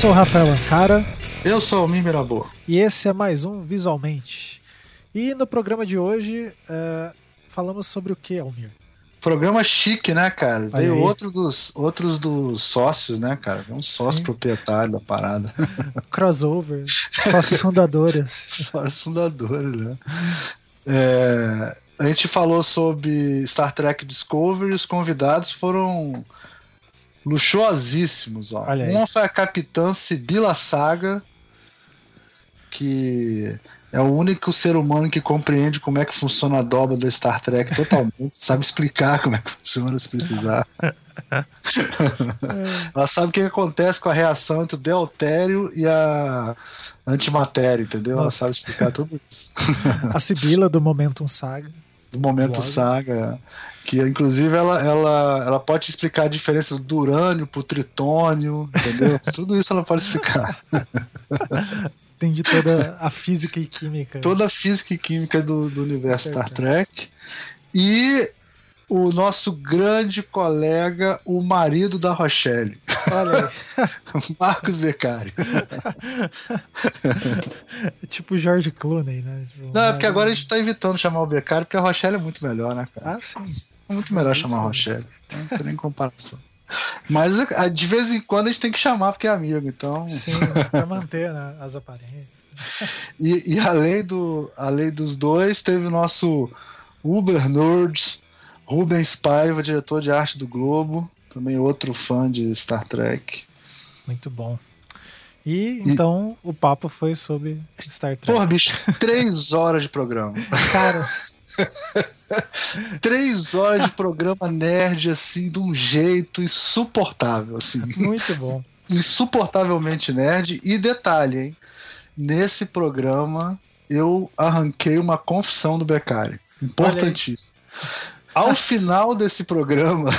sou o Rafael Ancara. Eu sou o Mimiraboa. E esse é mais um Visualmente. E no programa de hoje, uh, falamos sobre o que, Almir? Programa chique, né, cara? Olha Veio outro dos, outros dos sócios, né, cara? Um sócio Sim. proprietário da parada. Crossover. Sócios fundadores. Sócios fundadores, né? É, a gente falou sobre Star Trek Discovery e os convidados foram luxuosíssimos. Ó. Uma foi a capitã Sibila Saga, que é o único ser humano que compreende como é que funciona a dobra da Star Trek totalmente, sabe explicar como é que funciona se precisar. Ela sabe o que acontece com a reação entre o deutério e a antimatéria, entendeu? Nossa. Ela sabe explicar tudo isso. a Sibila do Momentum Saga. Do Momento Saga que inclusive ela, ela, ela pode explicar a diferença do urânio pro tritônio, entendeu? Tudo isso ela pode explicar. Entendi toda a física e química. Toda a física e química do, do universo certo. Star Trek. E o nosso grande colega, o marido da Rochelle. Olha aí. Marcos Beccari. tipo George Clooney, né? Tipo, Não, é porque agora a gente tá evitando chamar o Beccari, porque a Rochelle é muito melhor, né, cara? Ah, sim. É muito melhor chamar a Rochelle. Não tem nem comparação. Mas de vez em quando a gente tem que chamar porque é amigo, então. Sim, pra manter né, as aparências. E, e além, do, além dos dois, teve o nosso Uber Nerds, Rubens Paiva, diretor de arte do Globo, também outro fã de Star Trek. Muito bom. E, e então o papo foi sobre Star Trek. Porra, bicho, três horas de programa. Cara. Três horas de programa nerd, assim, de um jeito insuportável, assim. Muito bom. Insuportavelmente nerd. E detalhe, hein? Nesse programa eu arranquei uma confissão do Beccari. Importantíssimo. Ao final desse programa,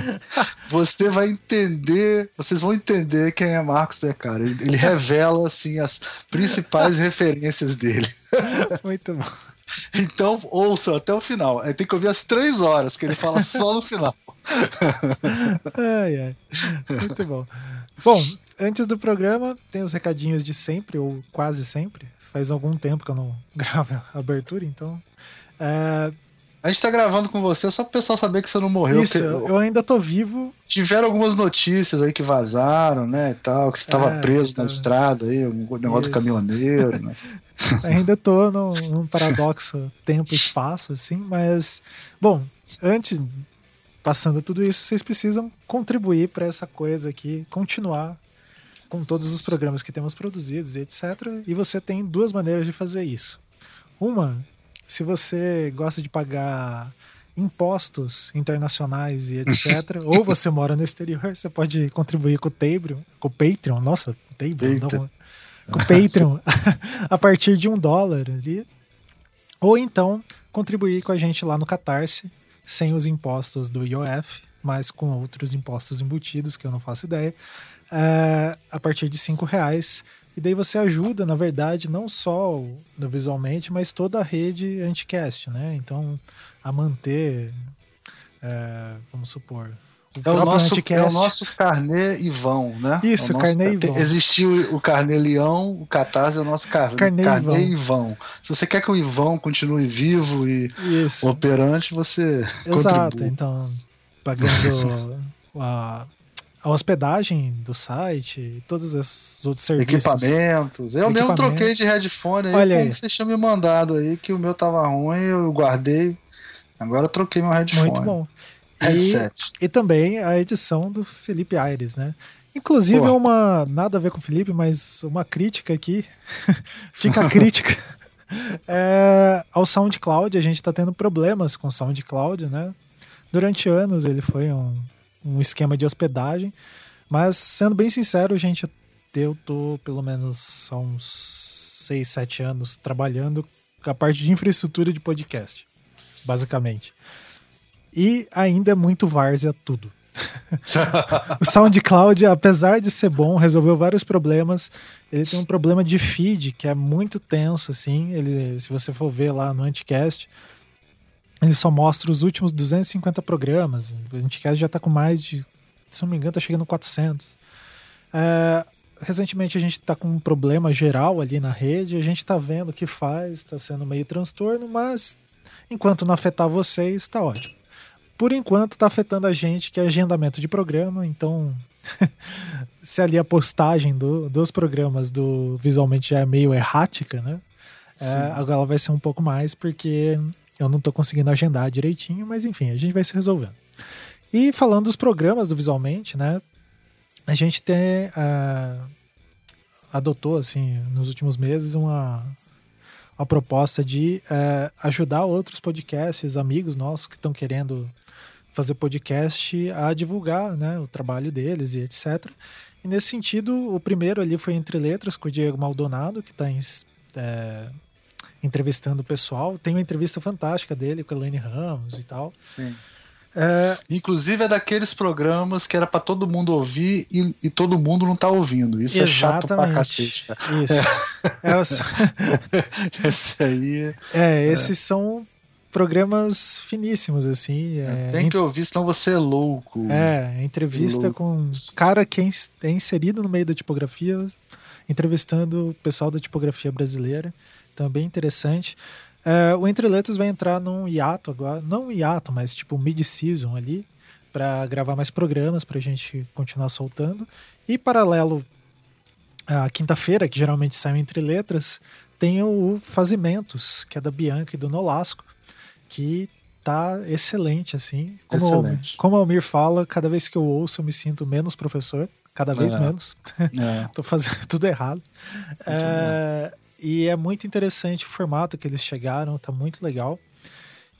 você vai entender, vocês vão entender quem é Marcos Beccari. Ele, ele revela assim as principais referências dele. Muito bom. Então, ouça até o final. Aí tem que ouvir as três horas, porque ele fala só no final. ai, ai. Muito bom. Bom, antes do programa, tem os recadinhos de sempre, ou quase sempre. Faz algum tempo que eu não gravo a abertura, então. É, a gente tá gravando com você só pro pessoal saber que você não morreu. Isso, eu ainda tô vivo. Tiveram algumas notícias aí que vazaram, né, e tal, que você tava é, preso tá... na estrada aí, o negócio Isso. do caminhoneiro. Né? ainda tô num, num paradoxo tempo-espaço, assim, mas, bom, antes, passando tudo isso, vocês precisam contribuir para essa coisa aqui, continuar com todos os programas que temos produzidos e etc. E você tem duas maneiras de fazer isso. Uma se você gosta de pagar impostos internacionais e etc., ou você mora no exterior, você pode contribuir com o Patreon, com o Patreon, nossa, Patreon, não, com o Patreon, a partir de um dólar ali, ou então contribuir com a gente lá no Catarse, sem os impostos do IOF, mas com outros impostos embutidos, que eu não faço ideia, é, a partir de cinco reais e daí você ajuda, na verdade, não só no visualmente, mas toda a rede anticast, né? Então, a manter, é, vamos supor, é o, nosso, é o nosso carnê Ivão, né? Isso, é carnê Ivão. Existiu o carnê Leão, o Catarse é o nosso car carnê, carnê Ivão. Ivão. Se você quer que o Ivão continue vivo e Isso. operante, você Exato, contribui. então, pagando a, a hospedagem do site, todos esses outros serviços. Equipamentos. Eu mesmo troquei de headphone aí, Olha aí. vocês tinham me mandado aí, que o meu tava ruim, eu guardei. Agora eu troquei meu headphone. Muito bom. Headset. E, e também a edição do Felipe Aires, né? Inclusive, Pô. uma. Nada a ver com o Felipe, mas uma crítica aqui. Fica a crítica. é, ao SoundCloud, a gente está tendo problemas com o SoundCloud, né? Durante anos ele foi um um esquema de hospedagem. Mas, sendo bem sincero, gente, eu tô pelo menos há uns 6, 7 anos trabalhando com a parte de infraestrutura de podcast, basicamente. E ainda é muito várzea tudo. o SoundCloud, apesar de ser bom, resolveu vários problemas. Ele tem um problema de feed que é muito tenso, assim. Ele, se você for ver lá no Anticast, ele só mostra os últimos 250 programas. O Anticast já está com mais de, se não me engano, está chegando a 400. É, recentemente a gente está com um problema geral ali na rede, a gente está vendo o que faz, está sendo meio transtorno, mas enquanto não afetar vocês, está ótimo. Por enquanto está afetando a gente, que é agendamento de programa, então se ali a postagem do, dos programas do visualmente já é meio errática, né? É, agora ela vai ser um pouco mais, porque eu não estou conseguindo agendar direitinho, mas enfim, a gente vai se resolvendo. E falando dos programas do Visualmente, né? A gente tem. Uh, adotou, assim, nos últimos meses, uma, uma proposta de uh, ajudar outros podcasts, amigos nossos que estão querendo fazer podcast, a divulgar né, o trabalho deles e etc. E nesse sentido, o primeiro ali foi Entre Letras, com o Diego Maldonado, que está é, entrevistando o pessoal. Tem uma entrevista fantástica dele com a Elaine Ramos e tal. Sim. É... Inclusive é daqueles programas que era para todo mundo ouvir e, e, todo mundo não tá ouvindo. Isso Exatamente. é chato pra cacete. Cara. Isso. É. Esse aí. É, é, esses são programas finíssimos, assim. É, Tem que ouvir, senão você é louco. É, entrevista com um cara que é inserido no meio da tipografia, entrevistando o pessoal da tipografia brasileira. Também então, interessante. Uh, o Entre Letras vai entrar num hiato agora, não um hiato, mas tipo mid-season ali, para gravar mais programas para a gente continuar soltando. E paralelo à quinta-feira, que geralmente sai Entre Letras, tem o Fazimentos, que é da Bianca e do Nolasco, que tá excelente, assim. Como, excelente. O, como o Almir fala, cada vez que eu ouço eu me sinto menos professor, cada vez é. menos. Tô fazendo tudo errado. É, e é muito interessante o formato que eles chegaram, tá muito legal.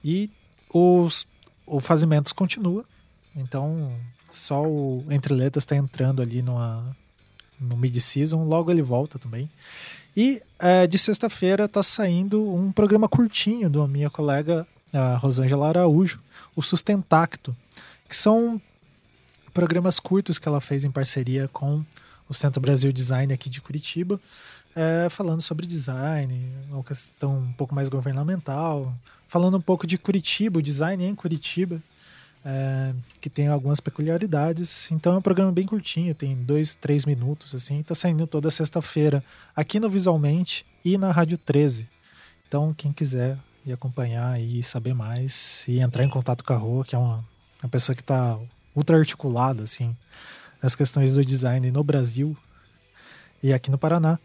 E os, o Fazimentos continua. Então, só o Entre Letras está entrando ali numa, no mid-season, logo ele volta também. E é, de sexta-feira está saindo um programa curtinho da minha colega a Rosângela Araújo, o Sustentacto, que são programas curtos que ela fez em parceria com o Centro Brasil Design aqui de Curitiba é, falando sobre design, uma questão um pouco mais governamental, falando um pouco de Curitiba, o design em Curitiba, é, que tem algumas peculiaridades. Então é um programa bem curtinho, tem dois, três minutos, assim, está saindo toda sexta-feira aqui no Visualmente e na Rádio 13. Então, quem quiser ir acompanhar e saber mais e entrar em contato com a Rô, que é uma, uma pessoa que está ultra articulada, assim, nas questões do design no Brasil e aqui no Paraná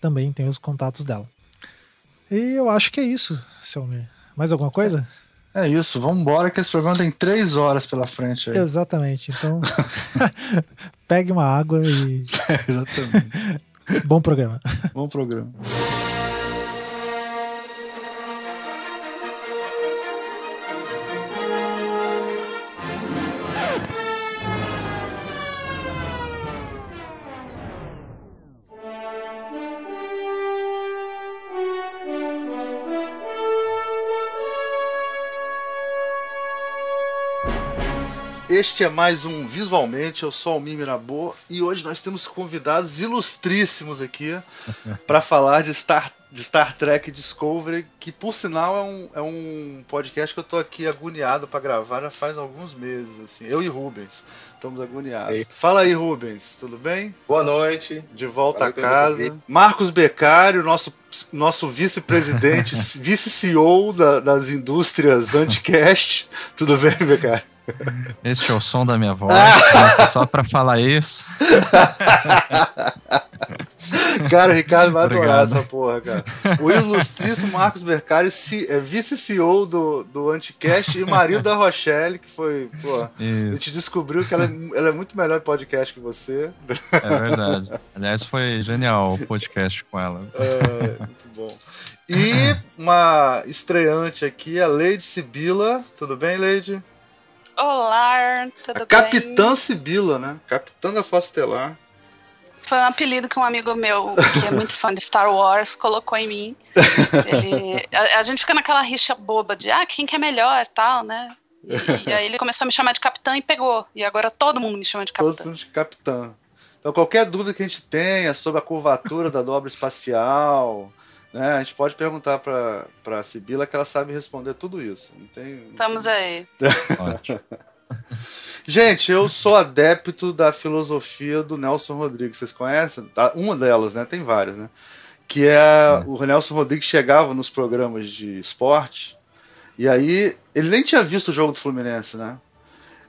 também tem os contatos dela. E eu acho que é isso, Selmir. Mais alguma coisa? É isso, vamos embora que esse programa tem três horas pela frente. Aí. Exatamente, então pegue uma água e. É, exatamente. Bom programa. Bom programa. Este é mais um Visualmente, eu sou o Almir Mirabô e hoje nós temos convidados ilustríssimos aqui para falar de Star, de Star Trek Discovery, que por sinal é um, é um podcast que eu tô aqui agoniado para gravar já faz alguns meses, assim. Eu e Rubens estamos agoniados. Ei. Fala aí, Rubens, tudo bem? Boa noite. De volta a casa. Marcos Becário, nosso, nosso vice-presidente, vice-CEO da, das indústrias Anticast. tudo bem, Becário? Este é o som da minha voz, tá? só pra falar isso. Cara, o Ricardo vai Obrigado. adorar essa porra, cara. O ilustríssimo Marcos Mercari, é vice-CEO do, do Anticast e marido da Rochelle, que foi, pô, a gente descobriu que ela é, ela é muito melhor em podcast que você. É verdade. Aliás, foi genial o podcast com ela. É, muito bom. E uma estreante aqui, a Lady Sibila. Tudo bem, Lady? Olá, tudo a bem? Capitã Sibila, né? Capitã da Fossa Estelar. Foi um apelido que um amigo meu, que é muito fã de Star Wars, colocou em mim. Ele, a, a, gente fica naquela rixa boba de, ah, quem que é melhor, tal, né? E, e, aí ele começou a me chamar de capitã e pegou. E agora todo mundo me chama de capitã. Todo mundo de capitã. Então qualquer dúvida que a gente tenha sobre a curvatura da dobra espacial, né? A gente pode perguntar para a Sibila que ela sabe responder tudo isso. Não tem, Estamos aí. Ótimo. Gente, eu sou adepto da filosofia do Nelson Rodrigues. Vocês conhecem? Ah, Uma delas, né? Tem várias, né? Que é o Nelson Rodrigues chegava nos programas de esporte e aí ele nem tinha visto o jogo do Fluminense, né?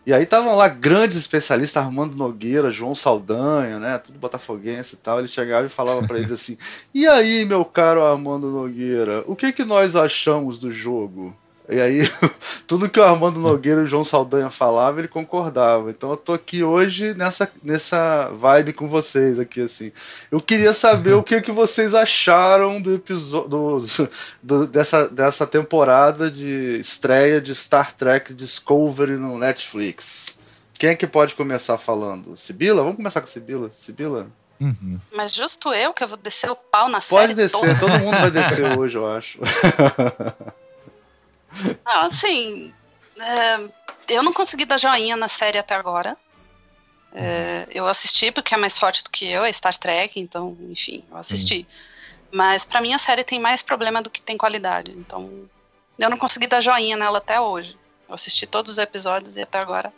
E aí estavam lá grandes especialistas, Armando Nogueira, João Saldanha, né? Tudo botafoguense e tal. Ele chegava e falava para eles assim: "E aí, meu caro Armando Nogueira, o que que nós achamos do jogo?" E aí, tudo que o Armando Nogueira e o João Saldanha falavam, ele concordava. Então eu tô aqui hoje nessa, nessa vibe com vocês aqui, assim. Eu queria saber o que, que vocês acharam do episódio dessa, dessa temporada de estreia de Star Trek Discovery no Netflix. Quem é que pode começar falando? Sibila? Vamos começar com Sibila. Sibila? Uhum. Mas justo eu que eu vou descer o pau na Pode série descer, toda. todo mundo vai descer hoje, eu acho. Não, assim, é, eu não consegui dar joinha na série até agora. É, eu assisti porque é mais forte do que eu, é Star Trek, então, enfim, eu assisti. Mas pra mim a série tem mais problema do que tem qualidade, então eu não consegui dar joinha nela até hoje. Eu assisti todos os episódios e até agora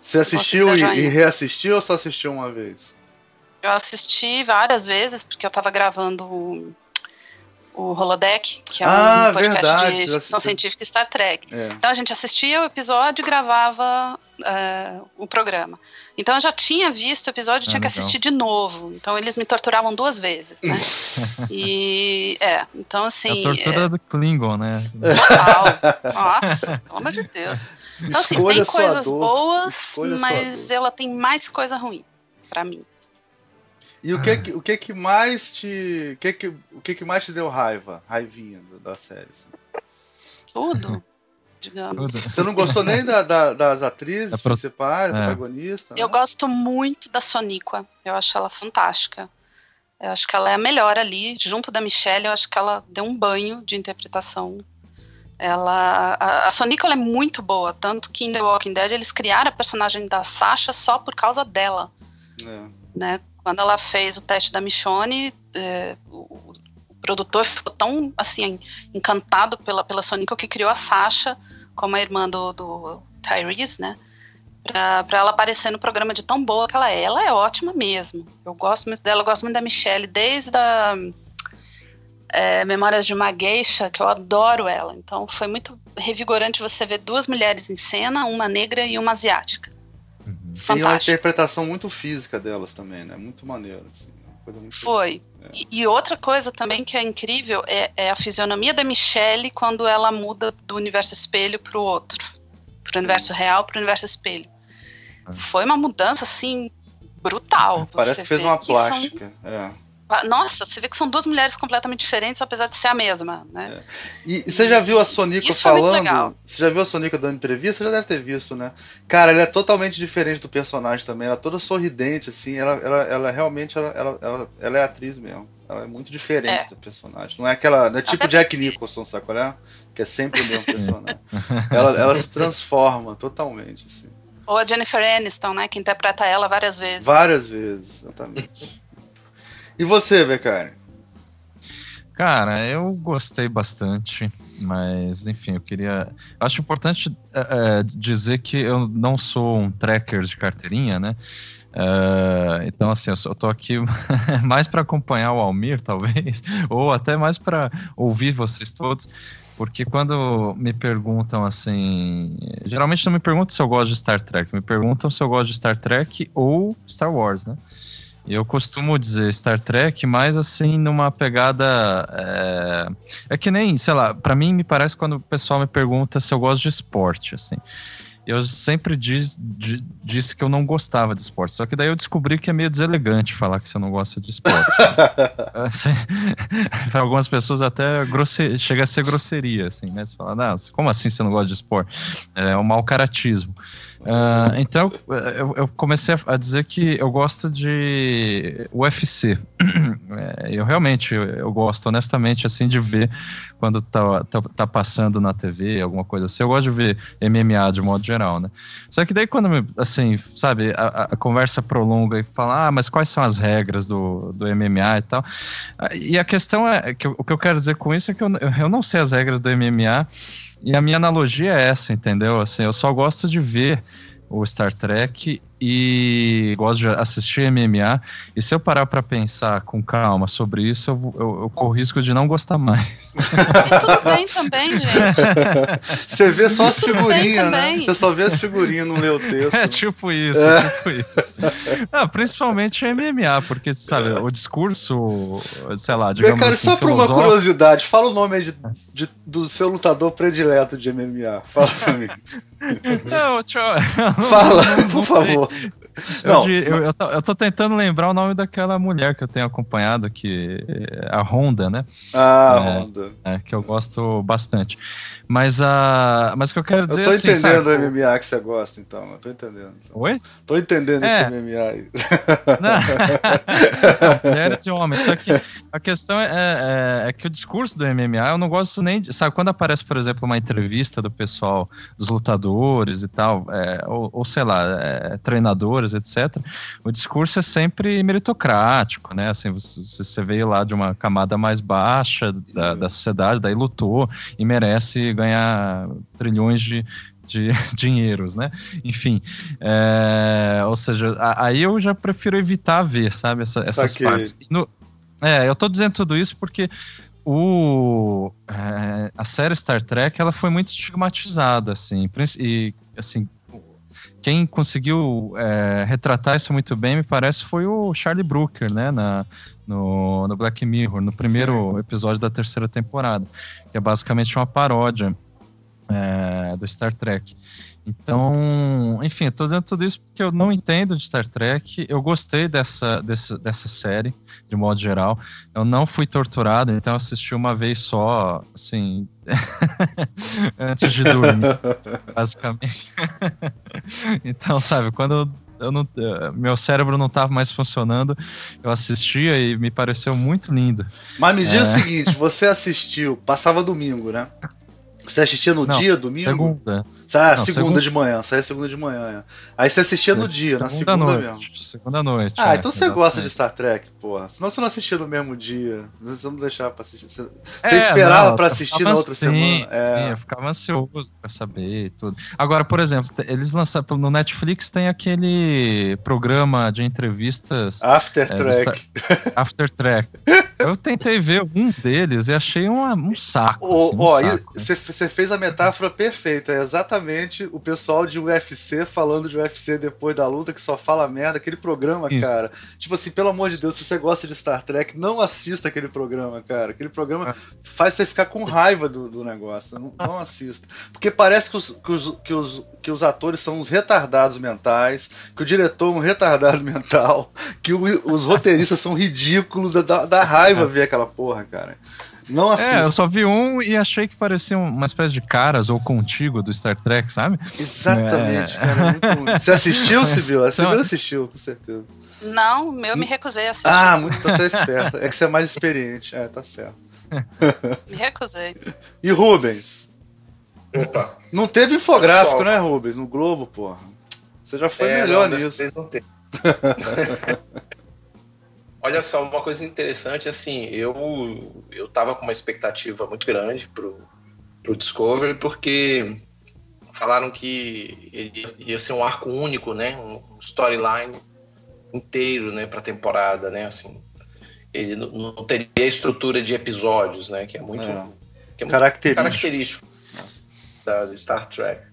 Você assistiu e, e reassistiu ou só assistiu uma vez? eu assisti várias vezes porque eu tava gravando o, Holodeck, que é Ah, um podcast verdade, de ficção científica Star Trek. É. Então a gente assistia o episódio e gravava é, o programa. Então eu já tinha visto o episódio e Ah, tinha que legal. assistir de novo. Então eles me torturavam duas vezes, né? e é, então assim. a tortura do Klingon, né? é, total. Nossa, pelo amor de Deus. Então assim, Escolha tem coisas dor, boas, mas ela tem mais coisa ruim pra mim. E o que que, o que que mais te, o que que, o que que mais te deu raiva, raivinha da série? assim? Tudo, digamos. Você não gostou nem da- da- das atrizes Da pro- principais, É. protagonistas? Eu né? gosto muito da Soniqua. Eu acho ela fantástica. Eu acho que ela é a melhor ali, junto da Michelle. Eu acho que ela deu um banho de interpretação. Ela, a, a Soniqua é muito boa, tanto que em The Walking Dead eles criaram a personagem da Sasha só por causa dela, É. né? Quando ela fez o teste da Michonne, é, o, o produtor ficou tão assim encantado pela pela Soniqua que criou a Sasha como a irmã do, do Tyrese, né? Pra ela aparecer no programa de tão boa que ela é. Ela é ótima mesmo. Eu gosto muito dela, eu gosto muito da Michelle, desde a é, Memórias de uma Geisha, que eu adoro ela. Então foi muito revigorante você ver duas mulheres em cena, uma negra e uma asiática. Uhum. Tem uma interpretação muito física delas também, né? Muito maneiro, assim. muito- Foi. E, e outra coisa também que é incrível é, é a fisionomia da Michelle quando ela muda do universo espelho para o outro. Para o universo real para o universo espelho. Ah. Foi uma mudança assim brutal. Parece que fez uma que são- plástica. É. Nossa, você vê que são duas mulheres completamente diferentes, apesar de ser a mesma, né? E você já viu a Sonica Isso foi muito falando? legal. Você já viu a Sonica dando entrevista? Você já deve ter visto, né? Cara, ela é totalmente diferente do personagem também. Ela é toda sorridente, assim. Ela, ela, ela realmente ela, ela, ela, ela é atriz mesmo. Ela é muito diferente É. do personagem. Não é aquela. Não é tipo Até Jack Nicholson, sabe qual é? Que é sempre o mesmo personagem. ela, ela se transforma totalmente, assim. Ou a Jennifer Aniston, né? Que interpreta ela várias vezes. Várias vezes, exatamente. E você, Becari? Cara, eu gostei bastante, mas enfim, eu queria. Acho importante é, é, dizer que eu não sou um tracker de carteirinha, né? É, então, assim, eu tô aqui mais para acompanhar o Almir, talvez, ou até mais para ouvir vocês todos, porque quando me perguntam assim. Geralmente não me perguntam se eu gosto de Star Trek, me perguntam se eu gosto de Star Trek ou Star Wars, né? Eu costumo dizer Star Trek, mas assim, numa pegada. É, é que nem, sei lá, pra mim me parece quando o pessoal me pergunta se eu gosto de esporte, assim. Eu sempre diz, di- disse que eu não gostava de esporte, só que daí eu descobri que é meio deselegante falar que você não gosta de esporte. Para algumas pessoas até chega a ser grosseria, assim, né? Você fala, como assim você não gosta de esporte? É um mau caratismo. Uh, então eu, eu, comecei a dizer que eu gosto de UFC. É, eu realmente eu gosto honestamente assim de ver quando tá, tá, tá, passando na TV, alguma coisa assim. Eu gosto de ver MMA de modo geral, né? Só que daí quando, assim, sabe, a, a conversa prolonga e fala, ah, mas quais são as regras do, do MMA e tal? E a questão é, que, o que eu quero dizer com isso é que eu, eu não sei as regras do MMA e a minha analogia é essa, entendeu? Assim, eu só gosto de ver o Star Trek e gosto de assistir MMA. E se eu parar para pensar com calma sobre isso, eu, eu, eu corro risco de não gostar mais. E tudo bem também, gente. Você vê só as figurinhas, né? Você só vê as figurinhas, não lê o texto. É tipo isso, é. tipo isso. Ah, principalmente MMA, porque, sabe, o discurso, sei lá, digamos Cara, assim, só por uma curiosidade, fala o nome de, de, do seu lutador predileto de MMA. Fala pra mim. Não, tchau. Fala, por favor. Não, eu, eu, eu, tô, eu, tô, tentando lembrar o nome daquela mulher que eu tenho acompanhado, que é a Honda, né? Ah, é, Honda. É, que eu gosto bastante. Mas, a, mas o que eu quero dizer Eu tô assim, entendendo sabe, o MMA que você gosta, então. Eu tô entendendo. Então. Oi? Tô entendendo É. esse MMA aí. Não, mulher de homem. Só que a questão é, é- é que o discurso do MMA eu não gosto nem de. Sabe, quando aparece, por exemplo, uma entrevista do pessoal, dos lutadores e tal, é, ou, ou sei lá, é, treinadores, etc., o discurso é sempre meritocrático, né? Assim, você, você veio lá de uma camada mais baixa da, da sociedade, daí lutou e merece ganhar trilhões de, de dinheiros, né? Enfim, é, ou seja, aí eu já prefiro evitar ver, sabe, essa- essas partes. No- é, eu tô dizendo tudo isso porque o, é, a série Star Trek ela foi muito estigmatizada, assim, e assim quem conseguiu é, retratar isso muito bem, me parece, foi o Charlie Brooker, né, na, no, no Black Mirror, no primeiro episódio da terceira temporada, que é basicamente uma paródia é, do Star Trek. Então, enfim, eu tô dizendo tudo isso porque eu não entendo de Star Trek. Eu gostei dessa, dessa, dessa série, de modo geral. Eu não fui torturado, então eu assisti uma vez só, assim, antes de dormir, basicamente. então, sabe, quando não, eh, meu cérebro não estava mais funcionando, eu assistia e me pareceu muito lindo. Mas me diz É. o seguinte: você assistiu, passava domingo, né? Você assistia no Não, dia, domingo? Segunda. Ah, Não, segunda, segunda- de manhã, saía segunda de manhã. é. Aí você assistia no dia, na segunda noite. mesmo. Segunda noite. Ah, é, então você gosta de. Star Trek, porra. Senão você não assistia no mesmo dia. Você não deixava pra assistir. Você, É, esperava não, pra assistir na outra assim, semana. É. Sim, eu ficava ansioso pra saber e tudo. Agora, por exemplo, eles lançaram no Netflix tem aquele programa de entrevistas After É, Trek. After Track. Eu tentei ver um deles e achei uma- um saco. Assim, um ó, saco, né? você fez a metáfora perfeita. É exatamente o pessoal de UFC falando de UFC depois da luta, que só fala merda. Aquele programa, Isso. cara. Tipo assim, pelo amor de Deus, se você gosta de Star Trek, não assista aquele programa, cara. Aquele programa Ah. faz você ficar com raiva do, do negócio. Não, não assista. Porque parece que os, que, os, que, os, que os atores são uns retardados mentais, que o diretor é um retardado mental, que o- os roteiristas são ridículos, dá, dá raiva ver aquela porra, cara. Não assista. É, eu só vi um e achei que parecia uma espécie de caras ou contigo do Star Trek, sabe? Exatamente, É. cara. É muito. Você assistiu, Sibila? A São- Sibila assistiu, com certeza. Não, eu me recusei a assistir. Ah, muito tá você é esperta. É que você é mais experiente. É, tá certo. Me recusei. E Rubens? Opa. Não teve infográfico, Pessoal. né, Rubens? No Globo, porra. Você já foi É, melhor não, nisso. não tem. Olha só, uma coisa interessante, assim, eu, eu tava com uma expectativa muito grande pro, pro Discovery, porque falaram que ele ia, ia ser um arco único, né? Um storyline inteiro, né, pra temporada, né? Assim, ele não, não teria a estrutura de episódios, né? Que é muito, É. que é muito Característico. característico da Star Trek.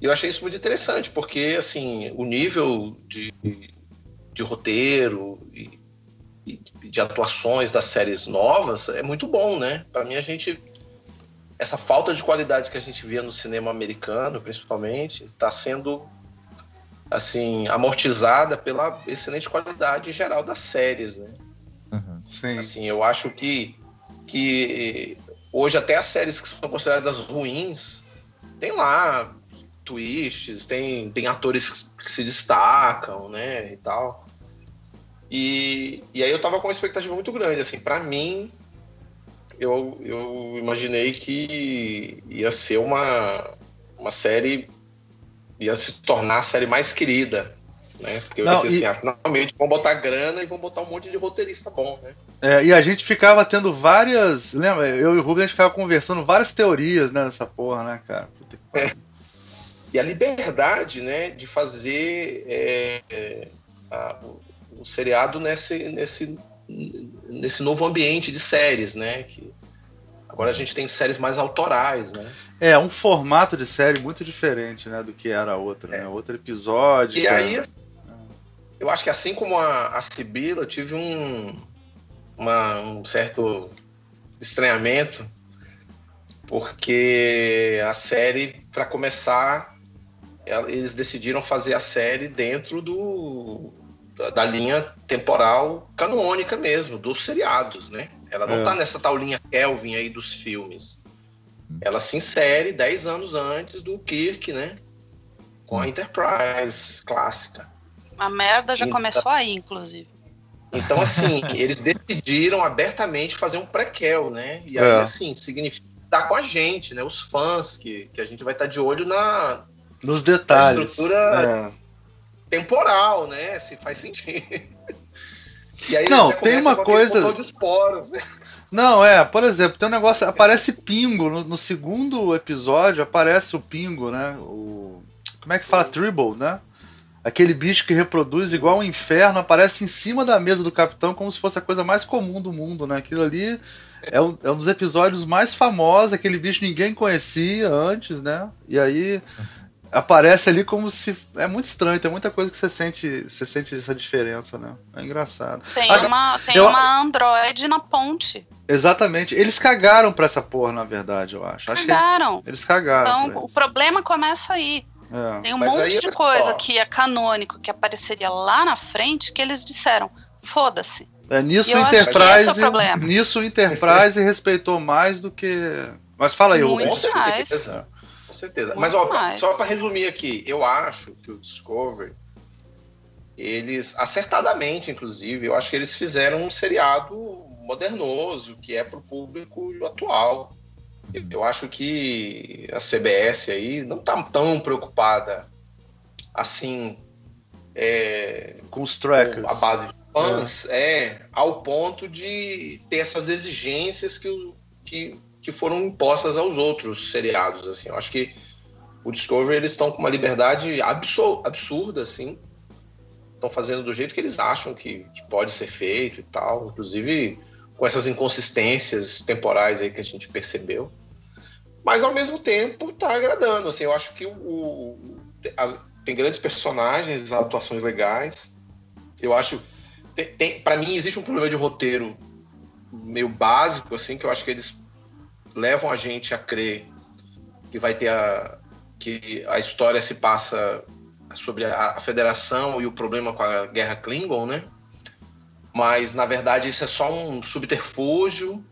E eu achei isso muito interessante, porque assim, o nível de, de roteiro e de atuações das séries novas é muito bom, né? Para mim, a gente. Essa falta de qualidade que a gente via no cinema americano, principalmente, está sendo assim amortizada pela excelente qualidade geral das séries, né? Uhum. Sim. Assim, eu acho que, que hoje até as séries que são consideradas ruins tem lá twists, tem, tem atores que se destacam, né, e tal. E, e aí eu tava com uma expectativa muito grande, assim, para mim, eu, eu imaginei que ia ser uma, uma série, ia se tornar a série mais querida, né? Porque Não, vai ser assim, ah, finalmente vão botar grana e vão botar um monte de roteirista bom, né? É, e a gente ficava tendo várias. Lembra? Eu e o Rubens ficava conversando várias teorias né, nessa porra, né, cara? É. E a liberdade, né, de fazer é, é, a, o, seriado nesse, nesse, nesse novo ambiente de séries, né? Que agora a gente tem séries mais autorais, né? É, um formato de série muito diferente, né, do que era a outra, né? Outro episódio. E aí, eu acho que assim como a, a Sibila, eu tive um, uma, um certo estranhamento, porque a série, para começar, eles decidiram fazer a série dentro do, da, da, linha temporal canônica mesmo, dos seriados, né? Ela não é. tá nessa tal linha Kelvin aí dos filmes. Ela se insere 10 anos antes do Kirk, né? Com a Enterprise clássica. A merda já então, começou aí, inclusive. Então, assim, eles decidiram abertamente fazer um prequel, né? E aí, é. assim, significa estar com a gente, né? Os fãs, que, que a gente vai estar de olho na. Nos detalhes. Na estrutura é. Temporal, né? Se faz sentido. E aí Não, tem uma coisa. De esporos, né? Não, é, por exemplo, tem um negócio. Aparece pingo. No, no, segundo episódio aparece o pingo, né? O. Como é que fala? Tribble, né? Aquele bicho que reproduz igual um inferno aparece em cima da mesa do capitão como se fosse a coisa mais comum do mundo, né? Aquilo ali é um, é um dos episódios mais famosos, aquele bicho ninguém conhecia antes, né? E aí aparece ali como se. É muito estranho, tem muita coisa que você sente, você sente essa diferença, né? É engraçado. Tem, uma, tem eu... uma Android na ponte. Exatamente. Eles cagaram pra essa porra, na verdade, eu acho. Cagaram. Eles, eles cagaram. Então, o problema começa aí. É. Tem um Mas monte de coisa que é canônico, que apareceria lá na frente, que eles disseram, foda-se. É, nisso o Enterprise, é nisso Enterprise respeitou mais do que. Mas fala aí, Muito Com certeza. Com certeza. Muito Mas ó, só para resumir aqui, eu acho que o Discovery eles acertadamente, inclusive, eu acho que eles fizeram um seriado modernoso que é para o público atual. Eu acho que a CBS aí não está tão preocupada assim é, com os trackers. Com a base de fãs, é. é. ao ponto de ter essas exigências que, que, que foram impostas aos outros seriados. Assim. Eu acho que o Discovery eles estão com uma liberdade absurda, assim. Estão fazendo do jeito que eles acham que, que pode ser feito e tal. Inclusive com essas inconsistências temporais aí que a gente percebeu mas ao mesmo tempo tá agradando. Assim, eu acho que o, o as, tem grandes personagens, atuações legais. Eu acho. Tem, tem para mim, existe um problema de roteiro meio básico, assim, que eu acho que eles levam a gente a crer que vai ter a. que a história se passa sobre a, a federação e o problema com a guerra Klingon, né? Mas na verdade isso é só um subterfúgio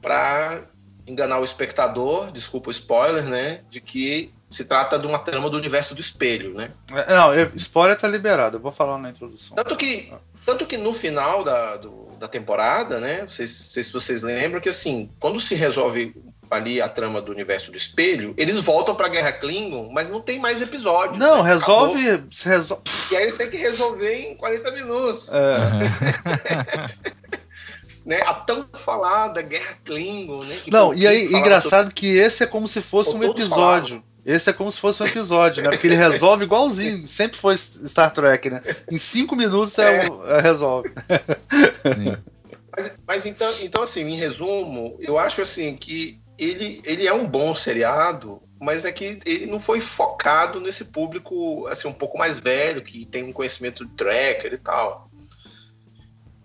para enganar o espectador, desculpa o spoiler, né? De que se trata de uma trama do universo do espelho, né? É, não, spoiler tá liberado, eu vou falar na introdução. Tanto que, tanto que no final da, do, da temporada, né? Vocês, sei se vocês lembram que assim, quando se resolve ali a trama do universo do espelho, eles voltam pra Guerra Klingon, mas não tem mais episódio. Não, né? resolve, resolve. E aí eles têm que resolver em 40 minutos. É. né, a tão falada Guerra Klingon, né? Não, e aí, engraçado sobre... que esse é como se fosse um episódio. Esse é como se fosse um episódio, né? Porque ele resolve igualzinho. Sempre foi Star Trek, né? Em cinco minutos é. é resolve. mas, mas então, então, assim, em resumo, eu acho assim que ele, ele é um bom seriado, mas é que ele não foi focado nesse público assim um pouco mais velho, que tem um conhecimento de tracker e tal.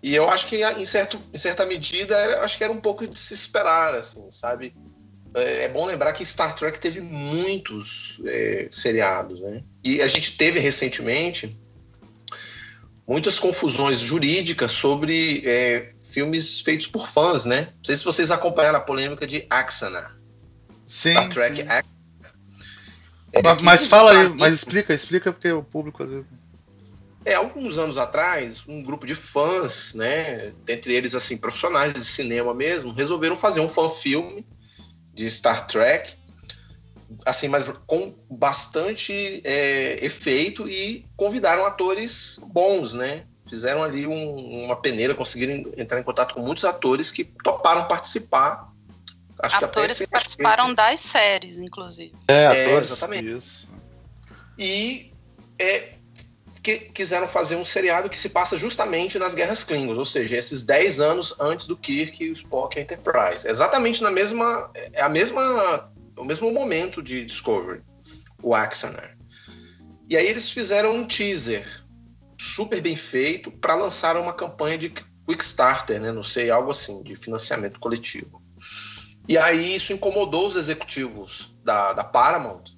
E eu acho que em, certo, em certa medida era, acho que era um pouco de se esperar, assim, sabe? É, é bom lembrar que Star Trek teve muitos é, seriados, né? E a gente teve recentemente muitas confusões jurídicas sobre é, filmes feitos por fãs, né? Não sei se vocês acompanharam a polêmica de Axana. Sim. Star Trek. Axana. É, Mas, mas fala aí, amigos- mas explica, explica porque o público. É, alguns anos atrás, um grupo de fãs, né, dentre eles assim profissionais de cinema mesmo, resolveram fazer um fan-filme de Star Trek, assim, mas com bastante é, efeito e convidaram atores bons, né? Fizeram ali um- uma peneira, conseguiram entrar em contato com muitos atores que toparam participar. Acho Atores sem que participaram das séries, inclusive. É, É, atores. exatamente. Isso. e é, que quiseram fazer um seriado que se passa justamente nas guerras Klingons, ou seja, esses 10 anos antes do Kirk e o Spock e a Enterprise. Exatamente na mesma é a mesma o mesmo momento de Discovery, o Axanar. E aí eles fizeram um teaser super bem feito para lançar uma campanha de Quickstarter, né, não sei, algo assim, de financiamento coletivo. E aí isso incomodou os executivos da, da Paramount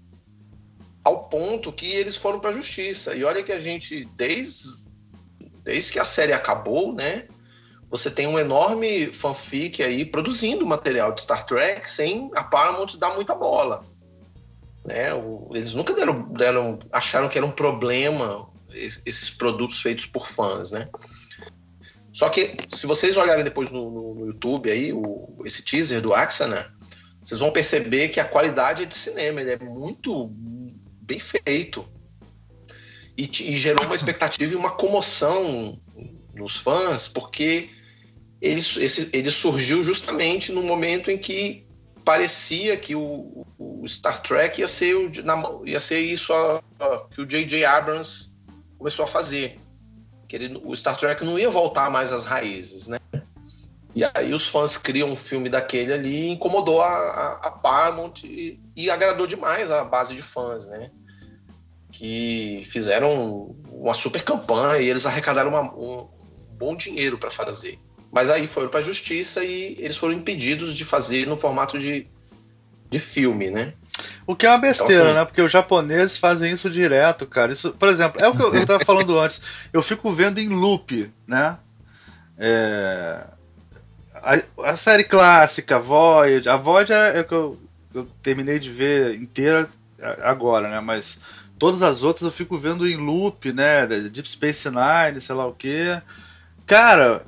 ao ponto que eles foram para a justiça. E olha que a gente, desde, desde que a série acabou, né? Você tem um enorme fanfic aí produzindo material de Star Trek sem a Paramount dar muita bola. Né? O- eles nunca deram, deram- acharam que era um problema es- esses produtos feitos por fãs, né? Só que se vocês olharem depois no, no- no YouTube aí, o- esse teaser do Axana, vocês vão perceber que a qualidade é de cinema, ele é muito bem feito. E, e gerou uma expectativa e uma comoção nos fãs, porque ele, esse- ele surgiu justamente no momento em que parecia que o, o Star Trek ia ser, o ia ser isso a- a- que o J.J. Abrams começou a fazer. Que ele- o Star Trek não ia voltar mais às raízes, né? E aí os fãs criam um filme daquele ali, incomodou a, a- a Paramount e, e agradou demais a base de fãs, né? Que fizeram uma super campanha e eles arrecadaram uma- um bom dinheiro para fazer. Mas aí foram para a justiça e eles foram impedidos de fazer no formato de, de filme, né? O que é uma besteira, assim- né? Porque os japoneses fazem isso direto, cara. Isso, por exemplo, é o que eu, eu tava falando antes. Eu fico vendo em loop, né? É, a, a série clássica, Voyage. A Voyage é, é o que eu, eu terminei de ver inteira agora, né? Mas todas as outras eu fico vendo em loop, né? Deep Space Nine, sei lá o quê. Cara,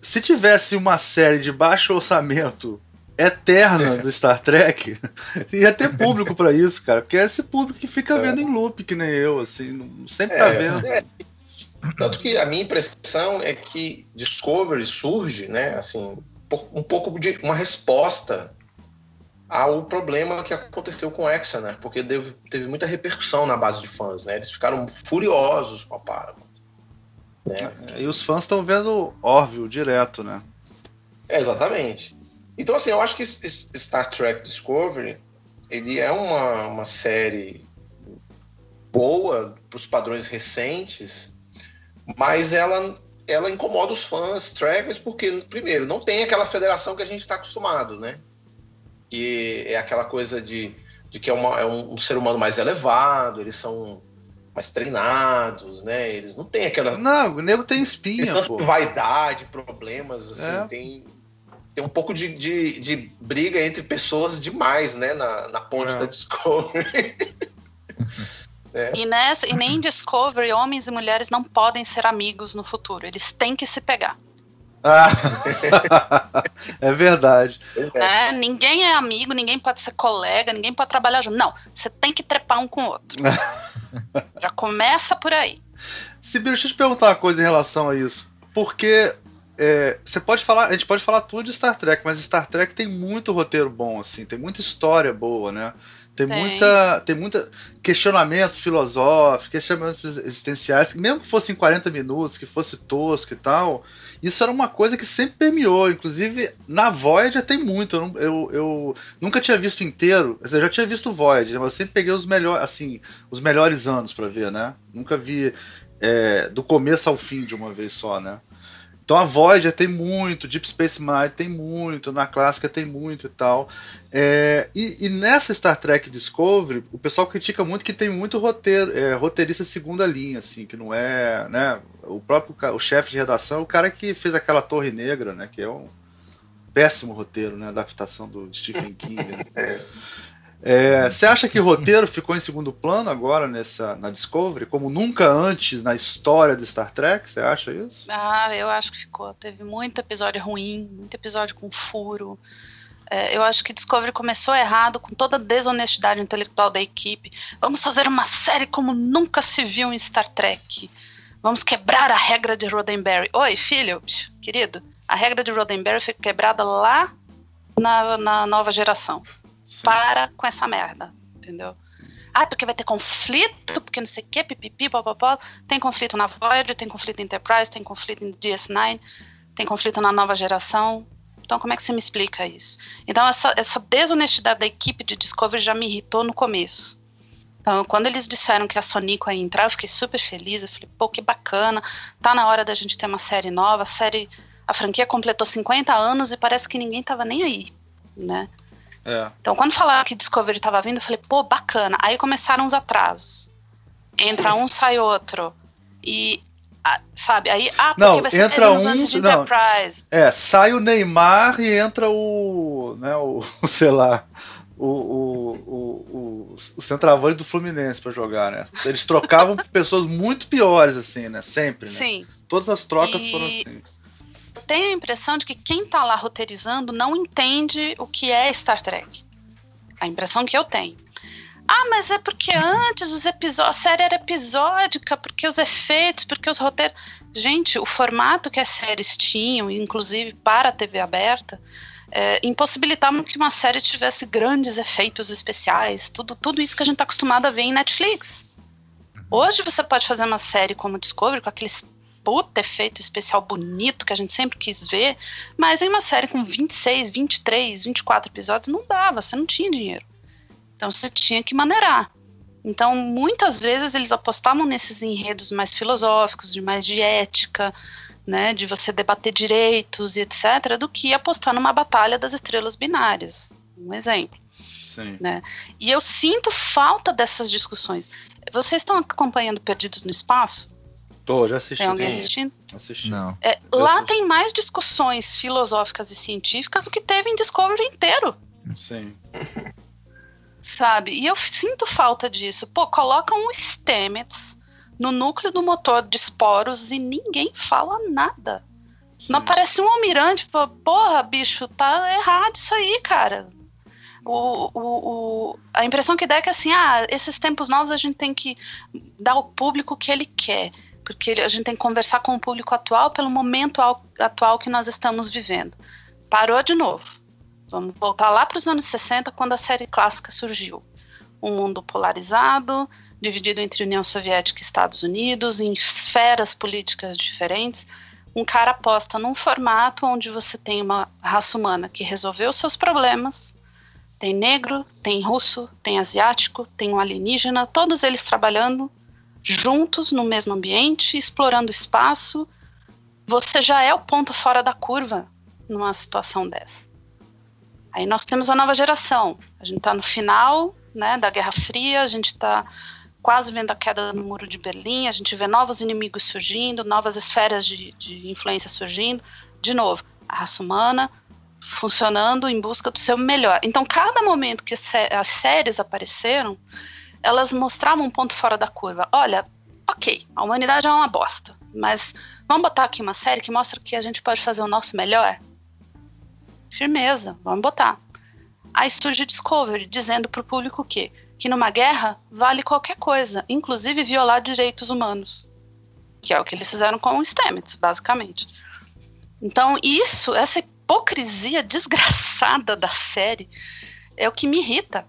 se tivesse uma série de baixo orçamento eterna do Star Trek, ia ter público pra isso, cara. Porque é esse público que fica vendo em loop, que nem eu, assim, não- sempre tá vendo. é. Tanto que a minha impressão é que Discovery surge, né, assim, um pouco de uma resposta ao problema que aconteceu com Exa, né? Porque teve, teve muita repercussão na base de fãs, né? Eles ficaram furiosos com a Paramount. Né? E os fãs estão vendo Orville direto, né? É, exatamente. Então, assim, eu acho que Star Trek Discovery ele é uma, uma série boa para os padrões recentes, mas ela, ela incomoda os fãs trackers porque, primeiro, não tem aquela federação que a gente está acostumado, né? Que é aquela coisa de, de que é, uma- é um, um ser humano mais elevado, eles são mais treinados, né? Eles não têm aquela Não, o nego tem tem espinha, pô. vaidade, problemas, assim, É. tem, tem um pouco de, de, de briga entre pessoas demais, né, na, na ponte É. da Discovery. E, nessa, e nem em Discovery, homens e mulheres não podem ser amigos no futuro. Eles têm que se pegar. Ah. é verdade. né? Ninguém é amigo, ninguém pode ser colega, ninguém pode trabalhar junto. Não, você tem que trepar um com o outro. Já começa por aí. Sibila, deixa eu te perguntar uma coisa em relação a isso. Porque é, você pode falar, a gente pode falar tudo de Star Trek, mas Star Trek tem muito roteiro bom, assim, tem muita história boa, né? Tem, Tem. muita. Tem muita questionamentos filosóficos, questionamentos existenciais, que mesmo que fossem 40 minutos, que fosse tosco e tal, isso era uma coisa que sempre permeou. Inclusive, na Voyager tem muito. Eu, eu, eu nunca tinha visto inteiro. Eu já tinha visto Voyager, mas eu sempre peguei os melhores, assim, os melhores anos pra ver, né? Nunca vi é, do começo ao fim de uma vez só, né? Então a Voyager tem muito, Deep Space Nine tem muito, na clássica tem muito e tal. É, e, e nessa Star Trek Discovery, o pessoal critica muito que tem muito roteiro, é, roteirista segunda linha, assim, que não é, né? O próprio o chefe de redação é o cara que fez aquela Torre Negra, né? Que é um péssimo roteiro, né? Adaptação do Stephen King. né? É, você acha que o roteiro ficou em segundo plano agora nessa na Discovery, como nunca antes na história de Star Trek? Você acha isso? Ah, eu acho que ficou. Teve muito episódio ruim, muito episódio com furo. É, eu acho que Discovery começou errado com toda a desonestidade intelectual da equipe. Vamos fazer uma série como nunca se viu em Star Trek. Vamos quebrar a regra de Roddenberry. Oi, filho, querido. A regra de Roddenberry foi quebrada lá na, na nova geração. Sim. Para com essa merda, entendeu? Ah, porque vai ter conflito, porque não sei o que, pipipi, papapá. Tem conflito na Voyager, tem conflito em Enterprise, tem conflito em DS9, tem conflito na nova geração. Então, como é que você me explica isso? Então, essa, essa desonestidade da equipe de Discovery já me irritou no começo. Então, quando eles disseram que a Sonic ia entrar, eu fiquei super feliz. Eu falei, pô, que bacana. Tá na hora da gente ter uma série nova. A série, a franquia completou 50 anos e parece que ninguém tava nem aí, né? É. Então, quando falaram que Discovery estava vindo, eu falei, pô, bacana. Aí começaram os atrasos. Entra um, sai outro. E, sabe, aí, ah, porque não, vai ser entra um, antes de não, Enterprise. É, sai o Neymar e entra o, né, o, sei lá, o, o, o, o, centroavante do Fluminense para jogar, né? Eles trocavam pessoas muito piores, assim, né? Sempre, né? Sim. Todas as trocas e... foram assim tenho a impressão de que quem está lá roteirizando não entende o que é Star Trek. A impressão que eu tenho. Ah, mas é porque antes os episódios, a série era episódica, porque os efeitos, porque os roteiros. Gente, o formato que as séries tinham, inclusive para a TV aberta, é, impossibilitavam que uma série tivesse grandes efeitos especiais, tudo, tudo isso que a gente está acostumado a ver em Netflix. Hoje você pode fazer uma série como Discovery, com aqueles puta efeito especial bonito que a gente sempre quis ver, mas em uma série com 26, 23, 24 episódios não dava, você não tinha dinheiro. Então você tinha que maneirar. Então, muitas vezes eles apostavam nesses enredos mais filosóficos, de mais de ética, né, de você debater direitos e etc, do que apostar numa batalha das estrelas binárias. Um exemplo. Sim. Né? E eu sinto falta dessas discussões. Vocês estão acompanhando Perdidos no Espaço? Tô, já assisti. Tem alguém assistindo? Assisti. Não. É, lá tem mais discussões filosóficas e científicas do que teve em Discovery inteiro. Sim. Sabe? E eu sinto falta disso. Pô, coloca um Stamets no núcleo do motor de esporos e ninguém fala nada. Sim. Não aparece um almirante, porra, bicho, tá errado isso aí, cara. O, o, o, a impressão que dá é que assim, ah, esses tempos novos a gente tem que dar ao público o que ele quer porque a gente tem que conversar com o público atual pelo momento atual que nós estamos vivendo. Parou de novo. Vamos voltar lá para os anos 60, quando a série clássica surgiu. Um mundo polarizado, dividido entre União Soviética e Estados Unidos, em esferas políticas diferentes. Um cara aposta num formato onde você tem uma raça humana que resolveu seus problemas. Tem negro, tem russo, tem asiático, tem um alienígena, todos eles trabalhando juntos no mesmo ambiente, explorando espaço, você já é o ponto fora da curva numa situação dessa. Aí nós temos a nova geração. A gente está no final né, da Guerra Fria, a gente está quase vendo a queda do muro de Berlim, a gente vê novos inimigos surgindo, novas esferas de, de influência surgindo. De novo, a raça humana funcionando em busca do seu melhor. Então, cada momento que as séries apareceram, elas mostravam um ponto fora da curva. Olha, ok, a humanidade é uma bosta, mas vamos botar aqui uma série que mostra que a gente pode fazer o nosso melhor? Firmeza, vamos botar. Aí surge Discovery dizendo para o público o quê? Que numa guerra vale qualquer coisa, inclusive violar direitos humanos. Que é o que eles fizeram com o Stamets, basicamente. Então, isso, essa hipocrisia desgraçada da série, é o que me irrita.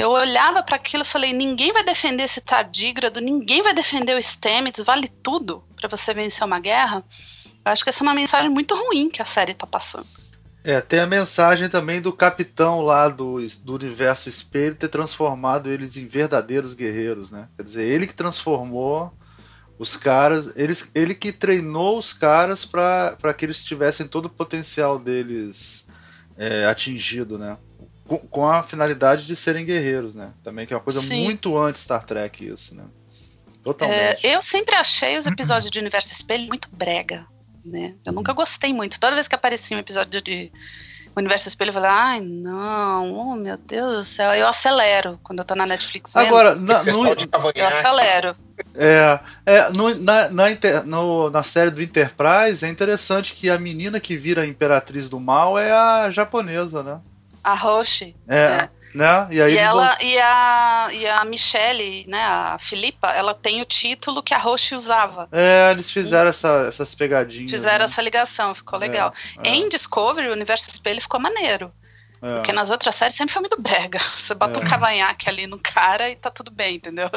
Eu olhava para aquilo e falei: ninguém vai defender esse tardígrado, ninguém vai defender o Stamets, vale tudo para você vencer uma guerra. Eu acho que essa é uma mensagem muito ruim que a série tá passando. É, tem a mensagem também do capitão lá do, do universo espelho ter transformado eles em verdadeiros guerreiros, né? Quer dizer, ele que transformou os caras, eles, ele que treinou os caras para que eles tivessem todo o potencial deles é, atingido, né? Com, com, a finalidade de serem guerreiros, né? Também que é uma coisa Sim. muito antes Star Trek isso, né? Totalmente. É, eu sempre achei os episódios de Universo Espelho muito brega, né? Eu nunca gostei muito. Toda vez que aparecia um episódio de o Universo Espelho, eu falei, ai, não, oh, meu Deus do céu. Eu acelero quando eu tô na Netflix vendo. Agora, na, no, Eu acelero. é, é, no- na, na, Inter- no- na série do Enterprise é interessante que a menina que vira a Imperatriz do Mal é a japonesa, né? A Roche. É, É. né? E aí E, ela, e, a, e a Michelle, né, a Filipa, ela tem o título que a Roche usava. É, eles fizeram essa- essas pegadinhas. Fizeram né? essa ligação, ficou legal. É, Em Discovery, o Universo Espelho ficou maneiro. é. Porque nas outras séries sempre foi muito brega. Você bota É. um cavanhaque ali no cara e tá tudo bem, entendeu?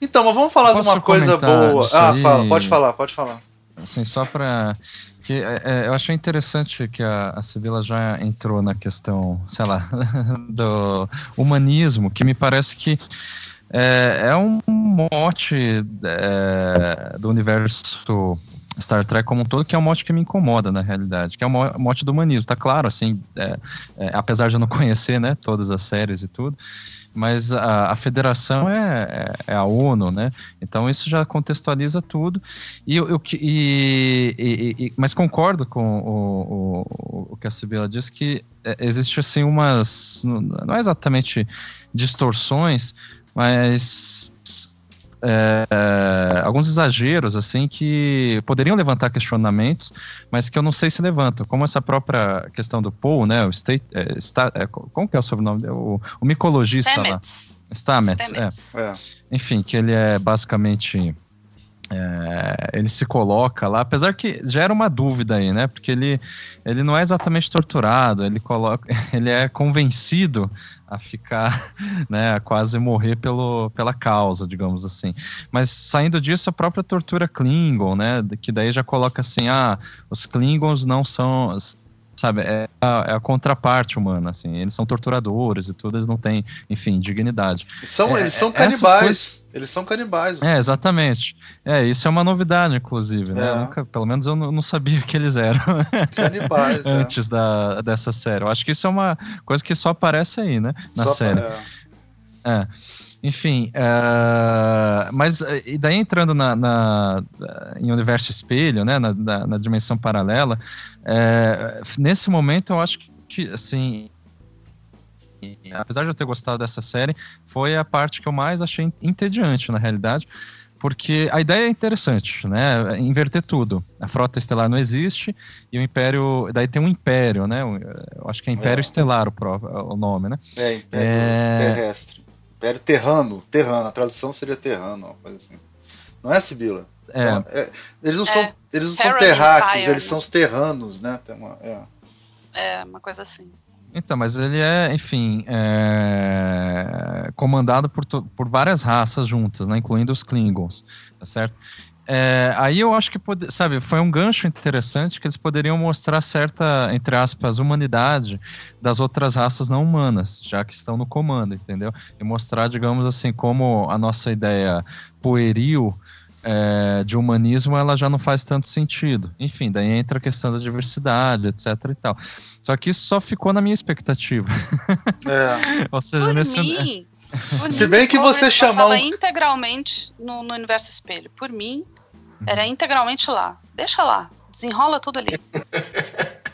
Então, mas vamos falar de Posso uma coisa boa. Ah, fala, pode falar, pode falar. Assim, só para que é, é, eu achei interessante que a, a Sibila já entrou na questão, sei lá, do humanismo, que me parece que é, é um mote é, do universo Star Trek como um todo, que é um mote que me incomoda na realidade, que é mo- mote do humanismo. Tá claro, assim, é, é, apesar de eu não conhecer, né, todas as séries e tudo, mas a, a federação é, é- é a ONU, né? Então isso já contextualiza tudo. E, eu, e- e- e- mas concordo com o, o- o que a Sibila disse que é, existe assim umas não é exatamente distorções, mas é, alguns exageros assim que poderiam levantar questionamentos, mas que eu não sei se levantam, como essa própria questão do Paul, né? O state, é, sta- é, como que é o sobrenome? O, o micologista lá. Stamets. Stamets, é. Stamets. É. Enfim, que ele é basicamente. É, ele se coloca lá, apesar que gera uma dúvida aí, né? Porque ele, ele não é exatamente torturado, ele coloca, ele é convencido a ficar, né, a quase morrer pelo, pela causa, digamos assim. Mas saindo disso, a própria tortura Klingon, né? Que daí já coloca assim, ah, os Klingons não são, sabe, é a, é a contraparte humana, assim, eles são torturadores e tudo, eles não têm, enfim, dignidade. São, É, eles são essas canibais. Eles são canibais. É, exatamente. É, isso é uma novidade, inclusive, né? É. Nunca, pelo menos eu não, sabia que eles eram canibais. é. antes da, dessa série. Eu acho que isso é uma coisa que só aparece aí, né? Na Só série. pra- É. Enfim, é, mas e daí entrando na, na- em universo espelho, né, na, na- na dimensão paralela, é, nesse momento eu acho que assim, e, apesar de eu ter gostado dessa série, foi a parte que eu mais achei entediante na realidade, porque a ideia é interessante, né, inverter tudo. A frota estelar não existe e o império, daí tem um império, né, eu acho que é Império É. Estelar o, pró- o nome, né? É, Império É. Terrestre. Império Terrano. Terrano. A tradução seria Terrano, uma coisa assim. Não é, Sibila? É, Não, é- eles não É. são, eles não são terráqueos, Empire, eles são os terranos, né? Tem uma- é. É, uma coisa assim. Então, mas ele é, enfim, é, comandado por, por várias raças juntas, né, incluindo os Klingons, tá certo? É, aí eu acho que, pode, sabe, foi um gancho interessante que eles poderiam mostrar certa, entre aspas, humanidade das outras raças não humanas, já que estão no comando, entendeu? E mostrar, digamos assim, como a nossa ideia pueril é, de humanismo ela já não faz tanto sentido. Enfim, daí entra a questão da diversidade, etc e tal. Só que isso só ficou na minha expectativa. É. Ou seja, Por nesse. mim. por Se mim, bem que você um- integralmente no, no universo espelho. Por mim, era integralmente lá. Deixa lá. Desenrola tudo ali.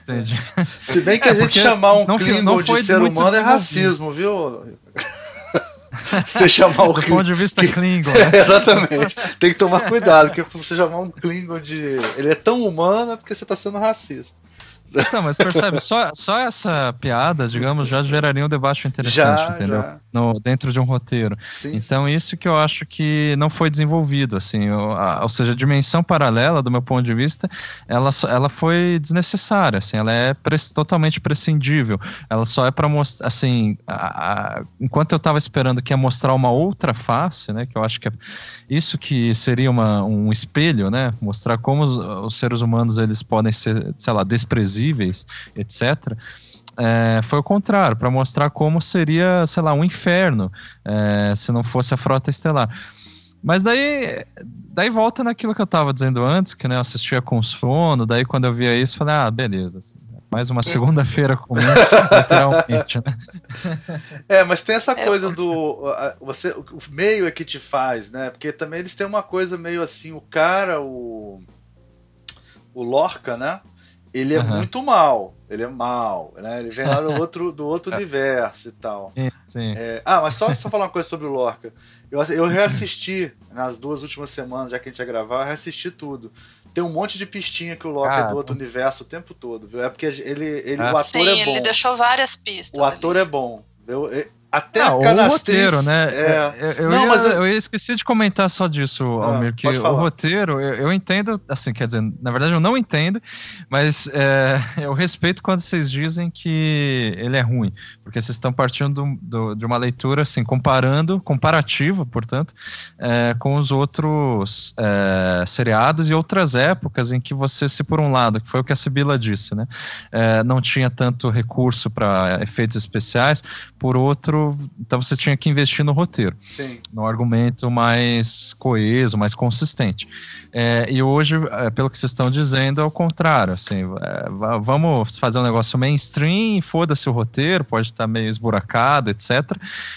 Entendi. Se bem que É, a gente chamar um Klingon de ser humano é racismo, viu? Você chamar o Do ponto de vista que- Klingon, né? Exatamente. Tem que tomar cuidado, porque você chamar um Klingon de. Ele é tão humano é porque você tá sendo racista. Não, mas percebe, só, só essa piada, digamos, já geraria um debate interessante, Já, entendeu? já. No, dentro de um roteiro. Sim. Então, isso que eu acho que não foi desenvolvido, assim, o- a- ou seja, a dimensão paralela, do meu ponto de vista, ela, ela foi desnecessária, assim, ela é pres- totalmente prescindível, ela só é para mostrar, assim, a- a- enquanto eu estava esperando que ia mostrar uma outra face, né, que eu acho que é isso que seria uma, um espelho, né, mostrar como os, os seres humanos, eles podem ser, sei lá, desprezíveis, etc., é, foi o contrário, para mostrar como seria, sei lá, um inferno é, se não fosse a frota estelar. Mas daí, daí volta naquilo que eu estava dizendo antes, que né, eu assistia com sono, daí quando eu via isso, falei, ah, beleza. assim, mais uma segunda-feira comum, literalmente, né? É, mas tem essa É, coisa do. Você, o meio é que te faz, né? Porque também eles têm uma coisa meio assim, o cara, o. O Lorca, né? Ele é Aham. muito mal. Ele é mal, né? Ele vem lá do outro, do outro universo e tal. Sim, sim. É, ah, mas só, só falar uma coisa sobre o Lorca. Eu, eu reassisti nas duas últimas semanas, já que a gente ia gravar, eu reassisti tudo. Tem um monte de pistinha que o Lorca é Ah, do outro universo o tempo todo, viu? É porque ele, ele, Ah. o ator Sim, é bom. ele deixou várias pistas. O ator ali. é bom. Eu, eu- até Ah, a o roteiro, né? É. Eu, eu Não, ia, mas eu- eu ia de comentar só disso, Ah, Almir, que pode o roteiro, eu, eu entendo, assim, quer dizer, na verdade eu não entendo, mas é, eu respeito quando vocês dizem que ele é ruim, porque vocês estão partindo do- do- de uma leitura, assim, comparando, comparativa, portanto, é, com os outros é, seriados e outras épocas em que você, se por um lado, que foi o que a Sibila disse, né, é, não tinha tanto recurso para efeitos especiais, por outro, então você tinha que investir no roteiro, Sim. no argumento mais coeso, mais consistente. É, e hoje, é, pelo que vocês estão dizendo, é o contrário. Assim, é, va- vamos fazer um negócio mainstream, foda-se o roteiro, pode estar meio esburacado, etc.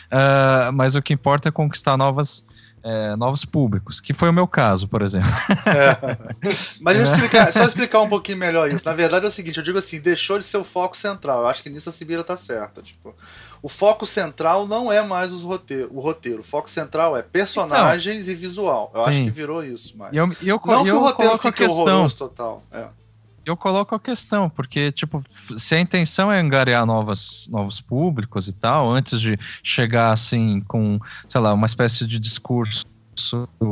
Ah, mas o que importa é conquistar novas. é, novos públicos, que foi o meu caso, por exemplo. Mas deixa eu explicar, só explicar um pouquinho melhor isso. Na verdade é o seguinte, eu digo assim, deixou de ser o foco central. Eu acho que nisso a Sibira tá certa. Tipo, o foco central não é mais os roteiro, o roteiro. O foco central é personagens e visual. Eu acho Sim. que virou isso, mas. Eu, eu, não e que eu o roteiro coloco a fique questão. total. É. eu coloco a questão, porque, tipo, se a intenção é angariar novas, novos públicos e tal, antes de chegar, assim, com, sei lá, uma espécie de discurso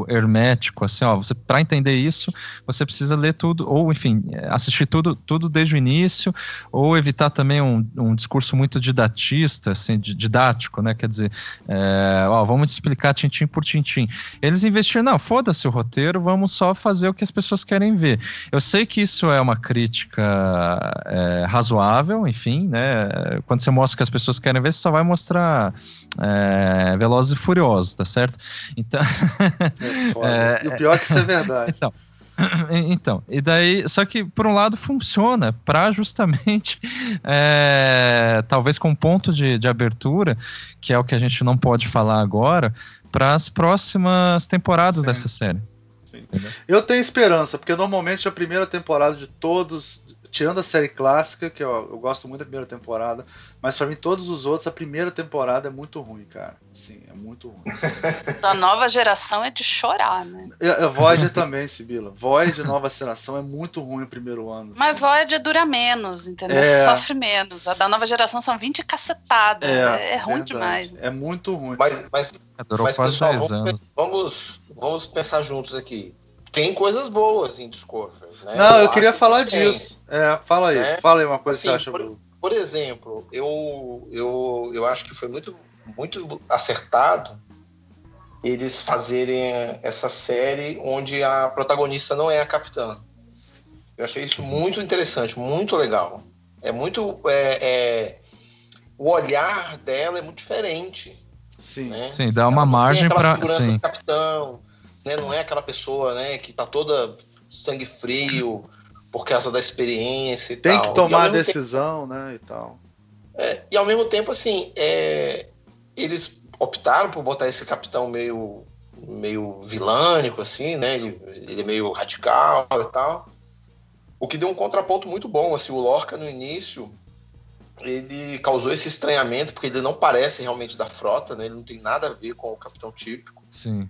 hermético, assim, ó, você para entender isso, você precisa ler tudo, ou enfim, é, assistir tudo, tudo desde o início, ou evitar também um, um discurso muito didatista, assim, di- didático, né, quer dizer, é, ó, vamos explicar tintim por tintim. Eles investiram, não, foda-se o roteiro, vamos só fazer o que as pessoas querem ver. Eu sei que isso é uma crítica é, razoável, enfim, né? Quando você mostra o que as pessoas querem ver, você só vai mostrar é, Velozes e Furiosos, tá certo? Então, É. É, e o pior é que isso é verdade. então, então, e daí, só que por um lado funciona para justamente, é, talvez com um ponto de, de abertura, que é o que a gente não pode falar agora, para as próximas temporadas Sim. dessa série. Eu tenho esperança, porque normalmente a primeira temporada de todos, tirando a série clássica, que eu, eu gosto muito da primeira temporada, mas pra mim todos os outros, a primeira temporada é muito ruim, cara. Sim, é muito ruim. Da nova geração é de chorar, né? E a Voyager também, Sibila. Voyager nova geração é muito ruim o primeiro ano. Mas assim. Voyager dura menos, entendeu? É. Sofre menos. A da nova geração são 20 cacetadas. É, é ruim verdade. demais. É muito ruim. Mas, mas, É, mas pessoal, 10 vamos, vamos, vamos pensar juntos aqui. Tem coisas boas em Discovery. Né? Não, eu queria acho falar que disso. É, fala aí. É. Fala aí uma coisa Assim, que você acha. por- Por exemplo, eu, eu, eu acho que foi muito, muito acertado eles fazerem essa série onde a protagonista não é a capitã. Eu achei isso muito interessante, muito legal. É muito. é- é- o olhar dela é muito diferente. Sim. Né? Sim, dá uma Ela margem para. Sim. do capitão, né? Não é aquela pessoa, né, que tá toda sangue frio por causa da experiência e Tem tal. que E ao tomar a mesmo tempo- decisão, né? E tal. é, e ao mesmo tempo, assim, é, eles optaram por botar esse capitão meio, meio vilânico, assim, né? Ele, ele é meio radical e tal. O que deu um contraponto muito bom. Assim, o Lorca, no início, ele causou esse estranhamento, porque ele não parece realmente da frota, né? Ele não tem nada a ver com o capitão típico. Sim.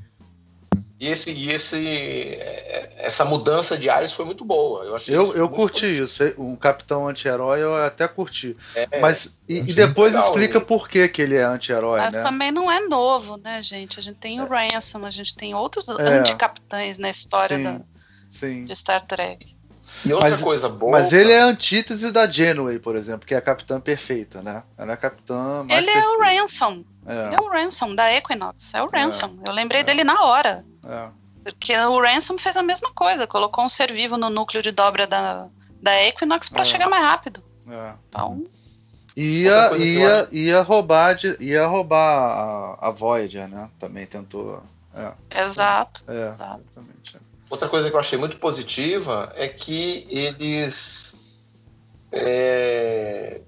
E, esse, e esse, é, essa mudança de ares foi muito boa. Eu, achei Eu, eu muito curti positivo. isso. Um capitão anti-herói eu até curti. É, Mas e, e depois legal, explica por que, que ele é anti-herói, Mas né? também não é novo, né, gente? A gente tem o Ransom, a gente tem outros É. anticapitães na história Sim, da, sim. de Star Trek. E outra Mas- coisa boa. Mas ele é a antítese da Janeway, por exemplo, que é a capitã perfeita, né? Ela é a capitã mais Ele é o perfeita. Ransom. Ele É, é o Ransom da Equinox. É o Ransom. Eu lembrei É. dele na hora. É. Porque o Ransom fez a mesma coisa. Colocou um ser vivo no núcleo de dobra da, da Equinox pra É. chegar mais rápido. é. Então, Ia, que eu ia, ia roubar, de, ia roubar a, a Voyager, né? Também tentou. É, exato. é Exato. exatamente. Outra coisa que eu achei muito positiva é que eles é,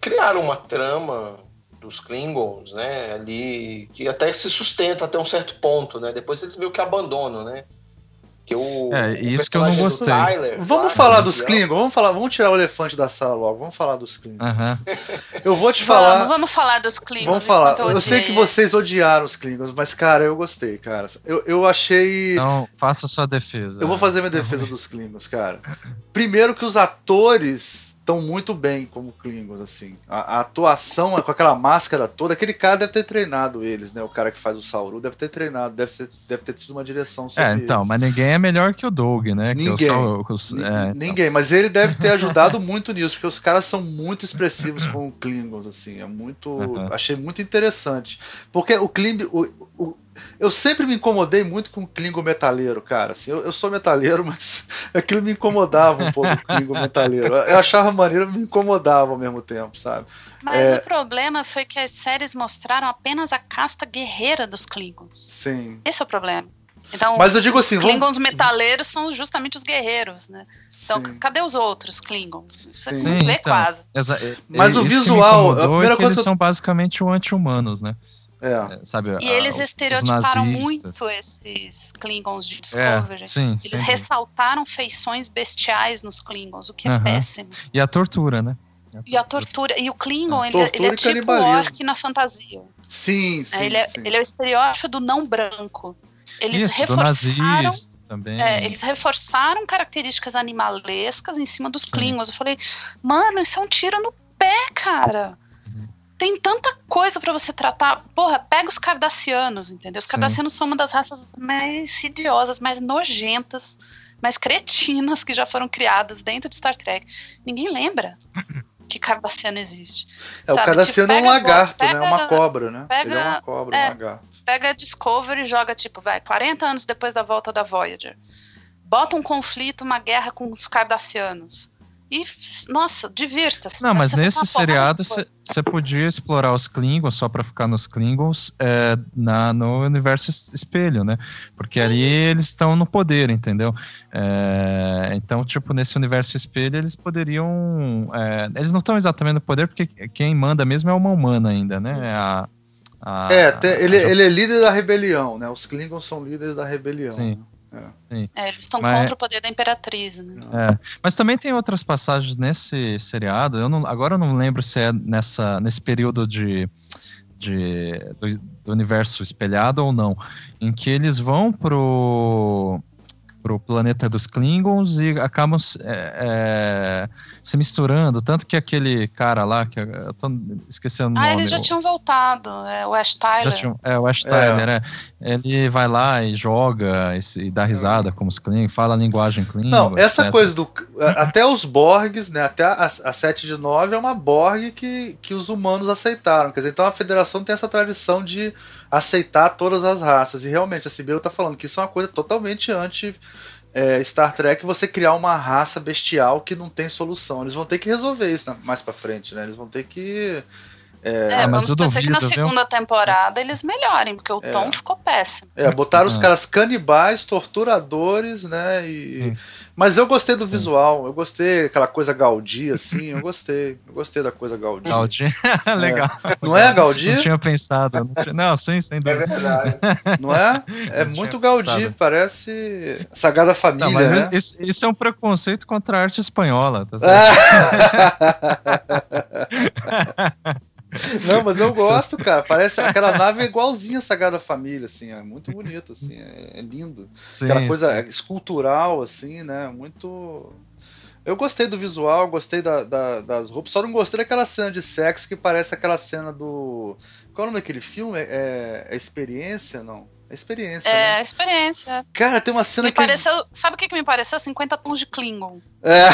criaram uma trama dos Klingons, né, ali que até se sustenta até um certo ponto, né? Depois eles meio que abandonam, né? Que o, É, o isso que eu não gostei. Tyler, Vamos lá, falar do dos Klingons, vamos falar, vamos tirar o elefante da sala logo, vamos falar dos Klingons. Eu vou te Vamos, falar. vamos falar dos Klingons. Vamos falar. enquanto Eu sei que vocês odiaram os Klingons, mas, cara, eu gostei, cara. Eu, eu achei. Então, faça sua defesa. Eu vou fazer minha defesa dos Klingons, cara. Primeiro que os atores estão muito bem como Klingons, assim. A, a atuação com aquela máscara toda, aquele cara deve ter treinado eles, né? O cara que faz o Sauru deve ter treinado, deve, ser, deve ter tido uma direção sobre É, então, eles. mas ninguém é melhor que o Doug, né? Ninguém. os- Ni- é, então. Ninguém, mas ele deve ter ajudado muito nisso, porque os caras são muito expressivos com o Klingons, assim, é muito, Uhum. achei muito interessante, porque o Kling, o- eu sempre me incomodei muito com o Klingon metaleiro, cara, assim, eu, eu sou metaleiro, mas aquilo me incomodava um pouco, o Klingon metaleiro, eu achava maneiro, me incomodava ao mesmo tempo, sabe? Mas É. o problema foi que as séries mostraram apenas a casta guerreira dos Klingons. Sim. Esse é o problema. Então, Mas eu digo assim, os vamos... Klingons metaleiros são justamente os guerreiros, né? Então, Sim. cadê os outros Klingons? Você Sim. não vê então. quase. É- Mas é o visual, a incomodou primeira é que coisa eles eu- são basicamente o anti-humanos, né? É. É, Sabe, E a- eles estereotiparam muito esses Klingons de Discovery. É, sim, Eles ressaltaram feições bestiais nos Klingons, o que é Aham. péssimo. E a tortura, né? E a tortura. E o Klingon, Ah, ele, ele é tipo o orc na fantasia. Sim, sim, É, ele, é, sim. ele é o estereótipo do não branco. Eles Isso, reforçaram. também. é, eles reforçaram características animalescas em cima dos Klingons. Eu falei, mano, isso é um tiro no pé, cara. Tem tanta coisa pra você tratar. Porra, pega os cardassianos, entendeu? Os Sim. cardassianos são uma das raças mais insidiosas, mais nojentas, mais cretinas que já foram criadas dentro de Star Trek. Ninguém lembra que cardassiano existe. É, o sabe, Cardassiano tipo, é um pega- lagarto, né? É pega- uma cobra, né? pega- ele é uma cobra, é. um lagarto. Pega a Discovery e joga, tipo, vai, 40 anos depois da volta da Voyager. Bota um conflito, uma guerra com os cardassianos. E, nossa, divirta-se. Não, mas nesse seriado você podia explorar os Klingons só pra ficar nos Klingons é, na, no universo es- espelho, né? Porque ali eles estão no poder, entendeu? É, então, tipo, nesse universo espelho eles poderiam. é, eles não estão exatamente no poder porque quem manda mesmo é uma humana ainda, né? A, a- É, ele, a- ele é líder da rebelião, né? Os Klingons são líderes da rebelião. Sim. né? É, eles estão Mas- contra o poder da Imperatriz, né? É, mas também tem outras passagens nesse seriado. Eu não, agora eu não lembro se é nessa, nesse período de, de do, do universo espelhado ou não, em que eles vão pro pro planeta dos Klingons e acabam se- é, é, se misturando, tanto que aquele cara lá que eu tô esquecendo o Ah, nome. eles já tinham voltado. É, o Ash Tyler. já tinham- é, o Ash Tyler, é. Ele vai lá e joga e, e dá risada como os Klingons, fala a linguagem Klingon. Não, essa etc. coisa do. Até os Borgs, né? Até a, a 7 de 9 é uma Borg que, que os humanos aceitaram. Quer dizer, então a federação tem essa tradição de aceitar todas as raças. E realmente, a Sibila tá falando que isso é uma coisa totalmente anti. é, Star Trek, você criar uma raça bestial que não tem solução. Eles vão ter que resolver isso né, mais pra frente, né? Eles vão ter que. É, Ah, mas vamos eu torcer que na duvido, viu? segunda temporada eles melhorem, porque o É. tom ficou péssimo. É, botaram os Ah. caras canibais, torturadores, né? E... Sim. Mas eu gostei do visual, eu gostei aquela coisa Gaudí, assim, eu gostei. Eu gostei da coisa Gaudí. Gaudí. Legal. Não é Gaudí? Não tinha pensado. Não, tinha- não, sim, sem É dúvida. verdade. Não é? É Não muito Gaudí, pensado. parece Sagrada Família, Não, mas né? isso, isso é um preconceito contra a arte espanhola. Tá certo? Não, mas eu gosto, cara. Parece aquela nave é igualzinha a Sagrada Família, assim, é muito bonito, assim, é, é lindo. Sim, Aquela coisa sim. escultural, assim, né? Muito. Eu gostei do visual, gostei da- da- das roupas, só não gostei daquela cena de sexo que parece aquela cena do. Qual é o nome daquele filme? É, é Experiência? Não. É Experiência, É, né? experiência. Cara, tem uma cena Me que. pareceu, sabe o que, que me pareceu? 50 tons de Klingon. É,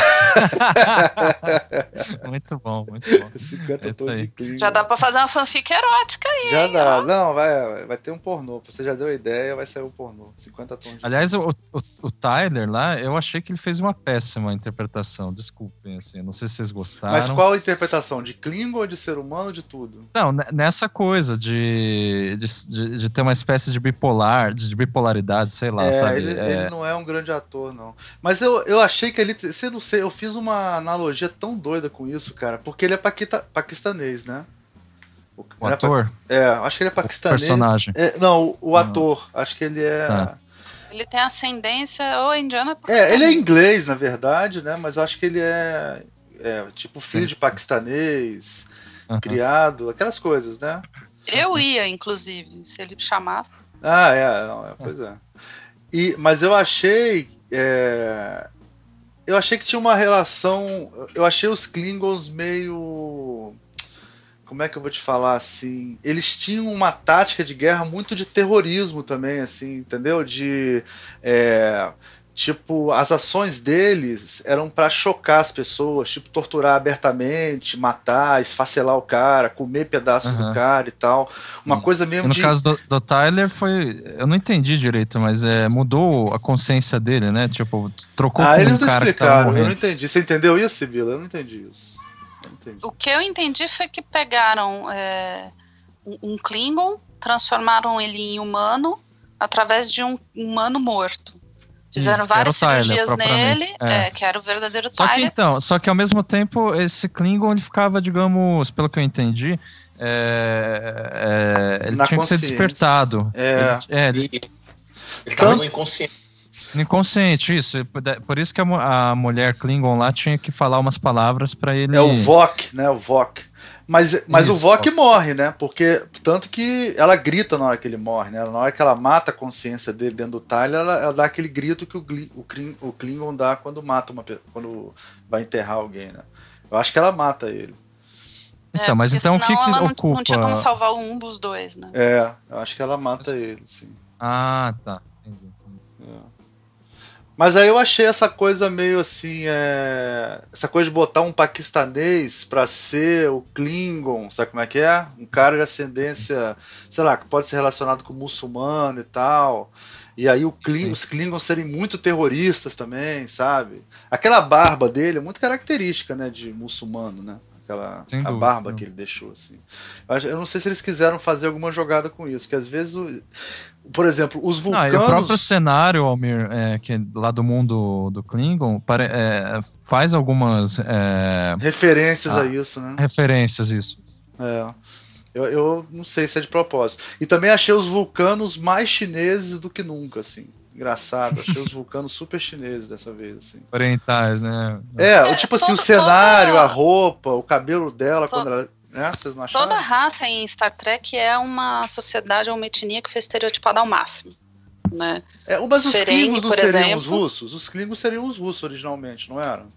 muito bom, muito bom. 50 É tons de Klingon. Já dá pra fazer uma fanfic erótica aí. Já hein, dá. ó. Não, vai, vai ter um pornô. Você já deu a ideia, vai sair um pornô. 50 tons de Aliás, o, o, o Tyler lá, eu achei que ele fez uma péssima interpretação. Desculpem, assim. Não sei se vocês gostaram. Mas qual a interpretação? De Klingon ou de ser humano? De tudo? Não, ne- nessa coisa de, de, de, de ter uma espécie de bipolar, de, de bipolaridade, sei lá, é, sabe? Ele, É, ele não é um grande ator, não. Mas eu, eu achei que ele. Você não sei, eu fiz uma analogia tão doida com isso, cara, porque ele é paquita, paquistanês, né? o é pa- ator, É, acho que ele é o paquistanês. personagem. É, não, o, o Ah. ator. Acho que ele é. Tá. Ele tem ascendência ou indiana. É, ele é inglês, na verdade, né? Mas eu acho que ele é, é tipo filho de paquistanês, uhum. criado, aquelas coisas, né? Eu ia, inclusive, se ele chamasse. Ah, é, não, é pois é. E, mas eu achei. É, eu achei que tinha uma relação. Eu achei os Klingons meio como é que eu vou te falar assim? Eles tinham uma tática de guerra muito de terrorismo também, assim, entendeu? De é, tipo as ações deles eram para chocar as pessoas, tipo torturar abertamente, matar, esfacelar o cara, comer pedaços uhum. do cara e tal, uma coisa mesmo. No de... caso do, do, Tyler foi, eu não entendi direito, mas é mudou a consciência dele, né? Tipo trocou. Ah, eles um não explicaram. Eu não entendi. Você entendeu isso, Sibila? Eu não entendi isso. O que eu entendi foi que pegaram é, um Klingon, transformaram ele em humano através de um humano morto. Fizeram Isso, várias cirurgias nele, é. É, que era o verdadeiro só Tyler. Que, então, só que ao mesmo tempo, esse Klingon ele ficava, digamos, pelo que eu entendi, é, é ele Na tinha que ser despertado. É. Ele, é, ele, ele estava inconsciente. Inconsciente, isso. Por isso que a, a, mulher Klingon lá tinha que falar umas palavras para ele. É o Vok, né? O Vok. Mas, mas isso, o Vok morre, né? Porque tanto que ela grita na hora que ele morre, né? Na hora que ela mata a consciência dele dentro do Tyler, ela, ela dá aquele grito que o, o, o Klingon dá quando mata uma quando vai enterrar alguém, né? Eu acho que ela mata ele. Então, mas então o que, que ela ocupa? Não, não tinha como salvar um dos dois, né? É, eu acho que ela mata ele, sim. Ah, tá. Mas aí eu achei essa coisa meio assim, é... essa coisa de botar um paquistanês para ser o Klingon, sabe como é que é? Um cara de ascendência, sei lá, que pode ser relacionado com muçulmano e tal. E aí Kling... os Klingons serem muito terroristas também, sabe? Aquela barba dele é muito característica, né, de muçulmano, né? Aquela a barba que ele deixou assim. Eu não sei se eles quiseram fazer alguma jogada com isso, que às vezes o por exemplo, os vulcanos. o próprio cenário, Almir, é, que é lá do mundo do Klingon, pare, é, faz algumas. É, referências a isso, né? Referências, isso. É. Eu, eu não sei se é de propósito. E também achei os vulcanos mais chineses do que nunca, assim. Engraçado, achei os vulcanos super chineses dessa vez, assim. Orientais, né? É, tipo assim, o cenário, a roupa, o cabelo dela, quando ela né? Vocês não Toda raça em Star Trek é uma sociedade ou uma etnia que foi estereotipada ao máximo. Né? É, mas os Klingons não seriam exemplo, os russos? Os Klingons seriam os russos originalmente, não eram?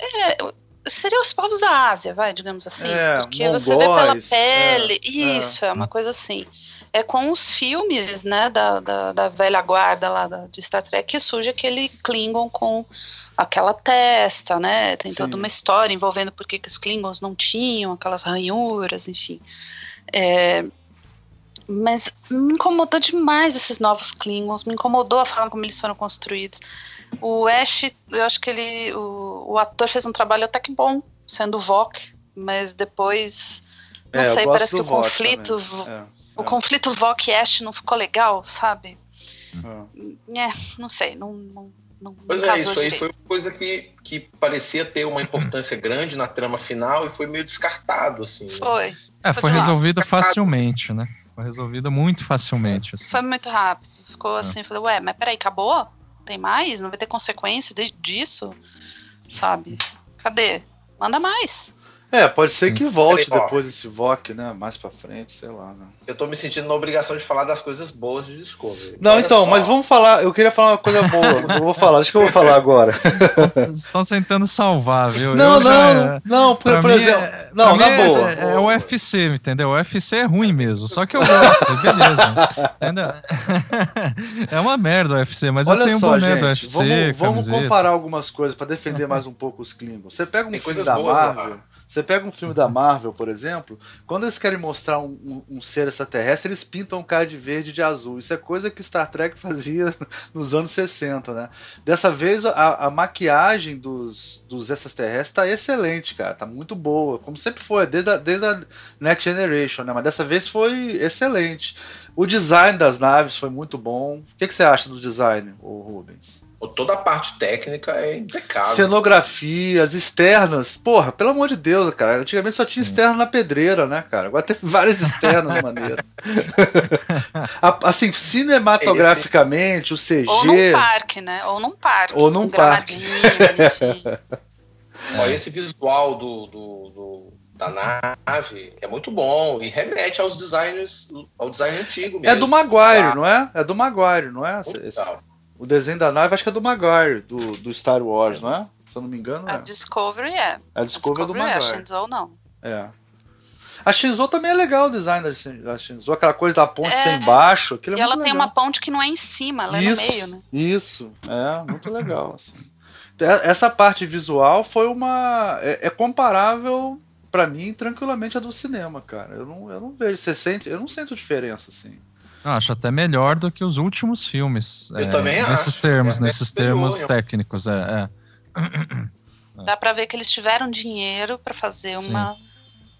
É, seriam os povos da Ásia, vai, digamos assim. É, porque mongóis, você vê pela pele. É, isso, é. é. uma coisa assim. É com os filmes, né, da, da, da velha guarda lá da, de Star Trek que surge aquele Klingon com aquela testa, né? Tem Sim. toda uma história envolvendo por que os Klingons não tinham aquelas ranhuras, enfim. É, mas me incomodou demais esses novos Klingons, me incomodou a forma como eles foram construídos. O Ash, eu acho que ele, o, o ator fez um trabalho até que bom, sendo o Vok, mas depois, não é, sei, parece que o Vok conflito, é, o é. conflito Vok Ash não ficou legal, sabe? É, é não sei, não, não não, pois é, isso aí foi uma coisa que, que parecia ter uma importância grande na trama final e foi meio descartado, assim. Foi. É, foi, resolvido facilmente, né? Foi resolvido muito facilmente. Assim. Foi muito rápido. Ficou é. assim, falei, ué, mas peraí, acabou? Tem mais? Não vai ter consequência disso? Sabe? Cadê? Manda mais. É, pode ser que volte Peraí, depois esse VOC, né? Mais pra frente, sei lá. Né? Eu tô me sentindo na obrigação de falar das coisas boas de Discovery. Não, Olha então, só. mas vamos falar. Eu queria falar uma coisa boa. eu vou falar, acho que eu vou falar agora. Estão tentando salvar, viu? Não, eu não, já, não, por, por exemplo. É, não, na é, boa. É, é, o UFC, entendeu? O UFC é ruim mesmo, só que eu gosto, beleza. Entendeu? é uma merda o UFC, mas Olha eu tenho só, um boné gente, do UFC. Vamos, vamos comparar algumas coisas para defender mais um pouco os Klingons. Você pega um Tem filme da boas, Marvel. Lá. Você pega um filme da Marvel, por exemplo, quando eles querem mostrar um, um, um, ser extraterrestre, eles pintam um cara de verde e de azul. Isso é coisa que Star Trek fazia nos anos 60, né? Dessa vez a, a maquiagem dos, dos extraterrestres tá excelente, cara. Tá muito boa, como sempre foi, desde a, desde a Next Generation, né? Mas dessa vez foi excelente. O design das naves foi muito bom. O que, que você acha do design, o Rubens? Toda a parte técnica é impecável. Cenografias externas. Porra, pelo amor de Deus, cara. Antigamente só tinha externo na pedreira, né, cara? Agora tem várias externas maneira. assim, cinematograficamente, o CG. Ou num parque, né? Ou num parque. Ou num um parque. Ó, esse visual do, do- do- da nave é muito bom e remete aos designers, ao design antigo mesmo. É do Maguire, não é? É do Maguire, não é? Esse-. O desenho da nave acho que é do Maguire, do, do Star Wars, não é? Se eu não me engano, A é. Discovery é. A Discovery é do é, a Maguire. Shinzo não. É. A Shinzo também é legal o design da Shin- da Shinzo, aquela coisa da ponte É. sem baixo, aquilo é e ela tem legal. uma ponte que não é em cima, ela é isso, no meio, né? Isso, é muito legal. Assim. É- Essa parte visual foi uma. É, é comparável pra mim tranquilamente a do cinema, cara. Eu não, eu não vejo. Você sente. Eu não sinto diferença, assim. Eu acho até melhor do que os últimos filmes. Eu também Nesses acho. termos, É, nesses é superior, termos eu- técnicos, é. é. Dá pra ver que eles tiveram dinheiro pra fazer Sim. uma.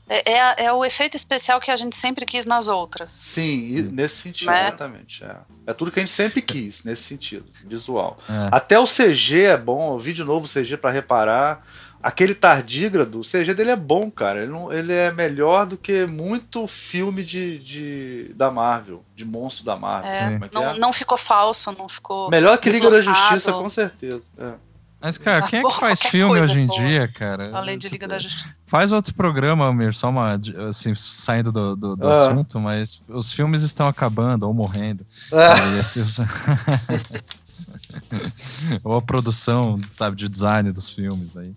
É, é, é o efeito especial que a gente sempre quis nas outras. Sim, nesse sentido, Né? exatamente. É. é tudo que a gente sempre quis, nesse sentido, visual. é. Até o CG é bom, eu vi de novo o CG pra reparar. Aquele tardígrado, o CG dele é bom, cara. Ele, não- ele é melhor do que muito filme de, de- da Marvel, de monstro da Marvel. É, é que não, é? não ficou falso, não ficou. Melhor que Liga da. Justiça, com certeza. É. Mas, cara, Ah, quem é que faz qualquer filme hoje em boa. dia, cara? Além de Liga da Justiça. Faz outro programa, Mir, só uma. Assim, saindo do, do, do Ah. assunto, mas os filmes estão acabando ou morrendo. Ah, E assim, os- ou a produção, sabe, de design dos filmes aí.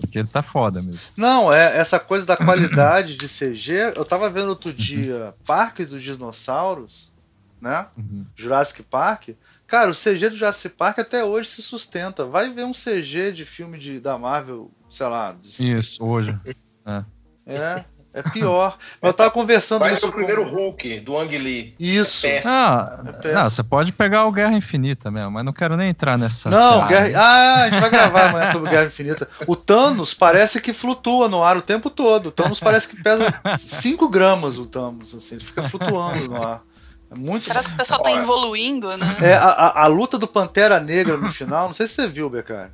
Porque ele tá foda mesmo. Não, é essa coisa da qualidade de CG. Eu tava vendo outro dia Parque dos Dinossauros, né? Uhum. Jurassic Park. Cara, o CG do Jurassic Park até hoje se sustenta. Vai ver um CG de filme de, da Marvel, sei lá. de- Isso, hoje. É, é pior. Mas eu tava conversando Vai isso ser o com- primeiro Hulk do Ang Lee. Isso. Péssimo. Ah, É não, você pode pegar o Guerra Infinita mesmo, mas não quero nem entrar nessa. Não, seara. Guerra... ah, a gente vai gravar amanhã sobre Guerra Infinita. O Thanos parece que flutua no ar o tempo todo. O Thanos parece que pesa 5 gramas o Thanos, assim, ele fica flutuando no ar. É muito Parece que o pessoal tá evoluindo, né? É, a, a, a luta do Pantera Negra no final, não sei se você viu, Becar.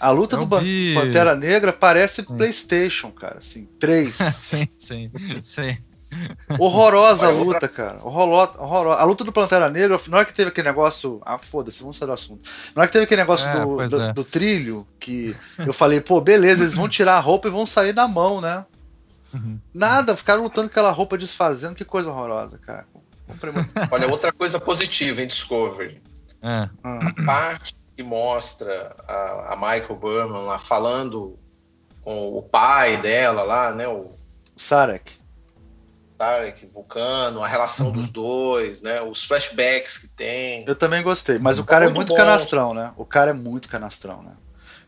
A luta Eu do vi. Pantera Negra parece PlayStation, cara, assim, 3. sim, sim, sim. Horrorosa a luta, cara. Horroro- horrorosa. A luta do Pantera Negra, na hora que teve aquele negócio. Ah, foda-se, vamos sair do assunto. Na hora que teve aquele negócio É, do, do, é. do trilho, que eu falei, pô, beleza, eles vão tirar a roupa e vão sair na mão, né? Uhum. Nada, ficaram lutando com aquela roupa desfazendo, que coisa horrorosa, cara. Comprei muito. Olha, outra coisa positiva em Discovery. É. Ah, A parte que mostra a, a Michael Berman lá falando com o pai dela lá, né? O Sarek. Tarek, Vulcano, a relação Uhum. dos dois, né? Os flashbacks que tem. Eu também gostei, mas o cara é Muito bom. canastrão, né? O cara é muito canastrão, né?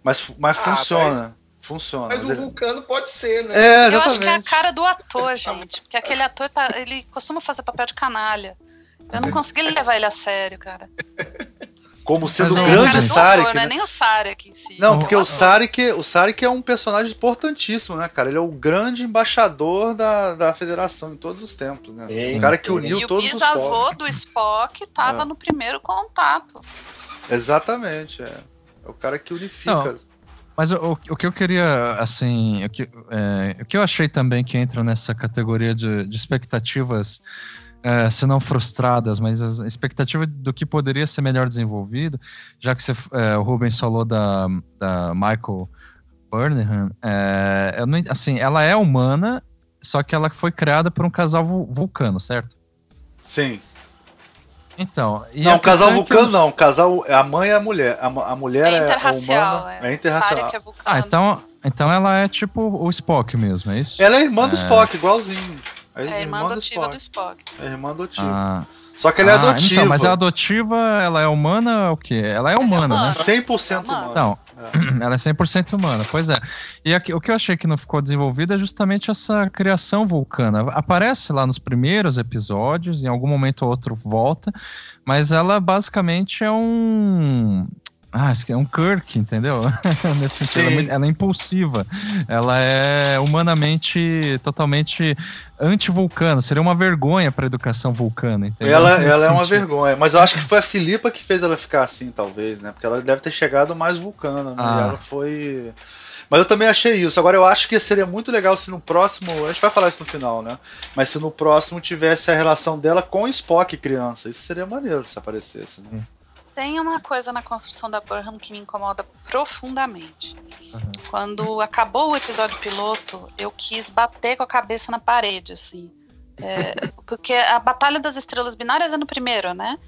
Mas, mas Ah, funciona. Funciona. Mas mas o ele- Vulcano pode ser, né? É, Eu acho que é a cara do ator, gente. Porque aquele ator tá, ele costuma fazer papel de canalha. Eu não consegui levar ele a sério, cara. Como sendo Mas o o- É grande Sarek, não é né? nem o Sarek em si. Não, porque o o. Sarek, o Sarek é um personagem importantíssimo, né, cara? Ele é o grande embaixador da, da federação em todos os tempos, né? Sim. o cara que uniu E o todos os bisavô povos. do Spock tava É. no primeiro contato. Exatamente, é. É o cara que unifica. Não. Mas o, o- o que eu queria, assim, o que, é, o que eu achei também que entra nessa categoria de, de expectativas, é, se não frustradas, mas as expectativas do que poderia ser melhor desenvolvido, já que você, é, o Rubens falou da, da Michael Burnham, é, eu não- assim, ela é humana, só que ela foi criada por um casal vul- vulcano, certo? Sim. Então, e não, a o casal é vulcano eu- não. Casal, a mãe é a mulher. A, a mulher É é, a interracial. humana. é. É interracial. É vulcano. Ah, então, então ela é tipo o Spock mesmo, é isso? Ela é irmã do É. Spock, igualzinho. É, É a irmã adotiva do Spock. É irmã adotiva. Ah, Só que ela é Ah, adotiva. Então, mas a adotiva, ela é humana o quê? Ela é Ela é humana, né? humana. 100% É humana. humana. É. ela é 100% humana, pois é. E aqui- o que eu achei que não ficou desenvolvido é justamente essa criação vulcana. Aparece lá nos primeiros episódios, em algum momento ou outro volta, mas ela basicamente é um. Ah, isso aqui é um Kirk, entendeu? Nesse sentido, ela é, Sim. ela é impulsiva. Ela é humanamente totalmente anti-vulcana. Seria uma vergonha para a educação vulcana, entendeu? Ela, ela é uma vergonha. Mas eu acho que foi a Filipa que fez ela ficar assim, talvez, né? Porque ela deve ter chegado mais vulcana, né? Ah. E ela foi. Mas eu também achei isso. Agora eu acho que seria muito legal se no próximo. A gente vai falar isso no final, né? Mas se no próximo tivesse a relação dela com o Spock criança. Isso seria maneiro se aparecesse, né? Tem uma coisa na construção da Burnham que me incomoda profundamente. Uhum. Quando acabou o episódio piloto, eu quis bater com a cabeça na parede, assim. É, porque a Batalha das Estrelas Binárias é no primeiro, né?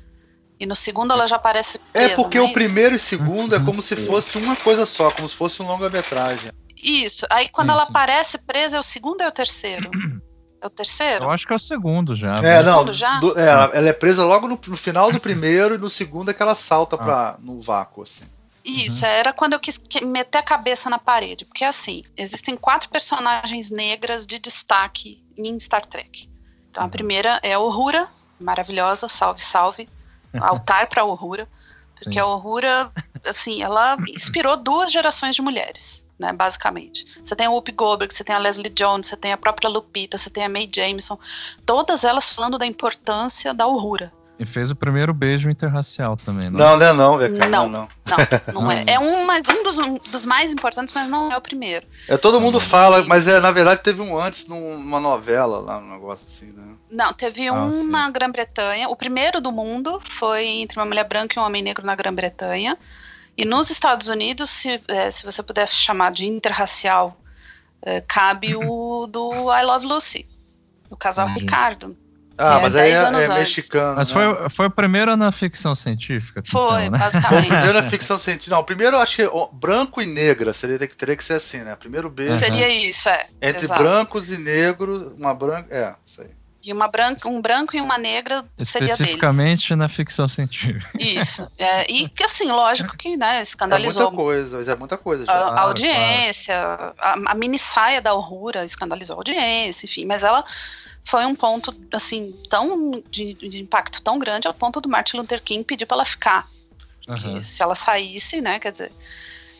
E no segundo ela já aparece É presa, porque não o isso? primeiro e segundo é como se fosse uma coisa só, como se fosse um longa-metragem. Isso. Aí quando ela aparece presa, é o segundo ou é o terceiro? É o terceiro? Eu acho que é o segundo já. É, não. segundo já? do- é, ela- é presa logo no, no final do primeiro e no segundo é que ela salta pra, no vácuo, assim. Isso, era quando eu quis que- meter a cabeça na parede. Porque assim, existem quatro personagens negras de destaque em Star Trek. Então a primeira é a Uhura, maravilhosa, salve, salve. Altar pra Uhura. Porque Sim. a Uhura, assim, ela inspirou duas gerações de mulheres, né, basicamente. Você tem a Whoopi Goldberg, você tem a Leslie Jones, você tem a própria Lupita, você tem a Mae Jameson. Todas elas falando da importância da Uhura. E fez o primeiro beijo interracial também, né? Não, não é não. Não. Não. não. Não, não é. É um, mas um dos, um dos mais importantes, mas não é o primeiro. É, todo mundo fala, mas é, na verdade teve um antes num- numa novela lá, um negócio assim, né? Não, teve Ah, um ok. na Grã-Bretanha. O primeiro do mundo foi entre uma mulher branca e um homem negro na Grã-Bretanha. E nos Estados Unidos, se, eh, se você puder chamar de interracial, eh, cabe o do I Love Lucy, o casal Entendi. Ricardo. Ah, é mas aí 10 é, é mexicano. Mas né? foi, foi o primeiro na ficção científica. Foi, então, né? Foi o basicamente. primeiro na ficção científica. Não, o primeiro eu achei ó, branco e negra. Seria, teria que ser assim, né? Primeiro beijo Seria isso, é. entre exato. brancos e negros, uma branca. É, isso aí. E uma branca, um branco e uma negra seria deles. Especificamente na ficção científica. Isso. É, e que, assim, lógico que né, É escandalizou muita coisa, mas é muita coisa a, já. a Claro, audiência, a, a mini saia da Uhura escandalizou a audiência, enfim, mas ela foi um ponto, assim, tão de, de impacto tão grande ao ponto do Martin Luther King pedir para ela ficar. Porque se ela saísse, né, quer dizer.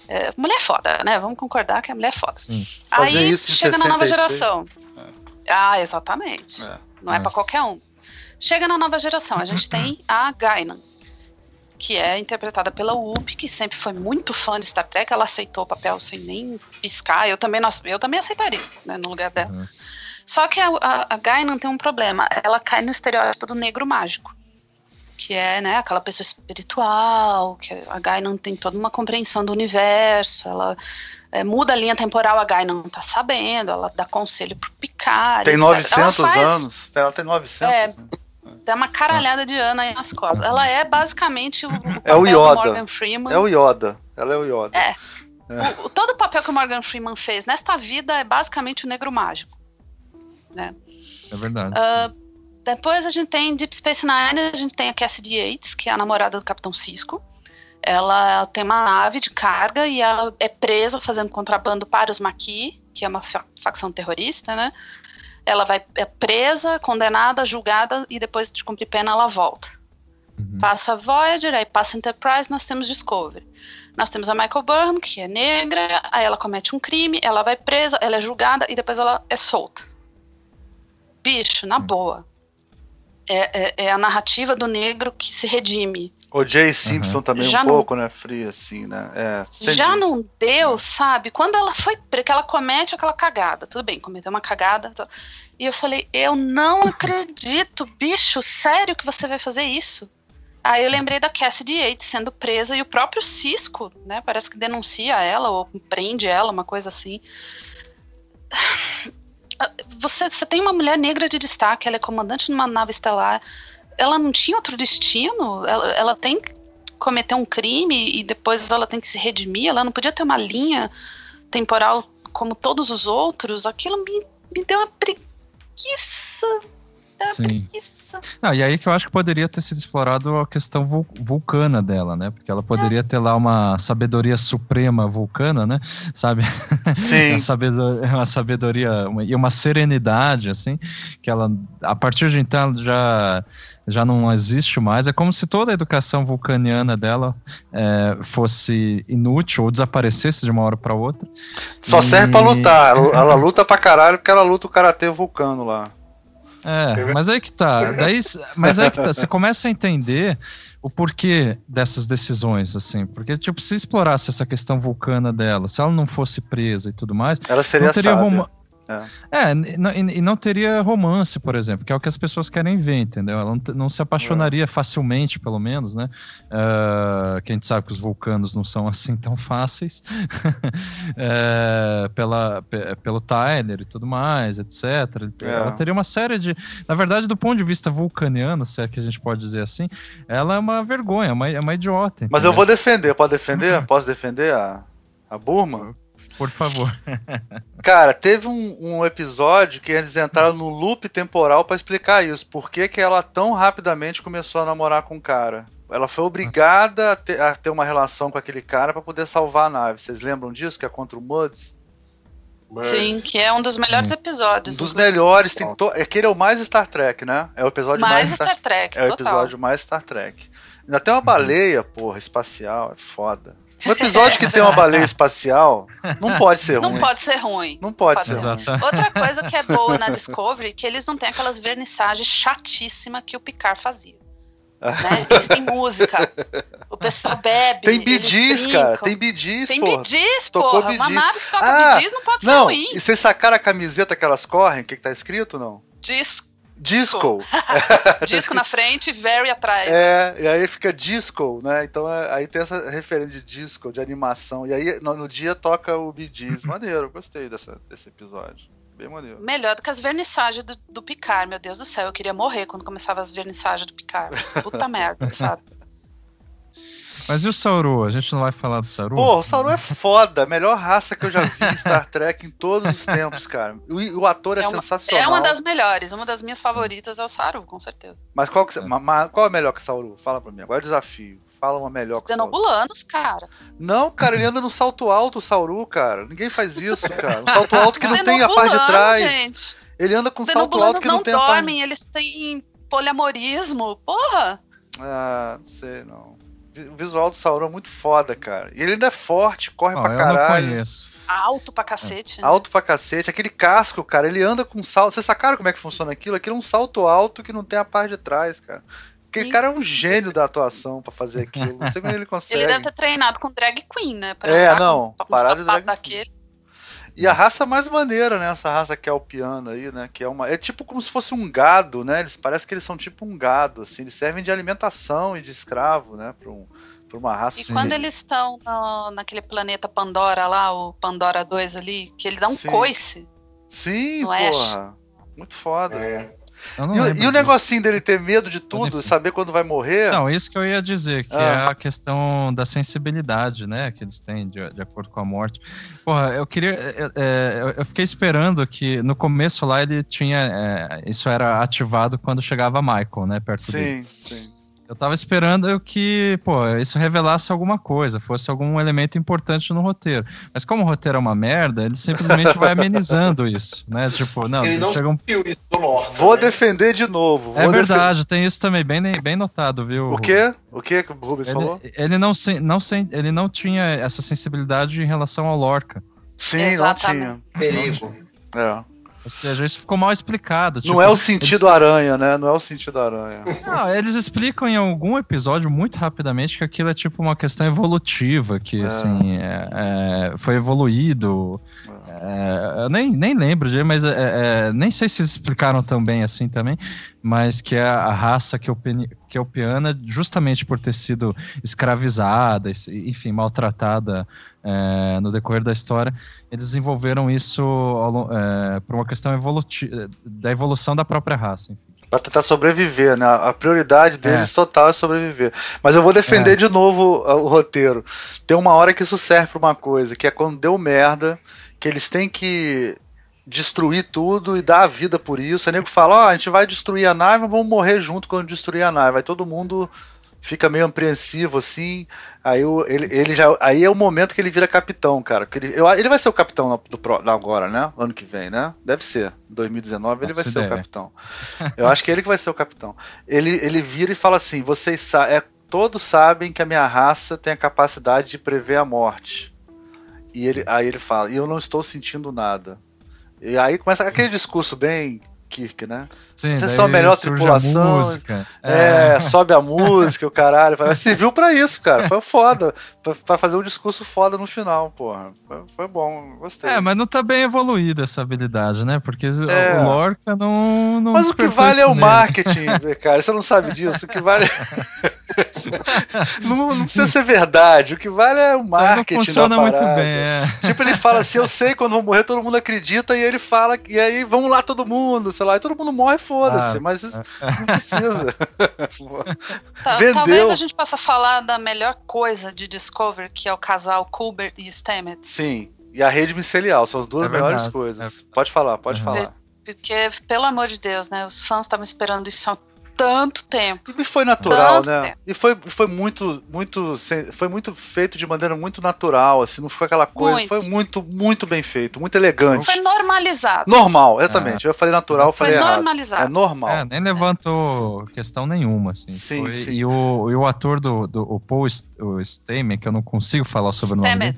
é, mulher é foda, né? Vamos concordar que a mulher é foda. Sim. Fazer Aí chega na nova 66. geração. Ah, exatamente. É. Não é, É. pra qualquer um. Chega na nova geração, a gente tem a Guinan, que é interpretada pela Whoopi, que sempre foi muito fã de Star Trek, ela aceitou o papel sem nem piscar, eu também, não- eu também aceitaria, né, no lugar dela. Uhum. Só que a, a, a Guinan tem um problema, ela cai no estereótipo do negro mágico, que é, né, aquela pessoa espiritual, que a Guinan tem toda uma compreensão do universo, ela é, muda a linha temporal, a Guinan não tá sabendo, ela dá conselho pro Picard, Tem etc. 900 Ela faz- anos. Ela tem 900. É, né? tem uma caralhada de Ana aí nas costas. Ela é basicamente o, o É o Yoda. Morgan Freeman. É o Yoda. Ela é o Yoda. É. O- o- todo o papel que o Morgan Freeman fez nesta vida é basicamente o negro mágico. É verdade. Ah, Depois a gente tem Deep Space Nine, a gente tem a Cassidy Yates, que é a namorada do Capitão Cisco. Ela tem uma nave de carga e ela é presa fazendo contrabando para os Maquis, que é uma fa- facção terrorista, né? Ela vai é presa, condenada, julgada e depois de cumprir pena ela volta. Uhum. Passa Voyager, aí passa Enterprise, nós temos Discovery. Nós temos a Michael Burnham, que é negra, aí ela comete um crime, ela vai presa, ela é julgada e depois ela é solta. Bicho, na boa. É, é- é a narrativa do negro que se redime. O Jay Simpson também Já um não- pouco, né? Frio assim, né? É. Já não deu, sabe? Quando ela foi pre- que ela comete aquela cagada, tudo bem, cometeu uma cagada. tô- E eu falei, eu não acredito, bicho, sério que você vai fazer isso? Aí eu lembrei da Cassidy Yates sendo presa e o próprio Cisco, né? Parece que denuncia ela ou prende ela, uma coisa assim. Você, você tem uma mulher negra de destaque, ela é comandante numa nave estelar. Ela não tinha outro destino? Ela, ela tem que cometer um crime e depois ela tem que se redimir? Ela não podia ter uma linha temporal como todos os outros? Aquilo me, me deu uma preguiça. Sim. preguiça. Não, e aí que eu acho que poderia ter sido explorado a questão vul- vulcana dela, né? Porque ela poderia ter lá uma sabedoria suprema vulcana, né? Sabe? Sim. uma sabedoria, uma sabedoria uma- e uma serenidade, assim, que ela, a partir de então, já, já não existe mais. É como se toda a educação vulcaniana dela é, fosse inútil ou desaparecesse de uma hora para outra. Só serve pra E- lutar. Ela, ela luta pra caralho porque ela luta o karatê vulcano lá. É, mas aí que tá. Daí, mas aí que tá. Você começa a entender o porquê dessas decisões, assim. Porque, tipo, se explorasse essa questão vulcana dela, se ela não fosse presa e tudo mais, Ela seria não teria sábia. roma- É. É, e não- e não teria romance, por exemplo, que é o que as pessoas querem ver, entendeu? Ela não, se apaixonaria facilmente, pelo menos, né? Ah, que a gente sabe que os vulcanos não são assim tão fáceis. É, pela, pe- pelo Tyler e tudo mais, etc. É. Ela teria uma série de. Na verdade, do ponto de vista vulcaniano, se é que a gente pode dizer assim, ela é uma vergonha, é uma, é uma idiota. Mas eu entendeu? vou defender. Pode defender? Posso defender a, a Burma? Por favor. Cara, teve um, um episódio que eles entraram no loop temporal pra explicar isso. Por que, que ela tão rapidamente começou a namorar com o cara? Ela foi obrigada a ter, a ter uma relação com aquele cara pra poder salvar a nave. Vocês lembram disso? Que é contra o Muds? Mas- Sim, que é um dos melhores episódios. Um dos inclusive. melhores. Tem to... Aquele é o mais Star Trek, né? É o episódio mais, Mais Star... Star Trek, É o total. episódio mais Star Trek. Ainda tem uma baleia, porra, espacial. É foda. Um episódio que tem uma baleia espacial não pode ser Não ruim. pode ser ruim. Não pode Pode ser ser. ruim. Outra coisa que é boa na Discovery é que eles não têm aquelas vernissagens chatíssimas que o Picard fazia. Né? Eles têm música. O pessoal bebe. Tem bidis, cara. Tem bidis, Tem porra. bidis, Tocou porra. Uma bidis. nave que toca Ah, bidis não pode ser Não, ruim. e vocês sacaram a camiseta que elas correm? O que, que tá escrito, não? Disco, Disco. disco na frente, very atrás. É, e aí fica disco, né? Então é- aí tem essa referência de disco, de animação. E aí no, no dia toca o Bidis. Maneiro, gostei dessa, desse episódio. Bem maneiro. Melhor do que as vernissagens do, do Picard, meu Deus do céu. Eu queria morrer quando começava as vernissagens do Picard. Puta merda, sabe? Mas e o Sauru? A gente não vai falar do Sauru? Pô, o Sauron é foda, a melhor raça que eu já vi em Star Trek em todos os tempos, cara. O, o ator é, É uma- sensacional. É uma das melhores. Uma das minhas favoritas é o Saru, com certeza. Mas qual, que, você- É. ma- ma- qual é melhor que o Sauru? Fala pra mim. Agora é o desafio. Fala uma melhor que o Sauru. Denobulanos, cara. Não, cara, ele anda no salto alto, o Sauru, cara. Ninguém faz isso, cara. Um salto alto que não tem a parte de trás. Gente. Ele anda com Os um salto alto que não, não tem a parte. dormem, eles têm poliamorismo. Porra! Ah, não sei não. O visual do Sauron é muito foda, cara. E ele ainda é forte, corre Ó, pra eu não caralho. conheço. Alto pra cacete. né? Alto pra cacete. Aquele casco, cara, ele anda com salto. Vocês sacaram como é que funciona aquilo? Aquilo é um salto alto que não tem a parte de trás, cara. Aquele cara é um gênio da atuação pra fazer aquilo. Não sei como ele consegue. Ele deve ter treinado com drag queen, né? Pra É, não, Com, com parar um de drag queen. daquele. E a raça mais maneira, né? Essa raça que é o piano aí, né? Que é uma. É tipo como se fosse um gado, né? Eles parece que eles são tipo um gado, assim. Eles servem de alimentação e de escravo, né? Pra, um, pra uma raça. E Sim. quando eles estão no- naquele planeta Pandora lá, o Pandora 2 ali, que ele dá um Sim. coice. Sim, no Ash. porra. Muito foda. É. E, e o negocinho dele ter medo de tudo, saber quando vai morrer. Não, isso que eu ia dizer, que Ah. é a questão da sensibilidade, né, que eles têm de, de acordo com a morte. Porra, eu queria, é, é, eu- fiquei esperando que no começo lá ele tinha, é, isso era ativado quando chegava Michael, né, perto dele. sim, sim. Eu tava esperando que, pô, isso revelasse alguma coisa, fosse algum elemento importante no roteiro. Mas como o roteiro é uma merda, ele simplesmente vai amenizando isso, né, tipo, não, Ele não chega um... isso do Lorca. Vou né? defender de novo. É verdade, tem isso também, bem, bem notado, viu? O quê? O quê que o Rubens falou? Ele, ele não, não ele não tinha essa sensibilidade em relação ao Lorca. Sim, Exatamente. Perigo. não tinha. É. Ou seja, isso ficou mal explicado. Não tipo, é o sentido aranha, né? Não é o sentido aranha. Não, eles explicam em algum episódio muito rapidamente que aquilo é tipo uma questão evolutiva, que É. assim é- é, foi evoluído. É, eu nem, nem lembro mas é, é, nem sei se eles explicaram tão bem assim também, mas que a, a raça kelpeni- kelpiana, justamente por ter sido escravizada, enfim, maltratada é, no decorrer da história, eles desenvolveram isso é, por uma questão evolutiva, da evolução da própria raça. enfim. Pra tentar sobreviver, né? A prioridade deles total é sobreviver. Mas eu vou defender É. de novo uh, o roteiro. Tem uma hora que isso serve pra uma coisa, que é quando deu merda, que eles têm que destruir tudo e dar a vida por isso. Aí nego fala, ó, a gente vai destruir a nave, mas vamos morrer junto quando destruir a nave. Aí todo mundo fica meio apreensivo assim. Aí o, ele, ele já, aí é o momento que ele vira capitão, cara. Ele, eu, ele vai ser o capitão do, do, agora, né? Ano que vem, né? Deve ser. 2019 ele vai ser o capitão. Eu acho que é ele que vai ser o capitão. Ele, ele vira e fala assim: vocês é, todos sabem que a minha raça tem a capacidade de prever a morte. E ele, aí ele fala: e eu não estou sentindo nada. E aí começa aquele discurso bem Kirk, né? Sim, Vocês são a melhor tripulação. A é, é, sobe a música, o caralho. Serviu pra isso, cara. Foi foda. Pra, pra, fazer um discurso foda no final, porra. Foi, foi, bom, gostei. É, mas não tá bem evoluída essa habilidade, né? Porque é. o Lorca não. não mas o que vale é o marketing, cara. Você não sabe disso. O que vale. não, não, precisa ser verdade. O que vale é o marketing. Não funciona muito bem. É. Tipo, ele fala assim: eu sei quando vou morrer, todo mundo acredita. E ele fala, e aí vamos lá todo mundo, sei lá. E todo mundo morre, foda-se. Ah, mas isso não precisa. Tá, talvez a gente possa falar da melhor coisa de Discovery, que é o casal Colbert e Stamets. Sim. E a rede micelial, são as duas é melhores coisas. É. Pode falar, pode uhum. falar. Porque, pelo amor de Deus, né? Os fãs estavam esperando isso há tanto tempo. E foi natural, tanto né? Tempo. E foi, foi muito, muito, foi muito feito de maneira muito natural, assim, não ficou aquela coisa. Muito. Foi muito, muito bem feito, muito elegante. Foi normalizado. Normal, exatamente. É. Eu falei natural, foi falei normalizado. Errado. É normal. É, nem levantou questão nenhuma, assim. Sim, foi, sim. E, o, e o ator do, do o Paul o Stamets, que eu não consigo falar sobre o nome dele.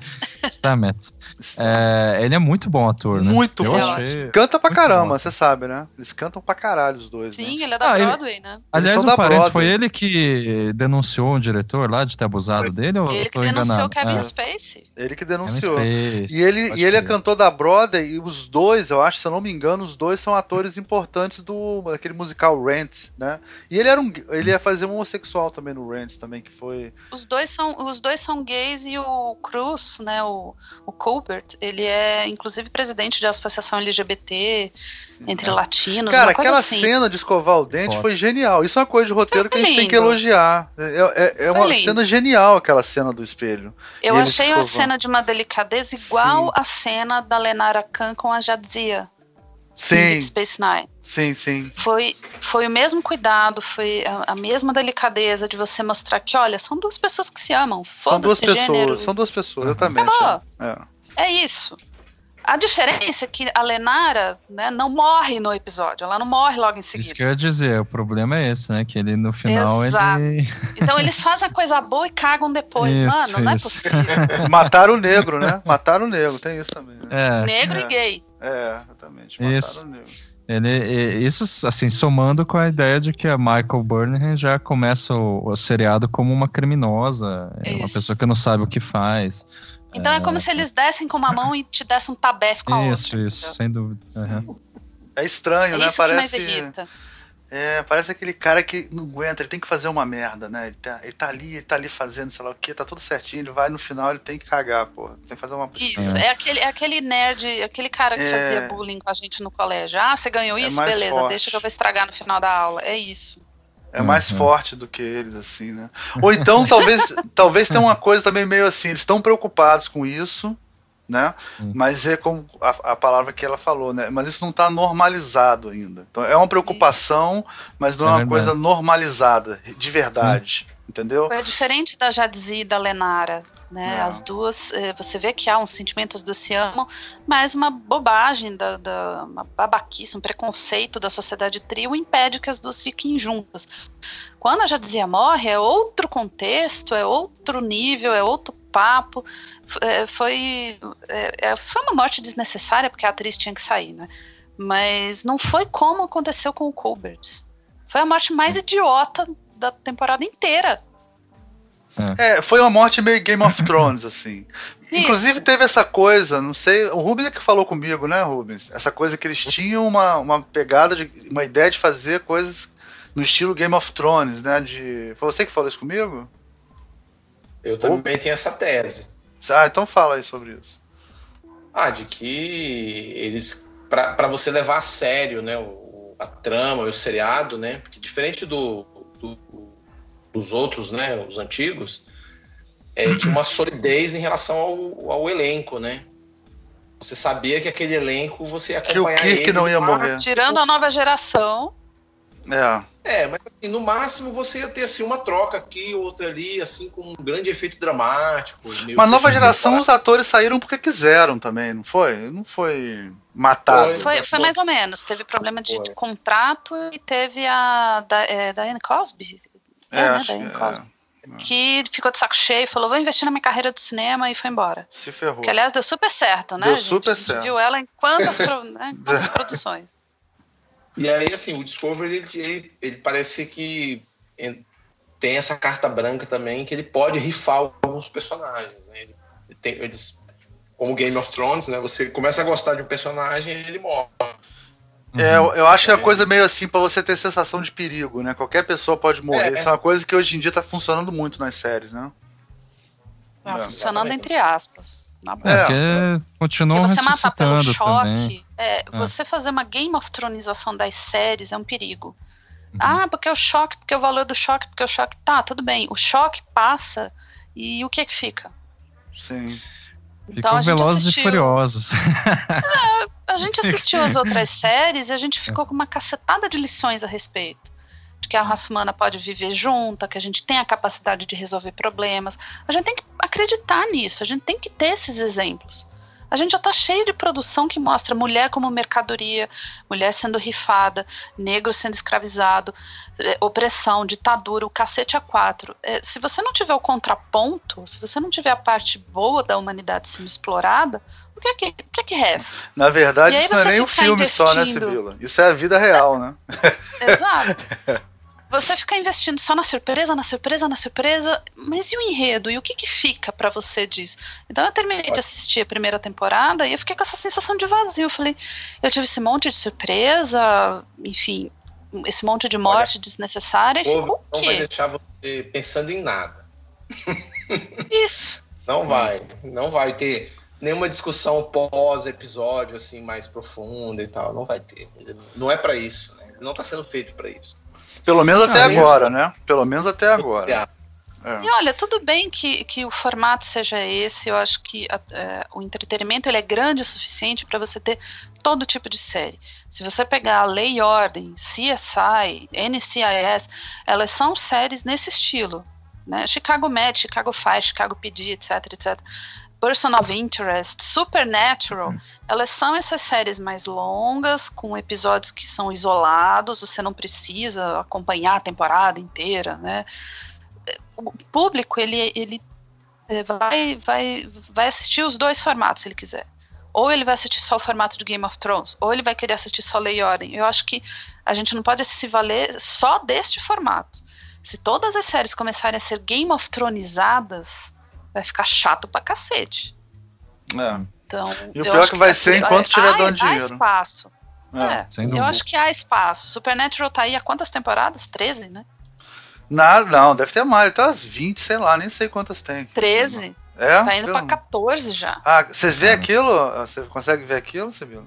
Stamets. É, ele é muito bom ator, né? Muito eu bom. Achei... Canta pra caramba, você sabe, né? Eles cantam pra caralho os dois. Sim, né? ele é da ah, Broadway, ele... né? Aliás, um parênteses, foi ele que denunciou o diretor lá de ter abusado dele? Ou ele que denunciou enganado? Kevin é. Spacey. Ele que denunciou. e ele, e ele é cantor da Broadway, e os dois, eu acho, se eu não me engano, os dois são atores importantes do daquele musical Rent, né? E ele era um, ele ia fazer um homossexual também no Rent também, que foi. Os dois são, os dois são gays e o Cruz, né? O, o Colbert, ele é inclusive presidente da associação LGBT entre latinos. Cara, aquela assim. cena de escovar o dente Foda. foi genial. Isso é uma coisa de roteiro que a gente tem que elogiar. É, é, é uma lindo. cena genial aquela cena do espelho. Eu achei a cena de uma delicadeza igual sim. a cena da Lenara Khan com a Jadzia. Sim. Space Nine. Sim, sim. Foi, foi o mesmo cuidado, foi a, a, mesma delicadeza de você mostrar que, olha, são duas pessoas que se amam. São duas pessoas, gênero. são duas pessoas, exatamente. Acabou. É. é isso. A diferença é que a Lenara né, não morre no episódio, ela não morre logo em seguida. Isso que eu ia dizer, o problema é esse, né? Que ele no final Exato. ele. Então eles fazem a coisa boa e cagam depois. Isso, Mano, não é possível. Mataram o negro, né? Mataram o negro, tem isso também. Né? É. Negro é. e gay. É, exatamente. Mataram isso. o negro. Ele, isso, assim, somando com a ideia de que a Michael Burnham já começa o, o seriado como uma criminosa, é uma pessoa que não sabe o que faz. Então é, é como se eles dessem com uma mão e te dessem um tabefe com a isso, outra. Isso, isso, sem dúvida. Uhum. É estranho, é né? Isso Parece. Que mais irrita. É, parece aquele cara que não aguenta, ele tem que fazer uma merda, né? Ele tá, ele tá ali, ele tá ali fazendo, sei lá o que, tá tudo certinho, ele vai no final, ele tem que cagar, porra. Tem que fazer uma Isso, é, é aquele, é aquele nerd, aquele cara que é... fazia bullying com a gente no colégio. Ah, você ganhou é isso? Beleza, forte. deixa que eu vou estragar no final da aula. É isso. É mais uhum. forte do que eles, assim, né? Ou então, talvez, talvez tenha uma coisa também meio assim, eles estão preocupados com isso, né? Uhum. Mas é como a, a, palavra que ela falou, né? Mas isso não está normalizado ainda. Então é uma preocupação, mas não é, é uma coisa normalizada, de verdade. Sim. Entendeu? É diferente da Jadzi e da Lenara. Né? As duas, eh, você vê que há uns sentimentos do se amam, mas uma bobagem, da, da, uma babaquice, um preconceito da sociedade trio impede que as duas fiquem juntas. Quando a Jadzia morre, é outro contexto, é outro nível, é outro papo. É, foi, é, foi uma morte desnecessária, porque a atriz tinha que sair, né? Mas não foi como aconteceu com o Colbert. Foi a morte mais idiota da temporada inteira. É. é, foi uma morte meio Game of Thrones, assim. Isso. Inclusive teve essa coisa, não sei, o Rubens é que falou comigo, né, Rubens? Essa coisa que eles tinham uma, uma pegada, de, uma ideia de fazer coisas no estilo Game of Thrones, né? De... Foi você que falou isso comigo? Eu também tenho essa tese. Ah, então fala aí sobre isso. Ah, de que eles, para você levar a sério, né, o, a trama, o seriado, né, porque diferente do, dos outros, né, os antigos, é, tinha uma solidez em relação ao, ao elenco, né? Você sabia que aquele elenco você ia Que o acompanhar Kirk ele não ia morrer. Tirando a nova geração. É. É, mas assim, no máximo você ia ter assim, uma troca aqui, outra ali, assim, com um grande efeito dramático. Mas nova geração, os atores saíram porque quiseram também, não foi? Não foi matado. Foi. Foi, foi mais ou menos. Teve problema de, de contrato e teve a da, é, Diane Cosby. É, né, acho Diane que é. Cosby. Que ficou de saco cheio e falou: vou investir na minha carreira do cinema e foi embora. Se ferrou. Que aliás deu super certo, né? Deu gente? super A gente certo. viu ela em quantas, pro- né, em quantas produções. E aí, assim, o Discovery, ele, ele, ele parece que tem essa carta branca também, que ele pode rifar alguns personagens. Né? Ele, ele tem, eles, como Game of Thrones, né? Você começa a gostar de um personagem e ele morre. É, eu, eu acho que é uma coisa meio assim pra você ter sensação de perigo, né? Qualquer pessoa pode morrer. É. Isso é uma coisa que hoje em dia tá funcionando muito nas séries, né? Tá É. funcionando entre aspas. Na boa. É, É. porque continuam Porque você matar pelo choque. também. É, Você fazer uma Game of Thronização das séries é um perigo. Uhum. Ah, porque o choque, porque o valor do choque, porque o choque. Tá, tudo bem. O choque passa e o que é que fica? Sim. Então gente velozes e assistiu. furiosos. A gente assistiu as outras séries e a gente ficou com uma cacetada de lições a respeito. De que a raça humana pode viver junta, que a gente tem a capacidade de resolver problemas. A gente tem que acreditar nisso, a gente tem que ter esses exemplos. A gente já tá cheio de produção que mostra mulher como mercadoria, mulher sendo rifada, negro sendo escravizado, eh, opressão, ditadura, o cacete a quatro. Eh, se você não tiver o contraponto, se você não tiver a parte boa da humanidade sendo explorada, o que é que, o que, é que resta? Na verdade, isso não é nem um filme só, né, investindo- Sibila? Isso é a vida real, né? Exato. Você fica investindo só na surpresa, na surpresa, na surpresa, mas e o enredo? E o que, que fica pra você disso? Então eu terminei de assistir a primeira temporada e eu fiquei com essa sensação de vazio. Eu falei, eu tive esse monte de surpresa, enfim, esse monte de morte desnecessária e Ou ficou o não vai deixar você pensando em nada. Isso. Não vai. Não vai ter nenhuma discussão pós-episódio, assim, mais profunda e tal. Não vai ter. Não é pra isso, né? Não tá sendo feito pra isso. Pelo menos até Ah, agora, né? Pelo menos até agora. É. E olha, tudo bem que, que o formato seja esse, eu acho que a- é, o entretenimento ele é grande o suficiente para você ter todo tipo de série. Se você pegar a Lei e Ordem, CSI, NCIS, elas são séries nesse estilo. Né? Chicago Med, Chicago Fire, Chicago PD, etc, etc. Person of Interest, Supernatural, elas são essas séries mais longas, com episódios que são isolados, você não precisa acompanhar a temporada inteira, né? o público ele, ele é, vai, vai, vai assistir os dois formatos se ele quiser. Ou ele vai assistir só o formato de Game of Thrones, ou ele vai querer assistir só Lei e Ordem. Eu acho que a gente não pode se valer só deste formato. Se todas as séries começarem a ser Game of Thronizadas, vai ficar chato pra cacete. É. Então, E o eu pior acho que vai há- ser enquanto tiver dando Há dinheiro. espaço. É. É, eu acho que há espaço. Supernatural tá aí há quantas temporadas? 13, né? Nada, não, deve ter mais, até umas 20, sei lá, nem sei quantas tem. 13. É? Tá indo Pelo- pra 14 já. Ah, você vê aquilo? Você consegue ver aquilo, Sibila?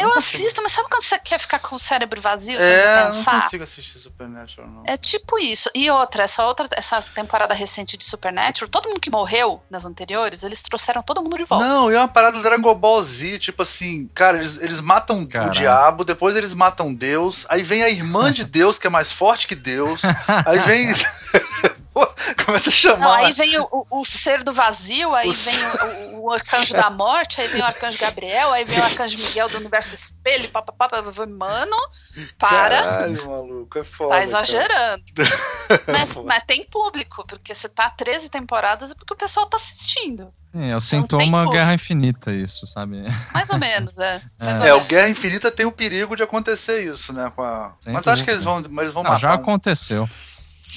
Eu Não consigo. assisto, mas sabe quando você quer ficar com o cérebro vazio sem É, não pensar? consigo assistir Supernatural, não. É tipo isso. E outra, essa outra, essa temporada recente de Supernatural, todo mundo que morreu nas anteriores, eles trouxeram todo mundo de volta. Não, e é uma parada do Dragon Ball Z, tipo assim, cara, eles, eles matam o Caralho. diabo, depois eles matam Deus, aí vem a irmã de Deus, que é mais forte que Deus, aí vem. Começa a chamar. Não, aí vem o, o- ser do vazio, aí O vem o, o arcanjo da morte, aí vem o arcanjo Gabriel, aí vem o arcanjo Miguel do universo espelho, papapá, papapá. mano, para, Caralho, maluco, é foda. tá exagerando. Mas, mas tem público, porque você tá 13 temporadas é porque o pessoal tá assistindo. É, o sintoma. Guerra Infinita, isso, sabe? Mais ou menos, é. Mais É, É, o. Guerra Infinita tem o perigo de acontecer isso, né? Com a... Mas acho que eles vão, mas eles vão Não, matar. já um- aconteceu.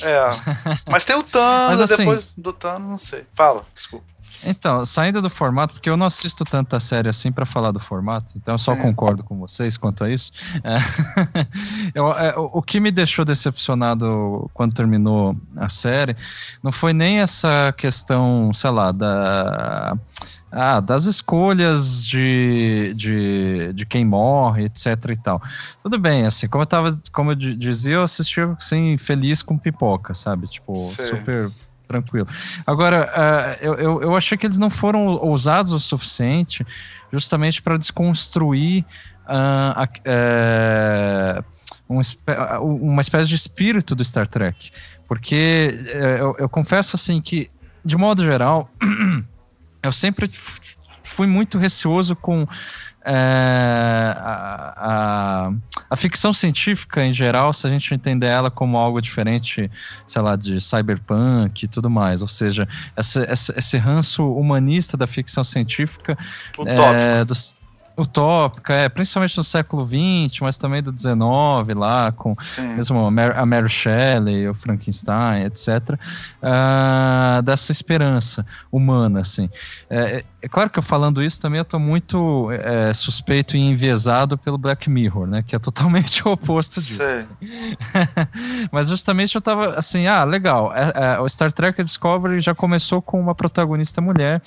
É. Mas tem o Thanos, assim- depois do Thanos, não sei. Fala, desculpa. Então, saindo do formato, porque eu não assisto tanta série assim pra falar do formato, então eu só Sim. concordo com vocês quanto a isso. É. Eu- é, o que me deixou decepcionado quando terminou a série não foi nem essa questão, sei lá, da, ah, das escolhas de, de, de quem morre, etc e tal. Tudo bem, assim, como eu tava, como eu di- dizia, eu assisti assim, feliz com pipoca, sabe? Tipo, Sei. super tranquilo. Agora, uh, eu, eu, eu achei que eles não foram ousados o suficiente justamente para desconstruir uh, uh, uma espécie de espírito do Star Trek. Porque uh, eu, eu confesso assim que, de modo geral, eu sempre fui muito receoso com é, a, a, a, ficção científica em geral, se a gente entender ela como algo diferente, sei lá, de cyberpunk e tudo mais, ou seja, essa, essa, esse ranço humanista da ficção científica é, dos, utópica, é, principalmente no século XX, mas também do XIX lá, com Sim. mesmo a Mary, a Mary Shelley, o Frankenstein, etc., uh, ah, dessa esperança humana, assim. É, é, é, claro que eu falando isso também eu estou muito é, suspeito e enviesado pelo Black Mirror, né, que é totalmente o oposto disso. Assim. mas justamente eu estava assim, ah, legal, é, é, o Star Trek Discovery já começou com uma protagonista mulher,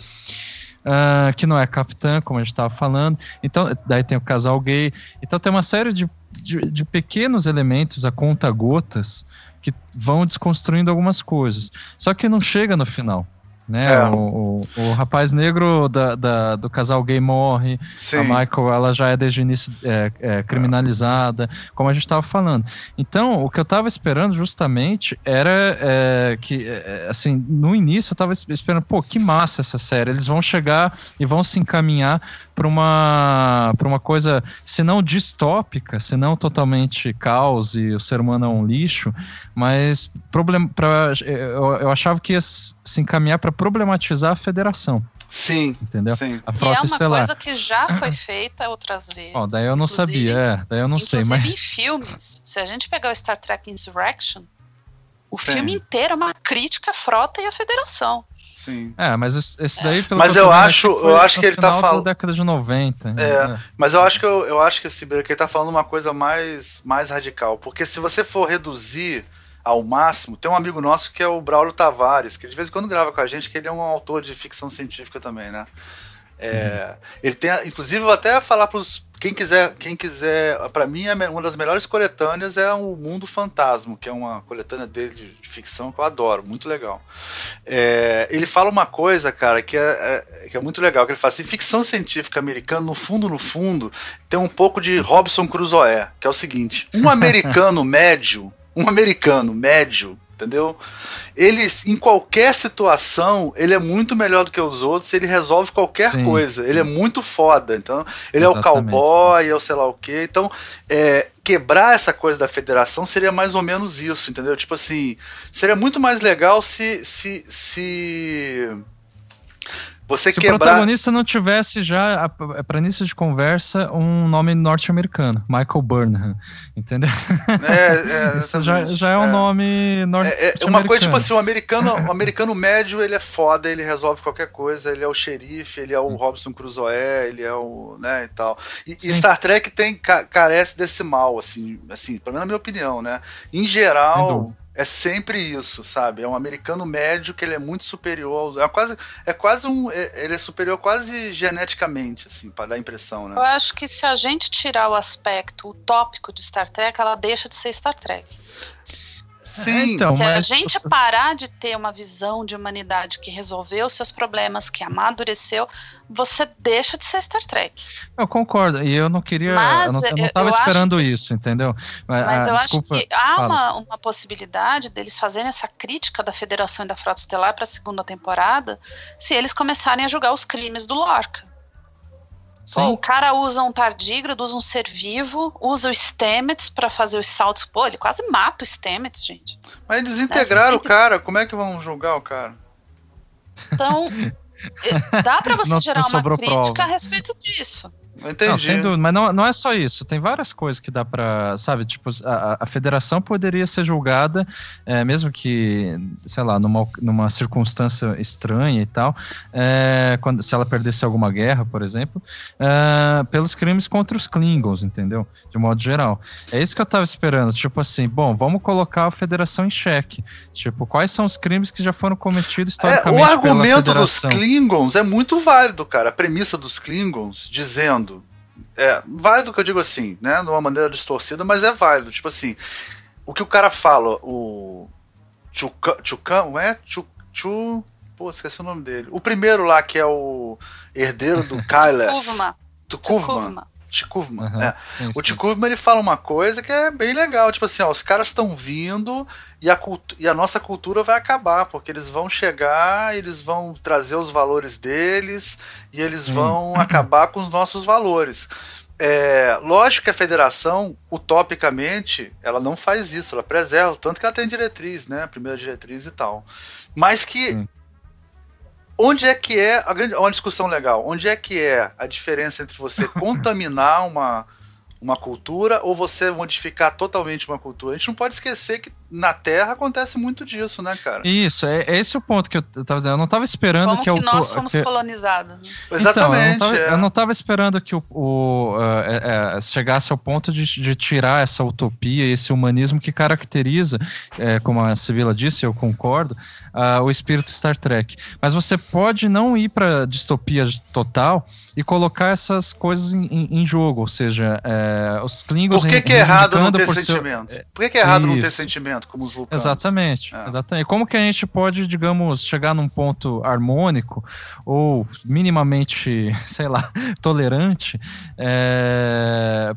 uh, que não é capitã, como a gente estava falando. Então, daí tem o casal gay. Então tem uma série de, de, de pequenos elementos a conta-gotas que vão desconstruindo algumas coisas. Só que não chega no final. Né? É. O, o, o, rapaz negro da, da, do casal gay morre, Sim. a Michael ela já é desde o início é, é, criminalizada, como a gente estava falando. Então, o que eu estava esperando justamente era é, que, é, assim, no início eu estava esperando, pô, que massa essa série, eles vão chegar e vão se encaminhar para uma, uma coisa, se não distópica, se não totalmente caos e o ser humano é um lixo, mas problem, pra, eu, eu achava que ia se encaminhar para problematizar a federação. Sim. Entendeu? Sim. A frota e é uma estelar. coisa que já foi feita outras vezes. Ó, daí eu não sabia, é, daí eu não sei, mas. em filmes, se a gente pegar o Star Trek Insurrection, o Sim. filme inteiro é uma crítica à frota e à federação. Sim. É, mas esse daí, pelo Mas eu acho, eu acho que ele tá falando. década de 90. É, é, mas eu acho que eu, eu acho que esse que ele tá falando uma coisa mais, mais radical. Porque se você for reduzir ao máximo, tem um amigo nosso que é o Braulio Tavares, que de vez em quando grava com a gente, que ele é um autor de ficção científica também, né? É. Ele tem, inclusive, vou até falar para quem quiser, quem quiser, para mim uma das melhores coletâneas é o Mundo Fantasma, que é uma coletânea dele de, de ficção que eu adoro, muito legal. É, ele fala uma coisa, cara, que é, é, que é muito legal, que ele fala assim, ficção científica americana, no fundo, no fundo, tem um pouco de Robson Crusoe, que é o seguinte: um americano médio, um americano médio entendeu? Ele, em qualquer situação, ele é muito melhor do que os outros, ele resolve qualquer sim, coisa, ele é muito foda, então, ele Exatamente. é o cowboy, é o sei lá o que, então, é, quebrar essa coisa da federação seria mais ou menos isso, entendeu? Tipo assim, seria muito mais legal se, se, se você Se quebrar... o protagonista não tivesse já, para início de conversa, um nome norte-americano, Michael Burnham, entendeu? É, é Isso já, já é um é. nome norte-americano. É, é, uma coisa tipo assim, o americano, o americano médio, ele é foda, ele resolve qualquer coisa, ele é o xerife, ele é o Robson Crusoe, ele é o, né, e tal. E, e Star Trek tem, carece desse mal, assim, assim, pelo menos na minha opinião, né? Em geral é sempre isso, sabe? É um americano médio que ele é muito superior aos, é quase é quase um é, ele é superior quase geneticamente assim, para dar impressão, né? Eu acho que se a gente tirar o aspecto utópico de Star Trek, ela deixa de ser Star Trek. Sim, é, então, se mas... a gente parar de ter uma visão de humanidade que resolveu seus problemas, que amadureceu, você deixa de ser Star Trek. Eu concordo, e eu não queria. Mas, eu não, estava esperando isso, entendeu? Mas, mas ah, eu desculpa, acho que há uma, uma possibilidade deles fazerem essa crítica da Federação e da Frota Estelar para a segunda temporada se eles começarem a julgar os crimes do Lorca. Sim. O cara usa um tardígrado, usa um ser vivo, usa o Stamets para fazer os saltos. Pô, ele quase mata o Stamets, gente. Mas eles integraram o cara, como é que vão julgar o cara? Então, dá para você gerar uma crítica prova. a respeito disso. Entendi. Não, sem dúvida, mas não, não é só isso. Tem várias coisas que dá para, sabe, tipo, a, a federação poderia ser julgada, é, mesmo que, sei lá, numa, numa circunstância estranha e tal, é, quando, se ela perdesse alguma guerra, por exemplo, é, pelos crimes contra os Klingons, entendeu? De modo geral. É isso que eu tava esperando, tipo assim, bom, vamos colocar a federação em xeque. Tipo, quais são os crimes que já foram cometidos historicamente é, O argumento dos Klingons é muito válido, cara. A premissa dos Klingons dizendo é, válido que eu digo assim, né? De uma maneira distorcida, mas é válido. Tipo assim, o que o cara fala, o. Chukan, Chukan, é? Chu. Pô, esqueci o nome dele. O primeiro lá, que é o herdeiro do Kyles. Kuvma. Tikuvman. Aham, é. sim, O. Tikuvman ele fala uma coisa que é bem legal, tipo assim, ó, os caras estão vindo e a, e a nossa cultura vai acabar, porque eles vão chegar, eles vão trazer os valores deles e eles vão acabar com os nossos valores. É, lógico que a federação, utopicamente, ela não faz isso, ela preserva, tanto que ela tem diretriz, né? A primeira diretriz e tal. Mas que. Onde é que é a grande uma discussão legal? Onde é que é a diferença entre você contaminar uma uma cultura ou você modificar totalmente uma cultura? A gente não pode esquecer que na Terra acontece muito disso, né, cara? Isso, é, é esse o ponto que eu tava dizendo. Eu não tava esperando Como que, que, eu nós fomos que, colonizados. né? Exatamente. Então, eu, não tava, é. eu não tava esperando que o, o, eh, chegasse ao ponto de, de tirar essa utopia, esse humanismo que caracteriza, como a Sibila disse, eu concordo, ah, o espírito Star Trek. Mas você pode não ir para distopia total e colocar essas coisas em, em- em jogo, ou seja, os Klingons Por que, que é errado não ter por seu- sentimento? Por que, que é errado não ter Isso. Sentimento, como os vulcanos? Exatamente, É. exatamente. Como que a gente pode, digamos, chegar num ponto harmônico ou minimamente, sei lá, tolerante,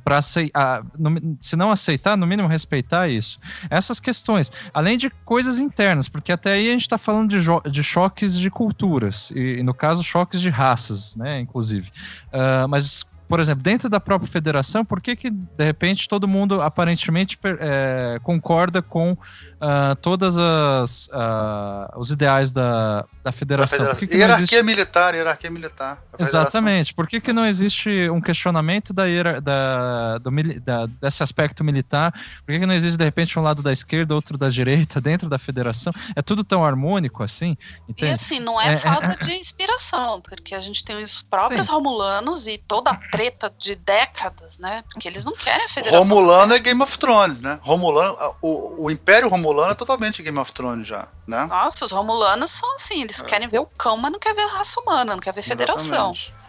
para se não aceitar, no mínimo respeitar isso. Essas questões, além de coisas internas, porque até aí a gente está falando de, de choques de culturas e, no caso, choques de raças, né, inclusive. Ah, mas por exemplo, dentro da própria federação, por que, que de repente todo mundo aparentemente é, concorda com ah, todas as ah, os ideais da, da Da federação? federação. Por que que hierarquia existe- militar, hierarquia militar. Federação- Exatamente. Por que, que não existe um questionamento da, hierar- da, do da- desse aspecto militar? Por que, que não existe, de repente, um lado da esquerda, outro da direita, dentro da federação? É tudo tão harmônico assim? E Entende? assim, não é, É, é, falta de inspiração, porque a gente tem os próprios Sim. romulanos e toda a treta de décadas, né? Porque eles não querem a federação. Romulano é Game of Thrones, né? Romulano, o, o Império Romulano é totalmente Game of Thrones já, né? Nossa, os romulanos são assim, eles É. querem ver o cão, mas não quer ver a raça humana, não quer ver federação. Exatamente.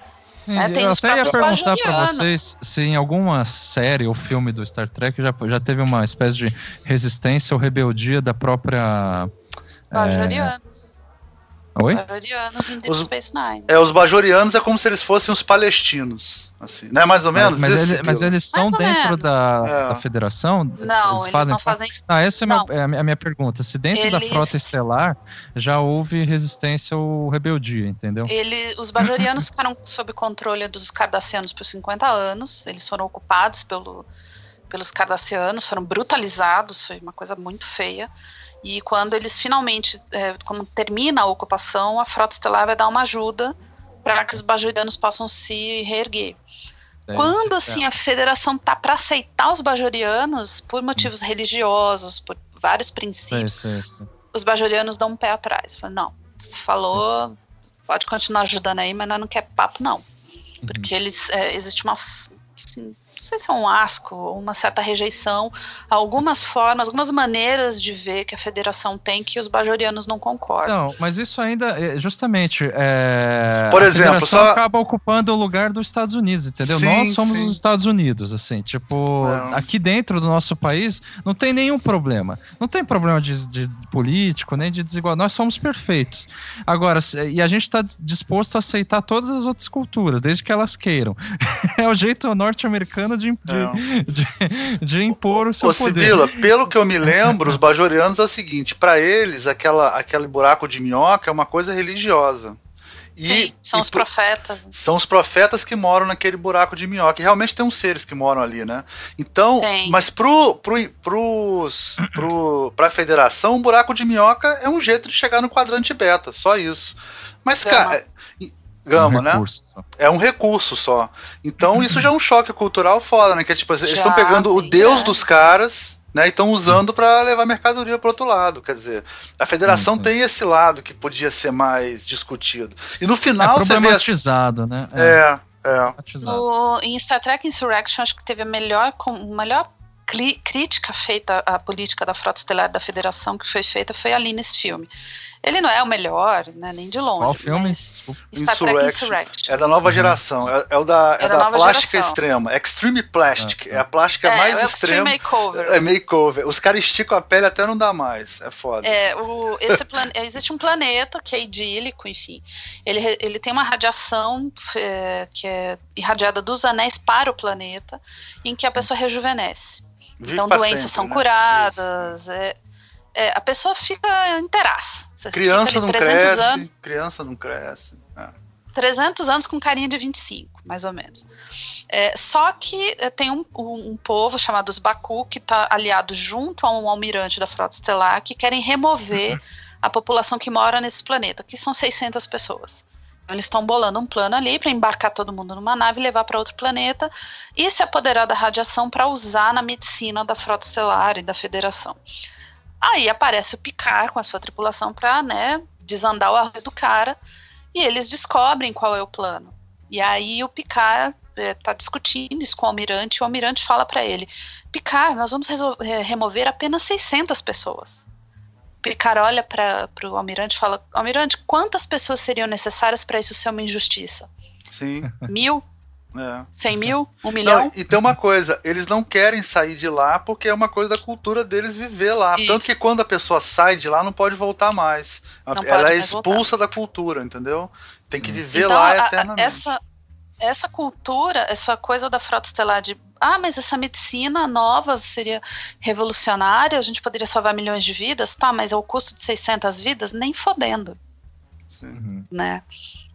É, tem eu até ia perguntar para vocês se em alguma série ou filme do Star Trek já, já teve uma espécie de resistência ou rebeldia da própria. é, Bajorianos. Oi? Bajorianos em Deep Os- Space Nine. É, os bajorianos é como se eles fossem os palestinos, assim, né? Mais ou menos mas, mas ele- mas eles são dentro da, É. da federação? Não, eles, não parte- fazem. Ah, essa é, Não. é a minha- a minha pergunta. Se dentro da Eles- frota estelar já houve resistência ou rebeldia, entendeu? Ele, os bajorianos ficaram sob controle dos cardassianos por 50 anos. Eles foram ocupados pelo, pelos cardassianos, foram brutalizados, foi uma coisa muito feia. E quando eles finalmente, é, como termina a ocupação, a frota estelar vai dar uma ajuda para que os bajorianos possam se reerguer. É, Quando é. assim a federação tá para aceitar os bajorianos por motivos religiosos, por vários princípios, sei. os bajorianos dão um pé atrás. Falam, não, falou, pode continuar ajudando aí, mas nós não quer papo não, Uhum. porque eles é, existe uma assim, não sei se é um asco uma certa rejeição a algumas formas, algumas maneiras de ver que a federação tem que os bajorianos não concordam. Não, mas isso ainda, é, justamente, é, Por exemplo, só- acaba ocupando o lugar dos Estados Unidos, entendeu? Sim, Nós somos sim. os Estados Unidos, assim, tipo, É. aqui dentro do nosso país não tem nenhum problema. Não tem problema de, de político, nem de desigualdade. Nós somos perfeitos. Agora, e a gente está disposto a aceitar todas as outras culturas, desde que elas queiram. é o jeito norte-americano de, de, de, de impor o seu Ô, poder. Sibila, pelo que eu me lembro, os bajorianos é o seguinte: pra eles, aquela, aquele buraco de minhoca é uma coisa religiosa. E, Sim, são e os pro- profetas. são os profetas que moram naquele buraco de minhoca. E realmente tem uns seres que moram ali, né? Então, Tem. mas pro, pro, pros, pro, pra federação, um buraco de minhoca é um jeito de chegar no quadrante beta, só isso. Mas, cara. é- Gama, Um né? recurso só. É um recurso só. Então isso já é um choque cultural foda, né? Que é tipo, eles Já, estão pegando o deus grande. dos caras, né? E estão usando pra levar mercadoria pro outro lado. Quer dizer, a federação Sim, sim. tem esse lado que podia ser mais discutido. E no É final você vê. problematizado, né? É, é. problematizado. No, em Star Trek Insurrection, acho que teve a melhor, com, melhor cli- crítica feita à política da Frota Estelar da Federação que foi feita foi ali nesse filme. Ele não é o melhor, né, nem de longe. Qual filme? mas Star Trek Insurrection. Insurrection. É da nova Uhum. geração. É, é o da, é É da da plástica geração. extrema. Extreme Plastic. Ah, É a plástica É, mais é extrema. Makeover. É makeover. Os caras esticam a pele até não dá mais. É foda. É, o, esse plan- existe um planeta que é idílico, enfim. Ele, ele tem uma radiação é, que é irradiada dos anéis para o planeta, em que a pessoa rejuvenesce. Vive então doenças sempre, são né? curadas. é- é, a pessoa fica inteiraça. Criança fica não 300 cresce. Anos, Criança não cresce. É. 300 anos com carinha de 25, mais ou menos. É, só que é, tem um, um- um povo chamado os Baku que está aliado junto a um almirante da frota estelar que querem remover a população que mora nesse planeta, que são 600 pessoas. Então, Eles estão bolando um plano ali para embarcar todo mundo numa nave e levar para outro planeta e se apoderar da radiação para usar na medicina da frota estelar e da federação. Aí aparece o Picard com a sua tripulação para né, desandar o arroz do cara e eles descobrem qual é o plano. E aí o Picard está discutindo isso com o almirante e o almirante fala para ele: Picard, nós vamos remover apenas 600 pessoas. Picard olha para o almirante e fala: Almirante, quantas pessoas seriam necessárias para isso ser uma injustiça? Sim. Mil? É. Cem mil? Um milhão? Não, e tem uma coisa, eles não querem sair de lá porque é uma coisa da cultura deles viver lá. Isso. Tanto que quando a pessoa sai de lá, não pode voltar mais. Não Ela é expulsa da cultura, entendeu? Tem que Sim. viver Então, lá a- a- eternamente. essa, essa cultura, essa coisa da frota estelar de ah, mas essa medicina nova seria revolucionária, a gente poderia salvar milhões de vidas, tá, mas ao custo de 600 vidas, nem fodendo, Sim. Uhum. né?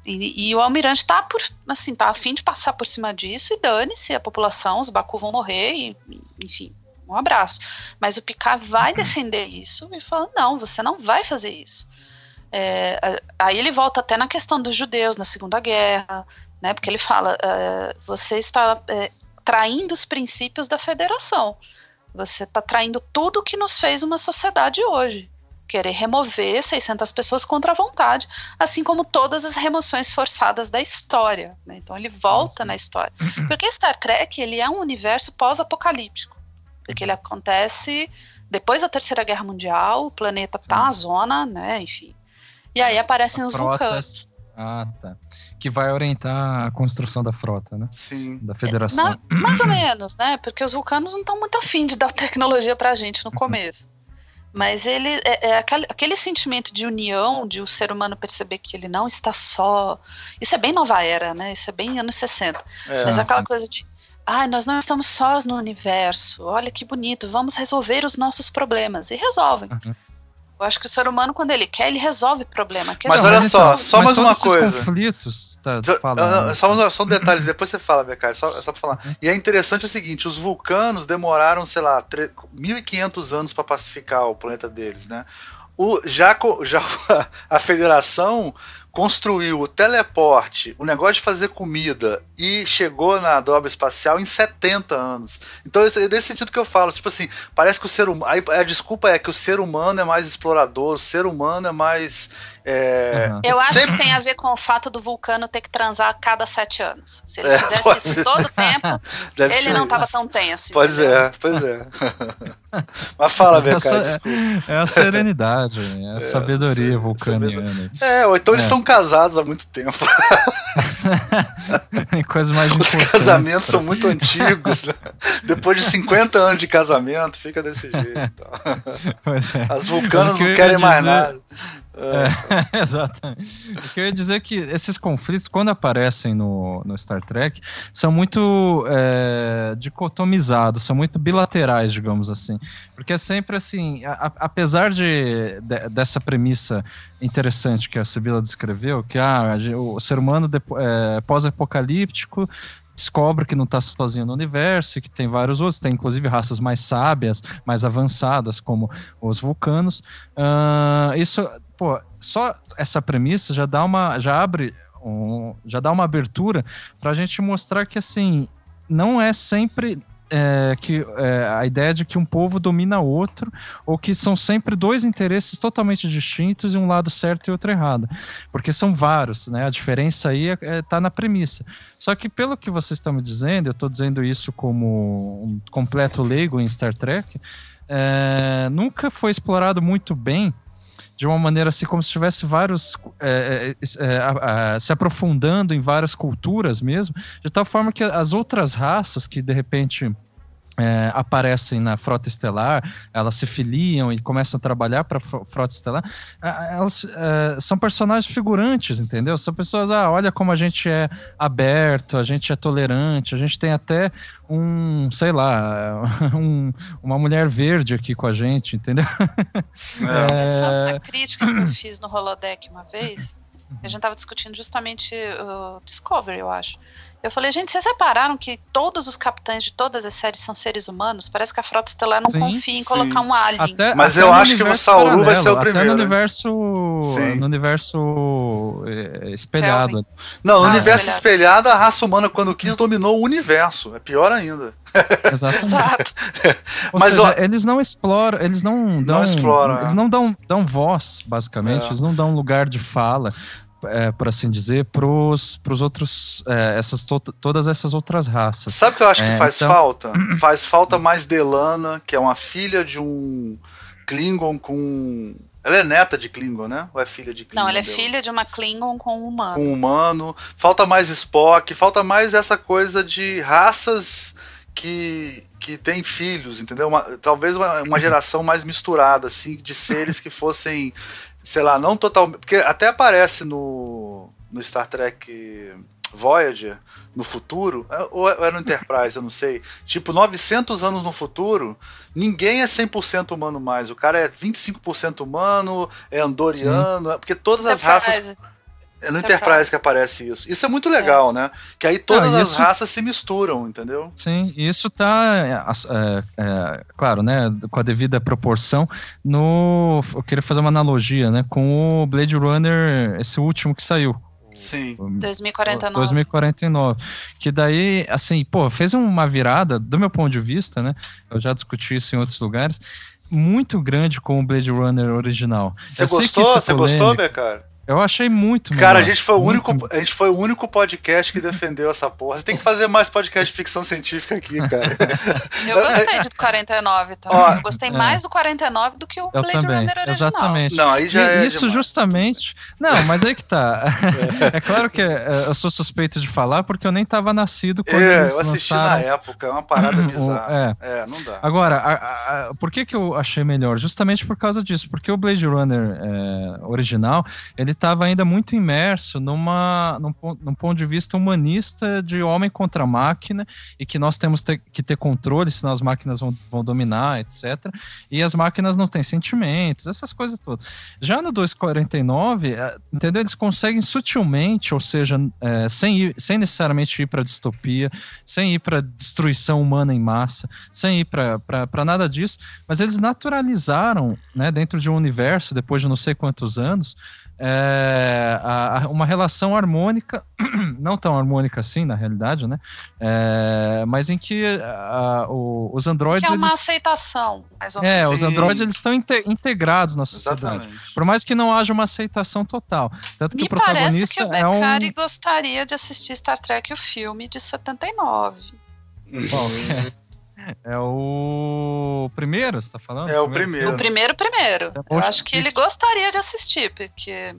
E, e o almirante tá por, assim, tá a fim de passar por cima disso e dane-se a população, os Baku vão morrer e, enfim, um abraço. Mas o Picard vai defender isso e fala, não, você não vai fazer isso. É, aí ele volta até na questão dos judeus na Segunda Guerra, né? Porque ele fala, é, você está é, traindo os princípios da federação. Você está traindo tudo que nos fez uma sociedade hoje. Querer remover 600 pessoas contra a vontade, assim como todas as remoções forçadas da história. né? Então ele volta Nossa. na história. Porque Star Trek ele é um universo pós-apocalíptico. Porque ele acontece depois da Terceira Guerra Mundial, o planeta tá na zona, né? Enfim. E aí aparecem os vulcanos. Ah, tá. Que vai orientar a construção da frota, né? Sim. Da federação. Na- mais ou menos, né? Porque os vulcanos não estão muito afim de dar tecnologia pra gente no começo. Mas ele é, é aquele, aquele sentimento de união, de o ser humano perceber que ele não está só. Isso é bem nova era, né? Isso é bem anos 60. É. Mas aquela sim. coisa de. Ai, nós não estamos sós no universo. Olha que bonito, vamos resolver os nossos problemas. E resolvem. Uhum. Eu acho que o ser humano, quando ele quer, ele resolve problema. Quer Mas dizer, olha só, só mas mais uma coisa. conflitos, tá Só, falando. ah, só, só um detalhe, depois você fala, Becari, só, só pra falar. E é interessante o seguinte: os vulcanos demoraram, sei lá, tre- 1.500 anos para pacificar o planeta deles, né? O, já, já a federação construiu o teleporte, o negócio de fazer comida e chegou na dobra espacial em 70 anos. Então, é nesse sentido que eu falo, tipo assim, parece que o ser humano. A desculpa é que o ser humano é mais explorador, o ser humano é mais. é, Uhum. Eu acho Sempre- que tem a ver com o fato do vulcano ter que transar a cada sete anos. Se ele É, fizesse pode isso todo o tempo, deve ele não isso. estava tão tenso. Pois entendeu? é, pois é. Mas fala, Mas essa Becari, é- desculpa. É a serenidade, é a sabedoria sim, vulcaniana. É, ou então eles É. estão casados há muito tempo. Tem coisas mais Os casamentos pra- são muito antigos, né? Depois de 50 anos de casamento, fica desse jeito. então. É. As vulcanas que não querem mais dizer- nada. É, exatamente. O que eu ia dizer é que esses conflitos, quando aparecem no, no Star Trek, são muito é, dicotomizados, são muito bilaterais, digamos assim. Porque é sempre assim, a- apesar de, de- dessa premissa interessante que a Sibila descreveu, que ah, o ser humano é, pós-apocalíptico descobre que não está sozinho no universo que tem vários outros, tem inclusive raças mais sábias, mais avançadas, como os vulcanos. Ah, isso, pô, só essa premissa já dá uma, já abre, um, já dá uma abertura para a gente mostrar que assim não é sempre é, que é, a ideia de que um povo domina outro ou que são sempre dois interesses totalmente distintos e um lado certo e outro errado, porque são vários, né? A diferença aí está é, tá na premissa. Só que pelo que vocês estão me dizendo, eu estou dizendo isso como um completo leigo em Star Trek, é, nunca foi explorado muito bem de uma maneira assim, como se tivesse vários. É, é, se aprofundando em várias culturas mesmo, de tal forma que as outras raças que de repente é, aparecem na Frota Estelar, elas se filiam e começam a trabalhar para a Frota Estelar, elas é, são personagens figurantes, entendeu? São pessoas, ah, olha como a gente é aberto, a gente é tolerante, a gente tem até um, sei lá, um, uma mulher verde aqui com a gente, entendeu? É. é... A crítica que eu fiz no Holodeck uma vez, a gente estava discutindo justamente o Discovery, eu acho. Eu falei, gente, vocês repararam que todos os capitães de todas as séries são seres humanos? Parece que a Frota Estelar não sim, confia em sim. colocar um alien. Até, Mas até eu acho que o Sauru vai ser o primeiro. Até no universo, no universo é, espelhado. Não, no ah, universo espelhado. espelhado, a raça humana, quando quis, dominou o universo. É pior ainda. Exatamente. Mas seja, ó, eles não exploram, eles não dão, não exploram, eles é. não dão, dão voz, basicamente, é. eles não dão lugar de fala é, por assim dizer, pros, pros outros, é, essas, to todas essas outras raças. Sabe o que eu acho que é, faz então... falta? Faz falta mais Delana, que é uma filha de um Klingon com ela é neta de Klingon, né? Ou é filha de Klingon? Não, ela é dela? filha de uma Klingon com um humano. Com um humano. Falta mais Spock, falta mais essa coisa de raças que, que têm filhos, entendeu? Uma, talvez uma, uma geração mais misturada, assim, de seres que fossem sei lá, não totalmente. Porque até aparece no, no Star Trek Voyager, no futuro, é, ou era no Enterprise, eu não sei. Tipo, 900 anos no futuro, ninguém é 100% humano mais. O cara é 25% humano, é andoriano, Sim. porque todas as raças. É no Enterprise. Enterprise que aparece isso. Isso é muito legal, é. né? Que aí todas Não, isso... as raças se misturam, entendeu? Sim, isso tá, é, é, é, claro, né, com a devida proporção no... Eu queria fazer uma analogia, né, com o Blade Runner, esse último que saiu. Sim. 2049. 2049. Que daí, assim, pô, fez uma virada, do meu ponto de vista, né? Eu já discuti isso em outros lugares, muito grande com o Blade Runner original. Você gostou? Você gostou, cara? Eu achei muito Cara, a gente, foi o único, a gente foi o único podcast que defendeu essa porra. Você tem que fazer mais podcast de ficção científica aqui, cara. Eu gostei do 49 também. Ó, eu gostei é. mais do 49 do que o Blade também. Runner original. Exatamente. Não, aí já e, é Isso demais. justamente... Não, mas aí que tá. É. é claro que é, eu sou suspeito de falar porque eu nem tava nascido quando é, eles eu assisti lançaram... na época, é uma parada bizarra. É. é, não dá. Agora, a, a, por que que eu achei melhor? Justamente por causa disso. Porque o Blade Runner é, original, ele tava ainda muito imerso numa, num, num, ponto de vista humanista de homem contra máquina e que nós temos ter, que ter controle, senão as máquinas vão, vão dominar, etc. E as máquinas não têm sentimentos, essas coisas todas. Já no 249, é, entendeu? Eles conseguem sutilmente, ou seja, é, sem, ir, sem necessariamente ir para distopia, sem ir para destruição humana em massa, sem ir para nada disso, mas eles naturalizaram, né, dentro de um universo, depois de não sei quantos anos, é, a, a, uma relação harmônica, não tão harmônica assim na realidade, né? É, mas em que a, o, os androides. Que é uma eles, aceitação. Mais ou menos. É, os androides eles estão inte, integrados na sociedade. Exatamente. Por mais que não haja uma aceitação total. Tanto que Me o protagonista parece que o é um. gostaria de assistir Star Trek o filme de 79. Bom, é. É o primeiro, você tá falando? É o primeiro. O primeiro, primeiro. É eu acho que ele gostaria de assistir, porque.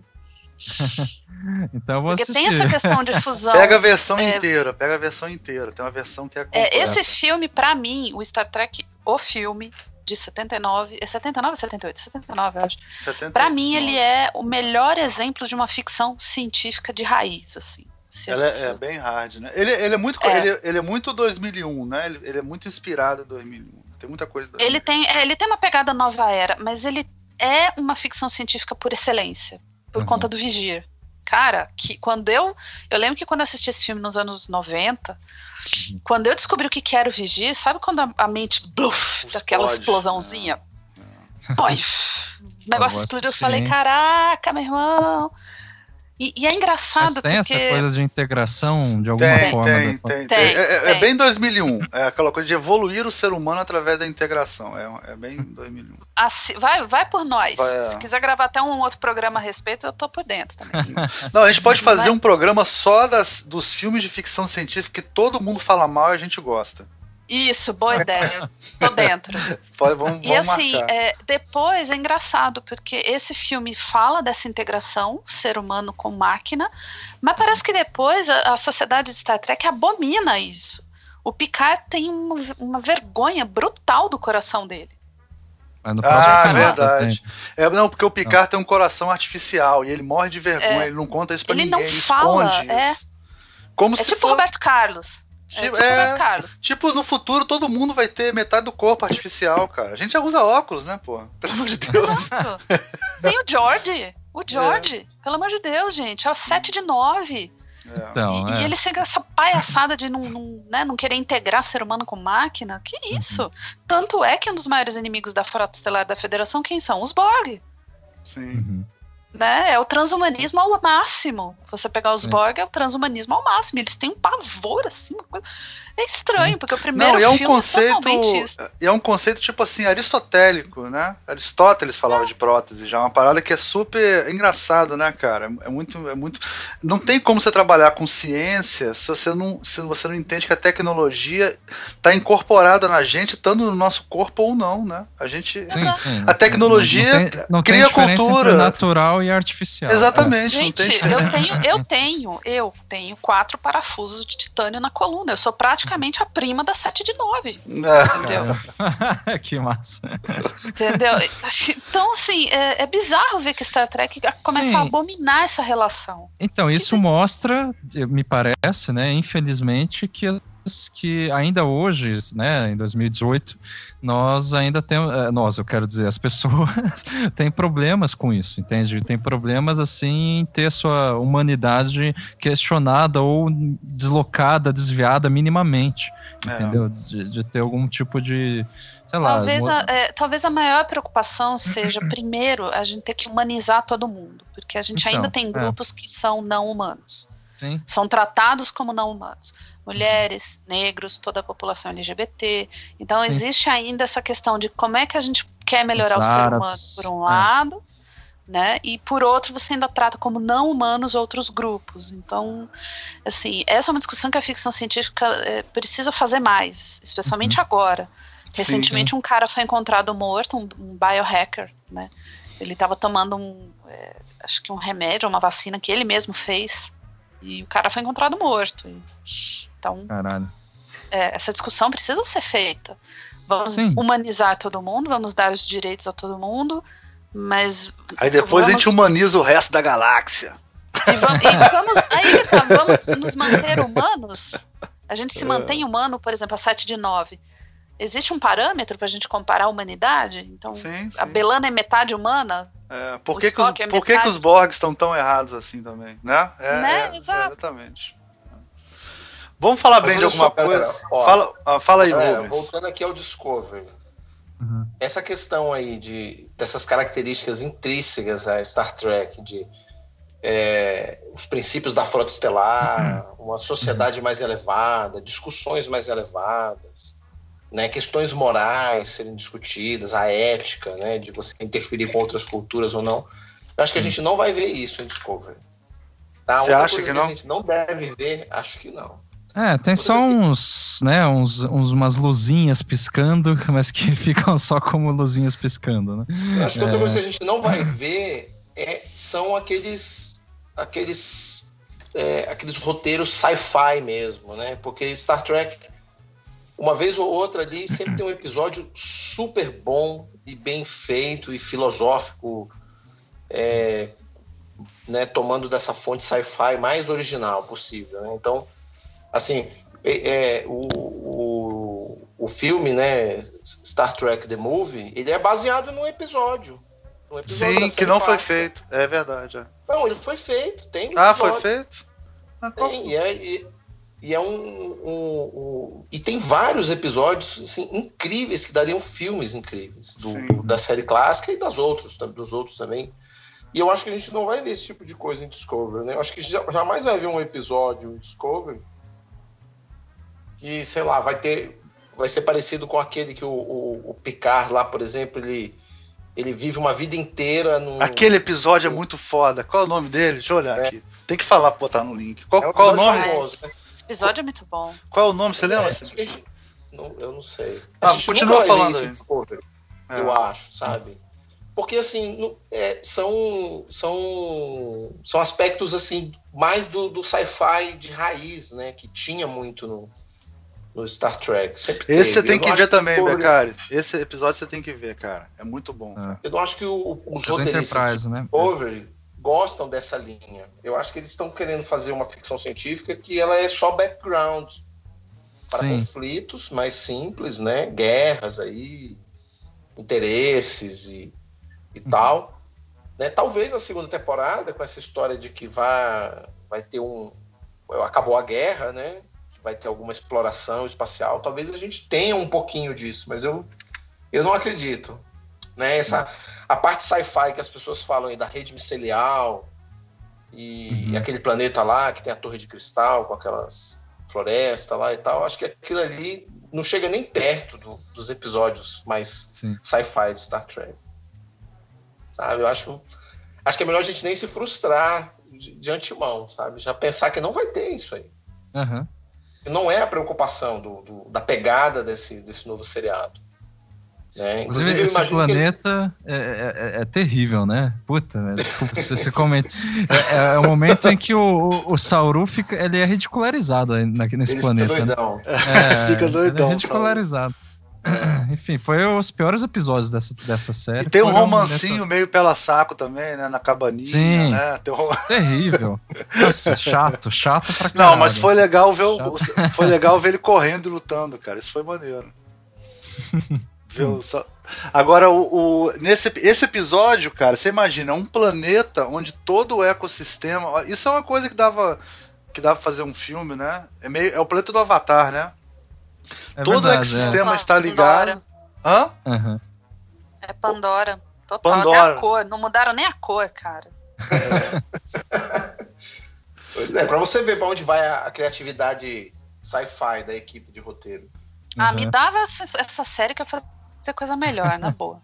então eu vou Porque assistir. tem essa questão de fusão. Pega a versão é... inteira, pega a versão inteira. Tem uma versão que é. é esse filme, para mim, o Star Trek, o filme de 79. É 79 ou 78? 79, eu acho. 79. Pra mim, ele é o melhor exemplo de uma ficção científica de raiz, assim. Ela é, é, bem hard, né? Ele, ele é muito é. Ele, ele, é muito 2001, né? Ele, ele, é muito inspirado em 2001. Tem muita coisa. Ele tem, é, ele tem uma pegada nova era, mas ele é uma ficção científica por excelência, por uhum. conta do Vigia. Cara, que quando eu. Eu lembro que quando eu assisti esse filme nos anos 90, uhum. quando eu descobri o que, que era o Vigia, sabe quando a, a mente bluf, daquela explosãozinha? É. Pô, o negócio explodiu, eu falei, caraca, meu irmão. E, e, é engraçado Mas tem porque... essa coisa de integração de alguma tem, forma. Tem, tem, tem. É, é, é, bem 2001. É aquela coisa de evoluir o ser humano através da integração. É, é bem 2001. Assim, vai, vai por nós. Vai, é. Se quiser gravar até um outro programa a respeito, eu tô por dentro também. Não, a gente pode fazer vai. um programa só das, dos filmes de ficção científica que todo mundo fala mal e a gente gosta. Isso, boa ideia. Tô dentro. Pode, vamos, E vamos assim, marcar. é, depois é engraçado, porque esse filme fala dessa integração, ser humano com máquina, mas parece que depois a, a sociedade de Star Trek abomina isso. O Picard tem uma, uma vergonha brutal do coração dele. Ah, filme, verdade. assim, É, não, porque o Picard tem um coração artificial e ele morre de vergonha, É. ele não conta isso pra Ele ninguém, não ele fala, esconde é. isso. Como É se tipo for- Roberto Carlos. É Tipo, tipo é, Roberto Carlos. tipo, no futuro todo mundo vai ter metade do corpo artificial, cara. A gente já usa óculos, né, pô? Pelo amor de Deus. Exato. Tem o George. O George. Pelo amor de Deus, gente. É o 7 de 9. É. Então, e, é. e eles ficam essa palhaçada de não, não, né, não querer integrar ser humano com máquina. Que Uhum. isso? Tanto é que um dos maiores inimigos da Frota Estelar da Federação, quem são? Os Borg. Sim. Uhum. Né? É o transhumanismo ao máximo. Você pegar os Sim. Borg, é o transhumanismo ao máximo. Eles têm um pavor, assim, uma coisa... É estranho, porque o primeiro Não, e é um filme conceito. é isso. E é um conceito, tipo assim, aristotélico, né? Aristóteles falava de prótese, já é uma parada que é super engraçado, né, cara? É muito, é muito. Não tem como você trabalhar com ciência se você não, se você não entende que a tecnologia está incorporada na gente, estando no nosso corpo ou não, né? A gente. Sim, sim. A tecnologia não, não tem, não cria cultura. entre natural e artificial. Exatamente, não Gente, tem eu tenho, eu tenho, eu tenho quatro parafusos de titânio na coluna. Eu sou praticamente a prima da 7 de 9. É. Entendeu? Que massa. Entendeu? Então, assim, é, é bizarro ver que Star Trek começa Sim. a abominar essa relação. Então, Sim, isso mostra, me parece, né, infelizmente, que, que ainda hoje, né, em 2018, nós ainda temos, eh, nós, eu quero dizer, as pessoas têm problemas com isso, entende? Tem problemas, assim, em ter sua humanidade questionada ou deslocada, desviada minimamente, É. entendeu? De, de ter algum tipo de, sei lá... Talvez mo- a, é, talvez a maior preocupação seja, primeiro, a gente ter que humanizar todo mundo. Porque a gente Então, ainda tem é. grupos que são não humanos. Sim, São tratados como não humanos. Mulheres, negros, toda a população LGBT. Então, Sim. existe ainda essa questão de como é que a gente quer melhorar Os o ser humano, por um é. lado, né? E por outro, você ainda trata como não humanos outros grupos. Então, assim, essa é uma discussão que a ficção científica eh, precisa fazer mais, especialmente agora. Recentemente, um cara foi encontrado morto, um, um biohacker, né? Ele estava tomando um, eh, acho que um remédio, uma vacina que ele mesmo fez, e o cara foi encontrado morto. Então, caralho. é, essa discussão precisa ser feita. Vamos Sim. humanizar todo mundo, vamos dar os direitos a todo mundo, mas Aí depois a Vamos- gente humaniza o resto da galáxia. E, va- e vamos, aí tá, vamos nos manter humanos? A gente se mantém humano, por exemplo, a 7 de 9. Existe um parâmetro pra gente comparar a humanidade? Então, Sim, sim. a Belana é metade humana? É, por que, que, os, é por que, os Borgs estão tão errados assim também, né? É, Né? é, Exato. exatamente. Vamos falar Mas bem de alguma só, coisa? ó. fala, ah, fala aí, É, Rubens. voltando aqui ao Discovery. Uhum. Essa questão aí de, dessas características intrínsecas a Star Trek, de é, os princípios da frota estelar, uma sociedade mais elevada, discussões mais elevadas, né, questões morais serem discutidas, a ética, né, de você interferir com outras culturas ou não. Eu acho que a gente não vai ver isso em Discovery. Tá? Você Outra acha coisa que não? a gente não deve ver, acho que não. É, tem só uns, né, uns, uns, umas luzinhas piscando, mas que ficam só como luzinhas piscando, né? Eu acho que outra É. coisa que a gente não vai ver é, são aqueles aqueles é, aqueles roteiros sci-fi mesmo, né? Porque Star Trek uma vez ou outra ali sempre tem um episódio super bom e bem feito e filosófico, é, né? Tomando dessa fonte sci-fi mais original possível. Né? Então, assim, é, é, o, o, o filme, né? Star Trek The Movie, ele é baseado num episódio. num episódio Sim, que não foi clássica. feito. É verdade. é. Não, ele foi feito. Tem um Ah, foi feito? Ah, Tem, e é, e, e é um, um- um- E tem vários episódios assim, incríveis que dariam filmes incríveis do, do- da série clássica e das outros, tam- dos outros também. E eu acho que a gente não vai ver esse tipo de coisa em Discovery, né? Eu acho que já- jamais vai ver um episódio em Discovery que, sei lá, vai ter. Vai ser parecido com aquele que o, o, o Picard lá, por exemplo, ele, ele vive uma vida inteira num. Aquele episódio é muito foda. Qual é o nome dele? Deixa eu olhar É. aqui. Tem que falar pra botar no link. Qual, É um qual o nome? famoso, né? Esse episódio é muito bom. Qual é o nome? Você lembra? É, acho que a gente- Não, eu não sei. Ah, A gente continua nunca vai ver falando isso Discovery, É. eu acho, sabe? Porque assim, é, são, são, são aspectos assim mais do, do sci-fi de raiz, né? Que tinha muito no, no Star Trek. Sempre Esse você teve. tem Eu que ver acho também, Discovery- Becari. Esse episódio você tem que ver, cara. É muito bom. É. Eu não acho que o- os É do roteiristas né? Discovery gostam dessa linha. Eu acho que eles estão querendo fazer uma ficção científica que ela é só background para Sim. conflitos mais simples, né? Guerras aí, interesses e, e Uhum. tal. Né? Talvez a segunda temporada, com essa história de que vai, vai ter um. Acabou a guerra, né? Que vai ter alguma exploração espacial. Talvez a gente tenha um pouquinho disso, mas eu, eu não acredito. Né? Essa, a parte sci-fi que as pessoas falam aí da rede micelial e, Uhum. aquele planeta lá que tem a torre de cristal com aquelas florestas lá e tal, acho que aquilo ali não chega nem perto do- dos episódios mais sci-fi de Star Trek. Sabe? Eu acho, acho que é melhor a gente nem se frustrar de, de antemão, sabe? Já pensar que não vai ter isso aí. E não é a preocupação do, do- da pegada desse, desse novo seriado. Né? Inclusive, esse que ele- planeta é, é- é terrível, né? Puta, né? desculpa se você comenta. É, é o momento em que o, o, o Sauru fica, ele é ridicularizado na- nesse ele planeta. fica né? doidão. É, Fica doidão, Ele é ridicularizado. Enfim, foi os piores episódios dessa, dessa série. E tem um romancinho meio pela saco também, né? Na cabaninha, Sim. né? Tem um Terrível. Nossa, chato, chato pra caralho. Não, mas foi legal ver o, foi legal ver ele correndo e lutando, cara. Isso foi maneiro. Ver o só- Agora, o, o- nesse esse episódio, cara, você imagina um planeta onde todo o ecossistema. Isso é uma coisa que dava que dava pra fazer um filme, né? É meio é o planeta do Avatar, né? É todo o verdade, é. ecossistema está Pandora. ligado. Hã? Aham. É Pandora. Total, até Pandora. a cor. Não mudaram nem a cor, cara. Pois é, pra você ver pra onde vai a, a criatividade sci-fi da equipe de roteiro. Ah, Uhum. me dava essa, essa série que eu fazia coisa melhor, na boa.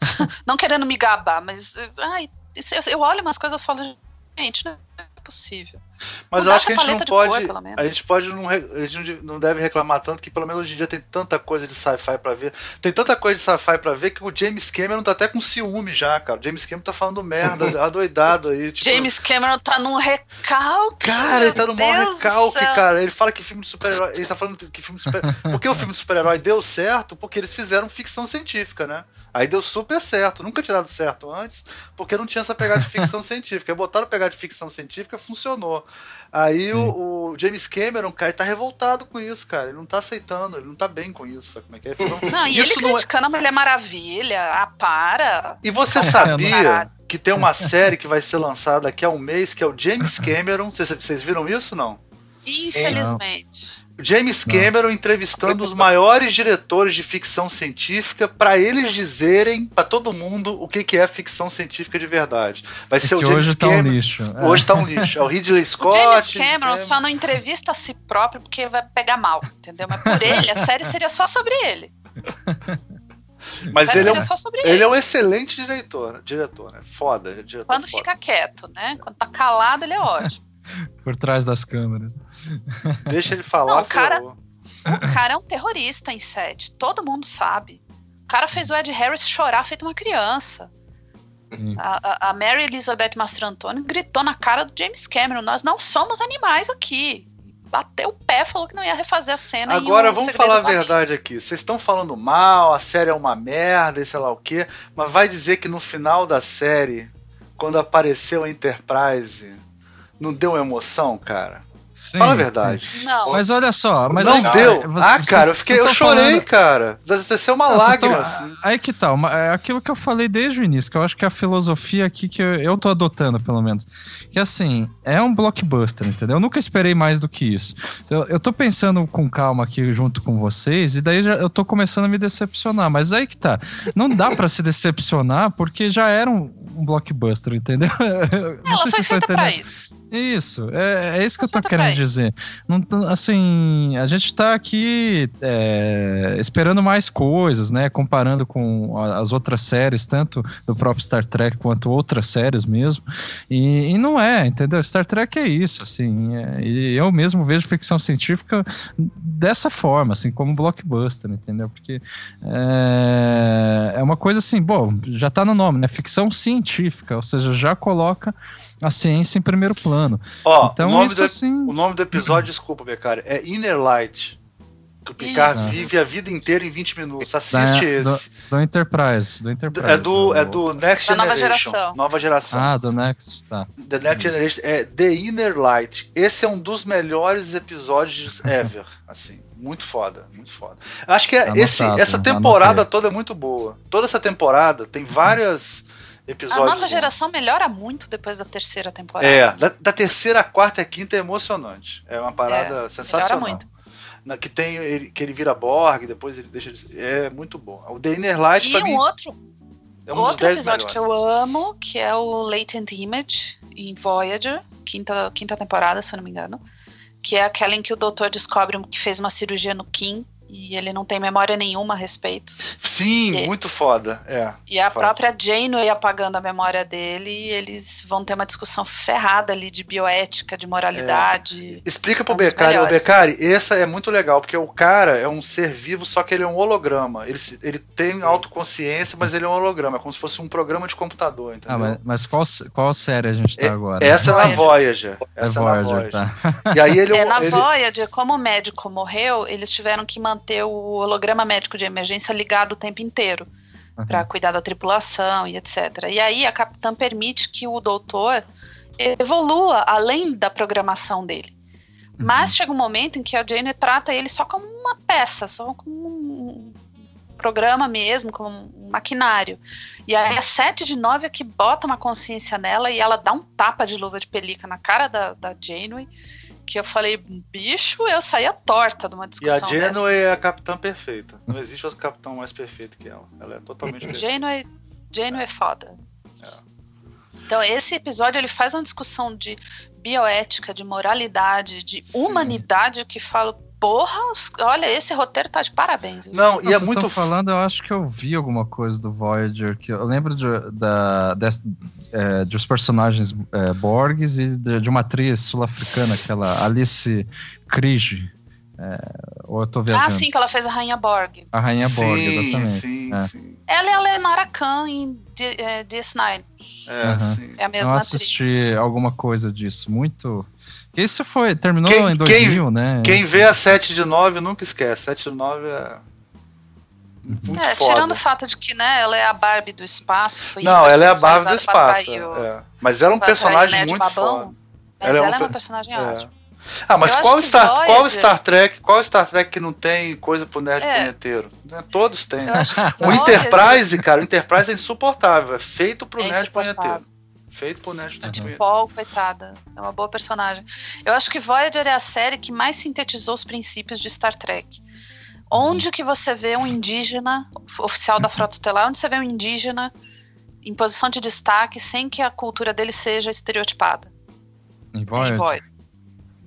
não querendo me gabar, mas ai, isso- eu, eu olho umas coisas e falo, gente, não é possível. Mas Mudar eu acho que a gente não cor, pode. menos. a gente pode não, a gente não deve reclamar tanto que pelo menos hoje em dia tem tanta coisa de sci-fi pra ver. Tem tanta coisa de sci-fi pra ver que o James Cameron tá até com ciúme já, cara. O James Cameron tá falando merda, adoidado aí. Tipo, James Cameron tá num recalque. Cara, ele tá no maior recalque, cara. Ele fala que filme de super-herói. Ele tá falando que filme de super Por que o filme de super-herói deu certo? Porque eles fizeram ficção científica, né? Aí deu super certo. Nunca tinha dado certo antes, porque não tinha essa pegada de ficção científica. Aí botaram pegada de ficção científica, funcionou. Aí o, o James Cameron, cara, ele tá revoltado com isso, cara. Ele não tá aceitando, ele não tá bem com isso. Sabe como é que é? Ele falou, Não, e isso ele não é- criticando a Mulher Maravilha. Ah, para. E você sabia que tem uma série que vai ser lançada daqui a um mês, que é o James Cameron. Vocês, vocês viram isso não? Infelizmente. James Não. Cameron entrevistando os maiores diretores de ficção científica para eles dizerem para todo mundo o que, que é ficção científica de verdade. Vai ser que o James hoje tá um Cameron. lixo. É. Hoje tá um lixo. É o Ridley O Scott. James Cameron Cameron. só não entrevista a si próprio porque vai pegar mal, entendeu? Mas por ele, a série seria só sobre ele. Mas série ele é, um, ele ele. é um excelente diretor, diretor, né? Foda, é diretor Quando foda. fica quieto, né? Quando tá calado, ele é ótimo. Por trás das câmeras. Deixa ele falar. Não, o cara-. O cara é um terrorista em set. Todo mundo sabe. O cara fez o Ed Harris chorar feito uma criança. A, a- Mary Elizabeth Mastrantoni gritou na cara do James Cameron: Nós não somos animais aqui. Bateu o pé, falou que não ia refazer a cena. Agora vamos falar a Amigo. verdade aqui. Vocês estão falando mal, a série é uma merda e sei lá o quê, mas vai dizer que no final da série, quando apareceu a Enterprise, não deu emoção, cara? Sim, Fala a verdade. Não, Mas olha só, mas não aí- deu. você- ah, vocês- cara, eu, fiquei, eu chorei, falando- cara. Deve ser uma Não, lágrima. estão- assim. Aí que tal, ma- é aquilo que eu falei desde o início, que eu acho que é a filosofia aqui que eu, eu tô adotando, pelo menos. Que assim, é um blockbuster, entendeu? Eu nunca esperei mais do que isso. Eu, eu tô pensando com calma aqui junto com vocês, e daí já, eu tô começando a me decepcionar. Mas aí que tá. Não dá pra se decepcionar porque já era um, um blockbuster, entendeu? Eu não ela sei foi se vocês feita estão pra entendendo. Isso. Isso, é, é isso que eu tô querendo dizer. Não, assim, a gente tá aqui é, esperando mais coisas, né? Comparando com as outras séries, tanto do próprio Star Trek quanto outras séries mesmo. E, e não é, entendeu? Star Trek é isso, assim. é- e eu mesmo vejo ficção científica dessa forma, assim, como blockbuster, entendeu? Porque é, é uma coisa assim, bom, já tá no nome, né? Ficção científica, ou seja, já coloca a ciência em primeiro plano. Ó, Então o, nome isso do, assim. o nome do episódio, desculpa, Becari, é Inner Light. Que o Picard Isso. vive a vida inteira em 20 minutos. Da- Assiste esse. Do Enterprise, do Enterprise. É do, é do Next Da nova Generation. geração. Nova geração. Ah, do Next, tá. The Next Generation é The Inner Light. Esse é um dos melhores episódios ever. assim, muito foda, muito foda. Acho que é Anotado, esse, essa anotei. temporada toda é muito boa. Toda essa temporada tem várias A episódios. nova bons. geração melhora muito depois da terceira temporada. É, da, da terceira, quarta e quinta é emocionante. É uma parada É, sensacional. melhora muito. Na, que tem ele, que ele vira Borg, depois ele deixa de, É muito bom. O The Inner Light, E pra um mim, outro, é um outro 10 episódio melhores. que eu amo, que é o Latent Image em Voyager, quinta, quinta temporada, se eu não me engano. Que é aquela em que o doutor descobre que fez uma cirurgia no Kim e ele não tem memória nenhuma a respeito. Sim, É. muito foda. É. E a Foda. própria Janeway apagando a memória dele, e eles vão ter uma discussão ferrada ali de bioética, de moralidade. Explica pro É um dos Becari. O. Becari, essa é muito legal, porque o cara é um ser vivo, só que ele é um holograma. Ele, ele tem autoconsciência, mas ele é um holograma. É como se fosse um programa de computador, entendeu? Ah, mas, mas qual, qual série a gente tá É- agora? Essa é na Voyager. Voyager. É Essa é na Voyager, tá. E aí ele, É, na ele- Voyager, como o médico morreu, eles tiveram que manter o holograma médico de emergência ligado o tempo inteiro para cuidar da tripulação e etc. E aí a capitã permite que o doutor evolua além da programação dele. Mas chega um momento em que a Jane trata ele só como uma peça, só como um programa mesmo, como um maquinário. E aí a 7 de 9 é que bota uma consciência nela e ela dá um tapa de luva de pelica na cara da, da Janeway, que eu falei, bicho, eu saía torta de uma E a discussão dessa. Janeway é a capitã perfeita. Não existe outro capitão mais perfeito que ela. Ela é totalmente perfeita. Janeway, Janeway é foda. É. Então, esse episódio ele faz uma discussão de bioética, de moralidade, de Sim. humanidade que fala, porra, os- olha, esse roteiro tá de parabéns. viu? Não, e é muito estão falando, eu acho que eu vi alguma coisa do Voyager, que eu lembro de, da, des- é, dos personagens é, Borgs e de, de uma atriz sul-africana, aquela Alice Krige. É, ou eu tô viajando? Ah, sim, que ela fez a Rainha Borg. A Rainha Borg, sim, exatamente. sim, É. sim. Ela é a Lenara Khan em D- eh, DS9. É, Aham. sim. É a Eu mesma assisti alguma coisa disso, muito... Isso foi, terminou Quem- em 2000, né? Quem vê a 7 de 9 nunca esquece. 7 de 9 é. Muito. É, foda. tirando o fato de que, né, ela é a Barbie do espaço. Foi Não, ela é a Barbie do espaço. o- é. Mas ela é um personagem muito babão, foda. Mas Ela ela é um é, uma pe- personagem É. ótima. Ah, mas Eu qual Star, qual Voyager- Star Trek? Qual Star Trek que não tem coisa pro nerd É. punheteiro? Né, Todos têm. O Voyager- Enterprise, cara, o Enterprise é insuportável. É feito pro É nerd punheteiro. Feito pro nerd É tipo punheteiro. Paul, coitada. É uma boa personagem. Eu acho que Voyager é a série que mais sintetizou os princípios de Star Trek. Onde que você vê um indígena, oficial da Frota Estelar, onde você vê um indígena em posição de destaque sem que a cultura dele seja estereotipada? Em Em Voyager? Voyager.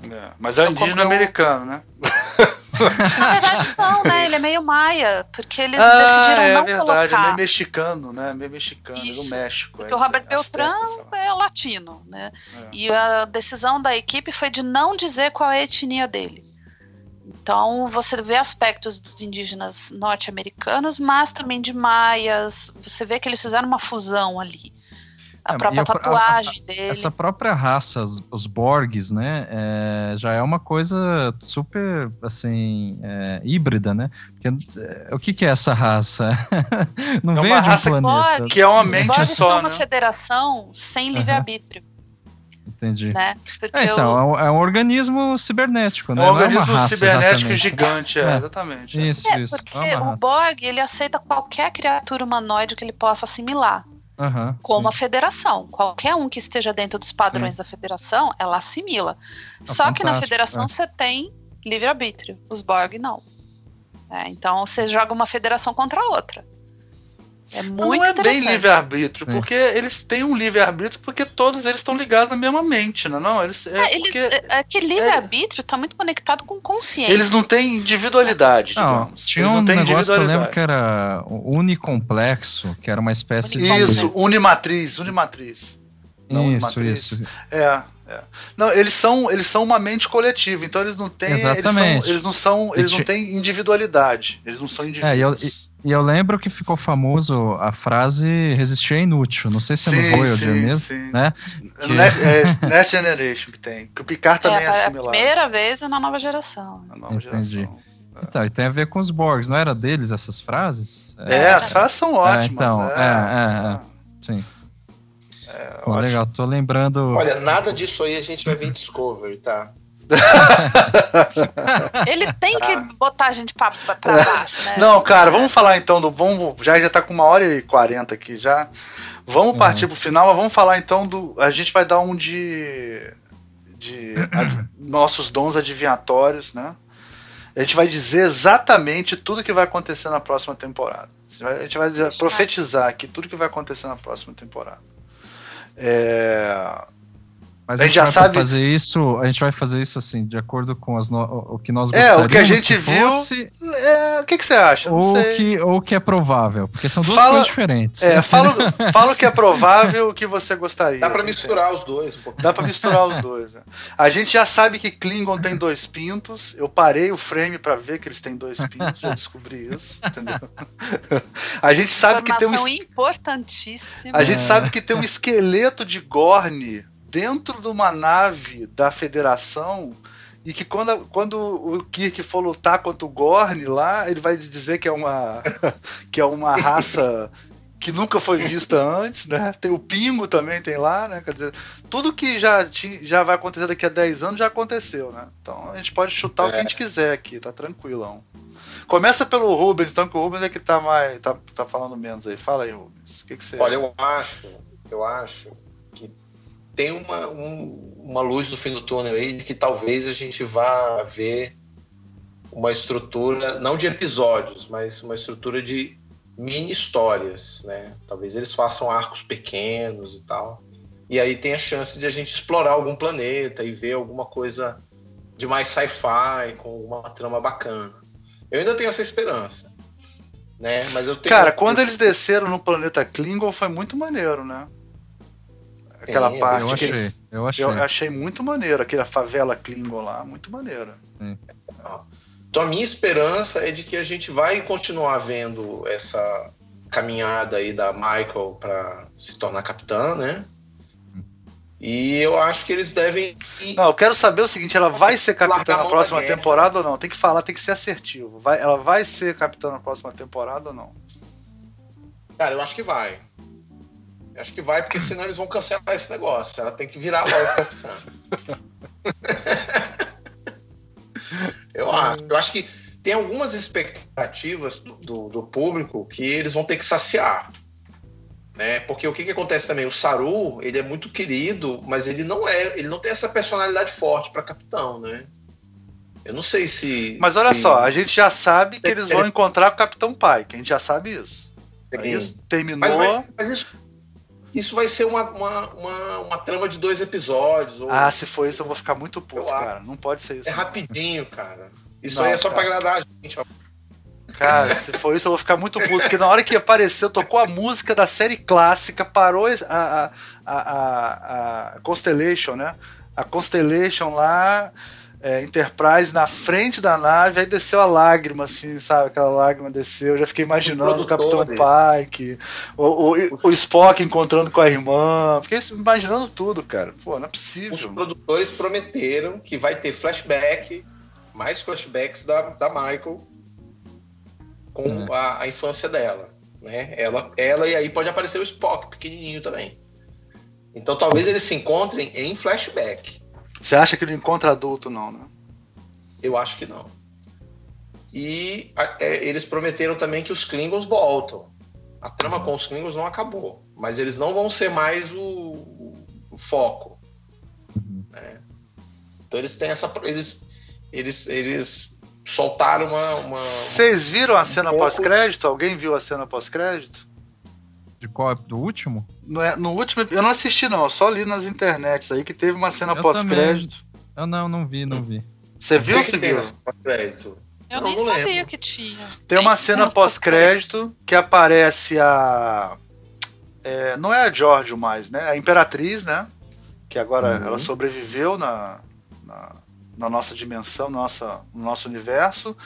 É, Mas é um Eu indígena americano, né? Na verdade, não, né? Ele é meio maia, porque eles ah, decidiram é não verdade. É colocar. meio mexicano, né? Meio mexicano, é do Isso. México. Porque é o Robert Beltrán é latino, né? É. E a decisão da equipe foi de não dizer qual é a etnia dele. Então você vê aspectos dos indígenas norte-americanos, mas também de maias. Você vê que eles fizeram uma fusão ali. A É, própria e a- tatuagem dele. Essa própria raça, os, os Borgs, né, é, já é uma coisa super, assim, é, híbrida, né? Porque, é, o que, que é essa raça? Não É veio uma de um raça que- planeta. Que é uma Os mente Borg só, são né? uma federação sem livre-arbítrio, Entendi. né? É, então, o- é um, é um organismo cibernético, É né? um Não uma organismo raça cibernético exatamente. gigante, é, É. exatamente. é. Isso, É, isso. porque é o. Borg ele aceita qualquer criatura humanoide que ele possa assimilar. Aham, como a sim. federação. Qualquer um que esteja dentro dos padrões da federação, ela assimila. Ah, Só que na federação é. você tem livre-arbítrio. Os Borg não. É, então você joga uma federação contra a outra. É muito não é bem livre-arbítrio, Sim. porque eles têm um livre-arbítrio porque todos eles estão ligados na mesma mente, não é? Não, eles, é É, eles, porque é, é que livre-arbítrio tá muito conectado com consciência. eles não têm individualidade, Não, digamos. tinha eles um não têm negócio que eu lembro que era o unicomplexo, que era uma espécie de. Isso, unimatriz, unimatriz. Não, Isso, matriz. isso. É, é. Não, eles são, eles são uma mente coletiva, então eles não têm. Eles, são, eles não são. Eles não têm individualidade. Eles não são É, e eu, lembro que ficou famoso a frase resistir é inútil. Não sei se é no Voyager mesmo, sim. né? Que- Next, é, Next Generation que tem. Que o Picard também é, é, a similar. primeira vez é na nova geração. A nova Entendi. geração. Então, e tem a ver com os Borgs, não era deles essas frases? É, as frases são ótimas. então, é, é, é, Sim. Legal, tô lembrando. Olha, nada disso aí a gente vai ver em Discovery, tá? Ele tem que botar a gente pra, pra baixo, né? Não, cara, vamos falar então do. Vamos, já, já tá com uma hora e quarenta aqui já. Vamos Uhum. partir pro final, mas vamos falar então do. A gente vai dar um de. de ad- nossos dons adivinhatórios, né? A gente vai dizer exatamente tudo que vai acontecer na próxima temporada. A gente vai- A gente vai dizer- profetizar aqui tudo que vai acontecer na próxima temporada. É, Mas a a gente já vai sabe- fazer isso, a gente vai fazer isso assim, de acordo com as no- o que nós É, o que a gostaríamos gente viu, fosse, é, o que, que você acha? Não ou sei. que ou que é provável, porque são duas Fala- coisas diferentes. É, fala, fala o que é provável o que você gostaria. Dá pra entendeu? misturar os dois um pouquinho. Dá pra misturar os dois. Né? A gente já sabe que Klingon tem dois pintos. Eu parei o frame pra ver que eles têm dois pintos, já descobri isso, entendeu? A gente sabe que tem um Informação importantíssima. a gente sabe que tem um esqueleto de Gorn dentro de uma nave da Federação e que quando, quando o Kirk for lutar contra o Gorn lá, ele vai dizer que é uma que é uma raça que nunca foi vista antes, né? Tem o Pingo também tem lá, né? Quer dizer, tudo que já já vai acontecer daqui a 10 anos já aconteceu, né? Então a gente pode chutar o que a gente quiser aqui, tá tranquilão. Começa pelo Rubens, então que o Rubens é que tá mais tá, tá falando menos aí. Fala aí, Rubens. O que, que você Olha, eu acho, eu acho tem uma, um- uma luz no fim do túnel aí de que talvez a gente vá ver uma estrutura, não de episódios, mas uma estrutura de mini histórias, né? Talvez eles façam arcos pequenos e tal. E aí tem a chance de a gente explorar algum planeta e ver alguma coisa de mais sci-fi, com uma trama bacana. Eu ainda tenho essa esperança. Né? Mas eu tenho Cara, quando eles desceram no planeta Klingon foi muito maneiro, né? Aquela Sim, parte eu que achei, eles- eu achei. eu achei muito maneiro, aquela favela Klingon lá, muito maneiro. Então a minha esperança é de que a gente vai continuar vendo essa caminhada aí da Michael para se tornar capitã, né? E eu acho que eles devem ir- Não, eu quero saber o seguinte, ela vai ser capitã na próxima temporada ou não? Tem que falar, tem que ser assertivo. Vai, ela vai ser capitã na próxima temporada ou não? Cara, eu acho que vai. Acho que vai, porque senão eles vão cancelar esse negócio. Ela tem que virar logo capitã. eu acho. Eu acho que tem algumas expectativas do, do- público que eles vão ter que saciar. Né? Porque o que, que acontece também? O Saru, ele é muito querido, mas ele não é, ele não tem essa personalidade forte para capitão, né? Eu não sei se. Mas olha se- só, a gente já sabe que eles vão encontrar o Capitão Pike, a gente já sabe isso. É isso? Terminou. Mas, vai- mas isso, isso vai ser uma, uma, uma, uma trama de dois episódios. Ou Ah, se for isso, eu vou ficar muito puto, cara. Não pode ser isso. é rapidinho, cara. Isso Não, aí é só cara. pra agradar a gente. ó. Cara, se for isso, eu vou ficar muito puto. Porque na hora que apareceu, tocou a música da série clássica, parou a, a, a, a, a Constellation, né? A Constellation lá, é, Enterprise na frente da nave, aí desceu a lágrima, assim, sabe? Aquela lágrima desceu. Eu já fiquei imaginando o Capitão produtores. Pike, o, o, o Spock encontrando com a irmã. Fiquei imaginando tudo, cara. Pô, não é Os possível. produtores prometeram que vai ter flashback, mais flashbacks da, da Michael com a, a infância dela. Né? Ela, ela e aí pode aparecer o Spock, pequenininho também. Então talvez eles se encontrem em flashback. Você acha que ele encontra adulto, não, né? Eu acho que não. E é, eles prometeram também que os Klingons voltam. A trama com os Klingons não acabou, mas eles não vão ser mais o, o foco. né? Então eles têm essa. Eles, eles, eles soltaram uma. Vocês viram a cena pouco. pós-crédito? Alguém viu a cena pós-crédito? De qual? Do último? No, é- no último, eu não assisti não, eu só li nas internets aí que teve uma cena pós-crédito. Eu não, não vi, não vi. Você viu, Sibila? nessa pós-crédito? Eu Não, nem não sabia lembro. que tinha. Tem uma cena cena pós-crédito que aparece a. é, não é a Giorgio mais, né? A Imperatriz, né? Que agora Uhum. ela sobreviveu na, na, na nossa dimensão, nossa, no nosso universo.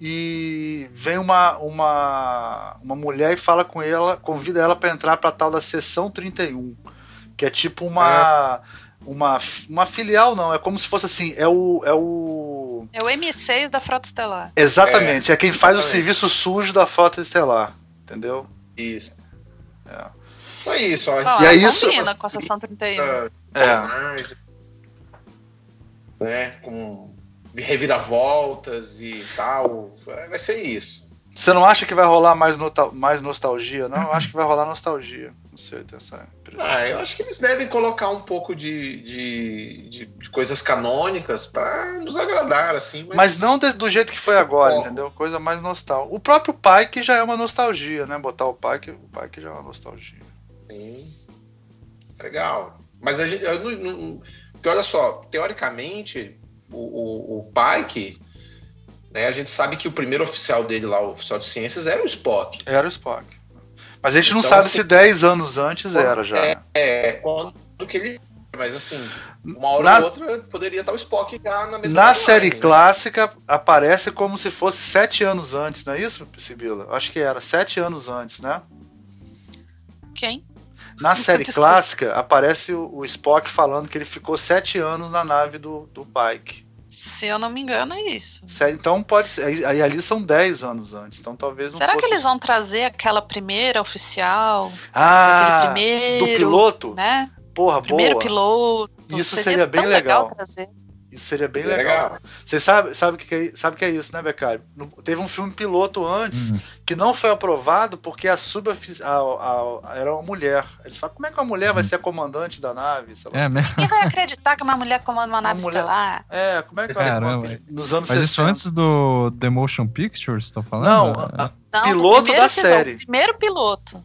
E vem uma, uma, uma mulher e fala com ela, convida ela para entrar para tal da sessão 31. Que é tipo uma. Uma, uma filial, não, é como se fosse assim, é o, é o É o M6 da Frota Estelar. Exatamente, é, quem faz o exatamente. serviço sujo da frota estelar, entendeu? Isso. É. Foi isso, ó. Bom, E ela aí isso- combina com a sessão 31. É. É. Né, com reviravoltas e tal. Vai ser isso. Você não acha que vai rolar mais, nota- mais nostalgia, não? Eu acho que vai rolar nostalgia. Não sei, tem essa impressão. Ah, eu acho que eles devem colocar um pouco de, de, de, de coisas canônicas pra nos agradar, assim. Mas, Mas não de- do jeito que foi agora, Foco. entendeu? Coisa mais nostálgica. O próprio Pike já é uma nostalgia, né? Botar o Pike, o Pike já é uma nostalgia. Sim. Legal. Mas a gente. eu não- não- porque olha só, teoricamente, o, o, o Pike. Né, a gente sabe que o primeiro oficial dele lá, o oficial de ciências, era o Spock. Era o Spock. Mas a gente não Então, sabe assim, se 10 anos antes era já. é, né? É, quando que ele. Mas assim, uma hora Na- ou outra poderia estar o Spock já na mesma Na timeline, série né? clássica aparece como se fosse sete anos antes, não é isso, Sibila? Acho que era sete anos antes, né? Quem? Na série clássica aparece o, o Spock falando que ele ficou sete anos na nave do, do Pike. Se eu não me engano, é isso. Então pode ser. aí- ali são dez anos antes. Então talvez não Será fosse. que eles vão trazer aquela primeira oficial? Ah, primeiro. do piloto? Né? Porra, Primeiro boa. piloto. Isso seria bem tão legal. Isso seria bem Seria legal. legal. Você sabe, sabe que, que é, sabe o que é isso, né, Becari? No- Teve um filme piloto antes Hum. que não foi aprovado porque a suboficial era uma mulher. Eles falam, como é que uma mulher vai ser a comandante da nave? Sei lá. É, mesmo. Quem vai acreditar que uma mulher comanda uma nave mulher- estelar? É, como é que Caramba. ela Nos anos Mas isso 60. antes do The Motion Pictures, estão falando? Não, É. a- Não, Piloto da episódio, série. Primeiro piloto.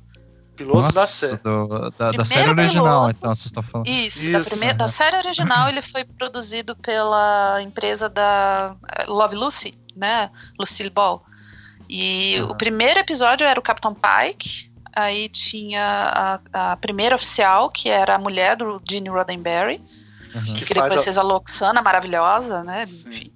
Piloto da Nossa, série. do- da, da série original, piloto. então, vocês estão falando. Isso, Da, Isso, primeira, da aham. série original ele foi produzido pela empresa da eh, Love Lucy, né? Lucille Ball. E Aham. o primeiro episódio era o Capitão Pike. Aí tinha a, a primeira oficial, que era a mulher do Gene Roddenberry, Uhum. Que que depois a- fez a Loxana maravilhosa, né? Sim. Enfim.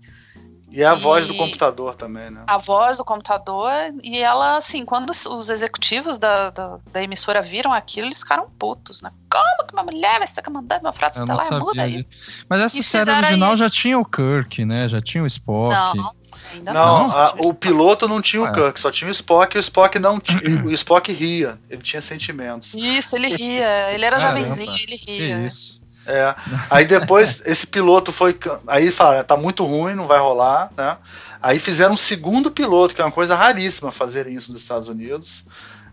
E é a voz do E- computador também, né? a voz do computador, e ela, assim, quando os- os executivos da, da, da emissora viram aquilo, eles ficaram putos, né? Como que uma mulher vai ser comandante de uma frota não estelar? Muda sabia. aí. disso. Mas essa E série original aí- já tinha o Kirk, né? Já tinha o Spock. Não, ainda Não, não. a- o piloto não tinha o Ah, é. Kirk, só tinha o Spock e o Spock não tinha. o Spock ria, ele tinha sentimentos. Isso, ele ria. Ele era Caramba. jovenzinho, ele Que ria. isso. É. Aí depois esse piloto foi. Aí falaram, tá muito ruim, não vai rolar, né? Aí fizeram um segundo piloto, que é uma coisa raríssima fazerem isso nos Estados Unidos.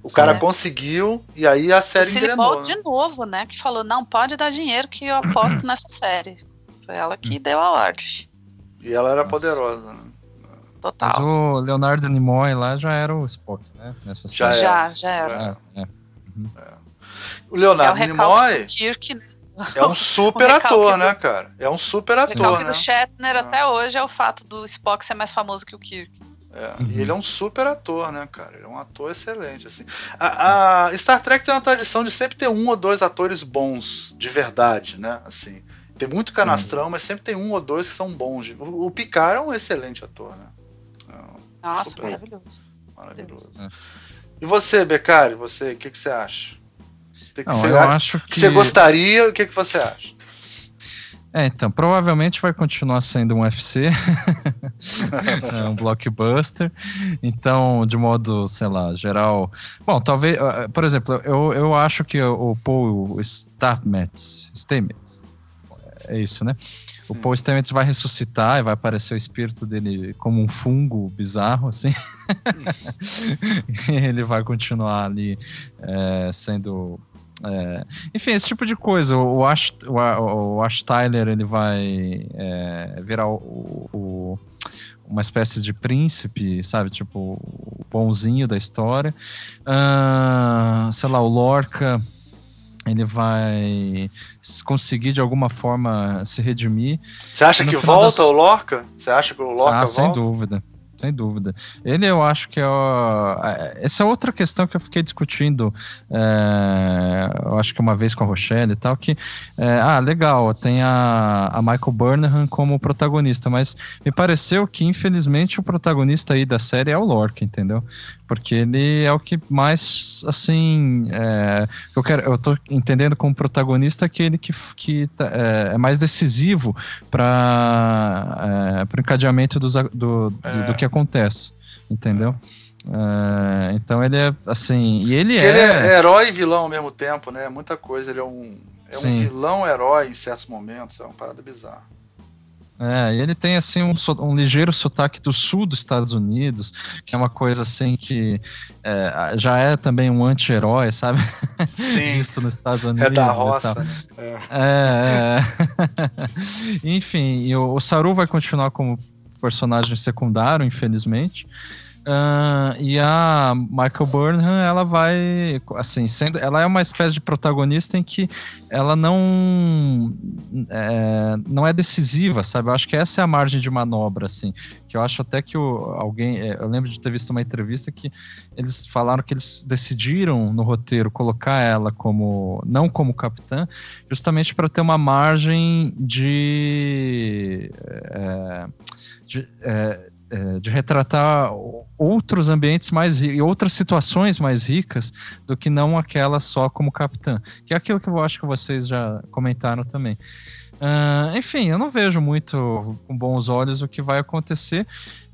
O cara Sim. conseguiu e aí a série Lucille engrenou. Né? de novo, né? Que falou, não, pode dar dinheiro que eu aposto nessa série. Foi ela que deu a ordem. E ela era Nossa. poderosa. Né? Total. Mas o Leonardo Nimoy lá já era o Spock, né? Nessa Já série. já, já era. É, é. O É o Leonardo recalque Nimoy do Kirk, né? É um super o ator, do- né, cara? É um super O ator, recalque né? do Shatner Ah. até hoje é o fato do Spock ser mais famoso que o Kirk. É, Uhum. E ele é um super ator, né, cara? Ele é um ator excelente, assim. A, a Star Trek tem uma tradição de sempre ter um ou dois atores bons, de verdade, né? Assim, tem muito canastrão, mas sempre tem um ou dois que são bons. O, o Picard é um excelente ator, né? É um Nossa, Super. maravilhoso. maravilhoso. É. E você, Becari, você, o que, que você acha? O que, Não, você, eu acho que que. você gostaria, o que, que você acha? É, então, provavelmente vai continuar sendo um UFC, é um blockbuster. Então, de modo, sei lá, geral. Bom, talvez, ah, por exemplo, eu, eu acho que o Paul Stamets, Stamets, é isso, né? O Sim. Paul Stamets vai ressuscitar e vai aparecer o espírito dele como um fungo bizarro, assim. Ele vai continuar ali é, sendo É, enfim, esse tipo de coisa. O Ash, o, o Ash Tyler ele vai é, virar o, o, uma espécie de príncipe, sabe? Tipo, o bonzinho da história. Uh, sei lá, o Lorca ele vai conseguir de alguma forma se redimir. Você acha que volta das... o Lorca? Você acha que o Lorca ah, volta? Sem dúvida sem dúvida. Ele eu acho que é. O, essa é outra questão que eu fiquei discutindo, é, eu acho que uma vez com a Rochelle e tal, que. É, ah, legal, tem a, a Michael Burnham como protagonista, mas me pareceu que, infelizmente, o protagonista aí da série é o Lorca, entendeu? Porque ele é o que mais, assim. É, eu, quero, eu tô entendendo como protagonista aquele que, que tá, é, é mais decisivo para é, o encadeamento dos, do, do, do que acontece, entendeu? Uh, então ele é assim. E ele Porque é. Ele é herói e vilão ao mesmo tempo, né? Muita coisa. Ele é um, é um vilão-herói em certos momentos. É uma parada bizarra. É, e ele tem assim um, um, ligeiro sotaque do sul dos Estados Unidos, que é uma coisa assim que é, já é também um anti-herói, sabe? Sim. Visto nos Estados Unidos. É da roça. Né? É. é, é. Enfim, o, o Saru vai continuar como personagem secundário, infelizmente. Uh, e a Michael Burnham, ela vai, assim, sendo, ela é uma espécie de protagonista em que ela não é, não é decisiva, sabe? Eu acho que essa é a margem de manobra, assim, que eu acho até que o, alguém, é, eu lembro de ter visto uma entrevista que eles falaram que eles decidiram no roteiro colocar ela como não como capitã, justamente para ter uma margem de, é, de é, é, de retratar outros ambientes mais e outras situações mais ricas do que não aquela só como capitã. Que é aquilo que eu acho que vocês já comentaram também. Uh, enfim, eu não vejo muito com bons olhos o que vai acontecer.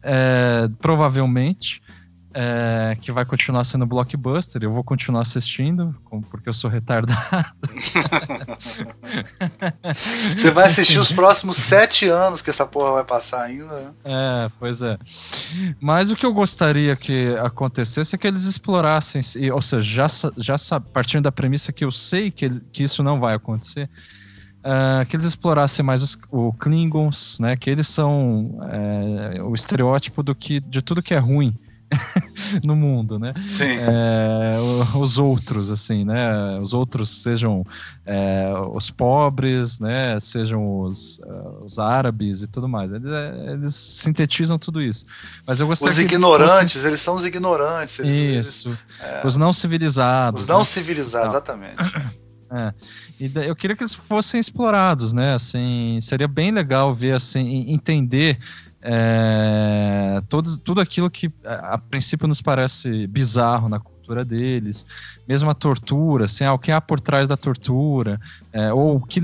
É, provavelmente é, que vai continuar sendo blockbuster. Eu vou continuar assistindo, porque eu sou retardado. Você vai assistir os próximos sete anos que essa porra vai passar ainda. Né? É, pois é. Mas o que eu gostaria que acontecesse é que eles explorassem, ou seja, já, já partindo da premissa que eu sei que, que isso não vai acontecer. Uh, que eles explorassem mais os o Klingons, né? Que eles são é, o estereótipo do que de tudo que é ruim no mundo, né? Sim. É, os outros, assim, né? Os outros sejam é, os pobres, né? Sejam os, uh, os árabes e tudo mais. Eles, é, eles, sintetizam tudo isso. Mas eu gostaria Os ignorantes, eles, eles, são os ignorantes. Eles, isso. É. Os não civilizados. Os não né? civilizados, exatamente. É. E eu queria que eles fossem explorados, né? Assim, seria bem legal ver, assim, entender é, tudo aquilo que a, a, princípio nos parece bizarro na cultura deles, mesmo a tortura, assim, ah, o que há por trás da tortura, é, ou o que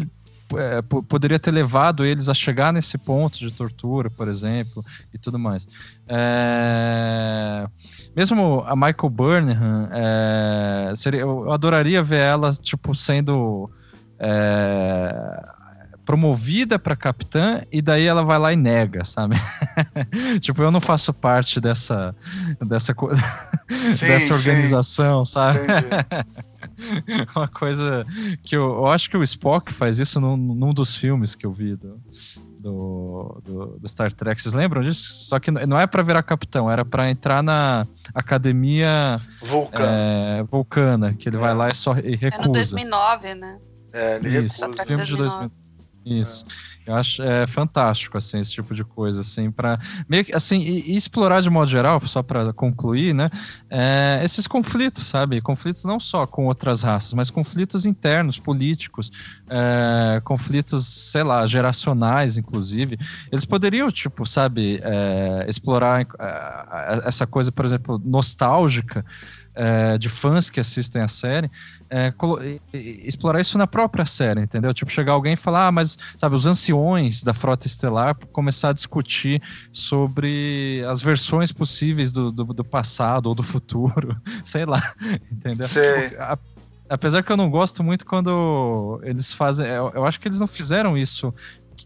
é, poderia ter levado eles a chegar nesse ponto de tortura, por exemplo, e tudo mais. É, mesmo a Michael Burnham, é, seria, eu adoraria ver ela tipo sendo é, promovida para capitã e daí ela vai lá e nega, sabe? tipo, eu não faço parte dessa dessa sim, dessa organização, sim. sabe? Uma coisa que eu, eu, acho que o Spock faz isso num, num dos filmes que eu vi do, do, do, do, Star Trek. Vocês lembram disso? Só que não é para virar capitão, era para entrar na academia Vulcana, é, Vulcana que ele é. vai lá e só e recusa. É no 2009, né? É, ele Isso, recusa. Filme de 2009. Isso. É. Eu acho é, fantástico, assim, esse tipo de coisa, assim, para meio que, assim, e, e, explorar de modo geral, só para concluir, né, é, esses conflitos, sabe? Conflitos não só com outras raças, mas conflitos internos, políticos, é, conflitos, sei lá, geracionais, inclusive. Eles poderiam, tipo, sabe, é, explorar é, essa coisa, por exemplo, nostálgica, é, de fãs que assistem a série, é, explorar isso na própria série, entendeu? Tipo, chegar alguém e falar, ah, mas, sabe, os anciões da Frota Estelar, começar a discutir sobre as versões possíveis do, do, do passado ou do futuro, sei lá, entendeu? Sei. A, apesar que eu não gosto muito quando eles fazem, eu, eu acho que eles não fizeram isso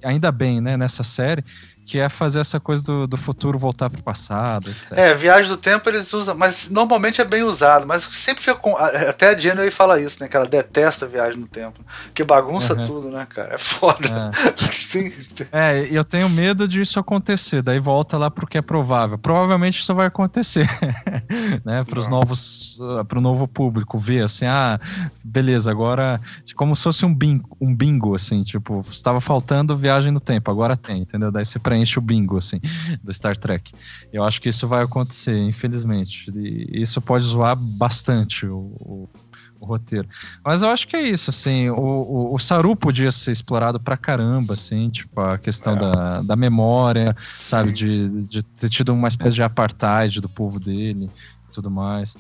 ainda bem, né, nessa série, que é fazer essa coisa do, do futuro voltar para o passado, etc. É, viagem do tempo eles usam, mas normalmente é bem usado, mas sempre fica com. Até a Janeway fala isso, né? Que ela detesta viagem no tempo. Que bagunça uhum. tudo, né, cara? É foda. É. Sim. É, eu tenho medo disso acontecer, daí volta lá pro que é provável. Provavelmente isso vai acontecer, né? Para os novos, uh, para o novo público ver assim, ah, beleza, agora como se fosse um bingo, um bingo assim, tipo, estava faltando viagem no tempo, agora tem, entendeu? Daí você preenche o bingo, assim, do Star Trek. Eu acho que isso vai acontecer, infelizmente. E isso pode zoar bastante o, o, o roteiro. Mas eu acho que é isso, assim, o, o, Saru podia ser explorado pra caramba, assim, tipo, a questão é. da, da memória, Sim. sabe, de, de ter tido uma espécie de apartheid do povo dele e tudo mais.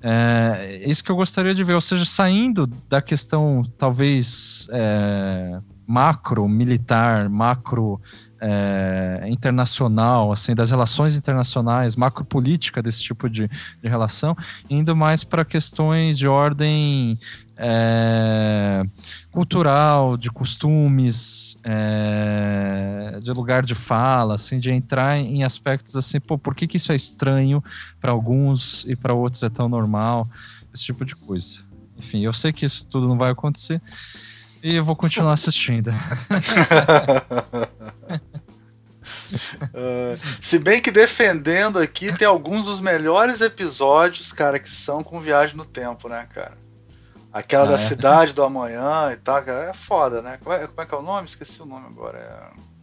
É, isso que eu gostaria de ver, ou seja, saindo da questão talvez é, macro militar, macro é, internacional, assim, das relações internacionais, macropolítica desse tipo de, de relação, indo mais para questões de ordem é, cultural, de costumes, é, de lugar de fala, assim, de entrar em aspectos assim, pô, por que, que isso é estranho para alguns e para outros é tão normal, esse tipo de coisa. Enfim, eu sei que isso tudo não vai acontecer e eu vou continuar assistindo. Uh, se bem que defendendo aqui, tem alguns dos melhores episódios, cara, que são com viagem no tempo, né, cara? Aquela ah, da é? cidade do amanhã e tal, cara, é foda, né? Como é, como é, que é o nome? Esqueci o nome agora. É...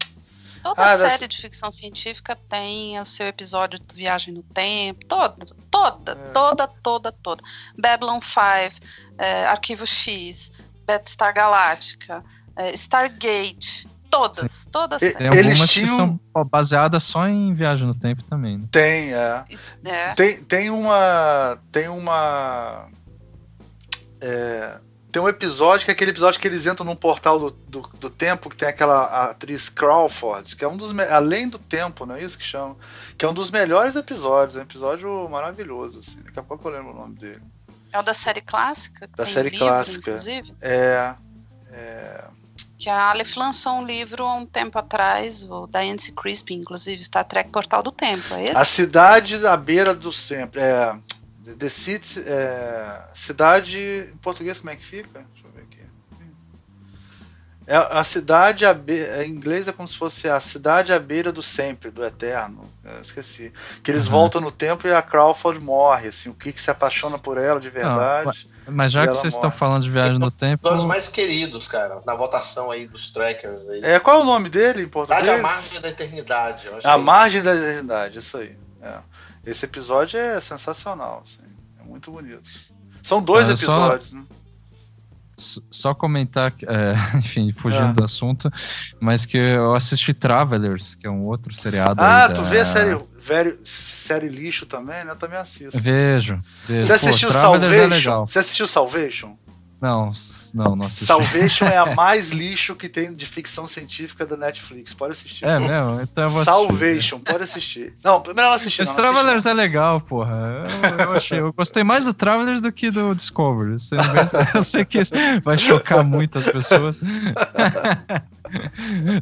Toda ah, série de ficção científica tem o seu episódio de viagem no tempo, toda, toda, é. toda, toda, toda. Babylon 5, é, Arquivo X, Battlestar Galáctica, é, Stargate, Todas, Sim. todas. Tem Eles algumas tinham... que são baseadas só em viagem no tempo também. Né? Tem, é. é. Tem, tem uma. Tem uma. É, tem um episódio que é aquele episódio que eles entram num portal do, do, do, tempo que tem aquela atriz Crawford, que é um dos. Além do tempo, não é isso que chama? Que é um dos melhores episódios. É um episódio maravilhoso, assim. Daqui a pouco eu lembro o nome dele. É o da série clássica? Da série livro, clássica. Inclusive? É. É que a Aleph lançou um livro há um tempo atrás, o da Nancy Crispin, inclusive, Star Trek Portal do Tempo, é esse? A cidade à beira do sempre, é... The City, é, cidade, em português como é que fica? Deixa eu ver aqui. É a cidade, a be... em inglês é como se fosse a cidade à beira do sempre, do eterno. Eu esqueci. Que eles uhum. voltam no tempo e a Crawford morre, assim, o que, que se apaixona por ela de verdade. Mas já que vocês estão falando de viagem no tempo. Um dos mais queridos, cara, na votação aí dos trackers. Aí. É, qual é o nome dele em português? A Margem da Eternidade. a é Margem da Eternidade, isso aí. É. Esse episódio é sensacional, assim. É muito bonito. São dois é, episódios, só... né? Só comentar, é, enfim, fugindo é. do assunto, mas que eu assisti Travelers, que é um outro seriado. Ah, tu da... vê a série velho, série lixo também, né? Eu também assisto. Vejo. vejo. Você assistiu Pô, é Salvation? É Você assistiu Salvation? Não, não, não assisti. Salvation é a mais lixo que tem de ficção científica da Netflix. Pode assistir. É mesmo? Então eu vou Salvation, assistir. pode assistir. Não, primeiro não assistir. Esse Travelers é legal, porra. Eu, eu, achei, eu gostei mais do Travelers do que do Discovery. Eu sei que vai chocar muitas pessoas.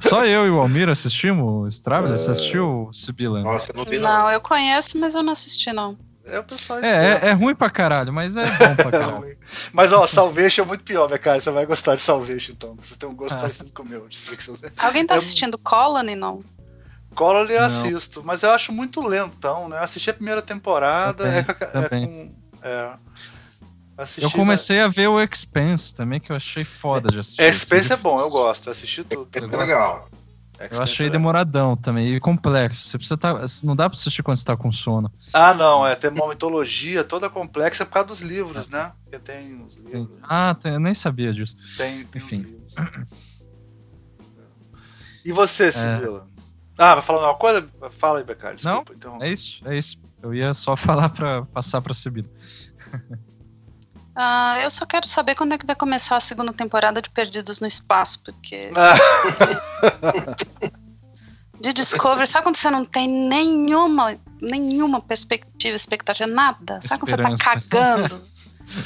Só eu e o Almir assistimos Travelers? Você assistiu, Sibila? Nossa, eu não vi, não. Não, eu conheço, mas eu não assisti, não. É, o pessoal é, é, é, ruim pra caralho, mas é bom pra caralho. mas ó, Salvation é muito pior, minha cara. Você vai gostar de Salvation, então. Você tem um gosto ah. parecido com o meu. Alguém tá é... assistindo Colony, não? Colony eu assisto, mas eu acho muito lentão, né? Eu assisti a primeira temporada. Também, é, é com. É, assisti, eu comecei né? a ver o Expense também, que eu achei foda de assistir. Expense é bom, eu gosto. Eu assisti tudo. É legal. Eu achei demoradão também e complexo. Você precisa tá, não dá pra assistir quando você tá com sono. Ah, não, é tem uma mitologia toda complexa por causa dos livros, né? Porque tem os livros. Ah, tem, eu nem sabia disso. Tem, tem enfim. E você, Sibila? É... Ah, vai falar uma coisa? Fala aí, Becari. Desculpa, não, então. é isso, é isso. Eu ia só falar para passar pra Sibila. Ah, eu só quero saber quando é que vai começar a segunda temporada de Perdidos no Espaço, porque. De Discovery, sabe quando você não tem nenhuma, nenhuma perspectiva, expectativa, nada? Sabe quando você tá cagando?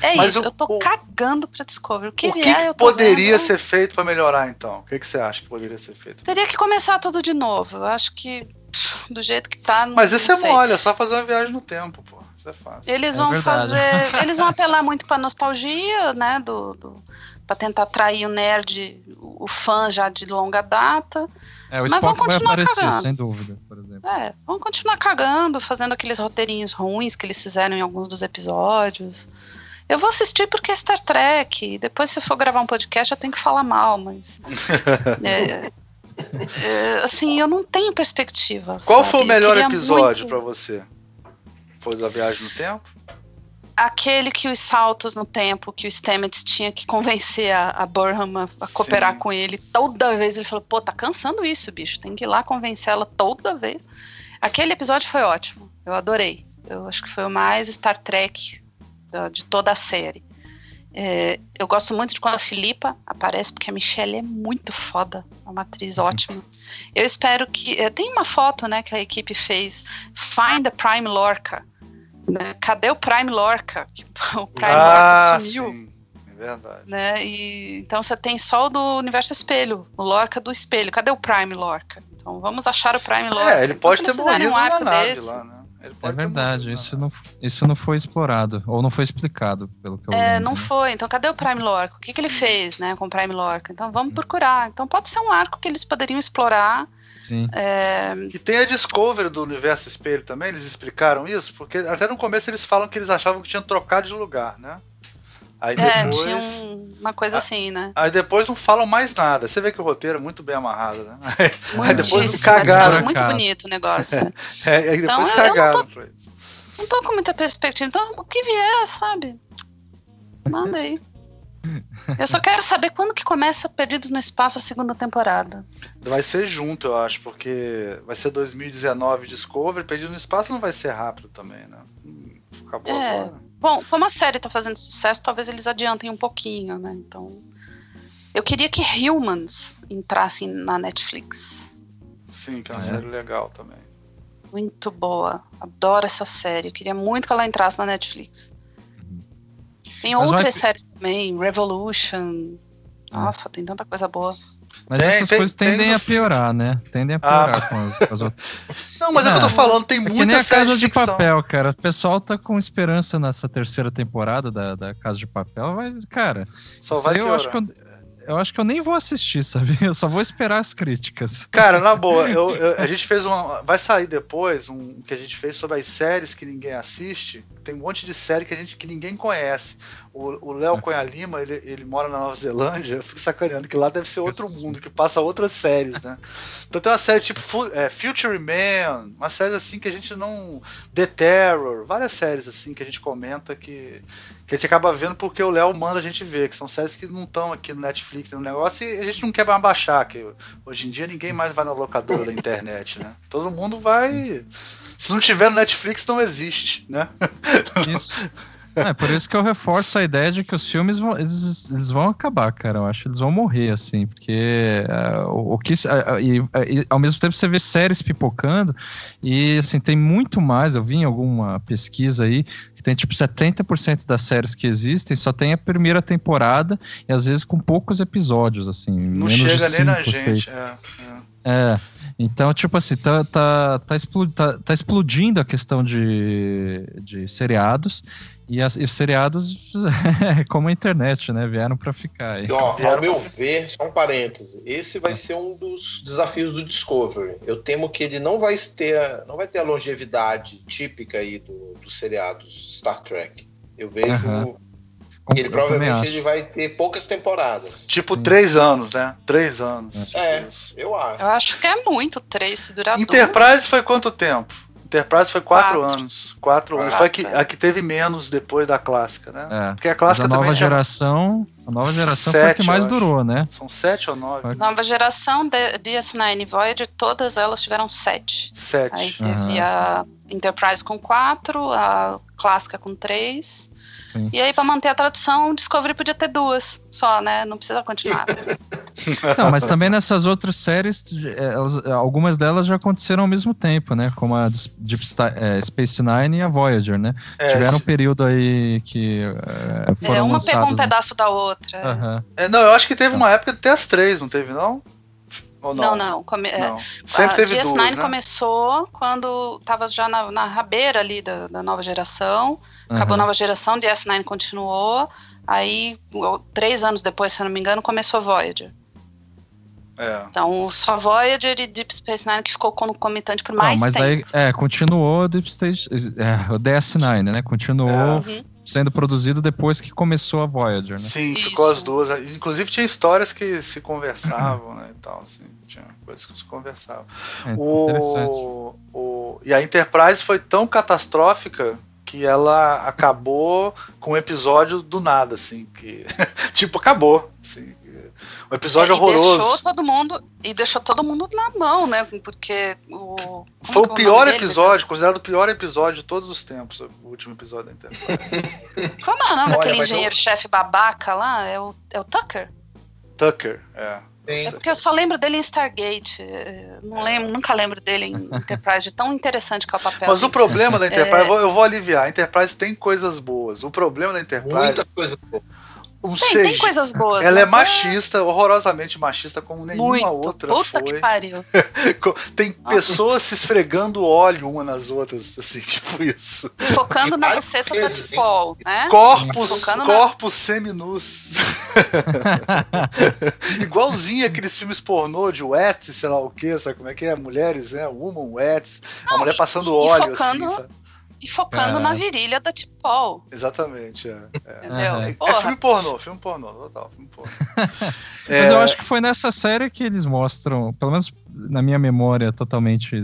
É Mas isso, o- eu tô o- cagando pra Discovery. O que, o que, vier, que poderia vendo. ser feito pra melhorar, então? O que, que você acha que poderia ser feito? Teria que começar tudo de novo. Eu acho que do jeito que tá. Não, Mas isso é mole, é só fazer uma viagem no tempo, pô. Isso é fácil. Eles É vão verdade. fazer. Eles vão apelar muito pra nostalgia, né? Do, do, pra tentar atrair o nerd, o fã já de longa data. É, o Mas Spock vai continuar aparecer, cagando. sem dúvida, por exemplo. É, vão continuar cagando, fazendo aqueles roteirinhos ruins que eles fizeram em alguns dos episódios. Eu vou assistir porque é Star Trek. Depois, se eu for gravar um podcast, eu tenho que falar mal, mas. é, é, assim, eu não tenho perspectiva. Qual sabe? foi o melhor episódio muito- pra você? Foi da viagem no tempo? Aquele que os saltos no tempo, que o Stamets tinha que convencer a, a Burham a, a Sim. cooperar com ele. Toda vez ele falou: pô, tá cansando isso, bicho. Tem que ir lá convencer ela toda vez. Aquele episódio foi ótimo. Eu adorei. Eu acho que foi o mais Star Trek de toda a série. É, eu gosto muito de quando a Filipa aparece, porque a Michelle é muito foda. É uma atriz ótima. Eu espero que. é, tem uma foto né, que a equipe fez. Find the Prime Lorca. né? Cadê o Prime Lorca? O Prime ah, Lorca sumiu. sim. É verdade. Né? E, então você tem só o do universo espelho, o Lorca do espelho. Cadê o Prime Lorca? Então vamos achar o Prime Lorca. É, ele pode ter morrido um na arco nave desse, lá, né? É verdade, morrido na isso não, isso não foi explorado, ou não foi explicado, pelo que eu É, lembro. não né? foi. Então, cadê o Prime Lorca? O que, que ele fez, né, com o Prime Lorca? Então, Hum. vamos procurar. Então, pode ser um arco que eles poderiam explorar. Sim. É, E tem a Discovery do Universo Espelho também, eles explicaram isso, porque até no começo eles falam que eles achavam que tinham trocado de lugar, né? Aí é, depois. tinha um- uma coisa assim, né? Aí depois não falam mais nada. Você vê que o roteiro é muito bem amarrado, né? Aí depois Muitíssimo, cagaram. Muito Cagaram. bonito o negócio. né? É, aí Então, depois eu- eu não cagaram pra isso. não tô com muita perspectiva. Então, o que vier, sabe? Manda aí. Eu só quero saber quando que começa Perdidos no Espaço a segunda temporada. Vai ser junto, eu acho, porque vai ser 2019 Discovery, Perdido no Espaço não vai ser rápido também, né? Hum, Acabou É. agora. Bom, como a série tá fazendo sucesso, talvez eles adiantem um pouquinho, né? Então. Eu queria que Humans entrassem na Netflix. Sim, que é uma É. série legal também. Muito boa. Adoro essa série. Eu queria muito que ela entrasse na Netflix. Tem Mas outras vai- séries também, Revolution. Nossa, tem tanta coisa boa. Mas Tem, essas tem- coisas tem tendem no a piorar, né? Tendem a Ah. piorar com, as, com as outras. Não, mas é o que eu tô falando, tem É muita que nem a Casa de ficção. Papel, cara. O pessoal tá com esperança nessa terceira temporada da, da Casa de Papel. Vai, cara, Só vai eu piorar. acho, que eu, eu acho que eu nem vou assistir, sabe? Eu só vou esperar as críticas. Cara, na boa, eu- eu- a gente fez uma. Vai sair depois um que a gente fez sobre as séries que ninguém assiste. Tem um monte de série que a gente que ninguém conhece. O Léo Cunha Lima, ele, ele mora na Nova Zelândia, eu fico sacaneando que lá deve ser outro Isso. mundo, que passa outras séries, né? Então tem uma série tipo é, Future Man, uma série assim que a gente não. The Terror, várias séries assim que a gente comenta que, que a gente acaba vendo porque o Léo manda a gente ver, que são séries que não estão aqui no Netflix, no negócio, e a gente não quer mais baixar, que hoje em dia ninguém mais vai na locadora da internet, né? Todo mundo vai. Se não tiver no Netflix, não existe, né? Isso. É, por isso que eu reforço a ideia de que os filmes vão, eles, eles vão acabar, cara. Eu acho que eles vão morrer, assim, porque é, o, o que. é, e, e, ao mesmo tempo você vê séries pipocando, e assim, tem muito mais. Eu vi em alguma pesquisa aí que tem tipo 70% das séries que existem só tem a primeira temporada, e às vezes com poucos episódios, assim. Não menos chega de nem na cinco, seis. gente. É, é. É, então, tipo assim, tá, tá, tá, explo- tá- tá explodindo a questão de, de seriados. E, as- e os seriados, como a internet, né? Vieram pra ficar aí. E, ó, Vieram ao meu ver, só um parêntese, esse Ah. vai ser um dos desafios do Discovery. Eu temo que ele não vai ter, não vai ter a longevidade típica aí do, dos seriados Star Trek. Eu vejo Eu ele provavelmente ele vai ter poucas temporadas. Tipo, Sim. três anos, né? Três anos. tipo É. Eu acho. Eu acho que é muito, três, se durar. Enterprise foi quanto tempo? Enterprise foi quatro, Quatro. anos. Quatro anos. Foi a que, a que teve menos depois da clássica, né? É. Porque a Mas clássica a nova geração, a nova geração foi a Sete, que mais durou, né? São sete ou nove? Foi. Nova geração de DS9 e Voyager, todas elas tiveram sete. Aí Sete. teve a Enterprise com quatro, a clássica com três. Sim. E aí, pra manter a tradição, o Discovery podia ter duas só, né? Não precisa continuar. Não, mas também nessas outras séries, elas, algumas delas já aconteceram ao mesmo tempo, né? Como a Deep é, Space Nine e a Voyager, né? É, Tiveram um período aí que é, foram É, uma lançadas, pegou um né? pedaço da outra. É, não, eu acho que teve uma época até as três, não teve, não? Ou Não, não. come- é, Não. Sempre a teve DS9 duas, né? começou quando tava já na, na rabeira ali da, da nova geração. Acabou a nova geração, DS9 continuou. Aí, três anos depois, se eu não me engano, começou Voyager. É. Então, só Voyager e Deep Space Nine que ficou concomitante por Não, mais mas tempo. aí, é, continuou Deep Stage, é, o DS9, né? Continuou É. Sendo produzido depois que começou a Voyager, né? Sim, Isso. ficou as duas. Inclusive tinha histórias que se conversavam, né? E tal, assim, tinha coisas que se conversavam. É. O, o, e a Enterprise foi tão catastrófica que ela acabou com um episódio do nada, assim, que tipo acabou, assim, um episódio É, e deixou horroroso. todo mundo e deixou todo mundo na mão, né? Porque o como Foi que o é pior dele? episódio, considerado o pior episódio de todos os tempos, o último episódio da Enterprise. Como é o nome daquele engenheiro-chefe babaca lá? É o, é o Tucker? Tucker, é. Tem- É porque eu só lembro dele em Stargate. é, Não lembro, nunca lembro dele em Enterprise, de tão interessante que é o papel. Mas o problema da Enterprise, É. eu, vou, eu vou aliviar, a Enterprise tem coisas boas. O problema da Enterprise, Muita coisa. Um Tem, CG, tem coisas boas. ela é mas machista, horrorosamente machista, como nenhuma Muito. outra Puta foi. que pariu. Tem Nossa. pessoas se esfregando óleo uma nas outras, assim, tipo isso. Focando E na buceta da? Tipol, né? Corpos, Focando na- corpos seminus. Igualzinho aqueles filmes pornô de Wets, sei lá o que, sabe como é que é? Mulheres, né? Woman Wets, a mulher passando e óleo focando- assim, sabe? E focando É. na virilha da Tipol, Exatamente, é. É, entendeu? É Porra, filme pornô, filme pornô, total, filme pornô. Mas eu acho que foi nessa série que eles mostram, pelo menos na minha memória totalmente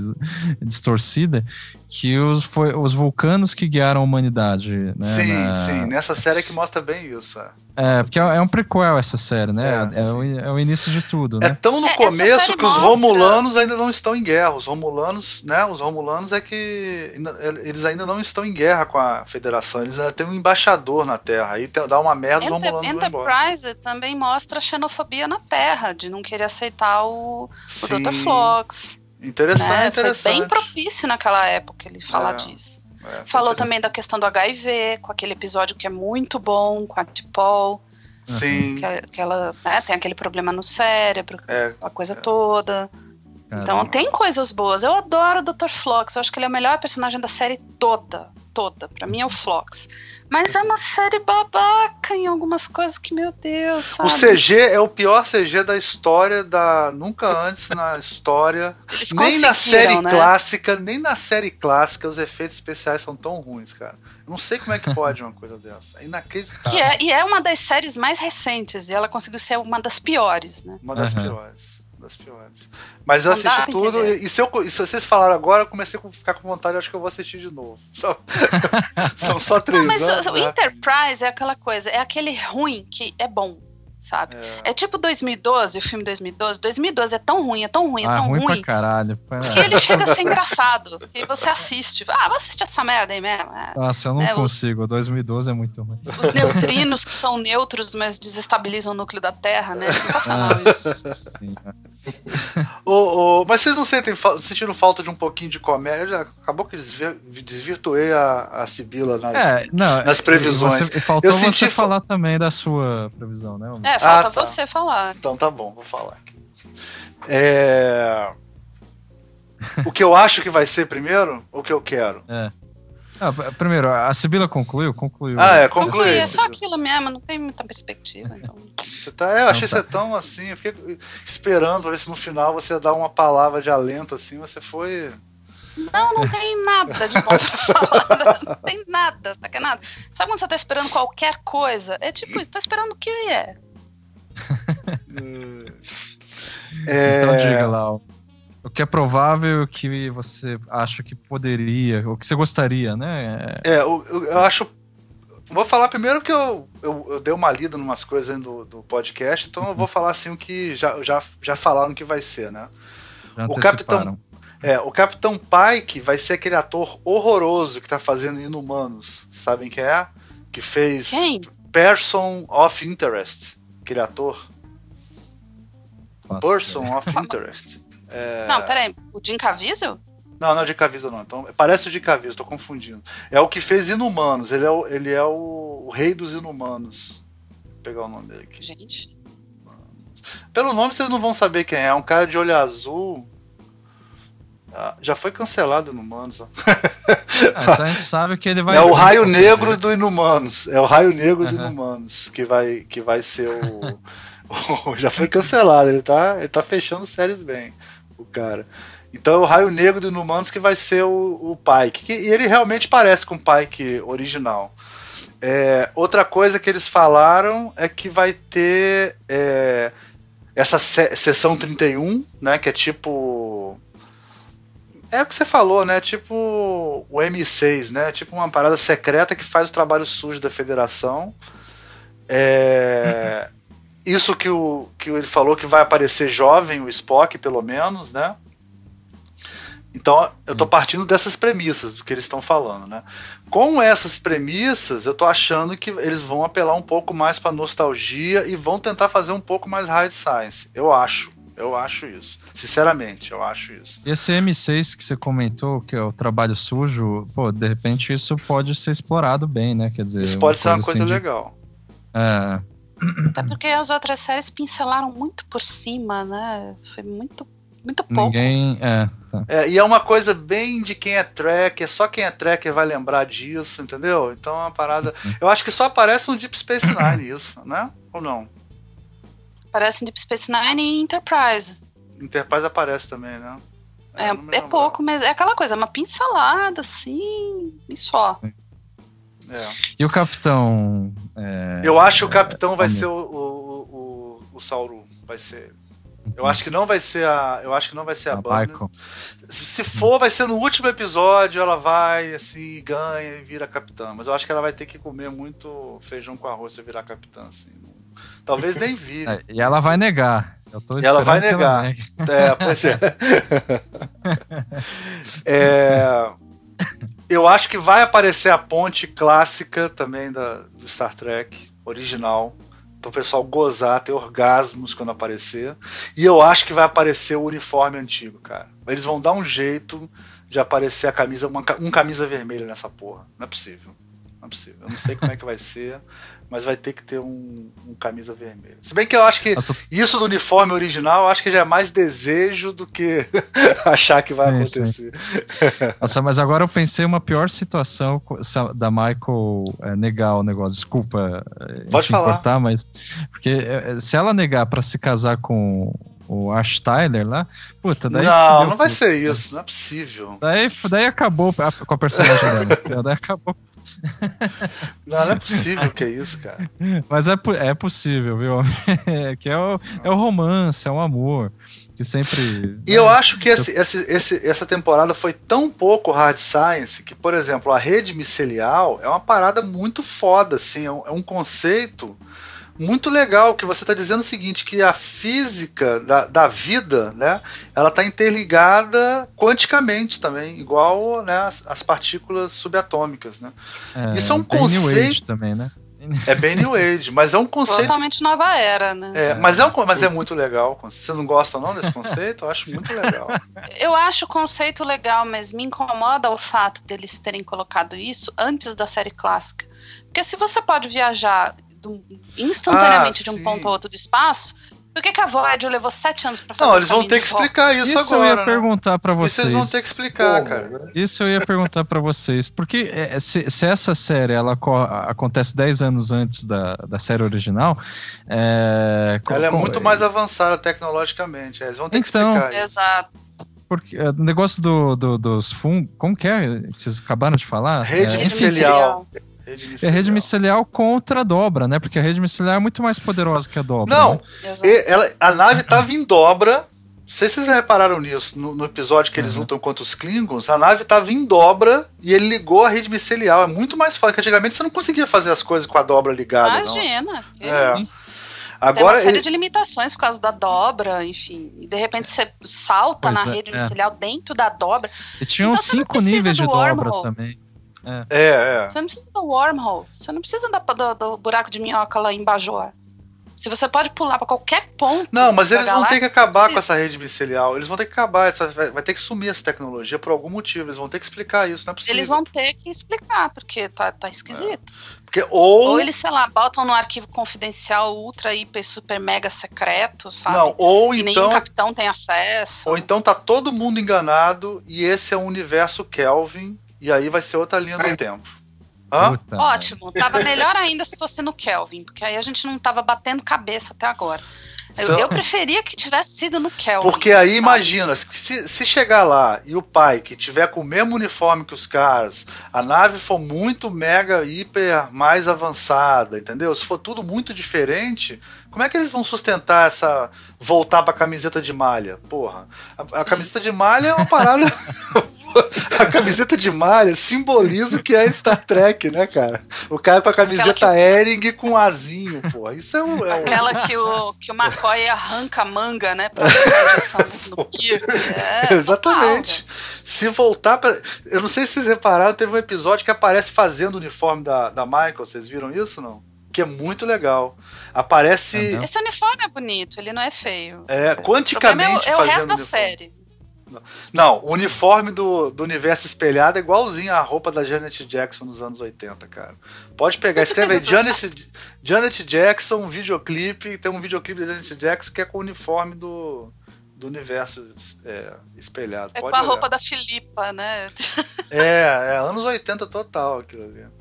distorcida, que os, foi, os vulcanos que guiaram a humanidade. Né, sim, na- sim, nessa série que mostra bem isso. É, É, porque é é um prequel essa série, né? É, É, o, é o início de tudo, É né? tão no É, começo que os mostra- romulanos ainda não estão em guerra. Os romulanos, né? Os romulanos é que ainda- eles ainda não estão em guerra com a Federação. Eles ainda têm um embaixador na Terra. Aí dá uma merda, os Enter- romulanos vão embora. Enterprise também mostra a xenofobia na Terra, de não querer aceitar o, o Dr. Flox. Interessante, né? interessante. Foi bem propício naquela época ele falar É, disso. É, Falou também da questão do HIV, com aquele episódio que é muito bom, com a Tipol, Sim, que, que ela né, tem aquele problema no cérebro, é, a coisa toda. Cara, Então tem coisas boas. Eu adoro o Dr. Flox. Eu acho que ele é o melhor personagem da série toda. Toda. Pra mim é o Flox. Mas é uma série babaca em algumas coisas que, meu Deus, O sabe? CG é o pior CG da história da. Nunca antes na história. Eles nem na série né? clássica, nem na série clássica os efeitos especiais são tão ruins, cara. Eu não sei como é que pode uma coisa dessa. É inacreditável. Que é, e é uma das séries mais recentes. E ela conseguiu ser uma das piores, né? Uma das Aham. piores. Das piores. Mas eu assisti tudo, e, e se, eu, e se vocês falaram agora, eu comecei a ficar com vontade, acho que eu vou assistir de novo. Só- são só três Não, mas anos. o, o né? Enterprise é aquela coisa, é aquele ruim que é bom, sabe? É. É tipo 2012, o filme 2012. 2012 é tão ruim, é tão ruim, é ah, tão ruim, ruim, pra caralho. Pá. que ele chega a ser engraçado. E você assiste. Ah, vou assistir essa merda aí mesmo. é. Nossa, eu não É, o- consigo. 2012 é muito ruim. Os neutrinos que são neutros, mas desestabilizam o núcleo da Terra, né? Sensacional Ah, isso. Ô, ô, mas vocês não sentem, sentiram falta de um pouquinho de comédia? Já Acabou que desvir- desvirtuei a, a Sibila nas. É, não, nas previsões. Você, faltou Eu senti você fa- falar também da sua previsão, né? É, falta Ah, tá. você falar. Então tá bom, vou falar aqui. É... O que eu acho que vai ser primeiro? O que eu quero? Ah, p- primeiro, a Sibila concluiu? Concluiu. Ah, é, Concluir, concluí. é só aquilo mesmo, não tem muita perspectiva. Então. Você tá, é, eu achei Não, tá. você tão assim, eu fiquei esperando pra ver se no final você dá uma palavra de alento assim, você foi. Não, não tem nada de bom pra falar. Não tem nada, saca nada. Sabe quando você tá esperando qualquer coisa? É tipo isso, tô esperando o que é. É, Então diga lá, o que é provável, o que você acha que poderia, o que você gostaria, né? É, eu, eu- acho. Vou falar primeiro que eu, eu, eu dei uma lida em umas coisas do, do podcast, então eu vou falar assim o que já, já, já falaram que vai ser, né? Já O anteciparam. É, o Capitão Pike vai ser aquele ator horroroso que tá fazendo Inumanos. Sabem quem é? Que fez Quem? Person of Interest. Aquele ator. faço Person of Interest. É... Não, peraí. O Jim Caviezel? Não, não é de Caviezel, não. Então, parece o de Caviezel, tô confundindo. É o que fez Inumanos. Ele é o, ele é o, o rei dos Inumanos. Vou pegar o nome dele aqui. Gente. Pelo nome vocês não vão saber quem é. É um cara de olho azul. Ah, já foi cancelado Inumanos. Ah, então a gente sabe que ele vai. É o raio negro do Inumanos. É o raio negro do. Inumanos que vai, que vai ser o, Já foi cancelado. Ele tá, ele tá fechando séries bem, o cara. Então é o raio negro do Inumanos que vai ser o, o Pike. Que- e ele realmente parece com o Pike original. É, outra coisa que eles falaram é que vai ter é, essa se sessão 31, né? Que é tipo. É o que você falou, né? Tipo o M6, né? Tipo uma parada secreta que faz o trabalho sujo da federação. É, Isso que, o, que ele falou que vai aparecer jovem, o Spock, pelo menos, né? Então, eu tô partindo dessas premissas do que eles estão falando, né? Com essas premissas, eu tô achando que eles vão apelar um pouco mais pra nostalgia e vão tentar fazer um pouco mais hard science. Eu acho. Eu acho isso. Sinceramente, eu acho isso. E esse M6 que você comentou, que é o trabalho sujo, pô, de repente isso pode ser explorado bem, né? Quer dizer, Isso pode ser uma coisa assim de- legal. É, Até porque as outras séries pincelaram muito por cima, né? Foi muito, muito pouco. ninguém. É, tá. É, e é uma coisa bem de quem é tracker, só quem é tracker vai lembrar disso, entendeu? Então é uma parada. Eu acho que só aparece um Deep Space Nine isso, né? Ou não? Parece Deep Space Nine e Enterprise. Enterprise aparece também, né? É, não é pouco, mas é aquela coisa, uma pincelada, assim, e só. É. E o capitão. é, Eu acho que o capitão vai é, ser o, o, o, o Sauru. Vai ser. Eu acho que não vai ser a. Eu acho que não vai ser a, a. Michael. Se, se for, vai ser no último episódio, ela vai, assim, ganha e vira capitã. Mas eu acho que ela vai ter que comer muito feijão com arroz pra virar capitã, assim. Talvez nem vire. É, e ela vai negar. Eu tô E ela vai ela negar. negue. É, pois é. É, Eu acho que vai aparecer a ponte clássica também da, do Star Trek, original, para o pessoal gozar, ter orgasmos quando aparecer. E eu acho que vai aparecer o uniforme antigo, cara. Eles vão dar um jeito de aparecer a camisa, uma, um camisa vermelha nessa porra. Não é possível. Não é possível. Eu não sei como é que vai ser, mas vai ter que ter um, um camisa vermelha. Se bem que eu acho que Nossa, isso do uniforme original, eu acho que já é mais desejo do que achar que vai acontecer. Nossa, mas agora eu pensei uma pior situação da Michael é, negar o negócio. Desculpa é, Pode falar. cortar, mas. Porque é, se ela negar pra se casar com o Ash Tyler lá, puta, daí. não, fudeu não vai tudo. ser isso, não é possível. Daí, daí acabou a- com a personagem dela. daí acabou. Não, não é possível que é isso, cara. Mas é, é possível, viu? É, que é o, é o romance, é o amor. Que sempre. E eu acho que esse, esse- esse- essa temporada foi tão pouco hard science que, por exemplo, a rede micelial é uma parada muito foda, assim, é um, é um conceito muito legal que você está dizendo o seguinte, que a física da, da vida, né, ela está interligada quanticamente também, igual né, as, as partículas subatômicas, né? isso é um bem New conceito- Age também, né? É bem New Age, mas é um conceito Totalmente nova era, né? É, mas, é um, mas é muito legal. Você não gosta não desse conceito? Eu acho muito legal. Eu acho o conceito legal, mas me incomoda o fato deles terem colocado isso antes da série clássica. Porque se você pode viajar do- instantaneamente Ah, de um sim. ponto ao outro do espaço, por que, que a Voyager levou sete anos pra fazer Não, o eles vão ter que explicar isso, Isso, eu agora. ia né? perguntar pra Isso vocês. vocês vão ter que explicar, cara. né? Isso eu ia perguntar pra vocês, porque é, se, se essa série ela co- acontece 10 anos antes da, da série original, é, Ela é muito mais avançada tecnologicamente. é, Eles vão ter que Então, explicar isso. Exato. porque é, o negócio do, do- dos fungos, como que é? que Vocês acabaram de falar? Rede é, micelial. Rede é rede micelial contra a dobra, né? Porque a rede miceliar é muito mais poderosa que a dobra. Não, né? E- ela, a nave tava em dobra. Não sei se vocês repararam nisso, no, no episódio que eles Uhum. lutam contra os Klingons, a nave tava em dobra e ele ligou a rede micelial. É muito mais fácil, porque antigamente você não conseguia fazer as coisas com a dobra ligada, não. Imagina. que É. isso. Tem Agora uma série ele, de limitações por causa da dobra, enfim. E de repente você salta Pois na é, rede é. micelial dentro da dobra. E tinham Então não cinco níveis de do dobra wormhole. também. É, é. Você não precisa do wormhole. Você não precisa da- do, do buraco de minhoca lá em Bajor. Se você pode pular pra qualquer ponto. Não, mas eles vão ter que acabar com essa rede micelial. Eles vão ter que acabar. Essa, vai, vai ter que sumir essa tecnologia por algum motivo. Eles vão ter que explicar isso. Não é possível. Eles vão ter que explicar, porque tá, tá esquisito. Porque, ou, Ou eles, sei lá, botam no arquivo confidencial ultra, hiper, super, mega secreto, sabe? não, ou e nenhum então, capitão tem acesso. ou então tá todo mundo enganado e esse é o universo Kelvin e aí vai ser outra linha do tempo. Hã? Ótimo, tava melhor ainda se fosse no Kelvin, porque aí a gente não tava batendo cabeça até agora. Eu, eu preferia que tivesse sido no Kelvin. Porque aí sabe? imagina, se, se chegar lá e o pai que tiver com o mesmo uniforme que os caras, a nave for muito mega, hiper mais avançada, entendeu? Se for tudo muito diferente, como é que eles vão sustentar essa. voltar pra camiseta de malha? Porra. A, a camiseta de malha é uma parada. a camiseta de malha simboliza o que é Star Trek, né, cara? O cara com a camiseta Aquela Ering com azinho, porra. Isso é um. É um... Aquela que o, que o McCoy arranca a manga, né? Pra no Kirk. É, Exatamente. Se voltar pra. Eu não sei se vocês repararam, teve um episódio que aparece fazendo o uniforme da, da Michael. Vocês viram isso não? Que é muito legal. Aparece. É É? Esse uniforme é bonito, ele não é feio. O problema é, o- quanticamente é o fazendo resto da uniforme. série. Não, o uniforme do, do universo espelhado é igualzinho à roupa da Janet Jackson nos anos 80, cara. Pode pegar, escreve aí Janet, Janet Jackson, um videoclipe, tem um videoclipe da Janet Jackson que é com o uniforme do, do universo é, espelhado. É Pode com a olhar. roupa da Filipa, né? É, é anos 80 total aquilo ali.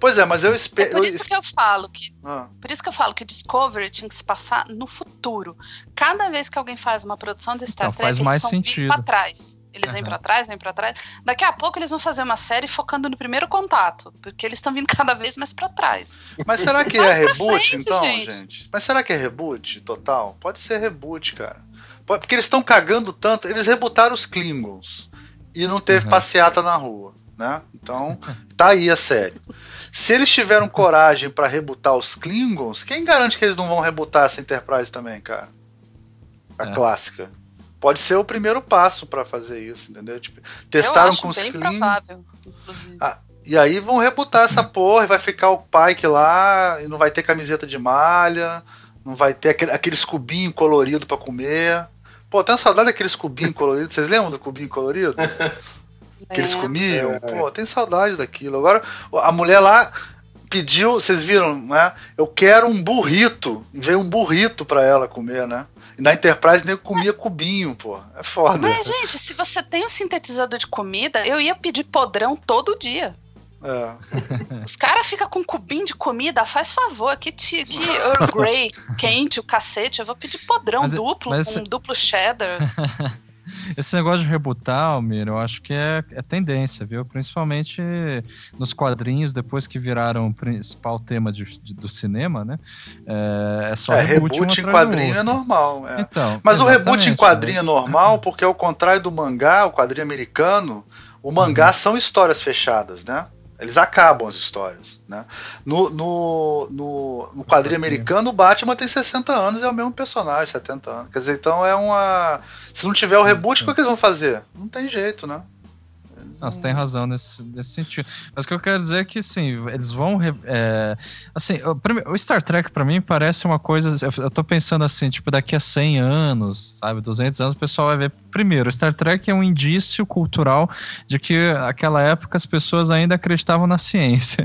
Pois é, mas eu É espero. por isso que eu falo que Ah, Por isso que eu falo que Discovery tinha que se passar no futuro. Cada vez que alguém faz uma produção de Star Então, Trek, faz eles mais vão vir sentido. pra trás. Eles vêm Aham. pra trás, vêm pra trás. Daqui a pouco eles vão fazer uma série focando no primeiro contato, porque eles estão vindo cada vez mais pra trás. mas será que é reboot, frente, então, gente. gente. Mas será que é reboot total? Pode ser reboot, cara. Porque eles estão cagando tanto. Eles rebutaram os Klingons e não teve Uhum. passeata na rua, né? Então, tá aí a série. Se eles tiveram coragem pra rebutar os Klingons, quem garante que eles não vão rebutar essa Enterprise também, cara? A É. clássica. Pode ser o primeiro passo pra fazer isso, entendeu? Tipo, testaram eu acho com os Klingons. Ah, E aí vão rebutar essa porra e vai ficar o Pike lá e não vai ter camiseta de malha, não vai ter aquele, aqueles cubinhos coloridos pra comer. Pô, tenho saudade daqueles cubinhos coloridos. Vocês lembram do cubinho colorido? Que eles É. comiam? Pô, tenho saudade daquilo. Agora, a mulher lá pediu, vocês viram, né? Eu quero um burrito. E veio um burrito pra ela comer, né? E na Enterprise nem comia cubinho, pô. É foda. Mas, gente, se você tem um sintetizador de comida, eu ia pedir podrão todo dia. É. Os caras ficam com um cubinho de comida, faz favor, que, ti- que Earl Grey quente, o cacete, eu vou pedir podrão Mas- duplo, mas com esse- duplo cheddar. Esse negócio de rebutar, Almir, eu acho que é, é tendência, viu? Principalmente nos quadrinhos, depois que viraram o principal tema de- de- do cinema, né? É, é só É, reboot, reboot em quadrinho é normal. é. Então, Mas o reboot em exatamente, quadrinho é né? normal porque, ao contrário do mangá, o quadrinho americano, o Uhum. mangá são histórias fechadas, né? Eles acabam as histórias, né? No, no, no, no quadrinho americano, o Batman tem 60 anos e é o mesmo personagem, 70 anos. Quer dizer, então é uma... Se não tiver o reboot, como é que eles vão fazer? Não tem jeito, né? Não, você tem razão nesse, nesse sentido. Mas o que eu quero dizer é que, sim, eles vão. re- é, assim, o, o Star Trek, pra mim, parece uma coisa. Eu, eu tô pensando assim, tipo, daqui a 100 anos, sabe, 200 anos, o pessoal vai ver. Primeiro, o Star Trek é um indício cultural de que naquela época as pessoas ainda acreditavam na ciência.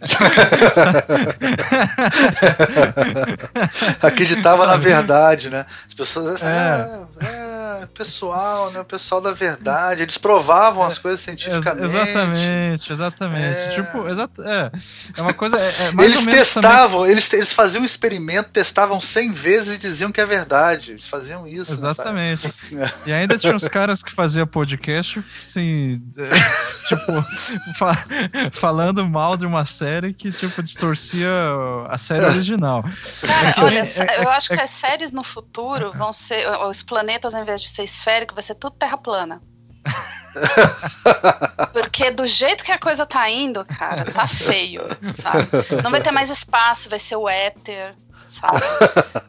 Acreditava na verdade, né? As pessoas. É. É, é, pessoal, né? O pessoal da verdade. Eles provavam as coisas Ex- cientificamente. exatamente, exatamente. É. Tipo, exa é, é uma coisa. É, é mais Eles ou menos também- testavam, eles, eles faziam um experimento, testavam 100 vezes e diziam que é verdade. Eles faziam isso. nessa Exatamente. época. E ainda tinha uns caras que faziam podcast, assim, é, tipo, fa- falando mal de uma série que, tipo, distorcia a série original. Cara, olha, é- eu acho que as séries no futuro vão ser. Os planetas, ao invés de ser esférico, vai ser tudo terra plana. Porque do jeito que a coisa tá indo, cara, tá feio, sabe? Não vai ter mais espaço, vai ser o éter, sabe?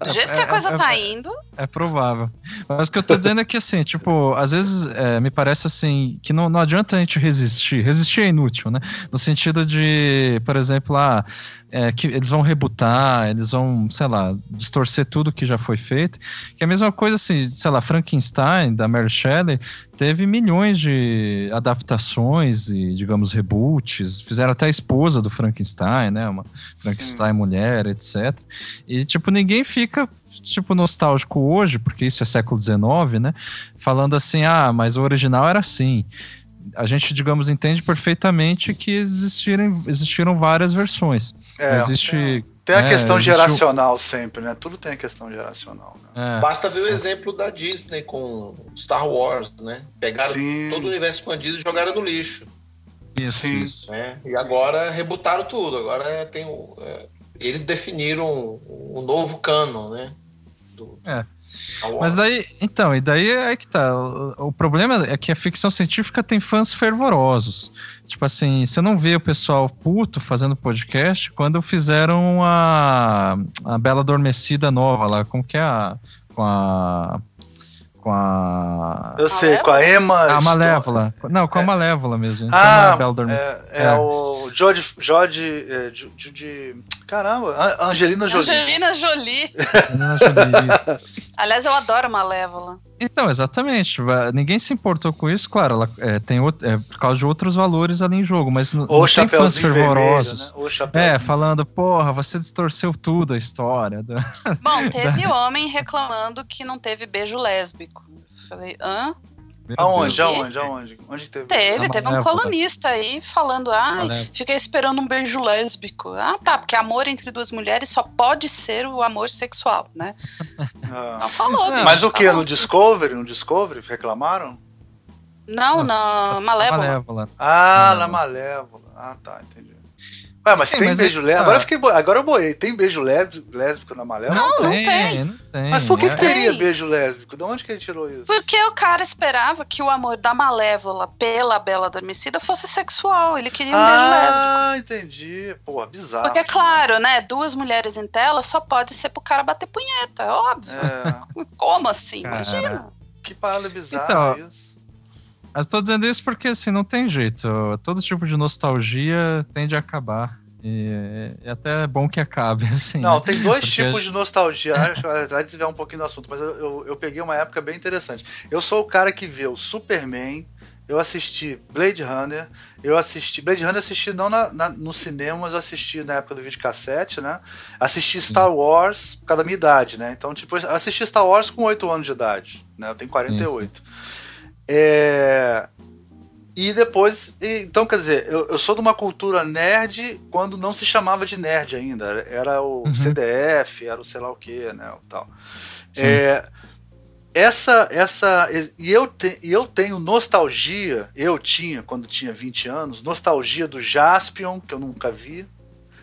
Do jeito que a É, coisa é, tá é. indo, É provável. Mas o que eu tô dizendo é que, assim, tipo, às vezes é, me parece assim que não, não adianta a gente resistir. Resistir é inútil, né? No sentido de, por exemplo, ah, é, que eles vão rebutar, eles vão, sei lá, distorcer tudo que já foi feito. Que é a mesma coisa, assim, sei lá, Frankenstein, da Mary Shelley, teve milhões de adaptações e, digamos, reboots. Fizeram até a esposa do Frankenstein, né? Uma Frankenstein mulher, etc. E, tipo, ninguém fica, tipo, nostálgico hoje, porque isso é século XIX, né? Falando assim, ah, mas o original era assim. A gente, digamos, entende perfeitamente que existiram, existiram várias versões. É, Existe. Tem a é, questão existiu- geracional sempre, né? Tudo tem a questão geracional. Né? É, Basta ver o exemplo da Disney com Star Wars, né? Pegaram Sim. todo o universo expandido e jogaram no lixo. isso, sim. isso. né? E agora rebutaram tudo. Agora é, tem o- é, eles definiram um novo canon, né? Do, É. Mas daí, então, e daí é que tá. O, o problema é que a ficção científica tem fãs fervorosos. Tipo assim, você não vê o pessoal puto fazendo podcast quando fizeram a, a Bela Adormecida nova lá, como que é a. Com a. Com a. Eu sei, com a Emma. A Malévola. Não, com a É. Malévola mesmo. Então Ah, não é a Bela Adormecida. É, é É. o Jodie. Jodie é, Judy. Caramba, Angelina Jolie. Angelina Jolie. Menina Jolie. Aliás, eu adoro Malévola. Então, exatamente. Ninguém se importou com isso, claro. Ela, é, tem outro, é, por causa de outros valores ali em jogo, mas Ou não tem fãs Chapeuzinho Vermelho, fervorosos. né? É, falando, porra, você distorceu tudo a história. da- Bom, teve homem reclamando que não teve beijo lésbico. Falei, hã? Aonde? Aonde? Aonde? Onde teve? Teve, teve um colunista aí falando, ai, Malévola. fiquei esperando um beijo lésbico. Ah, tá, porque amor entre duas mulheres só pode ser o amor sexual, né? Ah. Então falou, Não, bicho, Mas o que? No Discovery? No Discovery? Reclamaram? Não, Nossa, não, Malévola. Malévola. Ah, Não. na Malévola. Ah, tá, entendi. Ué, mas Sim, tem mas beijo é- lésbico. ah. Agora, eu fiquei, agora eu boiei. Tem beijo lésbico, na Malévola? Não, não tem. Não tem. Mas por que, que É- teria Tem. beijo lésbico? De onde que ele tirou isso? Porque o cara esperava que o amor da Malévola pela Bela Adormecida fosse sexual. Ele queria um beijo lésbico. ah, entendi. Pô, bizarro. Porque, é claro, né? Duas mulheres em tela só pode ser pro cara bater punheta, é óbvio. É, Como assim? Cara. Imagina. que parada bizarra Então, isso. Eu tô dizendo isso porque, assim, não tem jeito. Todo tipo de nostalgia tende a acabar. E é até bom que acabe, assim. Não, né? tem dois Porque- tipos de nostalgia. Vai desviar um pouquinho do assunto, mas eu, eu, eu peguei uma época bem interessante. Eu sou o cara que vê o Superman, eu assisti Blade Runner, eu assisti. Blade Runner eu assisti não na, na- no cinema, mas eu assisti na época do videocassete, né? Assisti Star Wars por causa da minha idade, né? Então, tipo, eu assisti Star Wars com 8 anos de idade, né? Eu tenho 48. É. E depois, então quer dizer, eu, eu sou de uma cultura nerd quando não se chamava de nerd ainda, era- o Uhum. CDF, era o sei lá o que, né, o tal. É, essa, essa, e eu, te, eu tenho nostalgia, eu tinha quando tinha 20 anos, nostalgia do Jaspion, que eu nunca vi,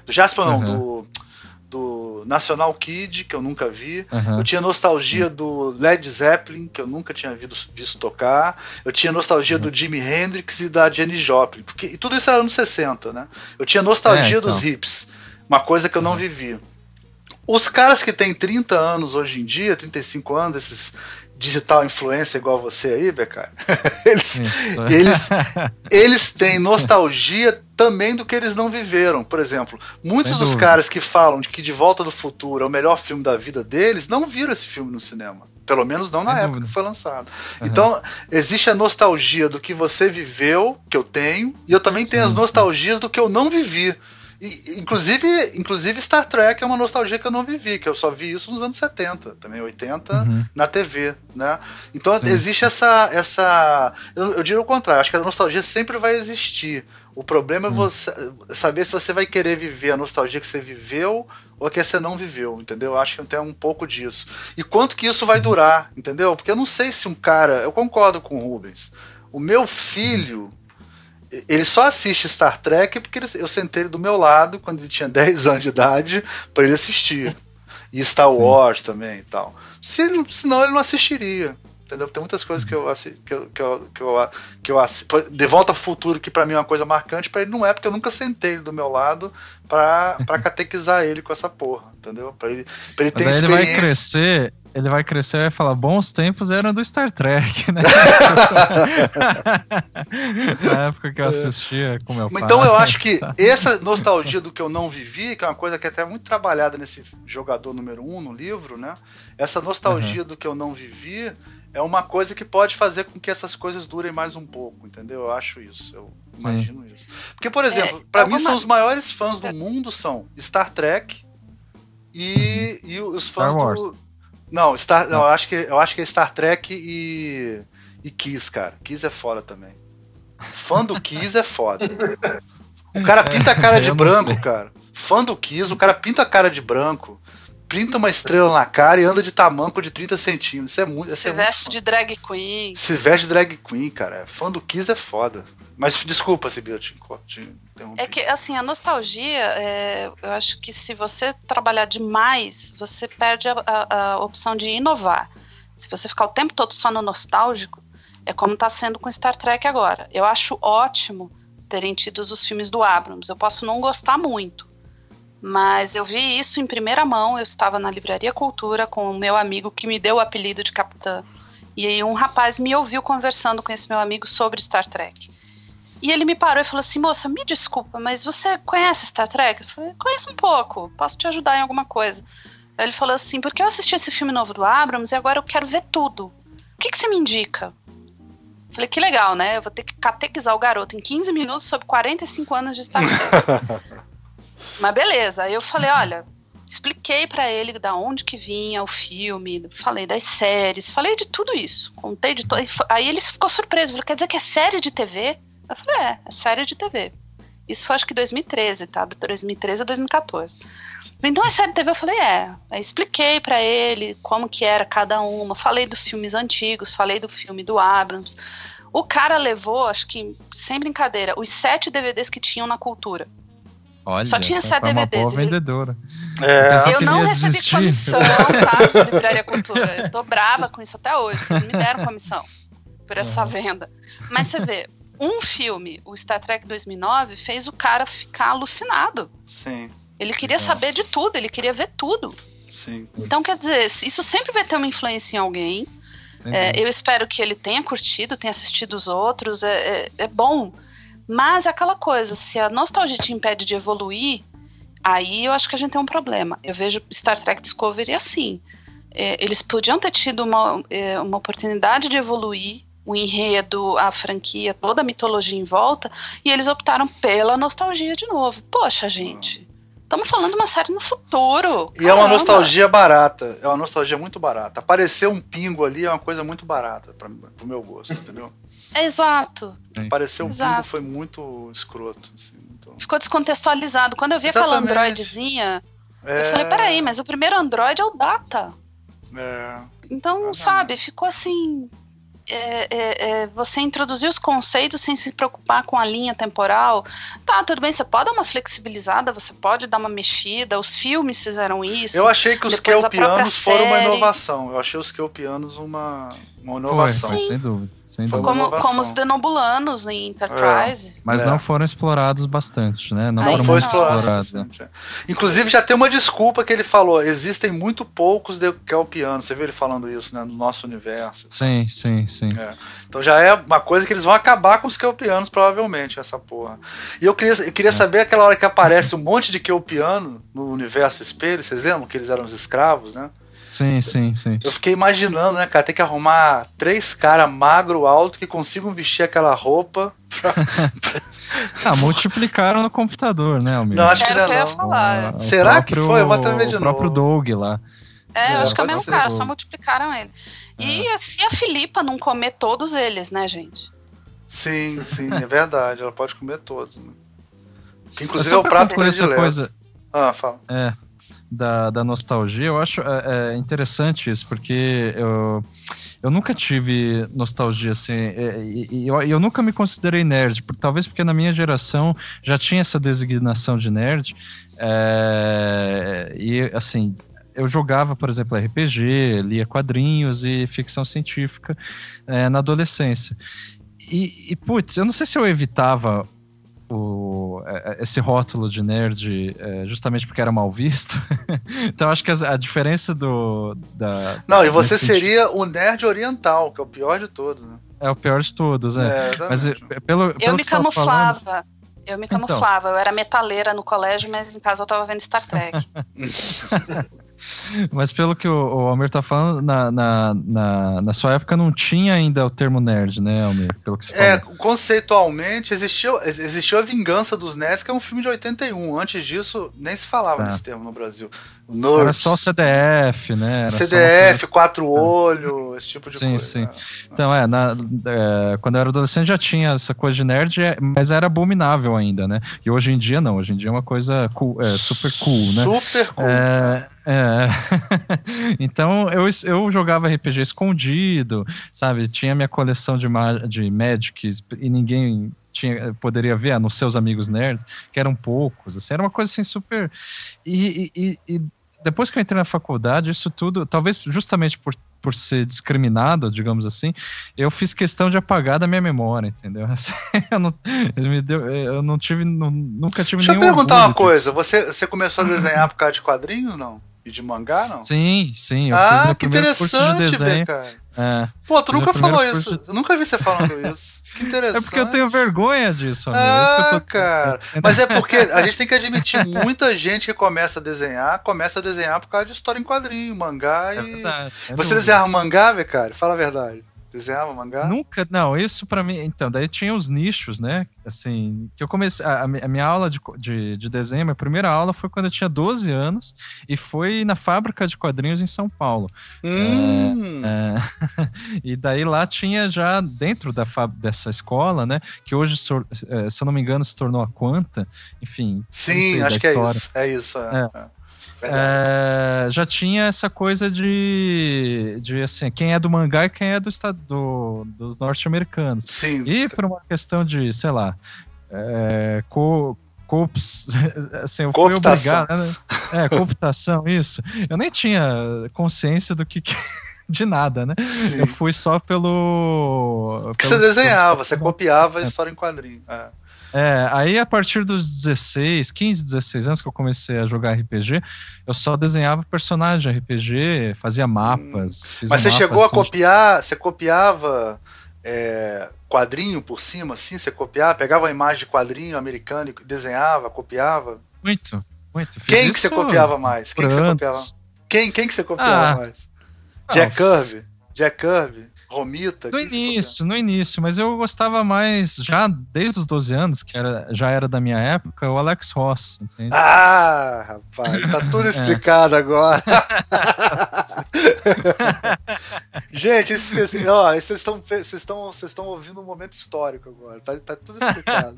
do Jaspion não, Uhum. do, do National Kid, que eu nunca vi, Aham. eu tinha nostalgia do Led Zeppelin, que eu nunca tinha visto, tocar. Eu tinha nostalgia do Jimi Hendrix e da Jenny Joplin. Porque, e tudo isso era anos 60, né? Eu tinha nostalgia É, então. dos hips. Uma coisa que eu não vivi. Os caras que têm 30 anos hoje em dia, 35 anos, esses digital influencer igual você aí, Beccar, eles, eles, eles têm nostalgia também do que eles não viveram. Por exemplo, muitos Sem dos dúvida. caras que falam de que De Volta do Futuro é o melhor filme da vida deles não viram esse filme no cinema. Pelo menos não na Sem época dúvida. que foi lançado. Aham. Então, existe a nostalgia do que você viveu, que eu tenho, e eu também tenho Sim, as sim. nostalgias do que eu não vivi. E, inclusive, inclusive Star Trek é uma nostalgia que eu não vivi, que eu só vi isso nos anos 70, também 80, Uhum. na TV, né? Então Sim. existe essa essa eu, eu diria o contrário, acho que a nostalgia sempre vai existir. O problema é Sim. você saber se você vai querer viver a nostalgia que você viveu ou a que você não viveu, entendeu? Eu acho que tem um pouco disso. E quanto que isso vai durar, entendeu? Porque eu não sei se um cara, eu concordo com o Rubens. O meu filho ele só assiste Star Trek porque ele- eu sentei ele do meu lado quando ele tinha 10 anos de idade para ele assistir. E Star Sim. Wars também e tal. Se ele, senão ele não assistiria. Entendeu? Tem muitas coisas que eu que eu, que eu, que eu, que eu De Volta ao Futuro, que pra mim é uma coisa marcante, pra ele não é, porque eu nunca sentei ele do meu lado pra, pra catequizar ele com essa porra, entendeu? Pra ele, pra ele ter Mas aí ele vai experiência. crescer, ele vai crescer e vai falar, bons tempos eram do Star Trek, né? Na época que eu assistia com meu pai. Então eu acho que essa nostalgia do que eu não vivi, que é uma coisa que é até muito trabalhada nesse jogador número um no livro, né? Essa nostalgia do que eu não vivi é uma coisa que pode fazer com que essas coisas durem mais um pouco, entendeu? Eu acho isso, eu Sim. imagino isso. Porque, por exemplo, É, pra mim são os maiores fãs do mundo são Star Trek e, e os fãs Star Wars. do não, Star, não, eu acho que eu acho que é Star Trek e e Kiss, cara. Kiss é foda também. Fã do Kiss é foda. O cara pinta a cara de branco, sei. cara. Fã do Kiss, o cara pinta a cara de branco, pinta uma estrela na cara e anda de tamanco de 30 centímetros. Isso é muito. isso Se é muito veste foda. de drag queen. Se veste drag queen, cara. Fã do Kiss é foda. Mas desculpa, Sibila, te, te interrompi. É que, assim, a nostalgia, é, eu acho que se você trabalhar demais, você perde a, a- a opção de inovar. Se você ficar o tempo todo só no nostálgico, é como está sendo com Star Trek agora. Eu acho ótimo terem tido os filmes do Abrams. Eu posso não gostar muito, mas eu vi isso em primeira mão. Eu estava na Livraria Cultura com o meu amigo que me deu o apelido de Capitã. E aí um rapaz me ouviu conversando com esse meu amigo sobre Star Trek. E ele me parou e falou assim: moça, me desculpa, mas você conhece Star Trek? Eu falei: conheço um pouco, posso te ajudar em alguma coisa. Ele falou assim: porque eu assisti esse filme novo do Abrams e agora eu quero ver tudo. O que, que você me indica? Eu Falei: que legal, né? Eu vou ter que catequizar o garoto em 15 minutos sobre 45 anos de Star Trek. mas beleza, aí eu falei: olha. Expliquei pra ele da onde que vinha o filme, falei das séries, falei de tudo isso, contei de tudo. Aí ele ficou surpreso, falou: quer dizer que é série de TV? Eu falei, é, é série de TV. Isso foi acho que 2013, tá? De 2013 a 2014. Então é série de TV, eu falei, é. Aí expliquei pra ele como que era cada uma, falei dos filmes antigos, falei do filme do Abrams. O cara levou, acho que, sem brincadeira, os sete DVDs que tinham na cultura. Olha, Só tinha essa sete foi uma DVDs, boa vendedora. É, Eu eu não recebi desistir. comissão, tá? Livraria Cultura. Eu tô brava com isso até hoje. Vocês me deram comissão por essa venda. Mas você vê, um filme, o Star Trek 2009, fez o cara ficar alucinado. sim, Ele queria Nossa. saber de tudo, ele queria ver tudo. sim. Então, quer dizer, isso sempre vai ter uma influência em alguém. É, eu espero que ele tenha curtido, tenha assistido os outros, é, é, é bom. Mas é aquela coisa, se a nostalgia te impede de evoluir, aí eu acho que a gente tem um problema. Eu vejo Star Trek Discovery assim. É, eles podiam ter tido uma, é, uma oportunidade de evoluir o enredo, a franquia, toda a mitologia em volta, e eles optaram pela nostalgia de novo. Poxa, gente, estamos falando de uma série no futuro. E é uma nostalgia barata. É uma nostalgia muito barata. Aparecer um pingo ali é uma coisa muito barata pra, pro meu gosto, entendeu? É exato. Aparecer um pingo Exato. foi muito escroto. Assim, muito- Ficou descontextualizado. Quando eu vi aquela Exatamente. androidezinha, É, eu falei, peraí, mas o primeiro android é o Data. é, Então, sabe, ficou assim. é, é, é, você introduzir os conceitos sem se preocupar com a linha temporal. Tá, tudo bem, você pode dar uma flexibilizada, você pode dar uma mexida. Os filmes fizeram isso. Eu achei que os Kelpianos foram uma série. inovação. Eu achei os Kelpianos uma, uma inovação. foi, sem dúvida. Como, como os denobulanos em Enterprise. Mas É. não foram explorados bastante, né? Não Aí foram foi explorado. explorados. é. Inclusive, já tem uma desculpa que ele falou. Existem muito poucos de Kelpianos. Você viu ele falando isso, né? No nosso universo. Sim, sim, sim. Então já é uma coisa que eles vão acabar com os Kelpianos, provavelmente, essa porra. E eu queria, eu queria saber aquela hora que aparece um monte de Kelpiano no universo espelho. Vocês lembram que eles eram os escravos, né? Sim, sim, sim. Eu fiquei imaginando, né, cara? Tem que arrumar três caras magro, alto, que consigam vestir aquela roupa. Ah, multiplicaram no computador, né, Almir? Não, acho que que é eu ia não. falar. O Será que próprio- foi? Eu vou até ver de O próprio novo. Doug lá. É, eu É, acho que é o mesmo ser. cara, só multiplicaram ele. E se a Filipa não comer todos eles, né, gente? Sim, sim, é verdade. Ela pode comer todos. Né? Que, inclusive é o pra prato concluir essa predileto. coisa Ah, fala. é, da, da nostalgia, eu acho é, é, interessante isso, porque eu, eu nunca tive nostalgia assim, é, e, eu, eu nunca me considerei nerd, por, talvez porque na minha geração já tinha essa designação de nerd, é, e assim, eu jogava, por exemplo, RPG, lia quadrinhos e ficção científica é, na adolescência. E, e, putz, eu não sei se eu evitava o, é, é, esse rótulo de nerd é, justamente porque era mal visto. então acho que a, a, diferença do. Da, não, e você seria sentido... o nerd oriental, que é o pior de todos, né? É o pior de todos, é. é Mas pelo, pelo eu me camuflava. Falando... Eu me então. camuflava. Então. Eu era metaleira no colégio, mas em casa eu tava vendo Star Trek. Mas pelo que o, o Almir tá falando, na, na, na, na, sua época não tinha ainda o termo nerd, né, Almir? Pelo que você é, conceitualmente existiu, existiu a Vingança dos Nerds, que é um filme de 81. Antes disso, nem se falava é. desse termo no Brasil. Nerds. Era só CDF, né? Era CDF, quatro é. olhos, esse tipo de sim, coisa. Sim, sim. Né? Então, é, na, é, quando eu era adolescente já tinha essa coisa de nerd, é, mas era abominável ainda, né? E hoje em dia não, hoje em dia é uma coisa cool, é, super cool, né? Super cool. É, é. então eu, eu jogava RPG escondido, sabe? Tinha minha coleção de, de Magics e ninguém tinha, poderia ver, ah, nos seus amigos nerds, que eram poucos. Assim, era uma coisa assim super. E, e, e, depois que eu entrei na faculdade, isso tudo, talvez justamente por, por ser discriminado, digamos assim, eu fiz questão de apagar da minha memória, entendeu? eu, não, eu não tive, não, nunca tive Deixa eu perguntar uma coisa, você, você começou a desenhar por causa de quadrinhos, não? E de mangá, não? Sim, sim. ah, que interessante, de cara. É. Pô, tu nunca falou isso. De... Eu nunca vi você falando isso. Que interessante. É porque eu tenho vergonha disso, amigo. Ah, é tô... cara. Mas é porque a gente tem que admitir, muita gente que começa a desenhar, começa a desenhar por causa de história em quadrinho, mangá é e. Verdade, é você desenhava mangá, cara? Fala a verdade. Desenhava mangá? Nunca, não, isso para mim, então, daí tinha os nichos, né, assim, que eu comecei, a, a minha aula de, de, de, desenho, minha primeira aula foi quando eu tinha 12 anos e foi na fábrica de quadrinhos em São Paulo. Hum. É, é, e daí lá tinha já, dentro da, dessa escola, né, que hoje, se eu não me engano, se tornou a Quanta, enfim. Sim, acho que é isso, é isso, é. É. É, já tinha essa coisa de, de assim, quem é do mangá e quem é do estado do, dos norte-americanos. Sim. E por uma questão de, sei lá, é, co, cops, assim, eu fui obrigado, né? É, cooptação, isso. Eu nem tinha consciência do que, que de nada, né? Sim. Eu fui só pelo. Que você desenhava, você copiava a história em quadrinho. É. É, aí a partir dos 16, 15, 16 anos que eu comecei a jogar RPG, eu só desenhava personagem RPG, fazia mapas. Hum. Mas você chegou assim, a copiar, você copiava é, quadrinho por cima, assim? Você copiava, pegava a imagem de quadrinho americano e desenhava, copiava? Muito, muito. quem que você copiava mais? Quem que você copiava? Quem, quem que você copiava ah, mais? Jack Kirby? Jack Kirby? Romita? No início, no início, mas eu gostava mais, já desde os 12 anos, que era, já era da minha época, o Alex Ross. Entende? Ah, rapaz, tá tudo é. explicado é. agora. Gente, esse, ó, vocês estão vocês estão vocês estão ouvindo um momento histórico agora. Tá, tá tudo explicado.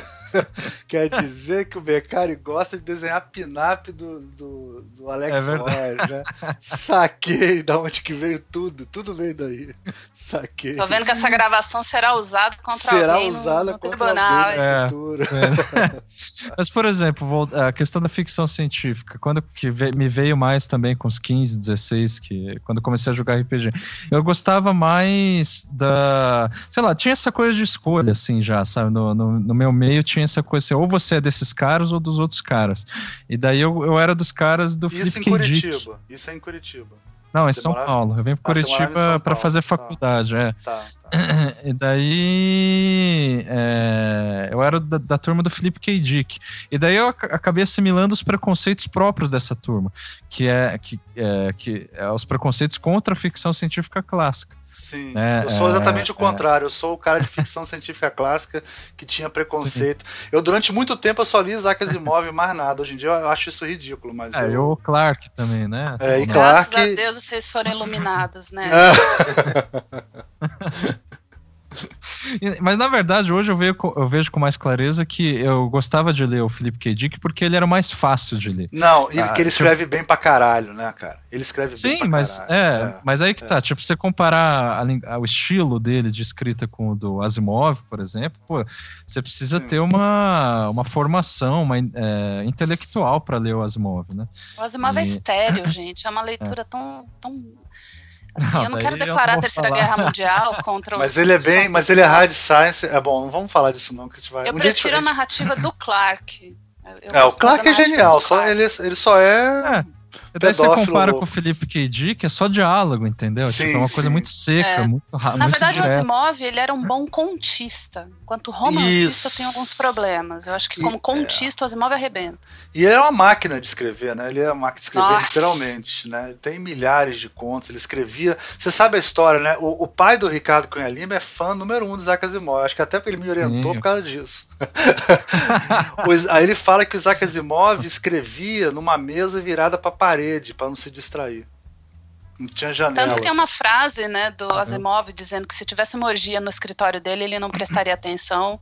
Quer dizer que o Beccari gosta de desenhar pin-up do, do, do Alex é Ross, né? Saquei da onde que veio tudo, tudo veio daí. Saquei. Tô vendo que essa gravação será usada contra será alguém usada no, no contra tribunal. É, futuro. É. Mas, por exemplo, a questão da ficção científica, quando que me veio mais também com os 15, 16, que quando comecei a jogar RPG, eu gostava mais da, sei lá, tinha essa coisa de escolha, assim, já, sabe, no, no, no meu meio tinha essa coisa assim, ou você é desses caras ou dos outros caras, e daí eu, eu era dos caras do Isso Flip em Curitiba, isso é em Curitiba. Não, em São morava... Paulo. Eu venho para ah, Curitiba para fazer tá. faculdade, tá. é. Tá, tá. E daí é, eu era da, da, turma do Felipe K. Dick. E daí eu acabei assimilando os preconceitos próprios dessa turma, que é que, é, que é os preconceitos contra a ficção científica clássica. Sim, é, eu sou exatamente é, o contrário. Eu sou o cara de ficção científica clássica que tinha preconceito. Sim. Eu, durante muito tempo, eu só li Isaac Asimov e mais nada. Hoje em dia eu acho isso ridículo, mas. É, eu... eu o Clark também, né? É, e Clark. Graças a Deus vocês foram iluminados, né? Mas na verdade, hoje eu vejo, eu vejo com mais clareza que eu gostava de ler o Philip K. Dick porque ele era o mais fácil de ler. Não, e ah, que ele tipo escreve tipo... bem pra caralho, né, cara? Ele escreve Sim, bem pra mas, caralho. É, é, mas aí que é. tá. Tipo, você comparar a, a, o estilo dele de escrita com o do Asimov, por exemplo, pô, você precisa Sim. ter uma, uma formação uma, é, intelectual para ler o Asimov, né? O Asimov é e... é estéreo, gente. É uma leitura tão, tão Assim, não, eu não quero declarar a Terceira falar. Guerra Mundial contra Mas ele é bem, mas ele é hard science. É bom, não vamos falar disso não, que a gente vai. Eu um prefiro a narrativa do Clark. Eu é, o Clark é genial, só ele, ele só é, é Daí você compara com o Felipe K.D., que é só diálogo, entendeu? Sim, tipo, é uma sim. coisa muito seca, é. muito rápido. Na verdade, direto. o Asimov, ele era um bom contista. Enquanto romancista Isso. tem alguns problemas. Eu acho que como e, contista, é. o Asimov arrebenta. E ele é uma máquina de escrever, né? Ele é uma máquina de escrever Nossa. literalmente, né? Ele tem milhares de contos, ele escrevia... Você sabe a história, né? O, o pai do Ricardo Cunha Lima é fã número um do Isaac Asimov. Acho que até ele me orientou sim. por causa disso. Aí ele fala que o Isaac Asimov escrevia numa mesa virada para a parede, para não se distrair. Não tinha janela. Tanto que tem uma frase, né, do Asimov dizendo que se tivesse uma orgia no escritório dele, ele não prestaria atenção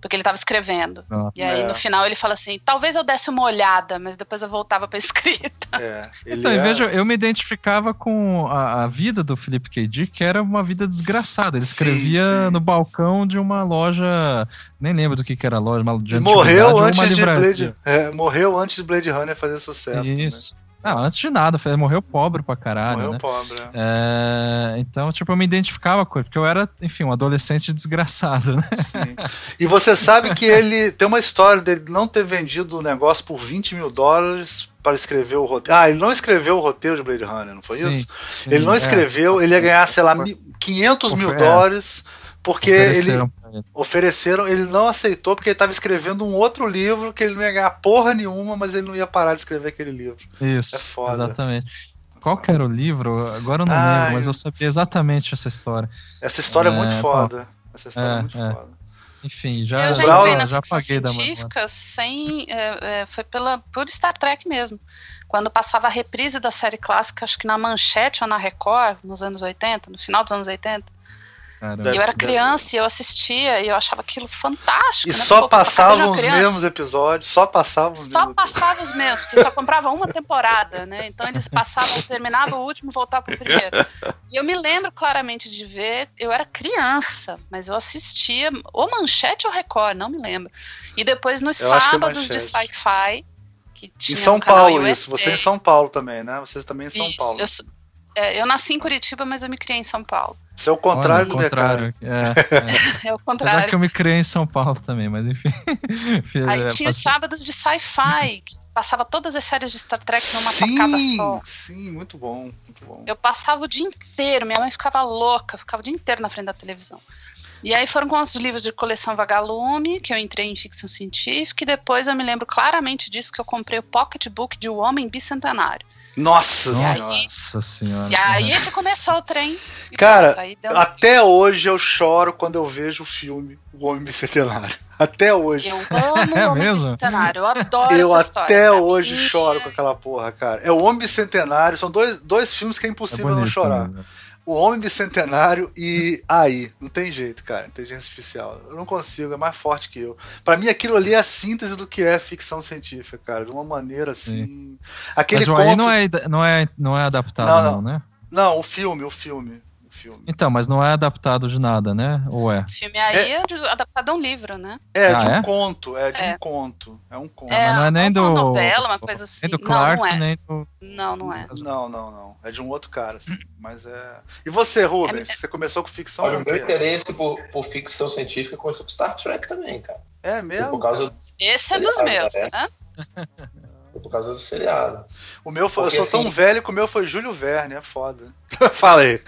porque ele estava escrevendo. Ah, e aí é. no final ele fala assim: talvez eu desse uma olhada, mas depois eu voltava para escrita. É, então, é... veja, eu me identificava com a, a, vida do Felipe K. Dick, que era uma vida desgraçada. Ele escrevia sim, sim. no balcão de uma loja, nem lembro do que, que era a loja, uma de morreu antes de Blade, é, morreu antes de Blade Runner fazer sucesso. Isso. Não, antes de nada, morreu pobre pra caralho. Morreu né? pobre. É. é, então, tipo, eu me identificava com ele, porque eu era, enfim, um adolescente desgraçado, né? Sim. E você sabe que ele tem uma história dele não ter vendido o negócio por 20 mil dólares para escrever o roteiro. Ah, ele não escreveu o roteiro de Blade Runner, não foi sim, isso? Sim, ele não é. escreveu, é. ele ia ganhar, sei lá, 500 mil dólares porque ofereceram ele, ofereceram, ele não aceitou porque ele estava escrevendo um outro livro que ele não ia ganhar porra nenhuma, mas ele não ia parar de escrever aquele livro. Isso, é foda. exatamente. Qual que era o livro? Agora eu não Ai, lembro, mas eu sabia exatamente essa história. Essa história é, é muito foda. Essa história é, é muito é. foda. Enfim, já, eu já, entrei na já paguei da científica sem. É, é, foi pela, por Star Trek mesmo. Quando passava a reprise da série clássica, acho que na Manchete ou na Record, nos anos 80, no final dos anos 80. Caramba. Eu era criança e eu assistia e eu achava aquilo fantástico. E né? só passavam os mesmos episódios, só passavam os Só passavam os mesmos, porque só comprava uma temporada, né? Então eles passavam, terminava o último, voltava pro primeiro. E eu me lembro claramente de ver, eu era criança, mas eu assistia ou Manchete ou Record, não me lembro. E depois nos eu é sábados de sci-fi, que tinha Em São um Paulo, isso. Você é em São Paulo também, né? Você também em São isso, Paulo. Eu, é, eu nasci em Curitiba, mas eu me criei em São Paulo. Isso é o contrário Olha, do contrário. É, é. é o contrário. Apesar que eu me criei em São Paulo também, mas enfim. Aí é, tinha os sábados de sci-fi, que passava todas as séries de Star Trek numa sim, tacada só. Sim, muito bom, muito bom. Eu passava o dia inteiro, minha mãe ficava louca, ficava o dia inteiro na frente da televisão. E aí foram com os livros de coleção Vagalume, que eu entrei em ficção científica, e depois eu me lembro claramente disso que eu comprei o pocketbook de O Homem Bicentenário. Nossa senhora. Nossa senhora. E aí é que começou o trem. Cara, pronto, até hoje eu choro quando eu vejo o filme O Homem Bicentenário. Até hoje. Eu amo é o Homem mesmo? Bicentenário. Eu adoro Eu essa até hoje choro com aquela porra, cara. É o Homem Bicentenário. São dois, dois filmes que é impossível é bonito, não chorar. Né? O Homem Bicentenário e aí. Não tem jeito, cara. Inteligência artificial. Eu não consigo, é mais forte que eu. Para mim, aquilo ali é a síntese do que é ficção científica, cara. De uma maneira assim. Sim. Aquele Mas o conto... não é, não, é, não é adaptado, não, não, não né? Não, o filme, o filme filme. Então, mas não é adaptado de nada, né? Ou é? O filme aí é, é adaptado a um livro, né? É, ah, de um é? conto, é de é. um conto. É um conto. É, não é nem do. Uma novela, uma coisa assim. Nem do Clark, não, não é. nem do. Não, não é. Não, não, não. É de um outro cara, assim. Mas é. E você, Rubens? É... Você começou com ficção? Olha, o meu interesse por, por ficção científica começou com Star Trek também, cara. É mesmo? Por causa Esse é dos meus, né? por causa do seriado. O meu foi, Porque, eu sou assim, tão velho que o meu foi Júlio Verne, é foda. Fala aí.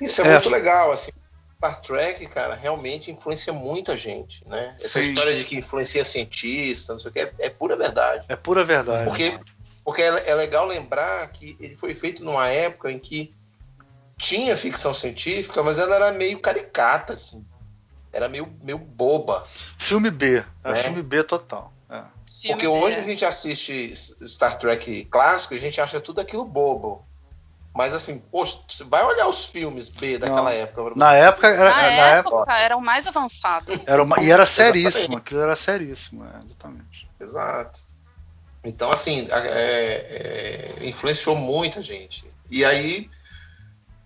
Isso é, é, muito legal, assim. Star Trek, cara, realmente influencia muita gente, né? Essa Sim. história de que influencia cientista, não sei o que, é, é pura verdade. É pura verdade. Porque, porque é, é legal lembrar que ele foi feito numa época em que tinha ficção científica, mas ela era meio caricata, assim. Era meio, meio boba. Filme B. Era né? filme B total. É. Porque hoje a gente assiste Star Trek clássico e a gente acha tudo aquilo bobo. Mas assim, poxa, você vai olhar os filmes B daquela Não. época. Na época, era, Na na época, época era o mais avançado. era uma, e era seríssimo, aquilo era seríssimo, é, exatamente. Exato. Então, assim, é- é, influenciou muita gente. E aí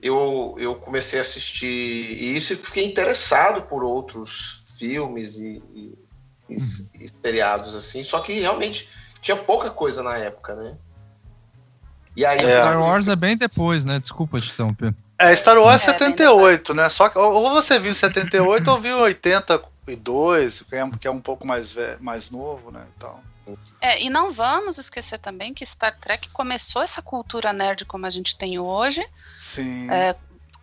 eu, eu comecei a assistir isso e fiquei interessado por outros filmes e, e- e- e seriados, assim. Só que realmente tinha pouca coisa na época, né? E aí É. Star Wars é bem depois, né? Desculpa te interromper. É, Star Wars É, bem 78, né? Só que ou você viu em 78 ou viu em 82, que é, que é um pouco mais, mais novo, né? Então, É, e não vamos esquecer também que Star Trek começou essa cultura nerd como a gente tem hoje, sim. É,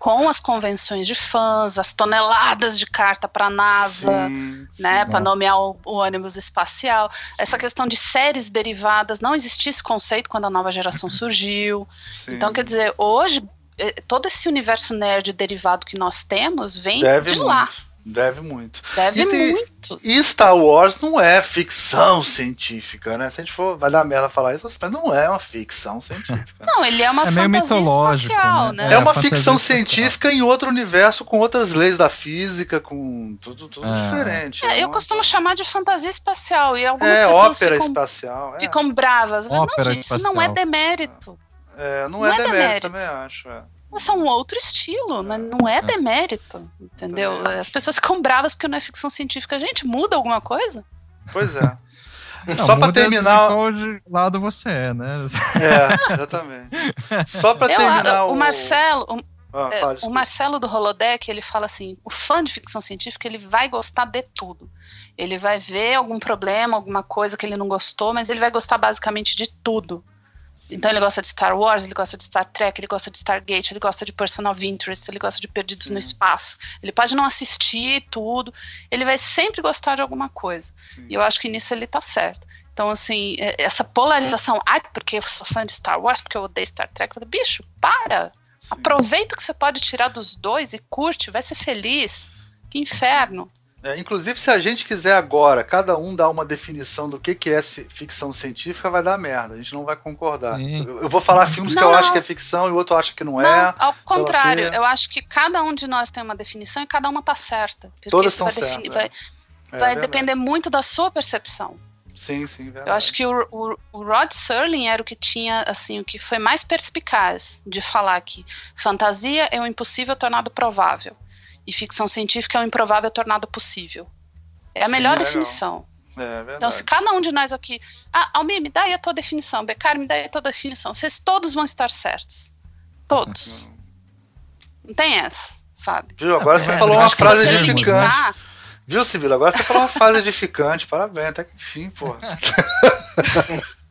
com as convenções de fãs, as toneladas de carta para NASA, sim, né, para nomear o, o ônibus espacial. Essa questão de séries derivadas, não existia esse conceito quando a nova geração surgiu. sim. Então, quer dizer, hoje eh, todo esse universo nerd derivado que nós temos vem deve de muito. lá. Deve muito. Deve E tem- muito. E Star Wars não é ficção científica, né? Se a gente for, vai dar merda falar isso, mas não é uma ficção científica. Não, ele é uma É meio fantasia mitológico, espacial, né? né? É, uma fantasia ficção espacial. científica em outro universo, com outras leis da física, com tudo, tudo É. diferente. É, eu uma- costumo chamar de fantasia espacial e algumas É, pessoas ópera ficam, espacial. É, ficam bravas. Ópera não, gente, isso não é espacial. demérito. É, não, não é é demérito, demérito. também acho. é. É um outro estilo, mas não é demérito, entendeu? As pessoas ficam bravas porque não é ficção científica. Gente, muda alguma coisa? Pois é. Não, Só pra muda terminar. De qual lado você é, né? É, exatamente. Só pra Eu- terminar o, o. Marcelo, o, Ah, é, fala, o. Marcelo do Holodeck, ele fala assim: o fã de ficção científica ele vai gostar de tudo. Ele vai ver algum problema, alguma coisa que ele não gostou, mas ele vai gostar basicamente de tudo. Então ele gosta de Star Wars, ele gosta de Star Trek, ele gosta de Stargate, ele gosta de Person of Interest, ele gosta de Perdidos Sim. no Espaço. Ele pode não assistir tudo, ele vai sempre gostar de alguma coisa. Sim. E eu acho que nisso ele tá certo. Então, assim, é- essa polarização, ai, porque eu sou fã de Star Wars, porque eu odeio Star Trek, eu falo, bicho, para! Sim. Aproveita o que você pode tirar dos dois e curte, vai ser feliz. Que inferno. É, inclusive, se a gente quiser agora, cada um dar uma definição do que, que é ficção científica, vai dar merda. A gente não vai concordar. Eu, eu vou falar filmes que Não, eu acho não. que é ficção e o outro acha que não é. Não, ao contrário, eu acho que cada um de nós tem uma definição e cada uma tá certa. Porque Todas são vai, certas. defini- é. vai, É vai depender muito da sua percepção. Sim, sim, verdade. Eu acho que o, o, o Rod Serling era o que tinha, assim, o que foi mais perspicaz de falar que fantasia é o impossível tornado provável e ficção científica é o improvável tornado possível. É a Sim, melhor legal. definição. É verdade. Então, se cada um de nós aqui. Ah, Almir, me dá aí a tua definição. Becar, me dá aí a tua definição. Vocês todos vão estar certos. Todos. Não tem essa, sabe? Viu? Agora você É, falou uma frase edificante. Ah, Viu, Sibila? Agora você falou uma frase edificante. Parabéns, até que enfim, pô.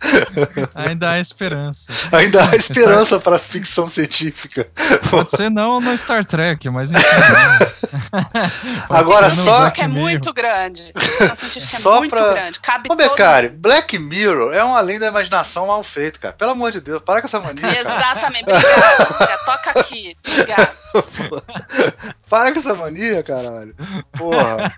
Ainda há esperança. Ainda há esperança para a ficção científica. Pode ser não no Star Trek, mas enfim. né? Agora só- Black que é muito grande. É Só muito pra- grande. Cabe Ô, todo Becari, Black Mirror é um além da imaginação mal feito, cara. Pelo amor de Deus, para com essa mania, cara. Exatamente. Obrigada. Amiga. Toca aqui. Obrigada. Para com essa mania, caralho. Porra.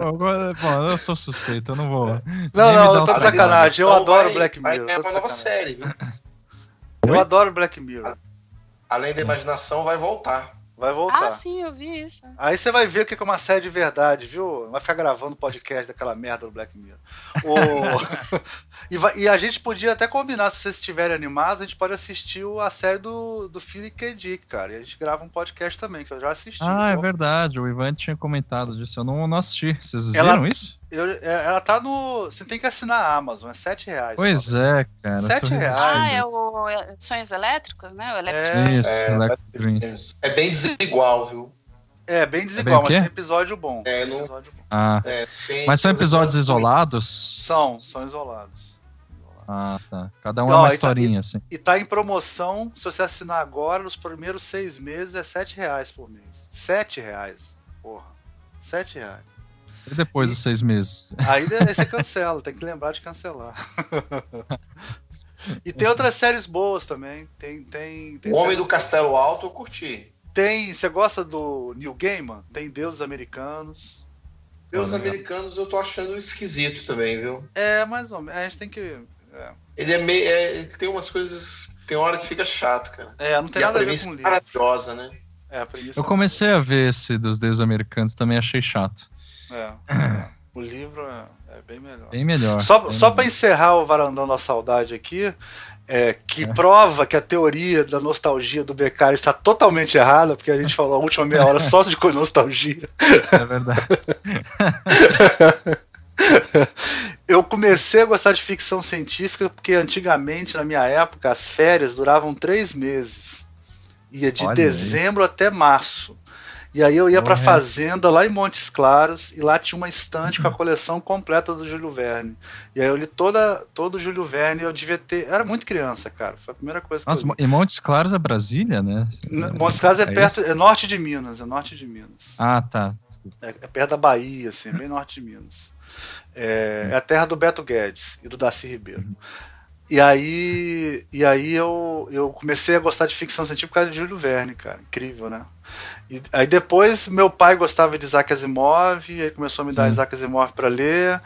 Agora, bom, eu sou suspeito, eu não vou. Não, não, eu tô. Sacanagem. Eu Então adoro vai- Black vai Mirror. ganhar tô de uma nova série, viu? Eu Oi? adoro Black Mirror. Além da imaginação, vai voltar. Vai voltar. Ah, sim, eu vi isso. Aí você vai ver o que é uma série de verdade, viu? Vai ficar gravando podcast daquela merda do Black Mirror. O- e, vai- e a gente podia até combinar, se vocês estiverem animados, a gente pode assistir o- a série do, do Philip K. Dick, cara. E a gente grava um podcast também, que eu já assisti. Ah, é Então, verdade, o Ivan tinha comentado disso, eu não, não assisti. Vocês Ela- viram isso? Eu- é- ela tá no. Você tem que assinar a Amazon, é 7 reais. Pois só. é, cara. Sete tô reais. Ah, é o é, Sonhos Elétricos, né? O Electric. É, Isso, É, Electric Dreams. É bem desigual, viu? é bem desigual, o mas quê? tem episódio bom. É, não- Episódio bom. Ah, É, mas são episódios isolados? São, são isolados. Ah, tá. Cada um Não, é uma tá- historinha, assim. E tá em promoção, se você assinar agora, nos primeiros seis meses é 7 reais por mês. 7 reais. Porra. 7 reais. E depois dos seis meses? Aí, você cancela, tem que lembrar de cancelar. e tem outras séries boas também. Tem, tem, tem O Homem série- do Castelo Alto eu curti. Tem. Você gosta do Neil Gaiman? Tem Deuses Americanos. Os Olha, americanos eu tô achando esquisito também, viu? É, mais ou menos. A gente tem que. é. Ele é meio. é, ele tem umas coisas Tem hora que fica chato, cara. É, não tem e nada a ver com é o livro. maravilhosa, né? É, Eu comecei a ver esse dos deuses americanos, também achei chato. É. O livro é, é bem melhor. Bem melhor. Só, bem só para encerrar o Varandão da Saudade aqui, é, que prova que a teoria da nostalgia do Beccari está totalmente errada, porque a gente falou a última meia hora só de nostalgia. É verdade. Eu comecei a gostar de ficção científica porque antigamente, na minha época, as férias duravam três meses. Ia de Olha aí. dezembro até março. E aí eu ia pra Porra. fazenda lá em Montes Claros e lá tinha uma estante com a coleção completa do Júlio Verne. E aí eu li toda, todo o Júlio Verne, eu devia ter. Era muito criança, cara. Foi a primeira coisa que Nossa, eu li. e Montes Claros é Brasília, né? Montes Claros é, É perto, é norte de Minas, é norte de Minas. Ah, tá. É, é perto da Bahia, assim, bem norte de Minas. É, é a terra do Beto Guedes e do Darcy Ribeiro. E aí, e aí eu, eu comecei a gostar de ficção científica por causa de Júlio Verne, cara. Incrível, né? E aí depois meu pai gostava de Isaac Asimov, e aí começou a me dar Sim. Isaac Asimov para ler.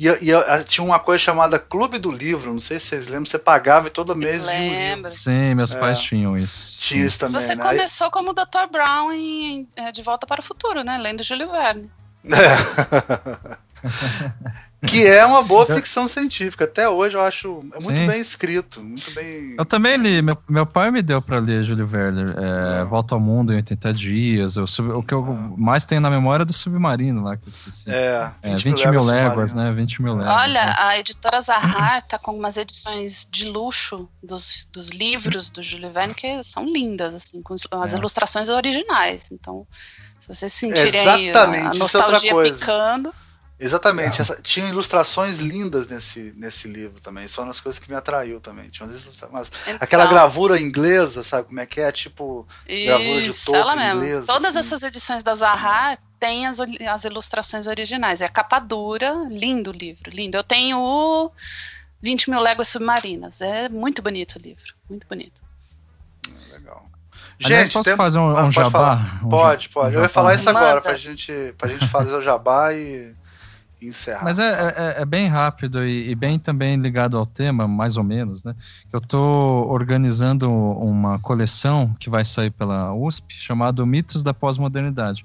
E, e eu- tinha uma coisa chamada Clube do Livro, não sei se vocês lembram, você pagava e todo mês via um livro. Lembra. Sim, meus É. pais tinham isso. Tinha isso também, Você né? Aí- começou como Dr. Brown em é, De Volta para o Futuro, né? Lendo Júlio Verne. que é uma boa ficção científica. Até hoje eu acho é muito Sim. bem escrito, muito bem. Eu também li, meu, meu pai me deu pra ler Júlio Verne, é, Volta ao Mundo em 80 Dias, eu sub- o que eu mais tenho na memória é do Submarino lá, que eu esqueci. É, É, 20 mil léguas, né? 20 mil léguas. Olha, né? a editora Zahar tá com umas edições de luxo dos, dos livros do Júlio Verne que são lindas, assim, com as É. ilustrações originais. Então, se vocês sentirem aí a, Exatamente, a isso é outra nostalgia coisa. picando, Exatamente. Essa- tinha ilustrações lindas nesse, nesse livro também. Isso é uma das coisas que me atraiu também. Tinha umas umas- então, aquela gravura inglesa, sabe como é que é? Tipo. gravura de Isso, topo ela mesma. inglesa, Todas assim. essas edições da Zahar têm as, as ilustrações originais. É a capa dura, lindo o livro, lindo. Eu tenho o 20 mil léguas submarinas. É muito bonito o livro, muito bonito. Legal. Aliás, Gente, posso tem- fazer um, Ah, um pode jabá? falar. Pode, pode. um Eu ia falar isso agora pra gente, pra gente fazer o jabá e encerrar. Mas é, é, é bem rápido e, e bem também ligado ao tema, mais ou menos, né? Eu estou organizando uma coleção que vai sair pela USP, chamado Mitos da Pós-Modernidade.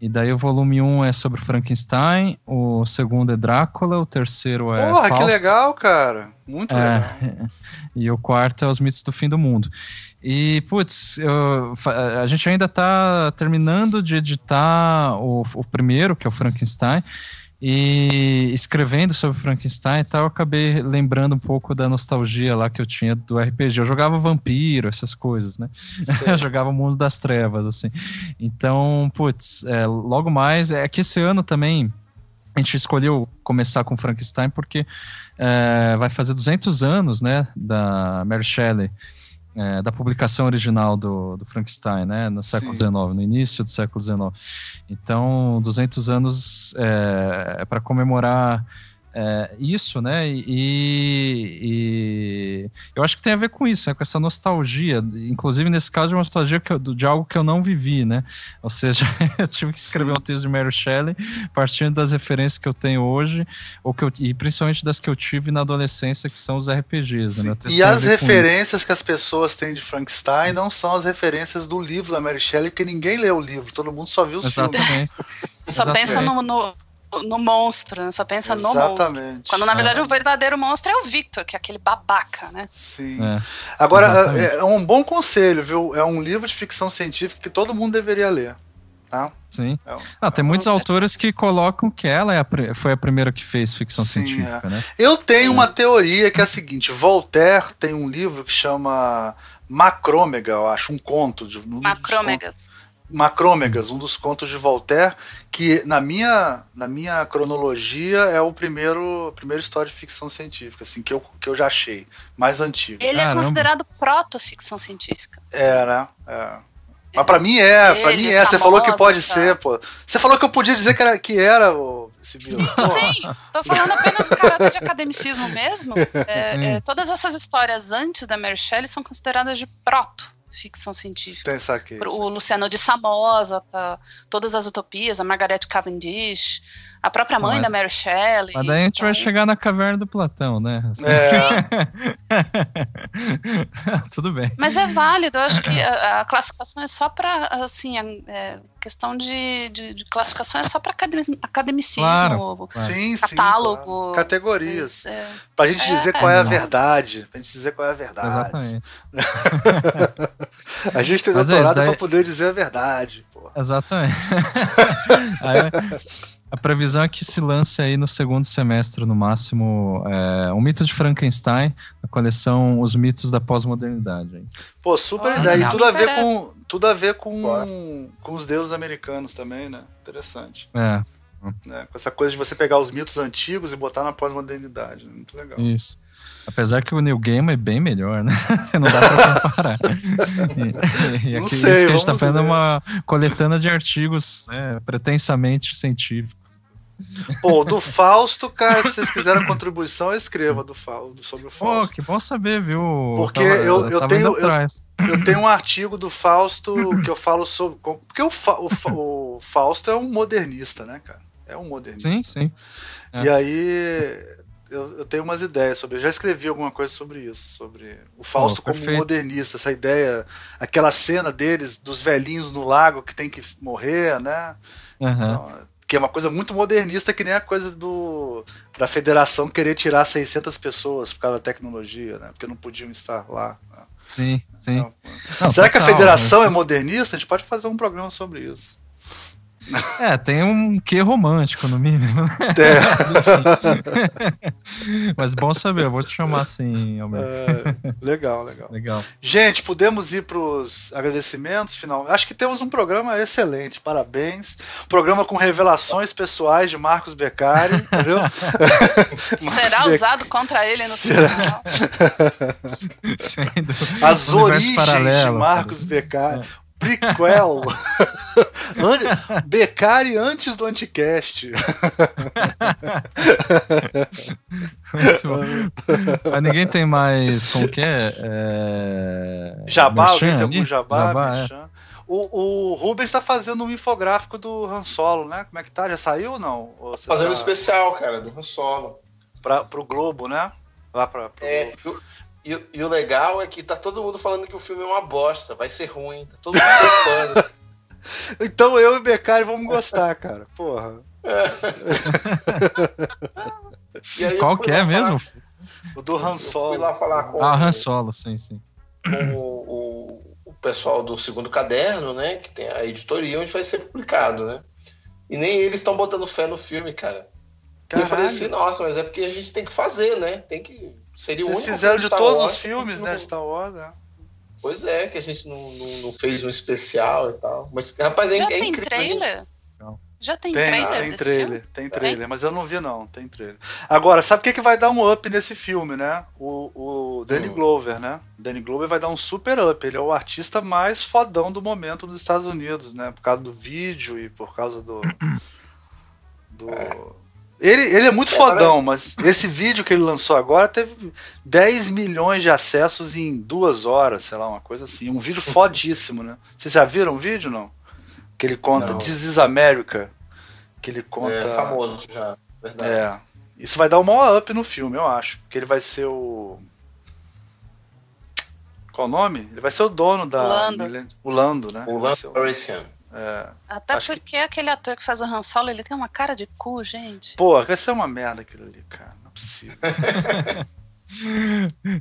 E daí o volume 1 é sobre Frankenstein, o segundo é Drácula, o terceiro é Porra, que Fausto. legal, cara. Muito legal. É, e o quarto é os mitos do fim do mundo. E, putz, eu- a gente ainda está terminando de editar o, o primeiro, que é o Frankenstein, e escrevendo sobre Frankenstein e tal, eu acabei lembrando um pouco da nostalgia lá que eu tinha do RPG. Eu jogava vampiro, essas coisas, né? eu jogava o mundo das trevas, assim. Então, putz, é, logo mais, é que esse ano também a gente escolheu começar com Frankenstein porque é, vai fazer 200 anos, né, da Mary Shelley, é, da publicação original do, do Frankenstein, né, no século. XIX, no início do século XIX. Então, 200 anos é, para comemorar é, isso, né, e, e eu acho que tem a ver com isso, né, com essa nostalgia, inclusive nesse caso de uma nostalgia que eu- de algo que eu não vivi, né, ou seja, eu tive que escrever um texto de Mary Shelley partindo das referências que eu tenho hoje, ou que eu, e principalmente das que eu tive na adolescência, que são os RPGs. Né? E as referências que as pessoas têm de Frankenstein não são as referências do livro da Mary Shelley, porque ninguém leu o livro, todo mundo só viu filmes. Exatamente. Só Exatamente. pensa no, no, no monstro, né? só pensa no monstro. Exatamente. Quando na verdade É. o verdadeiro monstro é o Victor, que é aquele babaca, né? Sim. É. Agora, Exatamente. é, é um bom conselho, viu? É um livro de ficção científica que todo mundo deveria ler. Tá? Sim. É um- Não, tem é um- muitos autores que colocam que ela é a foi a primeira que fez ficção Sim, científica, né? Eu tenho uma teoria que é a seguinte: Voltaire tem um livro que chama Macrômega, eu acho, um conto de um Macrômegas. Macrômegas, um dos contos de Voltaire, que na minha, na minha cronologia é o primeiro, a primeira história de ficção científica, assim, que eu, que eu já achei, mais antigo. Ele Caramba. é considerado proto-ficção científica. É, né? É. Mas pra mim é, pra Ele, mim é. Você falou que pode tá. ser, pô. Você falou que eu podia dizer que era, que era o civil. Sim, tô falando apenas do caráter de academicismo mesmo. É, Hum. é, todas essas histórias antes da Mary Shelley são consideradas de proto-ficção científica. Tem saquei. O Luciano de Samoza, tá, todas as utopias, a Margaret Cavendish, A própria mãe Mas- da Mary Shelley. Mas daí a gente vai então- chegar na caverna do Platão, né? Assim. É, Tudo bem. Mas é válido, eu acho que a, a classificação é só para assim, a é, questão de, de, de classificação é só para academicismo, Claro. sim, sim. catálogo, claro. Categorias. é, Pra gente É, dizer qual é a não. verdade. Pra gente dizer qual é a verdade. Exatamente. A gente tem Mas é doutorado daí- pra poder dizer a verdade, pô. Exatamente. Aí, a previsão é que se lance aí no segundo semestre, no máximo, é, um mito de Frankenstein, a coleção Os Mitos da Pós-Modernidade. Pô, super Ah, ideia. E tudo a ver com tudo a ver com, Bora. com os deuses americanos também, né? Interessante. É, né? Com essa coisa de você pegar os mitos antigos e botar na pós-modernidade. né? Muito legal. isso. Apesar que o New Game é bem melhor, né? Não dá pra comparar. E, e Não aqui, sei, isso que a gente tá fazendo é uma coletânea de artigos né, pretensamente científicos. Pô, o do Fausto, cara, se vocês quiserem contribuição, eu escreva do Fausto, sobre o Pô, Fausto. que bom saber, viu? Porque eu- eu tava tenho- atrás. Eu tenho um artigo do Fausto que eu falo sobre. Porque o, o o Fausto é um modernista, né, cara? É um modernista. Sim, sim. E aí eu, eu tenho umas ideias sobre. Eu já escrevi alguma coisa sobre isso, sobre o Fausto Pô, como modernista, essa ideia, aquela cena deles, dos velhinhos no lago que tem que morrer, né? Aham. Então, que é uma coisa muito modernista, que nem a coisa do da federação querer tirar 600 pessoas por causa da tecnologia, né? Porque não podiam estar lá. né? Sim, sim. Então, Não, Será que a federação né? é modernista? A gente pode fazer um programa sobre isso. É, tem um quê romântico, no mínimo. né? É, Mas bom saber, eu vou te chamar assim, Almeida. é, legal, legal. Legal. Gente, podemos ir para os agradecimentos final. Acho que temos um programa excelente, parabéns. Programa com revelações pessoais de Marcos Beccari, entendeu? Marcos Será Beccari. usado contra ele no Será? final. As origens de paralelo, Marcos Beccari. Prequel. Beccari antes do Anticast. Mas ninguém tem mais. Como que é? é... Jabá, alguém merchan tem ali? algum jabá? Jabá, é. O, o Rubens está fazendo um infográfico do Han Solo, né? Como é que tá? Já saiu ou não? Ou Fazendo um tá especial, cara, do Han Solo. pra, pro Globo, né? Lá pra, pro É, Globo. E, o- e o legal é que tá todo mundo falando que o filme é uma bosta, vai ser ruim, tá todo mundo preocupando. Então eu e o Beccari vamos gostar, cara. Porra. E aí eu Qual que é mesmo? O do Han Eu fui Solo. lá falar com, Ah, Han Solo, sim, sim. com o, o- o pessoal do segundo caderno, né? Que tem a editoria onde vai ser publicado, né? E nem eles estão botando fé no filme, cara. E eu falei Caralho. assim, nossa, mas é porque a gente tem que fazer, né? Tem que. Seria o Vocês único fizeram de Star todos Wars os filmes, né? De Star Wars, né? Pois é, que a gente não, não, não fez um especial e tal. Mas, rapaz, é, Já é tem incrível. trailer? Não. Já tem, Tem, trailer tem desse trailer, filme? tem trailer, mas eu não vi não, tem trailer. Agora, sabe o que, que vai dar um up nesse filme, né? O, o Danny Hum. Glover, né? Danny Glover vai dar um super up. Ele é o artista mais fodão do momento nos Estados Unidos, né? Por causa do vídeo e por causa do. do... Ele, ele é muito É, fodão, mas esse vídeo que ele lançou agora teve 10 milhões de acessos em duas horas, sei lá, uma coisa assim. Um vídeo fodíssimo, né? Vocês já viram o vídeo, não? Que ele conta Não. This is America. Que ele conta. É famoso já, verdade. É. Isso vai dar o maior up no filme, eu acho. Porque ele vai ser o. Qual o nome? Ele vai ser o dono da. Lando. Milen- O Lando, né? O ser o-. É. Até Acho que- porque aquele ator que faz o Han Solo, ele tem uma cara de cu, gente. Pô, vai ser uma merda aquilo ali, cara. Não é possível.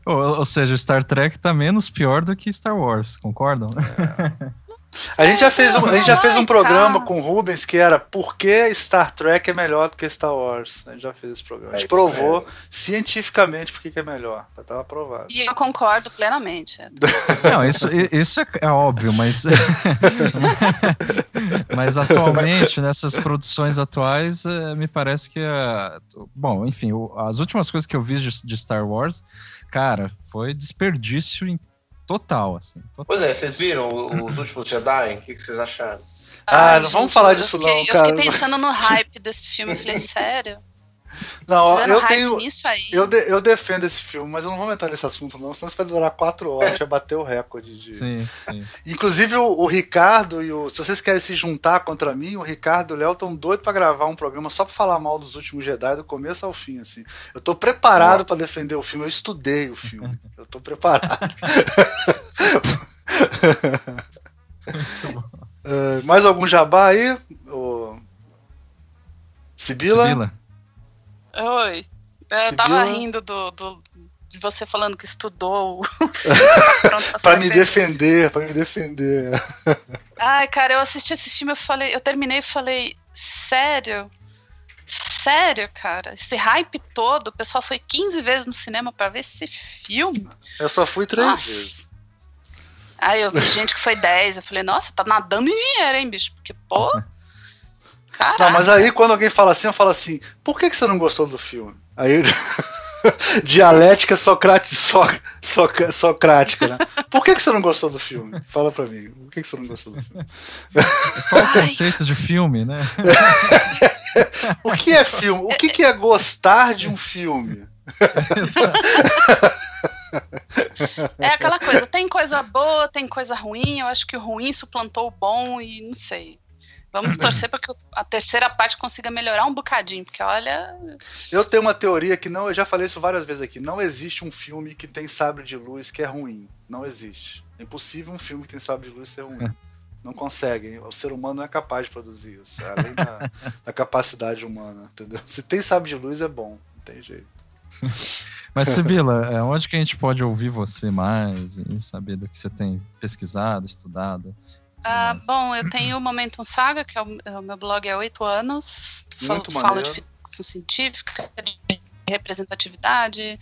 Ou, ou seja, Star Trek tá menos pior do que Star Wars, concordam? A gente já fez um, a gente já fez um programa cara. com o Rubens que era Por que Star Trek é melhor do que Star Wars? A gente já fez esse programa. A gente É provou cientificamente por que é melhor. Já tava provado. E eu concordo plenamente. Não, isso, isso é, é óbvio, mas. mas atualmente, nessas produções atuais, eh, me parece que. a- bom, enfim, as últimas coisas que eu vi de, de Star Wars, cara, foi desperdício em total, assim. total. Pois é, vocês viram os últimos Jedi? O que, que vocês acharam? Ah, Ai, não vamos gente, falar eu disso fiquei- não, Eu cara. fiquei pensando no hype desse filme, eu falei, sério? Não, eu tenho. Eu, de- eu defendo esse filme, mas eu não vou entrar nesse assunto, não, senão isso vai durar quatro horas, já bateu o recorde de. Sim, sim. Inclusive o, o Ricardo e o. Se vocês querem se juntar contra mim, o Ricardo e o Léo estão doidos pra gravar um programa só pra falar mal dos últimos Jedi do começo ao fim, assim. Eu tô preparado pra defender o filme, eu estudei o filme. Eu tô preparado. Eh, mais algum jabá aí? Ô, Sibila? Sibila? Oi. Eu Sibila? tava rindo do, do- de você falando que estudou. filme, tá me defender, pra me defender. Ai, cara, eu assisti esse filme, eu falei, eu terminei e falei, sério? Sério, cara? Esse hype todo, o pessoal foi 15 vezes no cinema pra ver esse filme. Eu só fui três Nossa. vezes. Aí eu vi gente que foi 10, eu falei, nossa, tá nadando em dinheiro, hein, bicho? Porque, pô. Caraca. Não, mas aí quando alguém fala assim, eu falo assim, por que, que você não gostou do filme? Aí. Dialética socrate, so, soc- socrática, né? Por que, que você não gostou do filme? Fala pra mim. Por que, que você não gostou do filme? Qual é o conceito de filme, né? O que é filme? O que, que é gostar de um filme? É aquela coisa, tem coisa boa, tem coisa ruim, eu acho que o ruim suplantou o bom e não sei. Vamos torcer para que a terceira parte consiga melhorar um bocadinho, porque olha. Eu tenho uma teoria que não, eu já falei isso várias vezes aqui. Não existe um filme que tem sabre de luz que é ruim. Não existe. É impossível um filme que tem sabre de luz ser ruim. Não conseguem. O ser humano não é capaz de produzir isso. É além da, da capacidade humana, entendeu? Se tem sabre de luz é bom. Não tem jeito. Mas, Sibila, é, onde que a gente pode ouvir você mais e saber do que você tem pesquisado, estudado? Ah, Mas- bom, eu tenho o Momentum Saga, que é o, é o meu blog há oito anos. Falo, Muito falo de maneiro. ficção científica, de representatividade,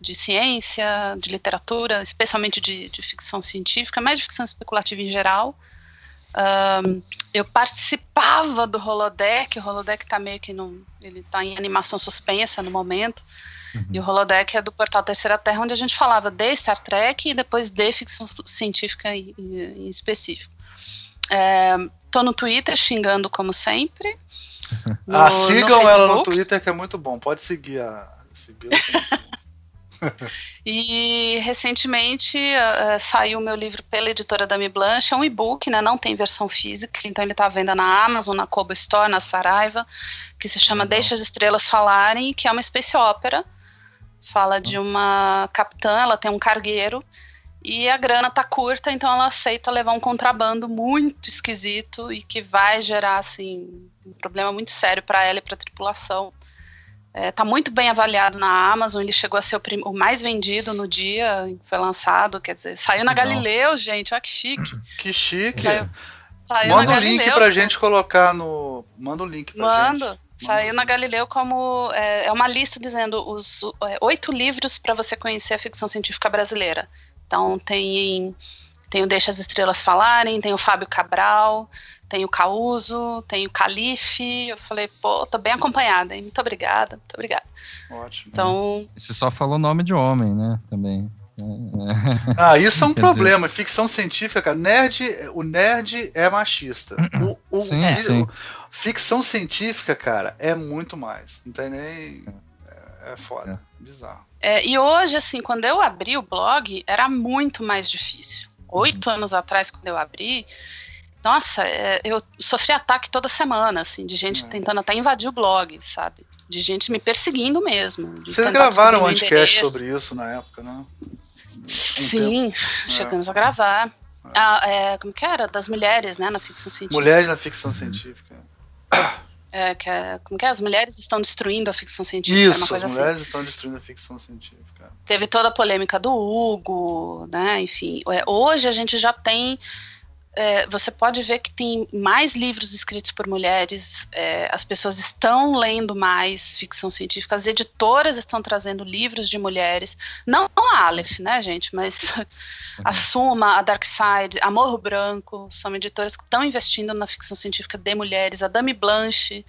de ciência, de literatura, especialmente de, de ficção científica, mais de ficção especulativa em geral. Ahn, eu participava do Holodeck, o Holodeck tá meio que num, ele tá em animação suspensa no momento. Uhum. E o Holodeck é do portal Terceira Terra, onde a gente falava de Star Trek e depois de ficção científica em, em específico. É, tô no Twitter xingando como sempre. No- ah, no sigam ela no. Twitter que é muito bom. Pode seguir a Sibila. E recentemente eh, saiu o meu livro pela editora Dami Blanche, é um e-book, né? Não tem versão física, então ele está à venda na Amazon, na Kobo Store, na Saraiva, que se chama Legal. Deixa as Estrelas Falarem, que é uma space opera. Fala de uma capitã, ela tem um cargueiro e a grana tá curta, então ela aceita levar um contrabando muito esquisito e que vai gerar assim um problema muito sério para ela e para a tripulação. É, tá muito bem avaliado na Amazon, ele chegou a ser o, o mais vendido no dia em que foi lançado, quer dizer, saiu na Legal. Galileu, gente, olha que chique. que chique. Saiu, saiu Manda o link pra gente colocar no. Manda o link pra Mando. gente. Saiu na Galileu como é, é uma lista dizendo os é, oito livros para você conhecer a ficção científica brasileira. Então tem tem o Deixa as Estrelas Falarem, tem o Fábio Cabral, tem o Causo, tem o Calife. Eu falei, pô, tô bem acompanhada, hein? Muito obrigada, muito obrigada. Ótimo. Então, Você só falou nome de homem, né? Também. É, é. Ah, isso é um Quer dizer- problema. Ficção científica, cara, nerd, o nerd é machista. O, o- Sim, o- sim. Ficção científica, cara, é muito mais. Não tem nem. É, é foda. Bizarro. É, e hoje, assim, quando eu abri o blog, era muito mais difícil. Oito anos atrás, quando eu abri, nossa, é, eu sofri ataque toda semana, assim, de gente É. tentando até invadir o blog, sabe? De gente me perseguindo mesmo. Vocês gravaram um endereço. sobre isso na época, né? Sim, chegamos a gravar. Ah, é, como que era? Das mulheres, né, na ficção científica. Mulheres na ficção científica. É, que é, como que é? As mulheres estão destruindo a ficção científica. é Isso, as assim. mulheres estão destruindo a ficção científica. teve toda a polêmica do Hugo, né? Enfim, é, hoje a gente já tem. É, você pode ver que tem mais livros escritos por mulheres, é, as pessoas estão lendo mais ficção científica, as editoras estão trazendo livros de mulheres, não a Aleph, né, gente, mas a Suma, a Dark Side, a Morro Branco, são editoras que estão investindo na ficção científica de mulheres, a Dami Blanche,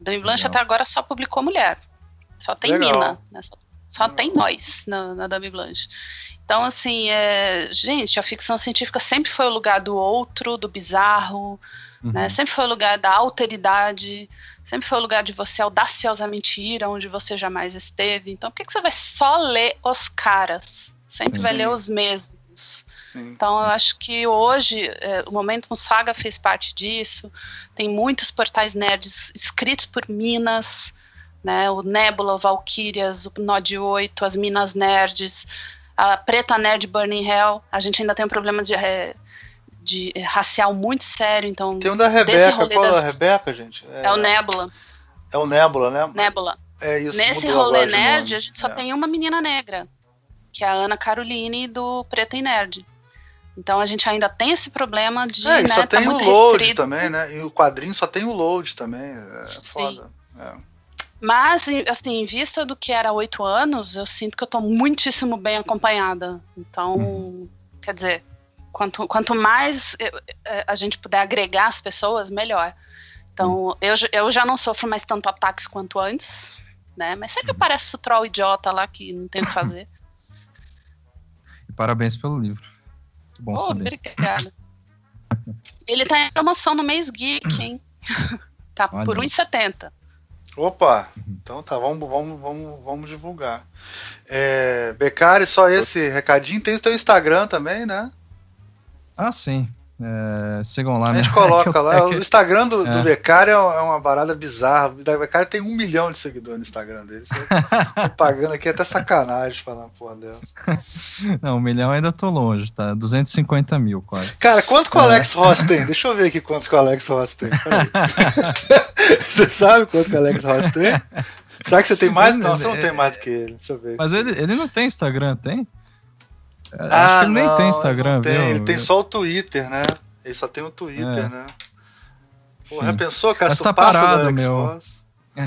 a Dami Blanche Legal. até agora só publicou mulher, só tem Legal. mina, né, só só tem nós na, na Dame Blanche. Então, assim, é, gente, a ficção científica sempre foi o lugar do outro, do bizarro, Uhum. né? Sempre foi o lugar da alteridade, sempre foi o lugar de você audaciosamente ir onde você jamais esteve. Então, por que, que você vai só ler os caras? Sempre Sim. vai ler os mesmos. Sim. Então, eu acho que hoje é, o Momento no Saga fez parte disso. Tem muitos portais nerds escritos por minas, né? O Nebula, o Valkyrias, o Nod 8, as Minas Nerds, a Preta Nerd Burning Hell. A gente ainda tem um problema de, é, de racial muito sério, então Tem um da Rebeca. Qual é a das- Rebeca, gente? é o Nebula. É o Nebula, né? Nebula. É isso. Nesse rolê de nerd, a gente só É. tem uma menina negra, que é a Ana Caroline do Preta e Nerd. Então a gente ainda tem esse problema de, É, e né, só tá tem o muito load restrito. também, né? E o quadrinho só tem o load também. É Sim. foda. É. Mas, assim, em vista do que era oito anos, eu sinto que eu tô muitíssimo bem acompanhada. Então, Uhum. quer dizer, quanto, quanto mais eu- eh, a gente puder agregar as pessoas, melhor. Então, Uhum. eu, já- eu já não sofro mais tanto ataques quanto antes, né? Mas sempre aparece o troll idiota lá que não tem o que fazer. E parabéns pelo livro. Bom Oh, saber. obrigada. Ele tá em promoção no mês geek, hein? tá Olha por aí. 1,70. Opa! Então tá, vamos, vamos, vamos, vamos divulgar. É, Becari, só esse recadinho. Tem o teu Instagram também, né? Ah, sim. É, sigam lá. A né? gente coloca É que eu- lá. é O que- Instagram do, do é. Becari é é uma parada bizarra. O Becari tem um milhão de seguidores no Instagram dele. Pagando aqui até sacanagem falar porra dessa. Não, um milhão ainda tô longe, tá? 250 mil quase. Cara, quanto que o É. Alex Ross tem? Deixa eu ver aqui quantos que o Alex Ross tem. Você sabe quanto que o Alex Ross tem? Será que você tem mais? Não, você não tem mais do que ele. Deixa eu ver. Mas ele, ele não tem Instagram, tem? É, Ah, Acho que ele nem não, tem ele Instagram, não tem, viu? Ele tem só o Twitter, né? Ele só tem o Twitter, É. né? Pô, já pensou, cara? Mas tá parado, meu.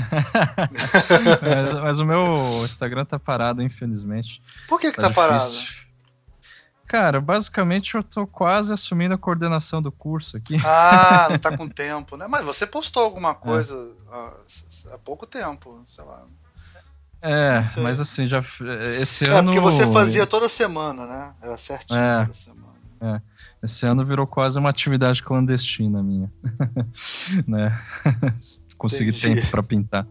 Mas, mas o meu Instagram tá parado, infelizmente. Por que que Tá tá parado? Cara, basicamente eu tô quase assumindo a coordenação do curso aqui. Ah, não tá com tempo, né? Mas você postou É. alguma coisa ah, s- s- há pouco tempo, sei lá. É, mas assim, já esse É, ano. porque você fazia toda semana, né? Era certinho É. toda semana. Esse ano virou quase uma atividade clandestina minha. né? Consegui Entendi. tempo pra pintar.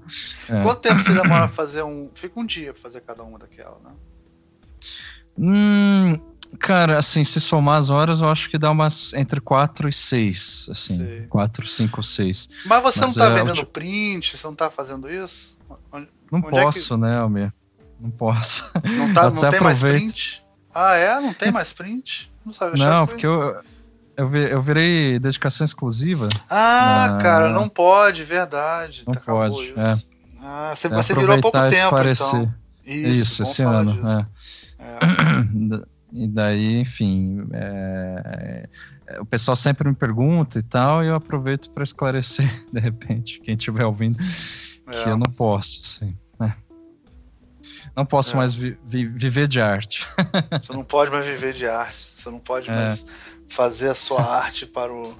É. Quanto tempo você demora pra fazer um. Fica um dia pra fazer cada uma daquela, né? Hum, cara, assim, se somar as horas, eu acho que dá umas entre 4 e 6. Assim, Sei. 4, 5, 6. Mas você Mas não tá é, vendendo tipo- print? Você não tá fazendo isso? Onde- Não Onde é que- posso, né, Almir? Não posso. Não, tá, não tem mais aproveito. print? Ah, é? Não tem mais print? Não sabe Não, que- porque eu, eu, eu virei dedicação exclusiva. Ah, Ah. cara, não pode, verdade. Não Tá, acabou pode, isso. é. Ah, você, É você virou há pouco tempo, esclarecer. então. Isso, vamos esse ano. é. É. E daí, enfim, é, é, o pessoal sempre me pergunta e tal, e eu aproveito para esclarecer, de repente, quem estiver ouvindo, que É. eu não posso, assim, né? Não posso É. mais vi- vi- viver de arte. Você não pode mais viver de arte. Você não pode É. mais fazer a sua arte para o.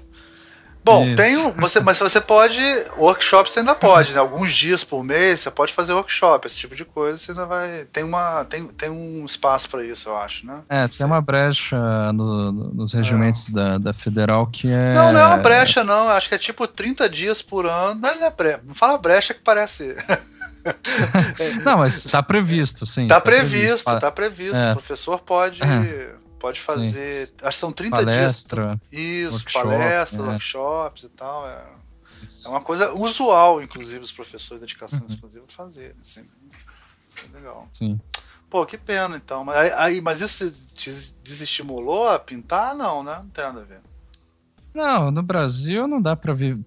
Bom, Isso. tem um, você, mas você pode. Workshop você ainda pode, né? Alguns dias por mês você pode fazer workshop, esse tipo de coisa, você ainda vai. Tem, uma, tem, tem um espaço para isso, eu acho, né? É, tem uma brecha no- no- nos regimentos da, da Federal que é. Não, não é uma brecha, não. Eu acho que é tipo 30 dias por ano. Não, não é brecha. Não fala brecha que parece. Não, mas tá previsto, sim. Tá previsto, Pa- tá previsto. É. O professor pode, É. pode fazer. Acho que são 30 Palestra. dias. Isso, workshop, palestra, é. workshops e tal. É, é uma coisa usual, inclusive, os professores de dedicação Uhum. exclusiva fazerem. Assim. É legal. Sim. Pô, que pena, então. Mas, aí, mas isso te desestimulou a pintar? Não, né? Não tem nada a ver. Não, no Brasil não dá pra, vi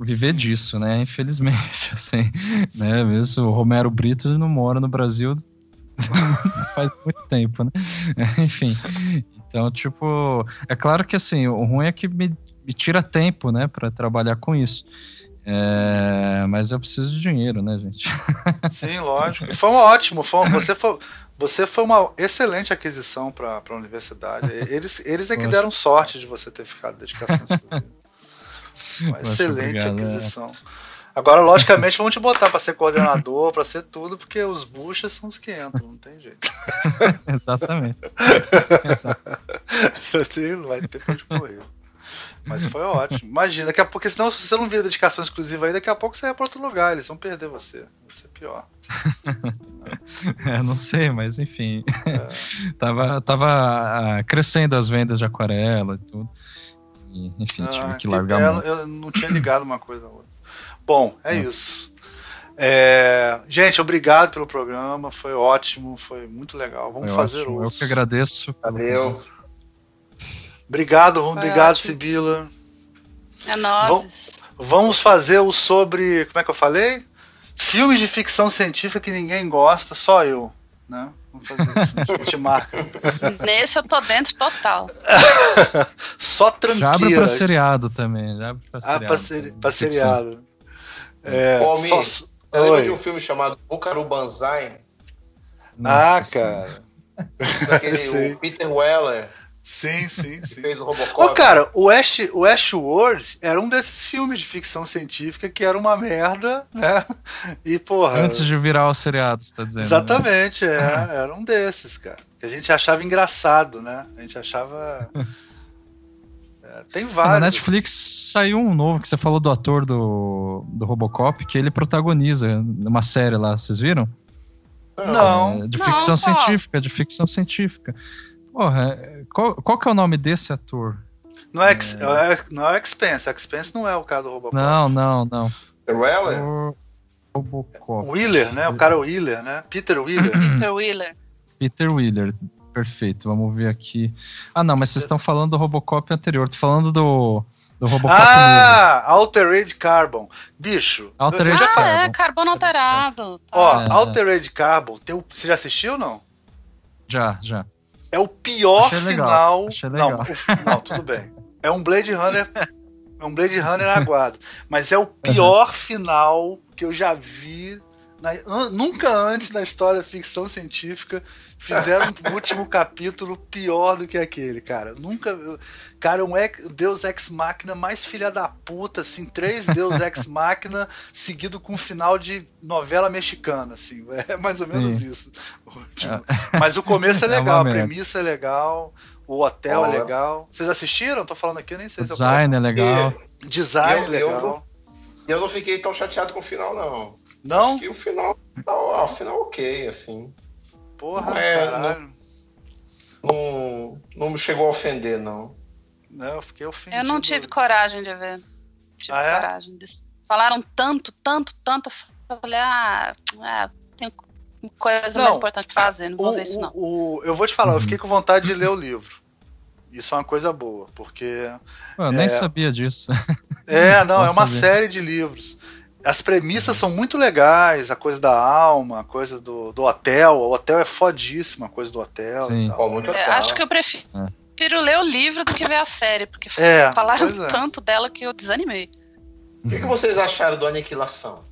viver disso, né? Infelizmente, assim, né? Mesmo o Romero Brito não mora no Brasil faz muito tempo, né? Enfim, então, tipo, é claro que assim, o ruim é que me, me tira tempo, né, Pra trabalhar com isso. É, mas eu preciso de dinheiro, né, gente? Sim, lógico. E foi um ótimo. Foi você, foi, você foi uma excelente aquisição para a universidade. Eles, eles é que deram sorte de você ter ficado de dedicação exclusiva. Uma excelente obrigado, é. aquisição. Agora, logicamente, vão te botar para ser coordenador, para ser tudo, porque os buchas são os que entram, não tem jeito. Exatamente. Tem- vai ter pra onde correr. Mas foi ótimo. Imagina, daqui a pouco, porque senão se você não vira dedicação exclusiva aí, daqui a pouco você vai pra outro lugar, eles vão perder você. Vai ser pior. é, não sei, mas enfim. É. tava tava ah, crescendo as vendas de aquarela e tudo. E, enfim, ah, tive que largar. Eu, eu não tinha ligado uma coisa a outra. Bom, é, é. isso. É, gente, obrigado pelo programa, foi ótimo, foi muito legal. Vamos foi fazer ótimo. Eu que agradeço. Valeu. Obrigado, foi obrigado, ótimo. Sibila. É nós. Vamos fazer o sobre, como é que eu falei? Filmes de ficção científica que ninguém gosta, só eu, né? Vamos fazer isso, a gente marca. Nesse eu tô dentro total. só tranquilo. Já abre pra seriado também. Já abre pra seriado. Ah, pra, seri pra seriado. É, Ô, só, eu lembro de um filme chamado Bukaru Banzai. Ah, cara. Daquele, o Peter Weller. Sim, sim, sim. Fez o Robocop. Ô, cara, o Ash, o Ashworld era um desses filmes de ficção científica que era uma merda, né? E, porra. Antes de virar o seriado, você tá dizendo. Né? Exatamente, né? é, era um desses, cara. Que a gente achava engraçado, né? A gente achava. Tem vários. Na Netflix saiu um novo que você falou do ator do, do Robocop, que ele protagoniza uma série lá, vocês viram? Não. É, de ficção não, científica, de ficção científica. Porra, qual, qual que é o nome desse ator? Não é, é... não é o Expense, o Expense não é o cara do Robocop. Não, não, não. The Weller? Robocop. Wheeler, né? O cara Wheeler, né? Peter Wheeler. Peter Wheeler. Peter Wheeler. Perfeito, vamos ver aqui. Ah, não, mas vocês estão falando do Robocop anterior. Tô falando do, do Robocop. Ah, novo. Altered Carbon. Bicho. Altered ah, Carbon. é, carbono alterado. Tá. Ó, é. Altered Carbon. Tem o, você já assistiu ou não? Já, já. É o pior Achei final. Legal. Não, o, não, tudo bem. É um Blade Runner. É um Blade Runner aguado. Mas é o pior uhum. final que eu já vi na, nunca antes na história da ficção científica fizeram um último capítulo pior do que aquele, cara. Nunca. Cara, um ex, Deus Ex Máquina mais filha da puta, assim, três Deus Ex Máquina seguido com um final de novela mexicana, assim. É mais ou menos Sim. isso. É. Mas o começo é, é legal, é a premissa é legal, o hotel é legal. Vocês assistiram? Tô falando aqui, eu nem sei. O design é legal. E, design eu, legal. Eu, eu não fiquei tão chateado com o final, não. Não? Acho que o final, o final ok, assim. Porra, não é, não, não, não, me chegou a ofender, não. Não, eu fiquei ofendido. Eu não tive coragem de ver. Tive ah, é? coragem. De... Falaram tanto, tanto, tanto. Eu falei, ah, é, tem coisa não, mais importante pra fazer, não vou o, ver isso não. O, eu vou te falar, eu fiquei com vontade de ler o livro. Isso é uma coisa boa, porque. Eu é, nem sabia disso. É, não, é uma série de livros as premissas são muito legais, a coisa da alma, a coisa do, do hotel. O hotel é fodíssima, a coisa do hotel. Sim. Pô, muito é, acho que eu prefiro, é. ler o livro do que ver a série, porque é, falaram é. tanto dela que eu desanimei. O que, que, vocês acharam do Aniquilação?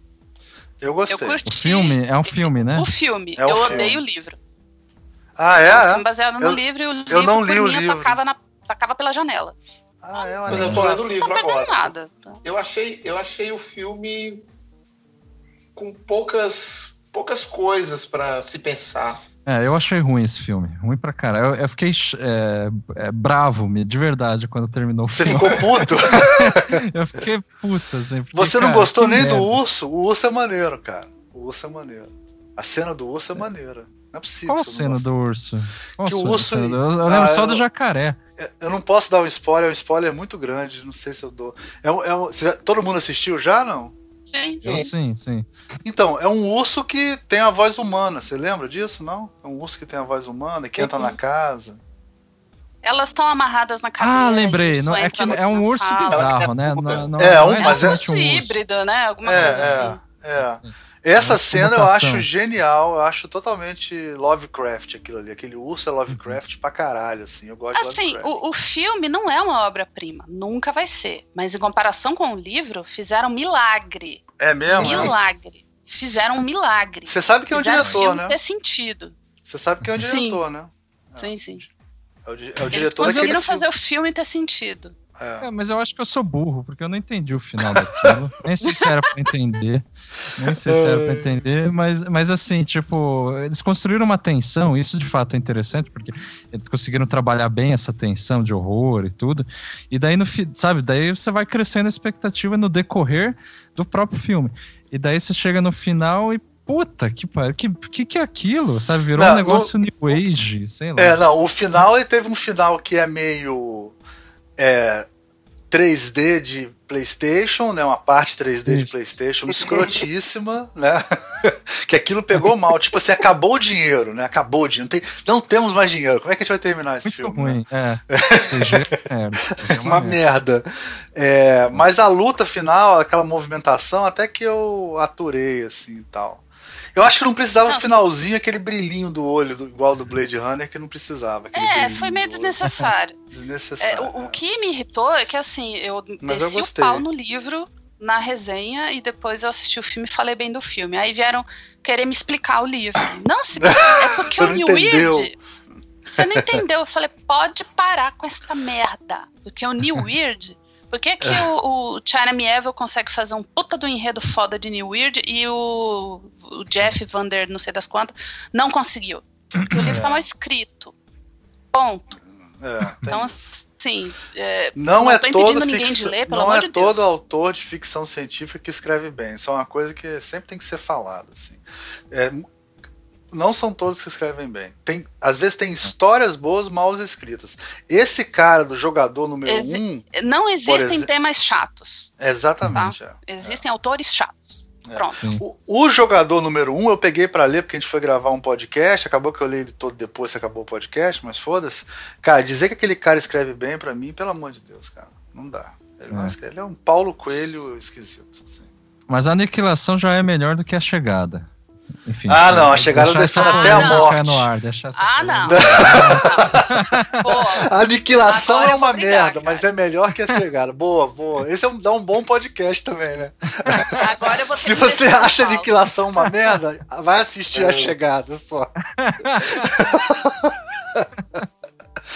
Eu gostei. Eu curti, o filme é um filme, né? O filme. É eu filme. odeio o livro. Ah, é? É um baseado no eu, livro e o livro eu não li o mim, livro. Tacava, na, tacava pela janela. Ah, é Mas eu tô lendo o livro agora. Nada. Eu achei, eu achei o filme com poucas, poucas coisas para se pensar. É, eu achei ruim esse filme. Ruim pra cara. Eu, eu fiquei é, é, bravo, de verdade, quando terminou o Você filme. Você ficou puto? eu fiquei puto, assim. Porque, Você não cara, gostou nem merda. do urso? O urso é maneiro, cara. O urso é maneiro. A cena do urso é, é. maneira. Não é possível. Qual a cena do urso? Qual que o urso. Eu, eu lembro ah, só do jacaré. Eu não posso dar um spoiler, é um spoiler muito grande, não sei se eu dou. É, um, é um, todo mundo assistiu já, não? Sim, sim. sim, sim. Então, é um urso que tem a voz humana, você lembra disso, não? É um urso que tem a voz humana, que entra na casa. Elas estão amarradas na cadeira. Ah, lembrei. Não, é, que é um urso sala. bizarro, né? Não, não, é, um, é mas é um urso híbrido, né? Alguma é, coisa assim. É, é. Essa cena eu acho genial, eu acho totalmente Lovecraft aquilo ali. Aquele urso é Lovecraft uhum. pra caralho, assim. Eu gosto assim, de o, o filme não é uma obra-prima, nunca vai ser. Mas em comparação com o livro, fizeram milagre. É mesmo? Milagre. Fizeram um milagre. Você sabe que é o diretor, né? ter sentido. Você sabe que é o diretor, sim. né? Sim, sim. É o, é o diretor Eles conseguiram fazer o filme ter sentido. É. É, mas eu acho que eu sou burro, porque eu não entendi o final daquilo. Nem sei se era pra entender. Nem sei se era pra entender, mas, mas assim, tipo, eles construíram uma tensão, isso de fato é interessante, porque eles conseguiram trabalhar bem essa tensão de horror e tudo. E daí, no, sabe, daí você vai crescendo a expectativa no decorrer do próprio filme. E daí você chega no final e. Puta, que pariu, que, que que é aquilo? Sabe, virou Não, um negócio New Age, sei lá. É, não, o final ele teve um final que é meio é, 3D de PlayStation, né? Uma parte 3D de. PlayStation escrotíssima, né? que aquilo pegou mal, tipo assim, acabou o dinheiro, né? Acabou o dinheiro, não, tem- não temos mais dinheiro. Como é que a gente vai terminar esse Muito filme? né? ruim. É. CG é. CG é uma merda. É, mas a luta final, aquela movimentação, até que eu aturei assim e tal. Eu acho que não precisava Não. no finalzinho aquele brilhinho do olho, do- igual do Blade Runner, que não precisava. É, foi meio olho. desnecessário. É, Desnecessário. o, o é. que me irritou é que assim, eu Mas eu desci o gostei. pau no livro, na resenha, e depois eu assisti o filme e falei bem do filme. Aí vieram querer me explicar o livro. Não, se é porque o New. Weird. Você não entendeu? Eu falei, pode parar com essa merda. Porque o New Weird. Por que, que o, o China Mieville consegue fazer um puta do enredo foda de New Weird e o, o Jeff Vander, não sei das quantas, não conseguiu? Porque o livro tá mal escrito. Ponto. É, Então, assim. é, não, não é tô impedindo todo ninguém de ler, pelo não amor é de Deus. todo autor de ficção científica que escreve bem. Isso é uma coisa que sempre tem que ser falado. Assim. É, não são todos que escrevem bem. Tem, às vezes tem histórias boas mal escritas. Esse cara do jogador número Exi- um, Não existem temas chatos. exatamente. é. Existem autores chatos. É. Pronto. O, o jogador número um eu peguei pra ler porque a gente foi gravar um podcast. Acabou que eu li ele todo depois que acabou o podcast, mas foda-se. Cara, dizer que aquele cara escreve bem pra mim, pelo amor de Deus, cara, não dá. Ele, não É. escreve, ele é um Paulo Coelho esquisito. assim. Mas a aniquilação já é melhor do que a chegada. Enfim. Ah, não, a chegada essa até a morte. no ar, deixar essa Ah, não. Pô, A aniquilação Agora é uma brigar, merda, cara. mas é melhor que a chegada. boa, boa. Esse é um, dá um bom podcast também, né? agora eu Se você acha a aniquilação uma merda, vai assistir a É. chegada só.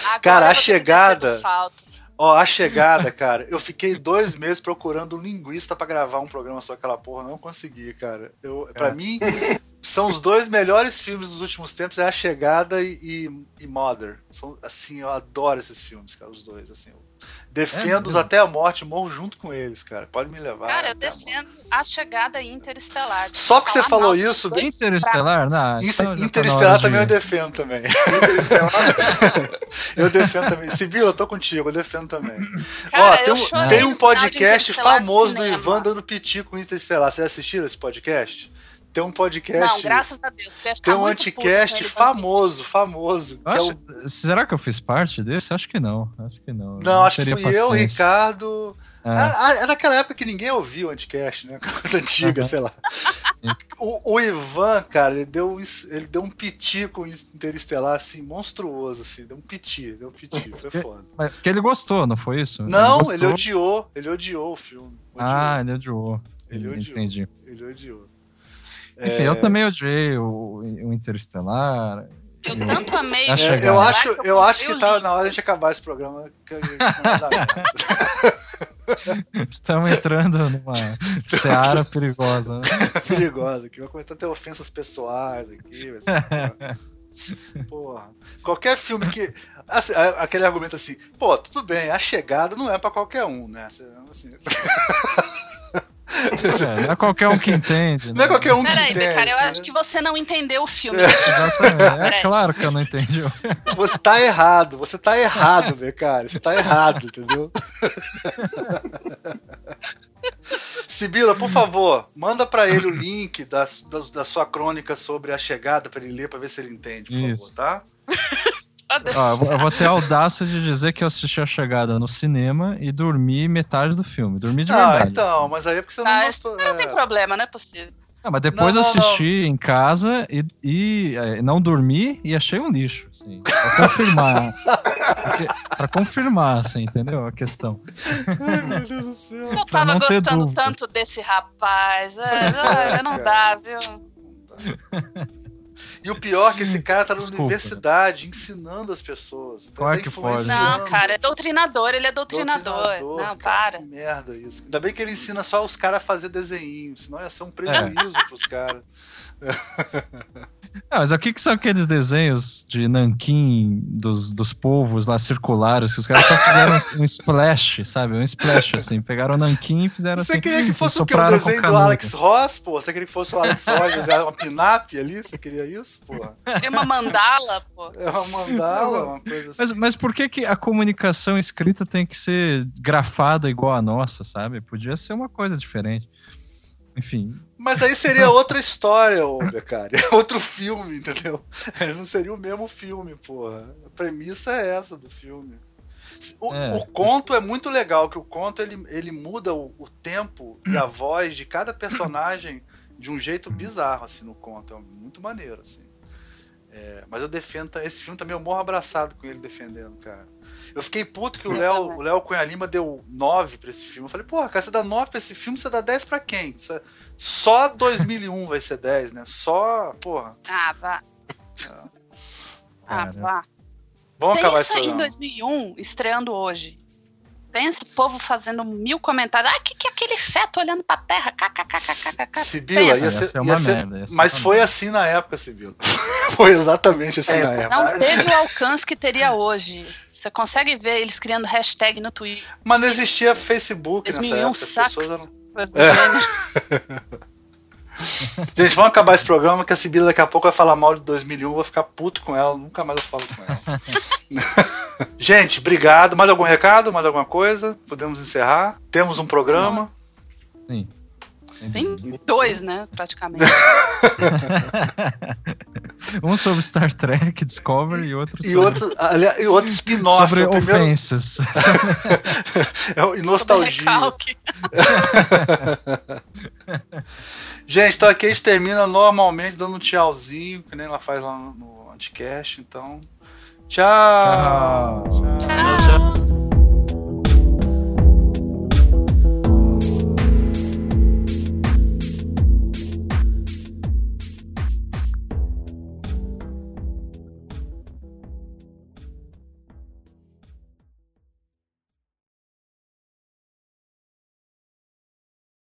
Agora Cara, a chegada- salto. Ó, a chegada, cara, eu fiquei dois meses procurando um linguista pra gravar um programa sobre aquela porra, não consegui, cara. Eu, pra É. mim, são os dois melhores filmes dos últimos tempos, é A Chegada e, e, e Mother. São, assim, eu adoro esses filmes, cara, os dois, assim. Eu defendo-os mesmo? até a morte, morro junto com eles, cara. Pode me levar. Cara, eu até a defendo a chegada interestelar. Só porque você falou isso, dois Interestelar? Não, Inter- então tá Interestelar também eu de- defendo também. Interestelar. Eu defendo também. Sibila, eu tô contigo, eu defendo também. Cara, Ó, tem eu um, tem um podcast famoso do. Ivan dando piti com Interestelar. Vocês assistiram esse podcast? Tem um podcast. Não, graças a Deus. tem um anticast ele, famoso, famoso. Que é acho- o- Será que eu fiz parte desse? Acho que não. Acho que não. Não, acho que fui eu. Ricardo. É. Era, era naquela época que ninguém ouvia o anticast, né? Coisa antiga, Uhum. sei lá. O, o Ivan, cara, ele deu, um ele deu um piti com Interestelar, assim, monstruoso, assim. Deu um piti, deu um piti. Foi foda. Mas porque ele gostou, não foi isso? Não, gostou. ele odiou. Ele odiou o filme. Odiou, Ah, ele odiou. Ele odiou. Entendi. Ele odiou. Enfim, É, eu também odiei o, o Interestelar. Eu tanto amei. A é, chegada. eu Interestelar acho, que eu acho que tá na hora de acabar esse programa. que- que. Estamos entrando numa seara perigosa. Né? perigosa aqui. Vai começar a ter ofensas pessoais aqui. vai ser- Porra. Qualquer filme que. assim, aquele argumento assim, pô, tudo bem, a chegada não é pra qualquer um, né? Assim, É, não é qualquer um que entende. não é né? qualquer um que Peraí, entende. Beccara, eu assim, acho né? que você não entendeu o filme. É Peraí. claro que eu não entendi. Você tá errado, você tá errado, Becari. Você tá errado, entendeu? Sibila, por favor, manda pra ele o link da, da, da sua crônica sobre a chegada pra ele ler, pra ver se ele entende, por Isso. favor, tá? Ó, eu vou- ter a audácia de dizer que eu assisti a chegada no cinema e dormi metade do filme. Dormi de ah, verdade. então, mas aí é porque você não Ah, gostou. não tem é. problema, não é possível. Ah, mas depois Não, não, assisti em casa e, e, eh, não dormi e achei um lixo. Assim, pra confirmar. Porque- pra confirmar, assim, entendeu? A questão. Ai, meu Deus do céu. Eu tava não gostando tanto desse rapaz. É, não dá, viu? E o pior é que esse cara tá na Desculpa. universidade ensinando as pessoas. Então Claro tá que pode. influenciando. Não, cara, é doutrinador, ele é doutrinador. Não, cara, para. Que merda isso. Ainda bem que ele ensina só os caras a fazer desenho, senão ia ser um É. prejuízo pros caras. Ah, mas o que, que são aqueles desenhos de nanquim dos, dos povos lá circulares que os caras só fizeram um splash, sabe? Um splash, assim. Pegaram o nanquim e fizeram Você assim. queria que fosse o quê? Um desenho do. Alex Ross, pô? Você queria que fosse o Alex Ross, uma pinap ali? Você queria isso, porra? Tem uma mandala, pô. É uma mandala, uma coisa assim. Mas, mas por que, que a comunicação escrita tem que ser grafada igual a nossa, sabe? Podia ser uma coisa diferente. Enfim, Mas aí seria outra história, ô Becari. Outro filme, entendeu? Não seria o mesmo filme, porra. A premissa é essa do filme. O, É. o conto é muito legal, que o conto ele, ele muda o, o tempo e a voz de cada personagem de um jeito bizarro, assim, no conto. É muito maneiro, assim. É, mas eu defendo. Esse filme também eu morro abraçado com ele defendendo, cara. Eu fiquei puto que o Léo, o Léo Cunha Lima deu 9 pra esse filme. Eu falei, porra, cara, você dá 9 pra esse filme, você dá 10 pra quem? Isso é- Só 2001 vai ser 10, né? Só, porra. Ah, vá. Ah, Cara. vá. Vamos acabar esse Pensa em programa. 2001, estreando hoje. Pensa o povo fazendo mil comentários. Ah, o que, que é aquele feto olhando pra terra? KKKKKK. Sibila, ia Ia ser, ia uma ser- merda, ia ser mas uma foi merda. assim na época, Sibila. foi exatamente assim É, na época. Não teve o alcance que teria hoje. Você consegue ver eles criando hashtag no Twitter. Mas não existia Facebook nessa 2001 época. As sucks. pessoas eram... Gênero. Gente, vamos acabar esse programa que a Sibila daqui a pouco vai falar mal de 2001. Eu vou ficar puto com ela. Nunca mais eu falo com ela. Gente, obrigado. Mais algum recado? Mais alguma coisa? Podemos encerrar? Temos um programa. sim. Tem dois, né, praticamente. um sobre Star Trek, Discovery e outro E sobre, outro, aliás, e outro spin-off. sobre é o primeiro- ofensas. é e nostalgia. Gente, então aqui a gente termina normalmente dando um tchauzinho, que nem ela faz lá no, no Anticast, então. Tchau. Tchau. Tchau.